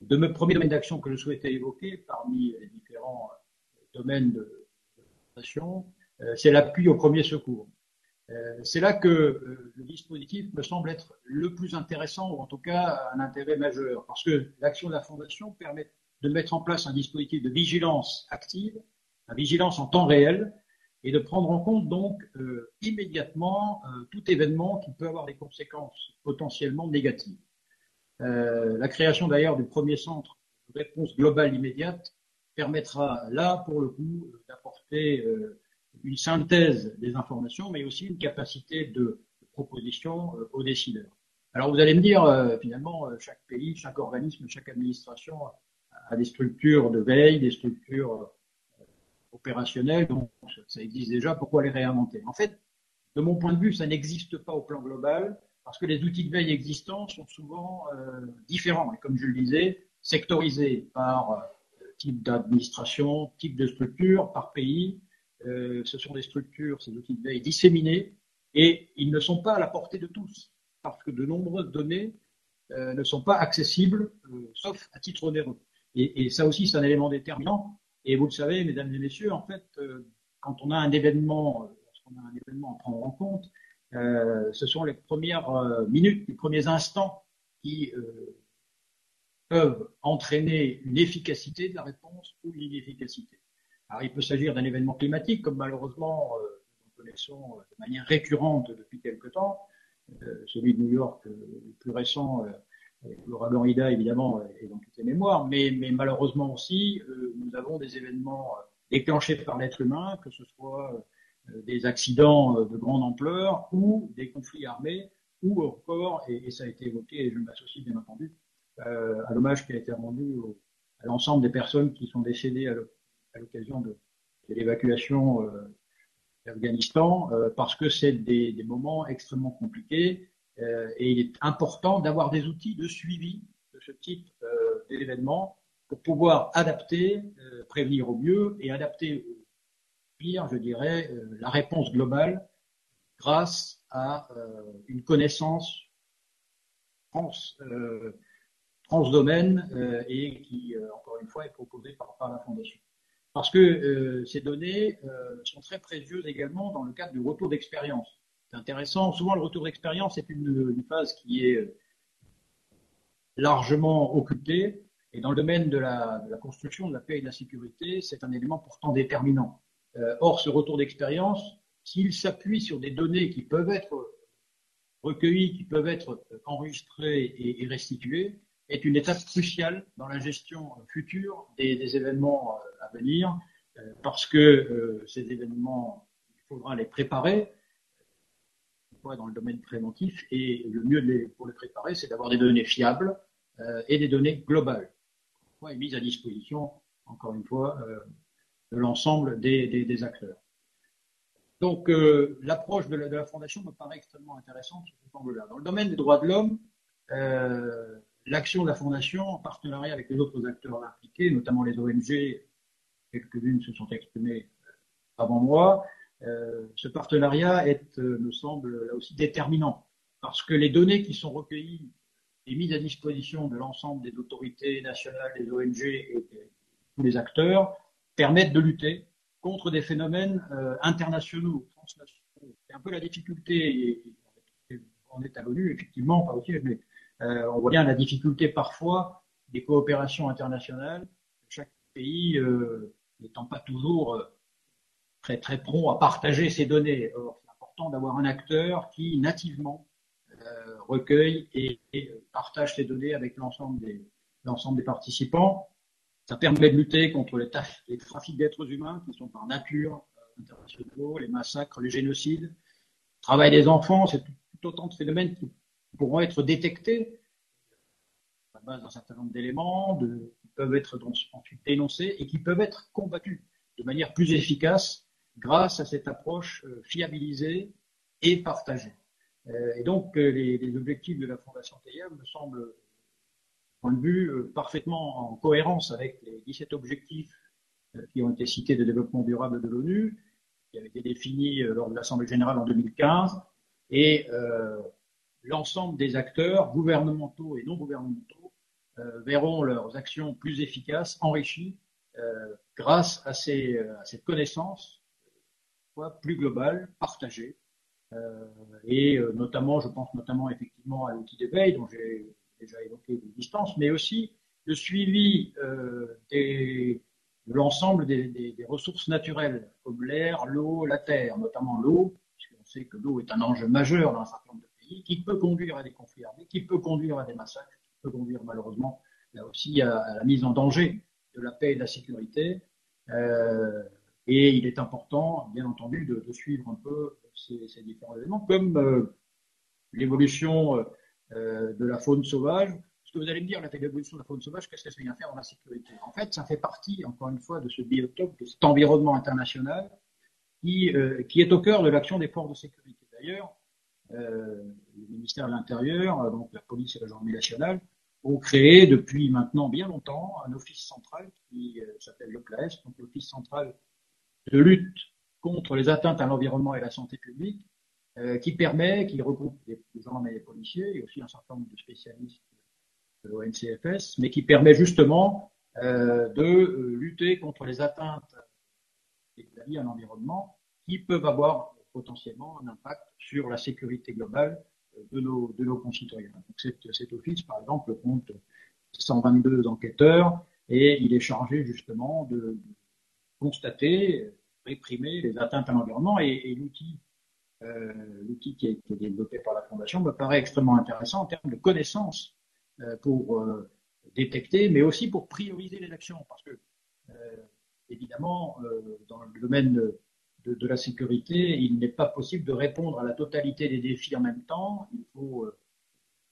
De mes premiers domaines d'action que je souhaitais évoquer parmi les différents euh, domaines de présentation, c'est l'appui au premier secours. C'est là que le dispositif me semble être le plus intéressant, ou en tout cas un intérêt majeur, parce que l'action de la Fondation permet de mettre en place un dispositif de vigilance active, la vigilance en temps réel, et de prendre en compte donc euh, immédiatement euh, tout événement qui peut avoir des conséquences potentiellement négatives. Euh, la création d'ailleurs du premier centre de réponse globale immédiate permettra là, pour le coup, d'apporter une synthèse des informations, mais aussi une capacité de, proposition aux décideurs. Alors vous allez me dire, finalement, chaque pays, chaque organisme, chaque administration a des structures de veille, des structures opérationnel, donc ça existe déjà, pourquoi les réinventer? En fait, de mon point de vue, ça n'existe pas au plan global, parce que les outils de veille existants sont souvent euh, différents, et comme je le disais, sectorisés par euh, type d'administration, type de structure, par pays. Euh, ce sont des structures, ces outils de veille disséminés, et ils ne sont pas à la portée de tous, parce que de nombreuses données ne sont pas accessibles, sauf à titre onéreux. Et ça aussi, c'est un élément déterminant et vous le savez, mesdames et messieurs, en fait, euh, quand on a un événement, euh, lorsqu'on a un événement à prendre en compte, euh, ce sont les premières minutes, les premiers instants qui peuvent entraîner une efficacité de la réponse ou une inefficacité. Alors, il peut s'agir d'un événement climatique, comme malheureusement nous connaissons de manière récurrente depuis quelque temps, celui de New York le plus récent L'ouragan Ida, évidemment, est dans toutes les mémoires, mais, malheureusement aussi, euh, nous avons des événements euh, déclenchés par l'être humain, que ce soit euh, des accidents de grande ampleur ou des conflits armés, ou encore, et, ça a été évoqué, et je m'associe bien entendu, à l'hommage qui a été rendu à l'ensemble des personnes qui sont décédées à l'occasion de, l'évacuation d'Afghanistan, parce que c'est des, moments extrêmement compliqués euh, et il est important d'avoir des outils de suivi de ce type euh, d'événements pour pouvoir adapter, euh, prévenir au mieux et adapter au pire, je dirais, la réponse globale grâce à une connaissance trans, transdomaine et qui, encore une fois, est proposée par, par la Fondation. Parce que ces données sont très précieuses également dans le cadre du retour d'expérience intéressant. Souvent, le retour d'expérience est une, phase qui est euh, largement occupée. Et dans le domaine de la, construction, de la paix et de la sécurité, c'est un élément pourtant déterminant. Euh, or, ce retour d'expérience, s'il s'appuie sur des données qui peuvent être recueillies, qui peuvent être enregistrées et, restituées, est une étape cruciale dans la gestion future des, événements euh, à venir parce que ces événements, il faudra les préparer dans le domaine préventif, et le mieux pour les préparer, c'est d'avoir des données fiables et des données globales, et mises à disposition, encore une fois, de l'ensemble des, acteurs. Donc, euh, l'approche de, la Fondation me paraît extrêmement intéressante sur ce là Dans le domaine des droits de l'homme, euh, l'action de la Fondation, en partenariat avec les autres acteurs impliqués, notamment les ONG, quelques-unes se sont exprimées avant moi, euh, ce partenariat est, me semble, là aussi déterminant, parce que les données qui sont recueillies et mises à disposition de l'ensemble des autorités nationales, des ONG et tous les acteurs permettent de lutter contre des phénomènes euh, internationaux, transnationaux. C'est un peu la difficulté, on est à l'ONU, effectivement, pas aussi, mais euh, on voit bien la difficulté parfois des coopérations internationales, chaque pays euh, n'étant pas toujours très très prompt à partager ses données. Or, c'est important d'avoir un acteur qui nativement recueille et, et, partage ses données avec l'ensemble des, participants. Ça permet de lutter contre les, trafics d'êtres humains qui sont par nature euh, internationaux, les massacres, les génocides, le travail des enfants, c'est tout, autant de phénomènes qui pourront être détectés à base d'un certain nombre d'éléments, qui peuvent être ensuite dénoncés et qui peuvent être combattus de manière plus efficace grâce à cette approche euh, fiabilisée et partagée. Euh, et donc, les, les, objectifs de la Fondation TEIA me semblent point de vue euh, parfaitement en cohérence avec les 17 objectifs euh, qui ont été cités de développement durable de l'ONU, qui avaient été définis euh, lors de l'Assemblée générale en 2015, et l'ensemble des acteurs, gouvernementaux et non gouvernementaux, verront leurs actions plus efficaces, enrichies, grâce à, ces, à, cette connaissance plus globale, partagée, et notamment, je pense notamment effectivement à l'outil d'éveil dont j'ai déjà évoqué des distances, mais aussi le suivi euh, de l'ensemble des, ressources naturelles, comme l'air, l'eau, la terre, notamment l'eau, puisqu'on sait que l'eau est un enjeu majeur dans un certain nombre de pays, qui peut conduire à des conflits armés, qui peut conduire à des massacres, qui peut conduire malheureusement là aussi à, la mise en danger de la paix et de la sécurité. Euh, et il est important, bien entendu, de, suivre un peu ces, différents éléments, comme euh, l'évolution euh, de la faune sauvage. Ce que vous allez me dire, la l'évolution de la faune sauvage, qu'est-ce qu'elle vient faire dans la sécurité? En fait, ça fait partie, encore une fois, de ce biotope, de cet environnement international qui, euh, est au cœur de l'action des forces de sécurité. D'ailleurs, le ministère de l'Intérieur, donc la police et la gendarmerie nationale, ont créé depuis maintenant bien longtemps un office central qui s'appelle le CLAES, donc l'office central de lutte contre les atteintes à l'environnement et la santé publique, euh, qui permet, qui regroupe des, gendarmes et des policiers et aussi un certain nombre de spécialistes de l'ONCFS, mais qui permet justement euh, de euh, lutter contre les atteintes à l'environnement qui peuvent avoir potentiellement un impact sur la sécurité globale de nos, de nos concitoyens. Donc cet office, par exemple, compte 122 enquêteurs et il est chargé justement de constater, réprimer les atteintes à l'environnement et, euh, l'outil qui a été développé par la Fondation me paraît extrêmement intéressant en termes de connaissances euh, pour euh, détecter, mais aussi pour prioriser les actions. Parce que, évidemment, dans le domaine de, de, la sécurité, il n'est pas possible de répondre à la totalité des défis en même temps. Il faut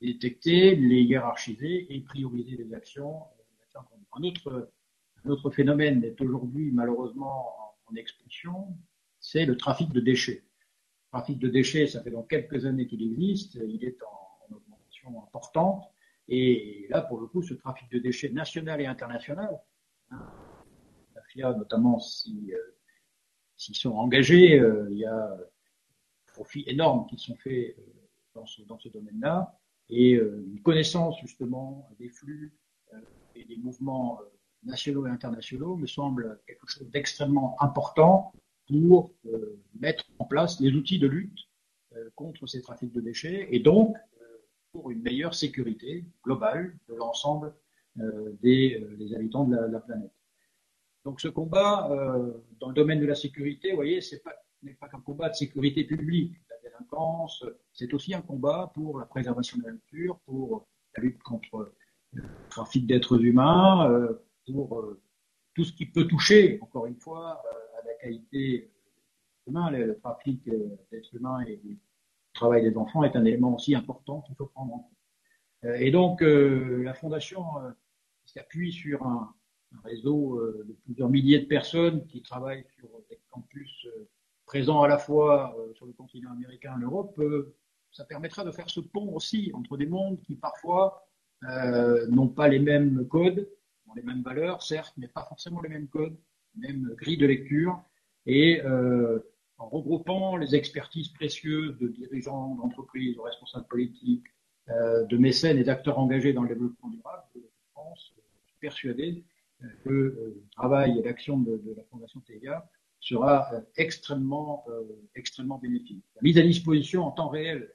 détecter, les hiérarchiser et prioriser les actions. Un autre, un autre phénomène est aujourd'hui malheureusement en, expansion, c'est le trafic de déchets trafic de déchets, ça fait donc quelques années qu'il existe, il est en, augmentation importante. Et là, pour le coup, ce trafic de déchets national et international, hein, la FIA notamment si, sont engagés, euh, il y a des profits énormes qui sont faits euh, dans ce, domaine-là, et euh, une connaissance justement des flux et des mouvements nationaux et internationaux me semble quelque chose d'extrêmement important pour euh, mettre en place les outils de lutte euh, contre ces trafics de déchets et donc euh, pour une meilleure sécurité globale de l'ensemble des, habitants de la, planète. Donc ce combat dans le domaine de la sécurité, vous voyez, pas n'est pas qu'un combat de sécurité publique. La délinquance, c'est aussi un combat pour la préservation de la nature, pour la lutte contre le trafic d'êtres humains, pour tout ce qui peut toucher, encore une fois, à la qualité humaine, le, trafic d'êtres humains et le travail des enfants est un élément aussi important qu'il faut prendre en compte. Et donc, la Fondation s'appuie sur un, réseau euh, de plusieurs milliers de personnes qui travaillent sur des campus euh, présents à la fois euh, sur le continent américain et en Europe, ça permettra de faire ce pont aussi entre des mondes qui parfois n'ont pas les mêmes codes, les mêmes valeurs, certes, mais pas forcément les mêmes codes, même grilles de lecture, et en regroupant les expertises précieuses de dirigeants d'entreprises, de responsables politiques, de mécènes et d'acteurs engagés dans le développement durable, je pense, je suis persuadé que euh, le travail et l'action de, la Fondation TEIA sera euh, extrêmement, euh, extrêmement bénéfique. La mise à disposition en temps réel,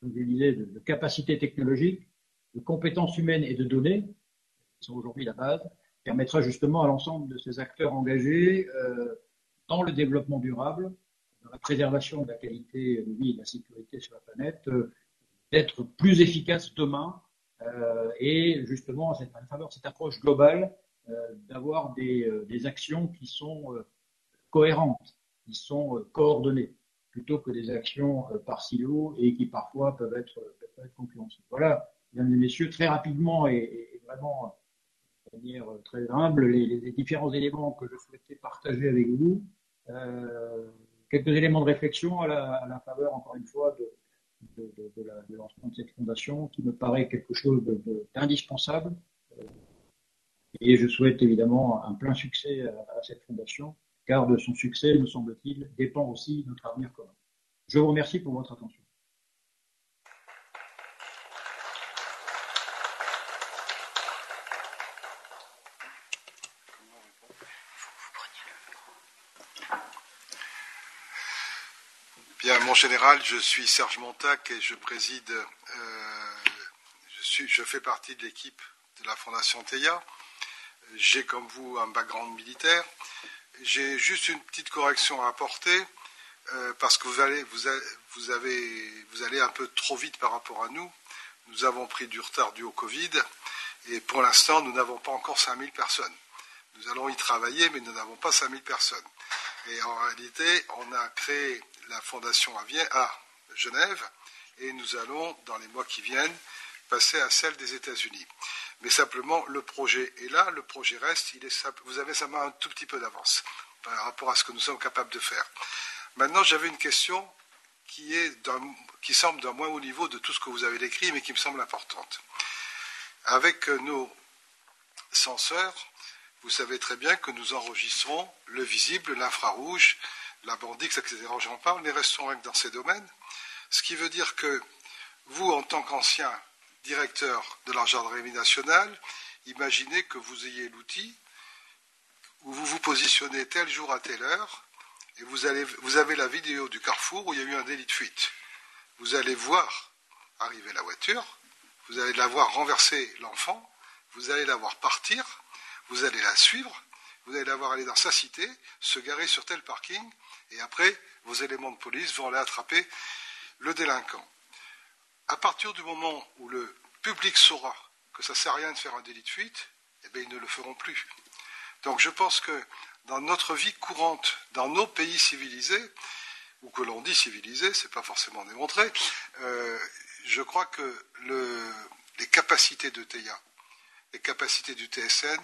comme je disais, de, capacités technologiques, de compétences humaines et de données, qui sont aujourd'hui la base, permettra justement à l'ensemble de ces acteurs engagés dans le développement durable, dans la préservation de la qualité de vie et de la sécurité sur la planète, d'être plus efficaces demain et justement à faveur de cette approche globale euh, d'avoir des, euh, actions qui sont euh, cohérentes, qui sont coordonnées, plutôt que des actions par silo et qui parfois peuvent être, concurrentielles. Voilà, mesdames et messieurs, très rapidement et, vraiment manière très humble, les, différents éléments que je souhaitais partager avec vous. Euh, quelques éléments de réflexion à la, à faveur, encore une fois, de, de, de, la, lancement de cette fondation qui me paraît quelque chose d'indispensable. Et je souhaite évidemment un plein succès à, cette fondation, car de son succès, me semble-t-il, dépend aussi notre avenir commun. Je vous remercie pour votre attention. Bien, mon général, je suis Serge Montac et je préside, euh, je, suis, je fais partie de l'équipe de la Fondation TEIA j'ai comme vous un background militaire. J'ai juste une petite correction à apporter euh, parce que vous allez, vous, avez, vous allez un peu trop vite par rapport à nous. Nous avons pris du retard dû au Covid et pour l'instant, nous n'avons pas encore 5000 personnes. Nous allons y travailler, mais nous n'avons pas 5000 personnes. Et en réalité, on a créé la fondation à, Genève et nous allons, dans les mois qui viennent, passer à celle des États-Unis. Mais simplement, le projet est là, le projet reste, il est, vous avez seulement un tout petit peu d'avance par rapport à ce que nous sommes capables de faire. Maintenant, j'avais une question qui, qui semble d'un moins haut niveau de tout ce que vous avez décrit, mais qui me semble importante. Avec nos senseurs, vous savez très bien que nous enregistrons le visible, l'infrarouge, la bandix, etc. J'en parle, mais restons dans ces domaines. Ce qui veut dire que vous, en tant qu'ancien directeur de la gendarmerie nationale, imaginez que vous ayez l'outil où vous vous positionnez tel jour à telle heure et vous, vous avez la vidéo du carrefour où il y a eu un délit de fuite. Vous allez voir arriver la voiture, vous allez la voir renverser l'enfant, vous allez la voir partir, vous allez la suivre, vous allez la voir aller dans sa cité, se garer sur tel parking, et après, vos éléments de police vont aller attraper le délinquant à partir du moment où le public saura que ça ne sert à rien de faire un délit de fuite, eh bien, ils ne le feront plus. Donc je pense que dans notre vie courante, dans nos pays civilisés, ou que l'on dit civilisés, ce n'est pas forcément démontré, euh, je crois que les capacités de TEIA, les capacités du TSN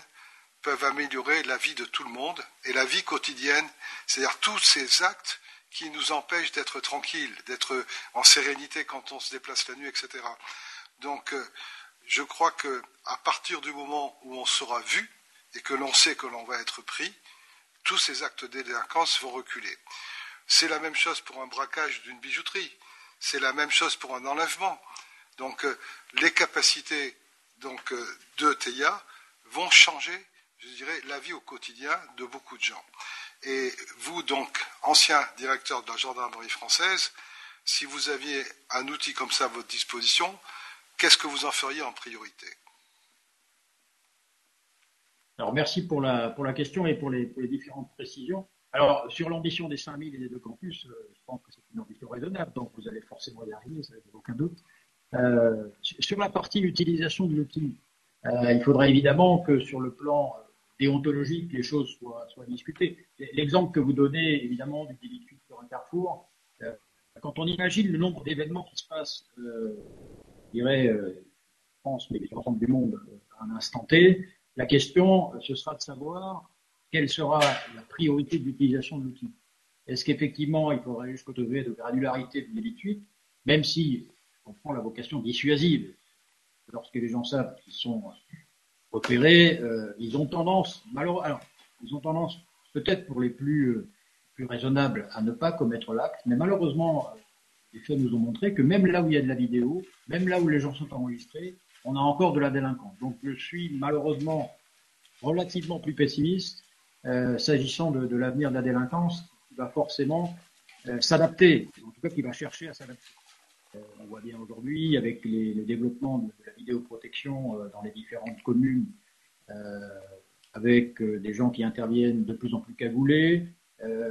peuvent améliorer la vie de tout le monde et la vie quotidienne, c'est-à-dire tous ces actes qui nous empêche d'être tranquille, d'être en sérénité quand on se déplace la nuit, etc. Donc, euh, je crois que à partir du moment où on sera vu et que l'on sait que l'on va être pris, tous ces actes de délinquance vont reculer. C'est la même chose pour un braquage d'une bijouterie. C'est la même chose pour un enlèvement. Donc, euh, les capacités donc, euh, de TEIA vont changer, je dirais, la vie au quotidien de beaucoup de gens. Et vous, donc, ancien directeur de la gendarmerie française, si vous aviez un outil comme ça à votre disposition, qu'est-ce que vous en feriez en priorité? Alors, merci pour la, pour la question et pour les, différentes précisions. Alors, sur l'ambition des 5000 et des deux campus, euh, je pense que c'est une ambition raisonnable, donc vous allez forcément y arriver, ça n'a aucun doute. Euh, sur la partie utilisation de l'outil, euh, il faudra évidemment que sur le plan déontologique, les choses soient, soient discutées. L'exemple que vous donnez, évidemment, du délit sur un carrefour, euh, quand on imagine le nombre d'événements qui se passent, euh, je dirais, euh, France, mais l'ensemble du monde, euh, à un instant T, la question, ce sera de savoir quelle sera la priorité d'utilisation de l'outil. Est-ce qu'effectivement, il faudrait jusqu'au degré de granularité de l'élite même si on prend la vocation dissuasive, lorsque les gens savent qu'ils sont opérés, euh, ils ont tendance, malheureusement, ils ont tendance, peut-être pour les plus, euh, plus raisonnables, à ne pas commettre l'acte, mais malheureusement, euh, les faits nous ont montré que même là où il y a de la vidéo, même là où les gens sont enregistrés, on a encore de la délinquance. Donc je suis malheureusement relativement plus pessimiste s'agissant de, l'avenir de la délinquance, qui va forcément s'adapter, en tout cas qui va chercher à s'adapter. Euh, on voit bien aujourd'hui avec le développement de, la vidéoprotection euh, dans les différentes communes, euh, avec des gens qui interviennent de plus en plus cagoulés.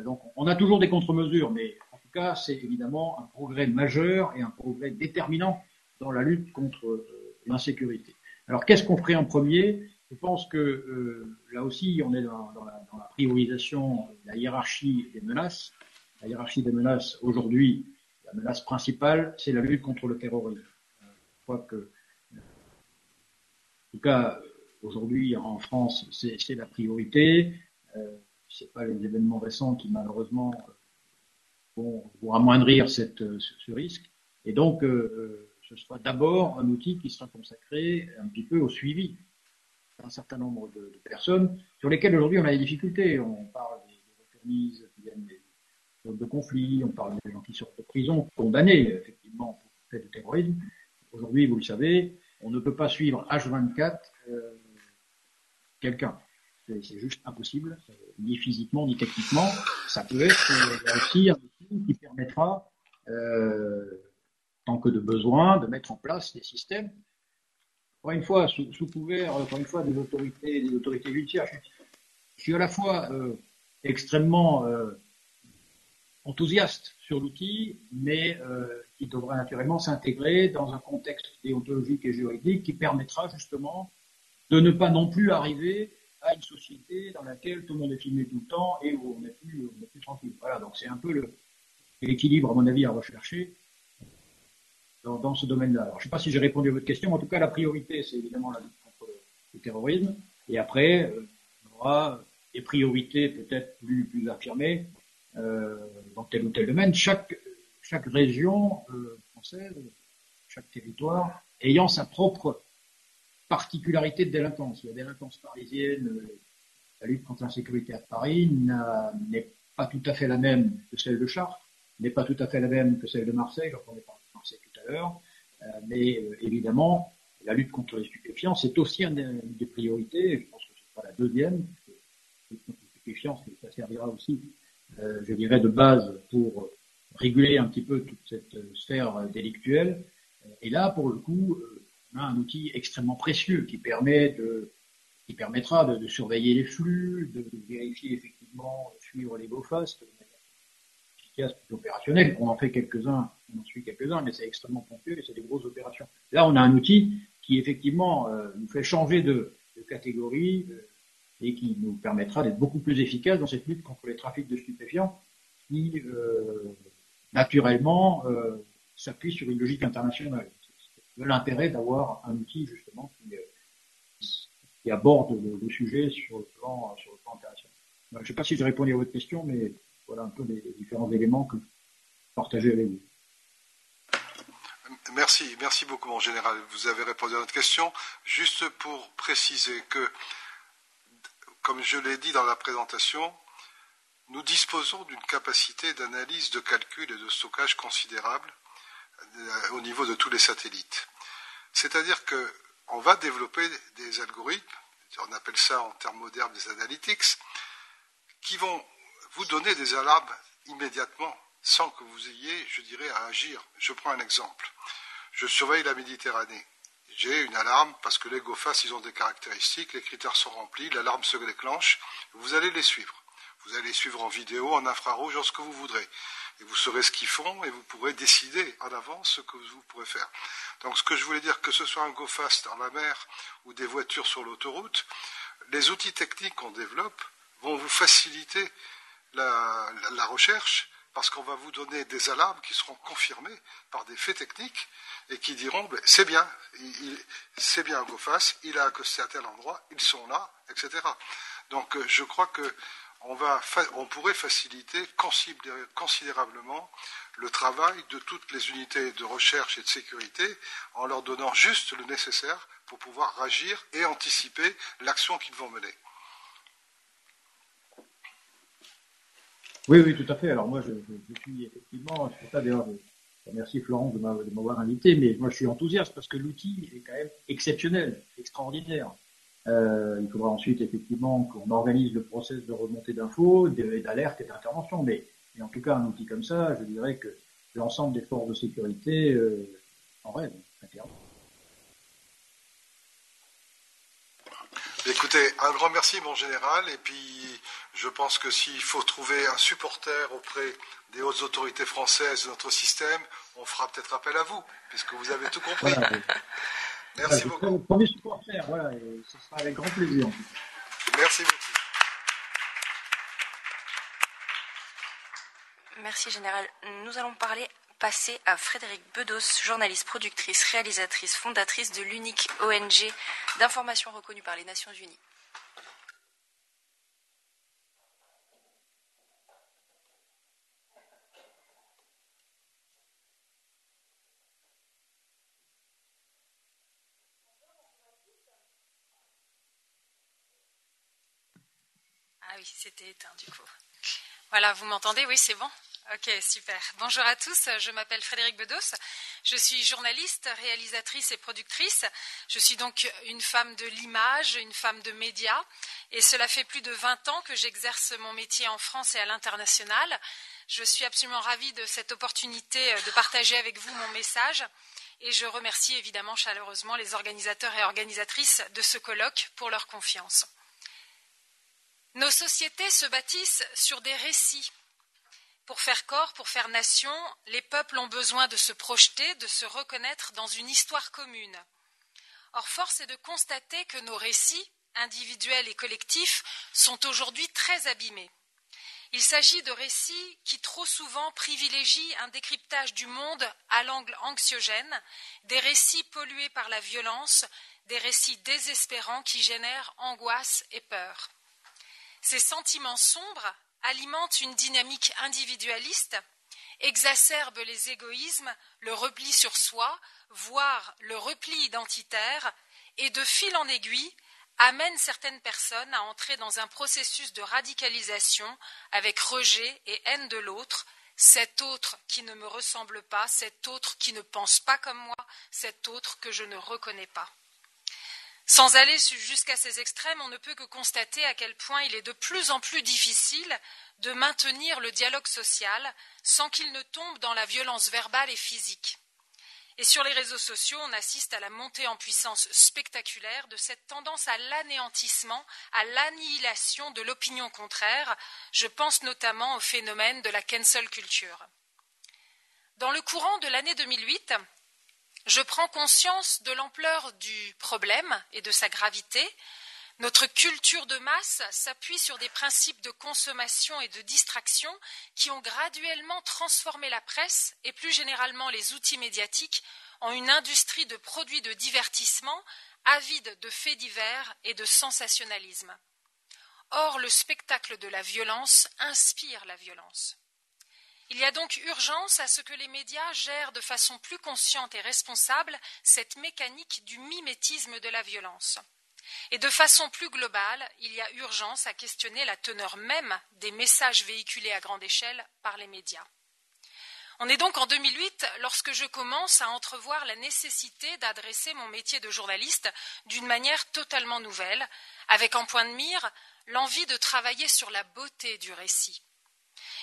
donc on a toujours des contre-mesures, mais en tout cas c'est évidemment un progrès majeur et un progrès déterminant dans la lutte contre l'insécurité. Alors qu'est-ce qu'on ferait en premier? Je pense que là aussi on est dans, dans, la, dans la priorisation, la hiérarchie des menaces. La hiérarchie des menaces aujourd'hui la menace principale, c'est la lutte contre le terrorisme. Je crois que, en tout cas, aujourd'hui, en France, c'est la priorité. Euh, c'est pas les événements récents qui, malheureusement, vont, vont amoindrir cette, ce, risque. Et donc, euh, ce sera d'abord un outil qui sera consacré un petit peu au suivi d'un certain nombre de, personnes sur lesquelles aujourd'hui on a des difficultés. On parle des, de conflit, on parle des gens qui sortent de prison, condamnés effectivement pour fait de terrorisme. Aujourd'hui, vous le savez, on ne peut pas suivre H24 euh, quelqu'un. C'est juste impossible, ni physiquement, ni techniquement. Ça peut être euh, aussi un outil qui permettra, euh, tant que de besoin, de mettre en place des systèmes. Encore une fois, sous, couvert, encore une fois, des autorités, des autorités judiciaires. Je, suis à la fois euh, extrêmement euh, enthousiaste sur l'outil, mais euh, qui devra naturellement s'intégrer dans un contexte déontologique et juridique qui permettra justement de ne pas non plus arriver à une société dans laquelle tout le monde est filmé tout le temps et où on n'est plus, plus tranquille. Voilà, donc c'est un peu l'équilibre, à mon avis, à rechercher dans, ce domaine-là. Alors, je ne sais pas si j'ai répondu à votre question, en tout cas, la priorité, c'est évidemment la lutte contre le terrorisme. Et après, euh, on aura des priorités peut-être plus, affirmées euh, dans tel ou tel domaine, chaque, région euh, française, chaque territoire, ayant sa propre particularité de délinquance. La délinquance parisienne, euh, la lutte contre l'insécurité à Paris n'est pas tout à fait la même que celle de Chartres, n'est pas tout à fait la même que celle de Marseille, j'en ai parlé de Marseille tout à l'heure, euh, mais euh, évidemment, la lutte contre les stupéfiants, c'est aussi une des priorités, je pense que c'est pas la deuxième, la lutte contre les stupéfiants, ça servira aussi euh, je dirais, de base pour réguler un petit peu toute cette sphère délictuelle. Et là, pour le coup, on a un outil extrêmement précieux qui permet de qui permettra de, de surveiller les flux, de, de, vérifier effectivement, suivre les beaux fastes, de manière efficace, plus opérationnelle. On en fait quelques-uns, on en suit quelques-uns, mais c'est extrêmement ponctuel et c'est des grosses opérations. Là, on a un outil qui effectivement euh, nous fait changer de, de catégorie, euh, et qui nous permettra d'être beaucoup plus efficaces dans cette lutte contre les trafics de stupéfiants qui, euh, naturellement, euh, s'appuie sur une logique internationale. C'est l'intérêt d'avoir un outil, justement, qui, euh, aborde le, sujet sur le plan, sur le plan international. je ne sais pas si j'ai répondu à votre question, mais voilà un peu les, différents éléments que je avec vous. Merci, merci beaucoup mon général. Vous avez répondu à notre question. Juste pour préciser que comme je l'ai dit dans la présentation, nous disposons d'une capacité d'analyse, de calcul et de stockage considérable euh, au niveau de tous les satellites. C'est-à-dire qu'on va développer des algorithmes, on appelle ça en termes modernes des analytics, qui vont vous donner des alarmes immédiatement sans que vous ayez, je dirais, à agir. Je prends un exemple. Je surveille la Méditerranée j'ai une alarme parce que les GOFAS, ils ont des caractéristiques, les critères sont remplis, l'alarme se déclenche, vous allez les suivre. Vous allez les suivre en vidéo, en infrarouge, en ce que vous voudrez. Et vous saurez ce qu'ils font et vous pourrez décider en avance ce que vous pourrez faire. Donc ce que je voulais dire, que ce soit un GoFast dans la mer ou des voitures sur l'autoroute, les outils techniques qu'on développe vont vous faciliter la, recherche parce qu'on va vous donner des alarmes qui seront confirmées par des faits techniques et qui diront ben, c'est bien, c'est bien GoFace, il a accosté à tel endroit, ils sont là, etc. Donc euh, je crois que on, pourrait faciliter considérablement le travail de toutes les unités de recherche et de sécurité en leur donnant juste le nécessaire pour pouvoir agir et anticiper l'action qu'ils vont mener. Oui, oui, tout à fait. Alors moi, je, suis effectivement, c'est pour ça d'ailleurs, remercie Florence de m'avoir invité, mais moi je suis enthousiaste parce que l'outil est quand même exceptionnel, extraordinaire. Euh, il faudra ensuite effectivement qu'on organise le process de remontée d'infos, d'alerte et d'intervention. Mais, en tout cas, un outil comme ça, je dirais que l'ensemble des forces de sécurité euh, en rêve, clairement. Écoutez, un grand merci, mon général. Et puis, je pense que s'il faut trouver un supporter auprès des hautes autorités françaises de notre système, on fera peut-être appel à vous, puisque vous avez tout compris. Merci beaucoup. Premier supporter, voilà, et ce sera avec grand plaisir. Merci beaucoup. Merci, Général. Nous allons parler, passer à Frédéric Bedos, journaliste, productrice, réalisatrice, fondatrice de l'unique ONG d'information reconnue par les Nations Unies. C'était éteint du coup. Voilà, vous m'entendez? Oui, c'est bon? Ok, super. Bonjour à tous, je m'appelle Frédéric Bedos. Je suis journaliste, réalisatrice et productrice. Je suis donc une femme de l'image, une femme de médias. Et cela fait plus de 20 ans que j'exerce mon métier en France et à l'international. Je suis absolument ravie de cette opportunité de partager avec vous mon message. Et je remercie évidemment chaleureusement les organisateurs et organisatrices de ce colloque pour leur confiance. Nos sociétés se bâtissent sur des récits. Pour faire corps, pour faire nation, les peuples ont besoin de se projeter, de se reconnaître dans une histoire commune. Or, force est de constater que nos récits, individuels et collectifs, sont aujourd'hui très abîmés. Il s'agit de récits qui trop souvent privilégient un décryptage du monde à l'angle anxiogène, des récits pollués par la violence, des récits désespérants qui génèrent angoisse et peur. Ces sentiments sombres alimentent une dynamique individualiste, exacerbent les égoïsmes, le repli sur soi, voire le repli identitaire, et de fil en aiguille amènent certaines personnes à entrer dans un processus de radicalisation avec rejet et haine de l'autre, cet autre qui ne me ressemble pas, cet autre qui ne pense pas comme moi, cet autre que je ne reconnais pas. Sans aller jusqu'à ces extrêmes, on ne peut que constater à quel point il est de plus en plus difficile de maintenir le dialogue social sans qu'il ne tombe dans la violence verbale et physique. Et sur les réseaux sociaux, on assiste à la montée en puissance spectaculaire de cette tendance à l'anéantissement, à l'annihilation de l'opinion contraire. Je pense notamment au phénomène de la cancel culture. Dans le courant de l'année 2008, je prends conscience de l'ampleur du problème et de sa gravité. Notre culture de masse s'appuie sur des principes de consommation et de distraction qui ont graduellement transformé la presse et plus généralement les outils médiatiques en une industrie de produits de divertissement avide de faits divers et de sensationnalisme. Or, le spectacle de la violence inspire la violence. Il y a donc urgence à ce que les médias gèrent de façon plus consciente et responsable cette mécanique du mimétisme de la violence. Et de façon plus globale, il y a urgence à questionner la teneur même des messages véhiculés à grande échelle par les médias. On est donc en 2008 lorsque je commence à entrevoir la nécessité d'adresser mon métier de journaliste d'une manière totalement nouvelle, avec en point de mire l'envie de travailler sur la beauté du récit,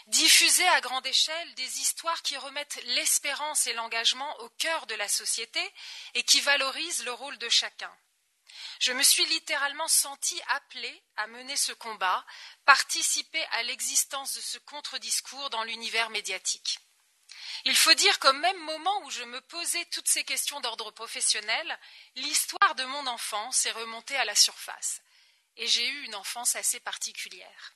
diffuser à grande échelle des histoires qui remettent l'espérance et l'engagement au cœur de la société et qui valorisent le rôle de chacun. Je me suis littéralement sentie appelée à mener ce combat, participer à l'existence de ce contre-discours dans l'univers médiatique. Il faut dire qu'au même moment où je me posais toutes ces questions d'ordre professionnel, l'histoire de mon enfance est remontée à la surface. et j'ai eu une enfance assez particulière.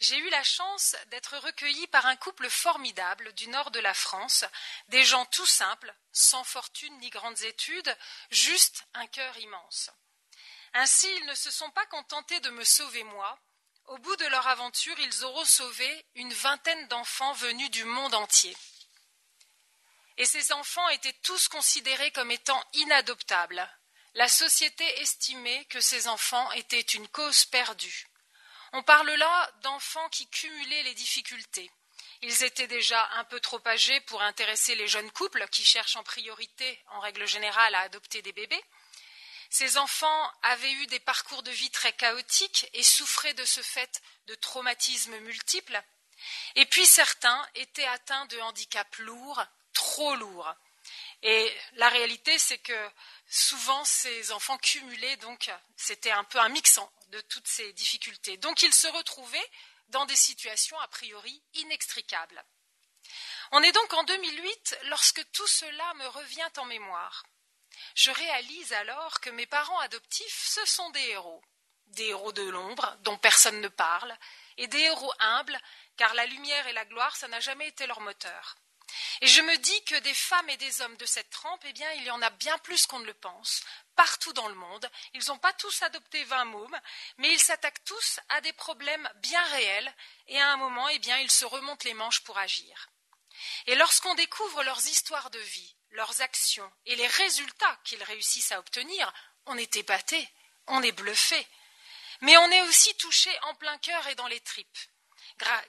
J'ai eu la chance d'être recueillie par un couple formidable du nord de la France, des gens tout simples, sans fortune ni grandes études, juste un cœur immense. Ainsi, ils ne se sont pas contentés de me sauver moi. Au bout de leur aventure, ils auront sauvé une vingtaine d'enfants venus du monde entier. Et ces enfants étaient tous considérés comme étant inadoptables. La société estimait que ces enfants étaient une cause perdue. On parle là d'enfants qui cumulaient les difficultés. Ils étaient déjà un peu trop âgés pour intéresser les jeunes couples qui cherchent en priorité, en règle générale, à adopter des bébés. Ces enfants avaient eu des parcours de vie très chaotiques et souffraient de ce fait de traumatismes multiples. Et puis certains étaient atteints de handicaps lourds, trop lourds. Et la réalité, c'est que souvent ces enfants cumulaient, donc c'était un peu un mixant de toutes ces difficultés. Donc ils se retrouvaient dans des situations a priori inextricables. On est donc en 2008 lorsque tout cela me revient en mémoire. Je réalise alors que mes parents adoptifs, ce sont des héros, des héros de l'ombre dont personne ne parle, et des héros humbles, car la lumière et la gloire, ça n'a jamais été leur moteur. Et je me dis que des femmes et des hommes de cette trempe, eh bien, il y en a bien plus qu'on ne le pense, partout dans le monde. Ils n'ont pas tous adopté vingt mômes, mais ils s'attaquent tous à des problèmes bien réels, et à un moment, eh ils se remontent les manches pour agir. Et lorsqu'on découvre leurs histoires de vie, leurs actions et les résultats qu'ils réussissent à obtenir, on est épaté, on est bluffé. Mais on est aussi touché en plein cœur et dans les tripes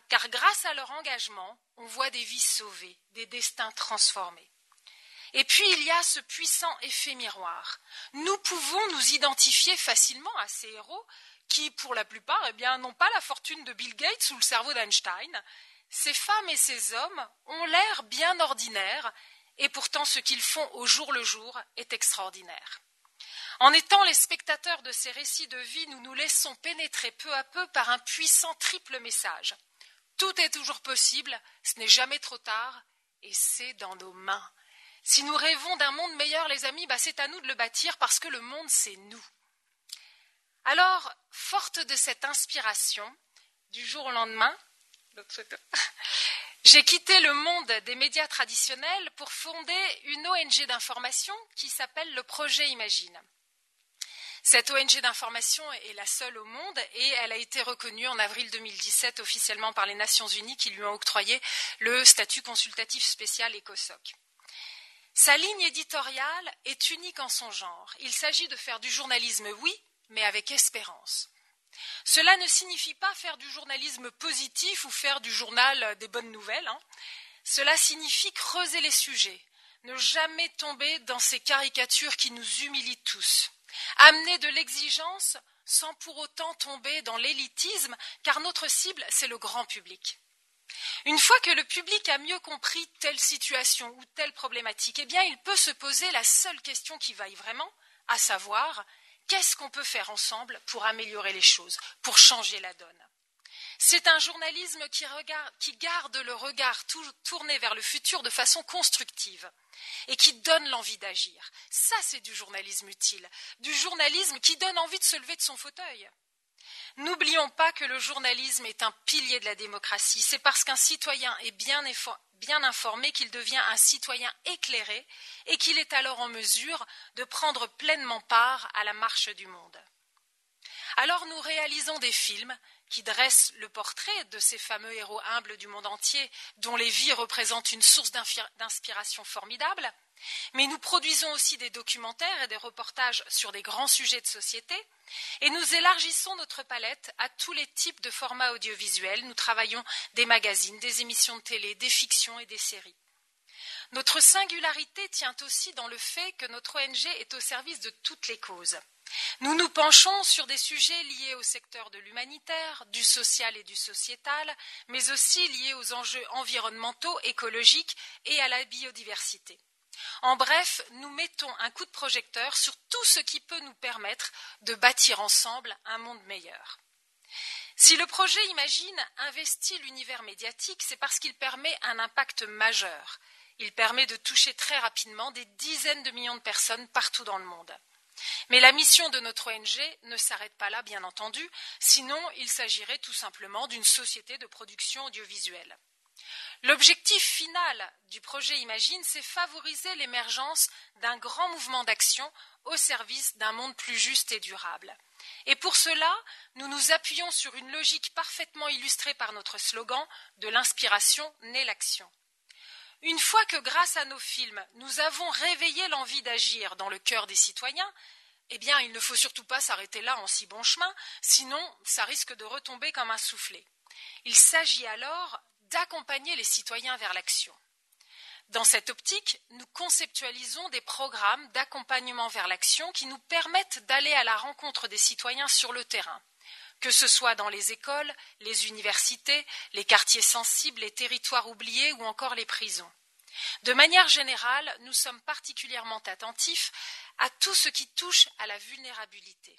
car grâce à leur engagement, on voit des vies sauvées, des destins transformés. Et puis il y a ce puissant effet miroir. Nous pouvons nous identifier facilement à ces héros qui, pour la plupart, eh n'ont pas la fortune de Bill Gates ou le cerveau d'Einstein. Ces femmes et ces hommes ont l'air bien ordinaires, et pourtant ce qu'ils font au jour le jour est extraordinaire. En étant les spectateurs de ces récits de vie, nous nous laissons pénétrer peu à peu par un puissant triple message. Tout est toujours possible, ce n'est jamais trop tard, et c'est dans nos mains. Si nous rêvons d'un monde meilleur, les amis, bah c'est à nous de le bâtir parce que le monde, c'est nous. Alors, forte de cette inspiration, du jour au lendemain, j'ai quitté le monde des médias traditionnels pour fonder une ONG d'information qui s'appelle le Projet Imagine. Cette ONG d'information est la seule au monde et elle a été reconnue en avril 2017 officiellement par les Nations Unies qui lui ont octroyé le statut consultatif spécial ECOSOC. Sa ligne éditoriale est unique en son genre. Il s'agit de faire du journalisme, oui, mais avec espérance. Cela ne signifie pas faire du journalisme positif ou faire du journal des bonnes nouvelles. Hein. Cela signifie creuser les sujets, ne jamais tomber dans ces caricatures qui nous humilient tous. Amener de l'exigence sans pour autant tomber dans l'élitisme, car notre cible, c'est le grand public. Une fois que le public a mieux compris telle situation ou telle problématique, eh il peut se poser la seule question qui vaille vraiment, à savoir qu'est-ce qu'on peut faire ensemble pour améliorer les choses, pour changer la donne? C'est un journalisme qui, garde le regard tourné vers le futur de façon constructive et qui donne l'envie d'agir. Ça, c'est du journalisme utile, du journalisme qui donne envie de se lever de son fauteuil. N'oublions pas que le journalisme est un pilier de la démocratie. C'est parce qu'un citoyen est bien informé qu'il devient un citoyen éclairé et qu'il est alors en mesure de prendre pleinement part à la marche du monde. Alors nous réalisons des films qui dressent le portrait de ces fameux héros humbles du monde entier, dont les vies représentent une source d'inspiration formidable, mais nous produisons aussi des documentaires et des reportages sur des grands sujets de société, et nous élargissons notre palette à tous les types de formats audiovisuels. Nous travaillons des magazines, des émissions de télé, des fictions et des séries. Notre singularité tient aussi dans le fait que notre ONG est au service de toutes les causes. Nous nous penchons sur des sujets liés au secteur de l'humanitaire, du social et du sociétal, mais aussi liés aux enjeux environnementaux, écologiques et à la biodiversité. En bref, nous mettons un coup de projecteur sur tout ce qui peut nous permettre de bâtir ensemble un monde meilleur. Si le projet Imagine investit l'univers médiatique, c'est parce qu'il permet un impact majeur. Il permet de toucher très rapidement des dizaines de millions de personnes partout dans le monde. Mais la mission de notre ONG ne s'arrête pas là, bien entendu, sinon il s'agirait tout simplement d'une société de production audiovisuelle. L'objectif final du projet Imagine, c'est favoriser l'émergence d'un grand mouvement d'action au service d'un monde plus juste et durable. Et pour cela, nous nous appuyons sur une logique parfaitement illustrée par notre slogan de l'inspiration naît l'action. Une fois que grâce à nos films, nous avons réveillé l'envie d'agir dans le cœur des citoyens, eh bien, il ne faut surtout pas s'arrêter là en si bon chemin, sinon ça risque de retomber comme un soufflet. Il s'agit alors d'accompagner les citoyens vers l'action. Dans cette optique, nous conceptualisons des programmes d'accompagnement vers l'action qui nous permettent d'aller à la rencontre des citoyens sur le terrain, que ce soit dans les écoles, les universités, les quartiers sensibles, les territoires oubliés ou encore les prisons. De manière générale, nous sommes particulièrement attentifs à tout ce qui touche à la vulnérabilité.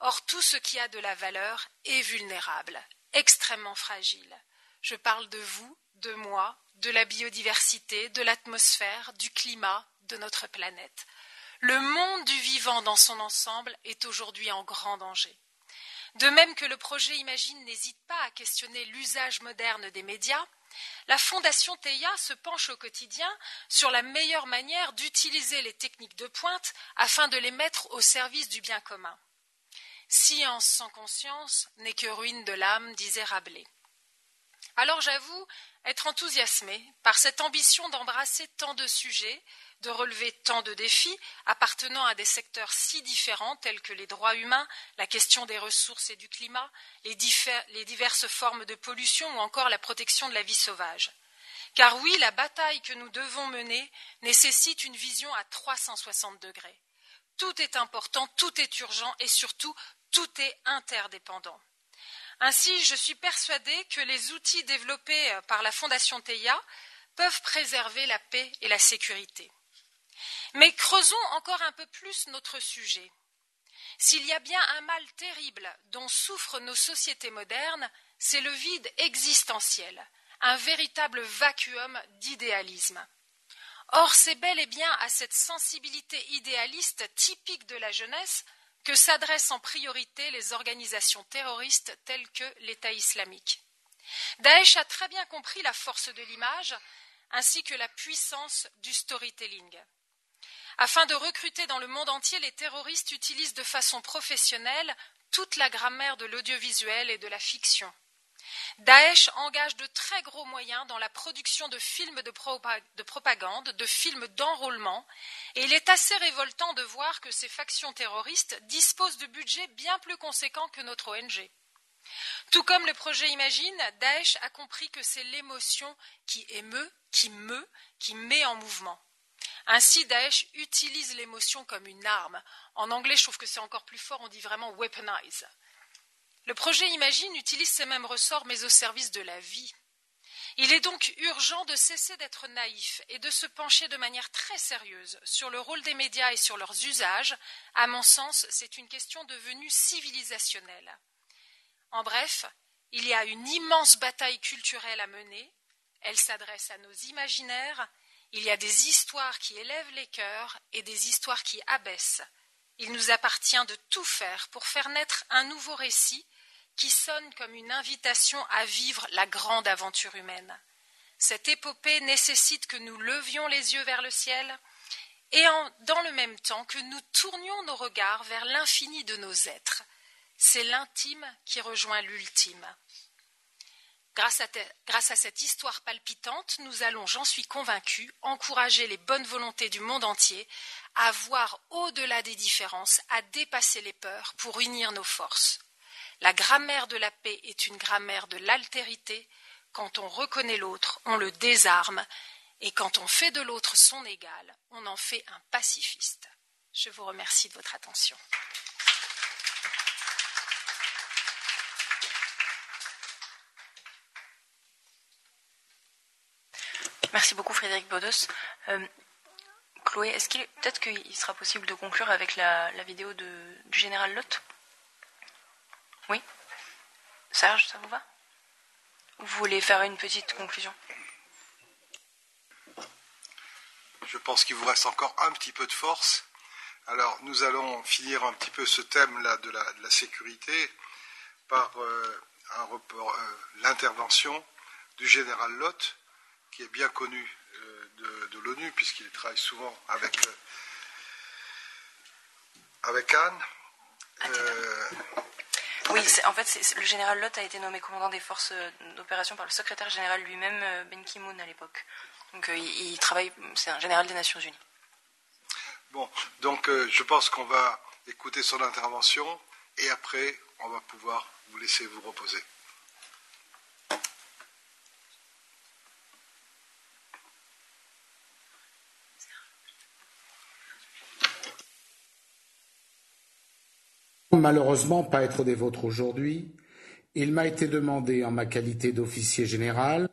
Or, tout ce qui a de la valeur est vulnérable, extrêmement fragile. Je parle de vous, de moi, de la biodiversité, de l'atmosphère, du climat, de notre planète. Le monde du vivant dans son ensemble est aujourd'hui en grand danger. De même que le projet Imagine n'hésite pas à questionner l'usage moderne des médias, la Fondation Teia se penche au quotidien sur la meilleure manière d'utiliser les techniques de pointe afin de les mettre au service du bien commun. Science sans conscience n'est que ruine de l'âme, disait Rabelais. Alors j'avoue être enthousiasmé par cette ambition d'embrasser tant de sujets, de relever tant de défis appartenant à des secteurs si différents tels que les droits humains, la question des ressources et du climat, les, diverses formes de pollution ou encore la protection de la vie sauvage. Car oui, la bataille que nous devons mener nécessite une vision à 360 degrés. Tout est important, tout est urgent et surtout tout est interdépendant. Ainsi, je suis persuadée que les outils développés euh, par la Fondation Teia peuvent préserver la paix et la sécurité. Mais creusons encore un peu plus notre sujet. S'il y a bien un mal terrible dont souffrent nos sociétés modernes, c'est le vide existentiel, un véritable vacuum d'idéalisme. Or, c'est bel et bien à cette sensibilité idéaliste typique de la jeunesse que s'adressent en priorité les organisations terroristes telles que l'État islamique. Daesh a très bien compris la force de l'image ainsi que la puissance du storytelling. Afin de recruter dans le monde entier, les terroristes utilisent de façon professionnelle toute la grammaire de l'audiovisuel et de la fiction. Daesh engage de très gros moyens dans la production de films de, propagande, de films d'enrôlement, et il est assez révoltant de voir que ces factions terroristes disposent de budgets bien plus conséquents que notre ONG. Tout comme le projet Imagine, Daesh a compris que c'est l'émotion qui émeut, qui meut, qui met en mouvement. Ainsi, Daesh utilise l'émotion comme une arme. En anglais, je trouve que c'est encore plus fort, on dit vraiment weaponize. Le projet Imagine utilise ces mêmes ressorts, mais au service de la vie. Il est donc urgent de cesser d'être naïf et de se pencher de manière très sérieuse sur le rôle des médias et sur leurs usages. À mon sens, c'est une question devenue civilisationnelle. En bref, il y a une immense bataille culturelle à mener. Elle s'adresse à nos imaginaires. Il y a des histoires qui élèvent les cœurs et des histoires qui abaissent. Il nous appartient de tout faire pour faire naître un nouveau récit qui sonne comme une invitation à vivre la grande aventure humaine. Cette épopée nécessite que nous levions les yeux vers le ciel et dans le même temps que nous tournions nos regards vers l'infini de nos êtres. C'est l'intime qui rejoint l'ultime. Grâce à, cette histoire palpitante, nous allons, j'en suis convaincue, encourager les bonnes volontés du monde entier à voir au-delà des différences, à dépasser les peurs pour unir nos forces. La grammaire de la paix est une grammaire de l'altérité. Quand on reconnaît l'autre, on le désarme, et quand on fait de l'autre son égal, on en fait un pacifiste. Je vous remercie de votre attention. Merci beaucoup Frédéric Bodos. Euh, Chloé, est-ce qu'il peut-être qu'il sera possible de conclure avec la, vidéo du général Lott oui? Serge, ça vous va? Vous voulez faire une petite conclusion? Je pense qu'il vous reste encore un petit peu de force. Alors, nous allons finir un petit peu ce thème-là de, la, sécurité par euh, euh, l'intervention du général Lott, qui est bien connu euh, de, l'ONU, puisqu'il travaille souvent avec, avec Anne. Oui, en fait, le général Lott a été nommé commandant des forces d'opération par le secrétaire général lui-même, Ben Ki-moon, à l'époque. Donc, il travaille, c'est un général des Nations Unies. Bon, donc euh, je pense qu'on va écouter son intervention et après, on va pouvoir vous laisser vous reposer. Malheureusement, pas être des vôtres aujourd'hui, il m'a été demandé en ma qualité d'officier général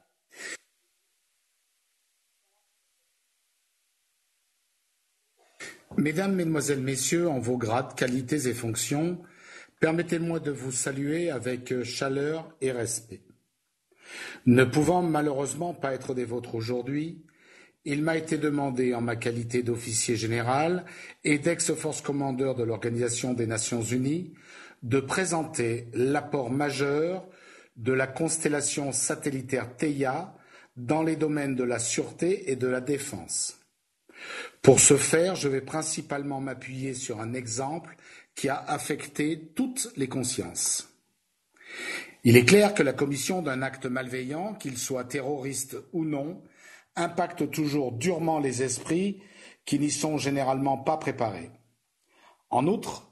Mesdames, Mesdemoiselles, Messieurs, en vos grades, qualités et fonctions, permettez-moi de vous saluer avec chaleur et respect. Ne pouvant malheureusement pas être des vôtres aujourd'hui, il m'a été demandé en ma qualité d'officier général et d'ex-force commandeur de l'Organisation des Nations Unies de présenter l'apport majeur de la constellation satellitaire Theia dans les domaines de la sûreté et de la défense. Pour ce faire, je vais principalement m'appuyer sur un exemple qui a affecté toutes les consciences. Il est clair que la commission d'un acte malveillant, qu'il soit terroriste ou non, impacte toujours durement les esprits qui n'y sont généralement pas préparés. En outre,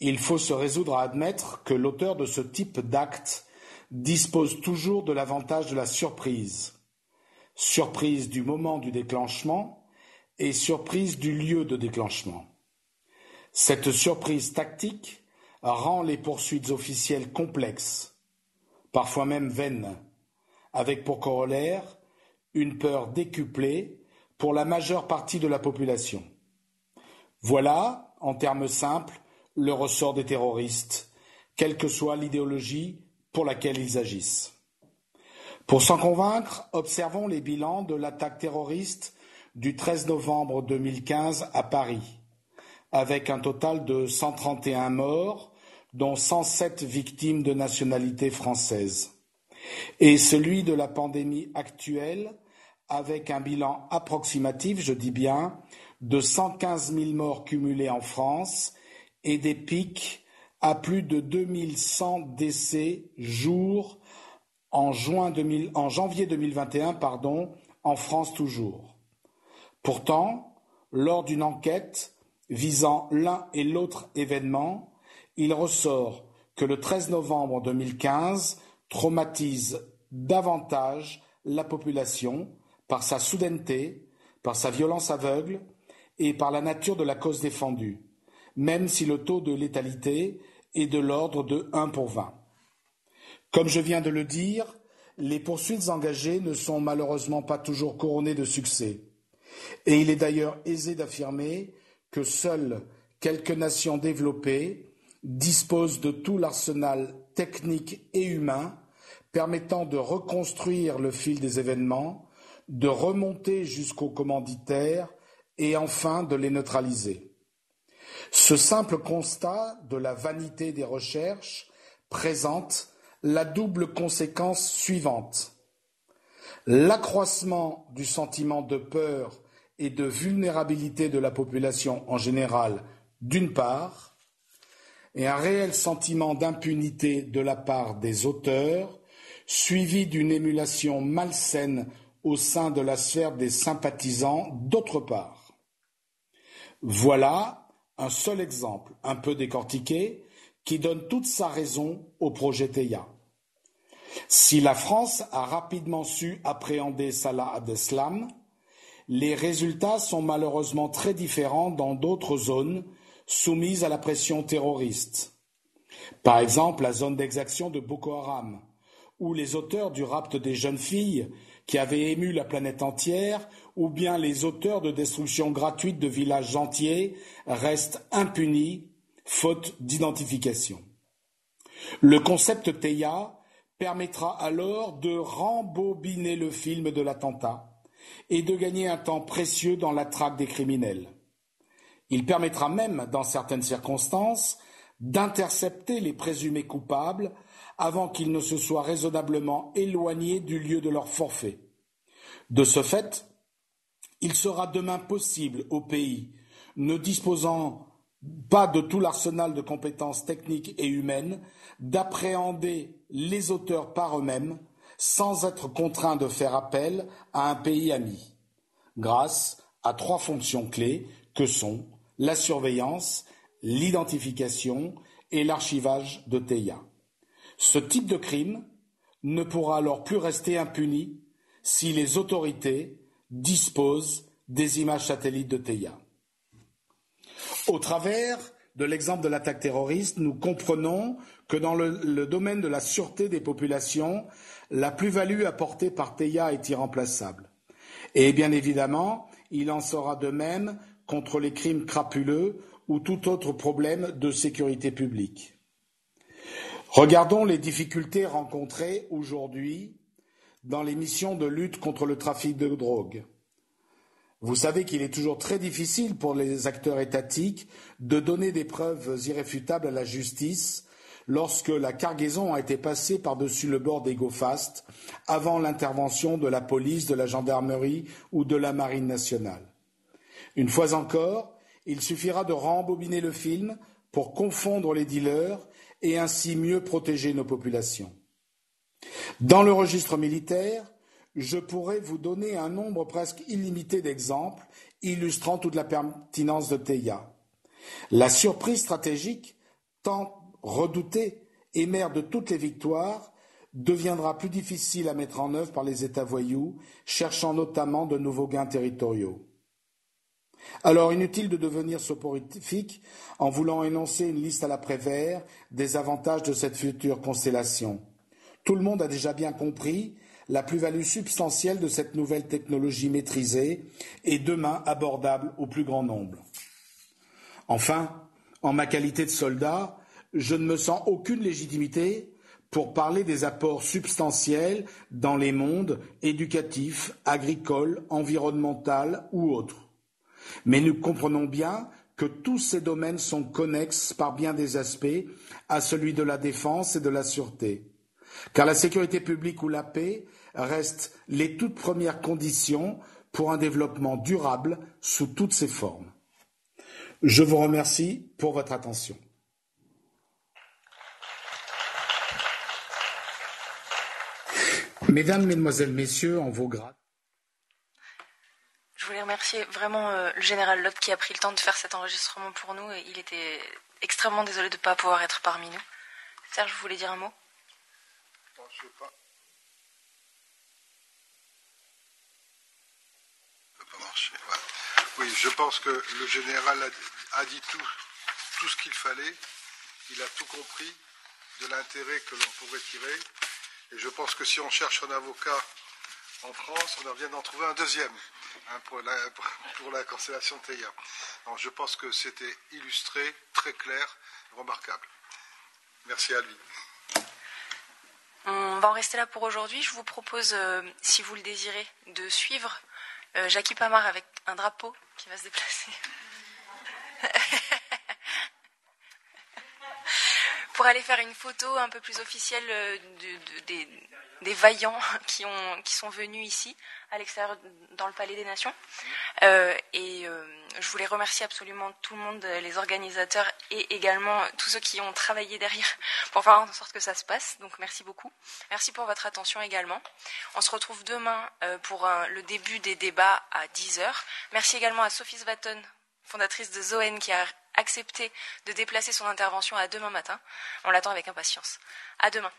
il faut se résoudre à admettre que l'auteur de ce type d'acte dispose toujours de l'avantage de la surprise. Surprise du moment du déclenchement, et surprise du lieu de déclenchement. Cette surprise tactique rend les poursuites officielles complexes, parfois même vaines, avec pour corollaire une peur décuplée pour la majeure partie de la population. Voilà, en termes simples, le ressort des terroristes, quelle que soit l'idéologie pour laquelle ils agissent. Pour s'en convaincre, observons les bilans de l'attaque terroriste du 13 novembre 2015 à Paris, avec un total de 131 morts, dont 107 victimes de nationalité française, et celui de la pandémie actuelle, avec un bilan approximatif, je dis bien, de 115 000 morts cumulés en France et des pics à plus de 2100 décès jour en, juin 2000, en janvier 2021 pardon, en France toujours. Pourtant, lors d'une enquête visant l'un et l'autre événement, il ressort que le 13 novembre 2015 traumatise davantage la population par sa soudaineté, par sa violence aveugle et par la nature de la cause défendue, même si le taux de létalité est de l'ordre de 1 pour 20. Comme je viens de le dire, les poursuites engagées ne sont malheureusement pas toujours couronnées de succès. Et il est d'ailleurs aisé d'affirmer que seules quelques nations développées disposent de tout l'arsenal technique et humain permettant de reconstruire le fil des événements, de remonter jusqu'aux commanditaires et enfin de les neutraliser. Ce simple constat de la vanité des recherches présente la double conséquence suivante. L'accroissement du sentiment de peur et de vulnérabilité de la population en général, d'une part, et un réel sentiment d'impunité de la part des auteurs, suivi d'une émulation malsaine au sein de la sphère des sympathisants, d'autre part. Voilà un seul exemple, un peu décortiqué, qui donne toute sa raison au projet TEIA. Si la France a rapidement su appréhender Salah Abdeslam, les résultats sont malheureusement très différents dans d'autres zones soumises à la pression terroriste. Par exemple, la zone d'exaction de Boko Haram, où les auteurs du rapt des jeunes filles qui avaient ému la planète entière, ou bien les auteurs de destruction gratuite de villages entiers restent impunis, faute d'identification. Le concept TEIA permettra alors de rembobiner le film de l'attentat et de gagner un temps précieux dans la traque des criminels. Il permettra même, dans certaines circonstances, d'intercepter les présumés coupables avant qu'ils ne se soient raisonnablement éloignés du lieu de leur forfait. De ce fait, il sera demain possible au pays ne disposant pas de tout l'arsenal de compétences techniques et humaines d'appréhender les auteurs par eux-mêmes sans être contraints de faire appel à un pays ami, grâce à trois fonctions clés que sont la surveillance, l'identification et l'archivage de TEIA. Ce type de crime ne pourra alors plus rester impuni si les autorités disposent des images satellites de TEIA. Au travers de l'exemple de l'attaque terroriste, nous comprenons que dans le, domaine de la sûreté des populations, la plus-value apportée par TEIA est irremplaçable. Et bien évidemment, il en sera de même contre les crimes crapuleux ou tout autre problème de sécurité publique. Regardons les difficultés rencontrées aujourd'hui dans les missions de lutte contre le trafic de drogue. Vous savez qu'il est toujours très difficile pour les acteurs étatiques de donner des preuves irréfutables à la justice lorsque la cargaison a été passée par-dessus le bord des GoFast avant l'intervention de la police, de la gendarmerie ou de la marine nationale. Une fois encore, il suffira de rembobiner le film pour confondre les dealers et ainsi mieux protéger nos populations. Dans le registre militaire, je pourrais vous donner un nombre presque illimité d'exemples illustrant toute la pertinence de TEIA. La surprise stratégique, tant redoutée et mère de toutes les victoires, deviendra plus difficile à mettre en œuvre par les États voyous, cherchant notamment de nouveaux gains territoriaux. Alors inutile de devenir soporifique en voulant énoncer une liste à l'après-vert des avantages de cette future constellation. Tout le monde a déjà bien compris la plus-value substantielle de cette nouvelle technologie maîtrisée et demain abordable au plus grand nombre. Enfin, en ma qualité de soldat, je ne me sens aucune légitimité pour parler des apports substantiels dans les mondes éducatifs, agricoles, environnemental ou autres. Mais nous comprenons bien que tous ces domaines sont connexes par bien des aspects à celui de la défense et de la sûreté. Car la sécurité publique ou la paix restent les toutes premières conditions pour un développement durable sous toutes ses formes. Je vous remercie pour votre attention. Mesdames, Mesdemoiselles, Messieurs, en vos grades. Je voulais remercier vraiment euh, le général Lott qui a pris le temps de faire cet enregistrement pour nous et il était extrêmement désolé de ne pas pouvoir être parmi nous. Serge, vous voulez dire un mot? Non, je sais pas. Ça pas marcher. Ouais. Oui, je pense que le général a, a dit tout, tout ce qu'il fallait. Il a tout compris de l'intérêt que l'on pourrait tirer. Et je pense que si on cherche un avocat en France, on vient d'en trouver un deuxième hein, pour, la, pour, la, constellation Théia. Donc, je pense que c'était illustré, très clair, remarquable. Merci à lui. On va en rester là pour aujourd'hui. Je vous propose, euh, si vous le désirez, de suivre euh, Jackie Pamar avec un drapeau qui va se déplacer. pour aller faire une photo un peu plus officielle euh, de, de, des, des, vaillants qui, ont, qui sont venus ici, à l'extérieur, dans le Palais des Nations. Euh, et euh, je voulais remercier absolument tout le monde, les organisateurs et également tous ceux qui ont travaillé derrière pour faire en sorte que ça se passe. Donc merci beaucoup. Merci pour votre attention également. On se retrouve demain euh, pour le début des débats à 10h. Merci également à Sophie Svaton, fondatrice de Zoen, qui a accepté de déplacer son intervention à demain matin. On l'attend avec impatience. À demain.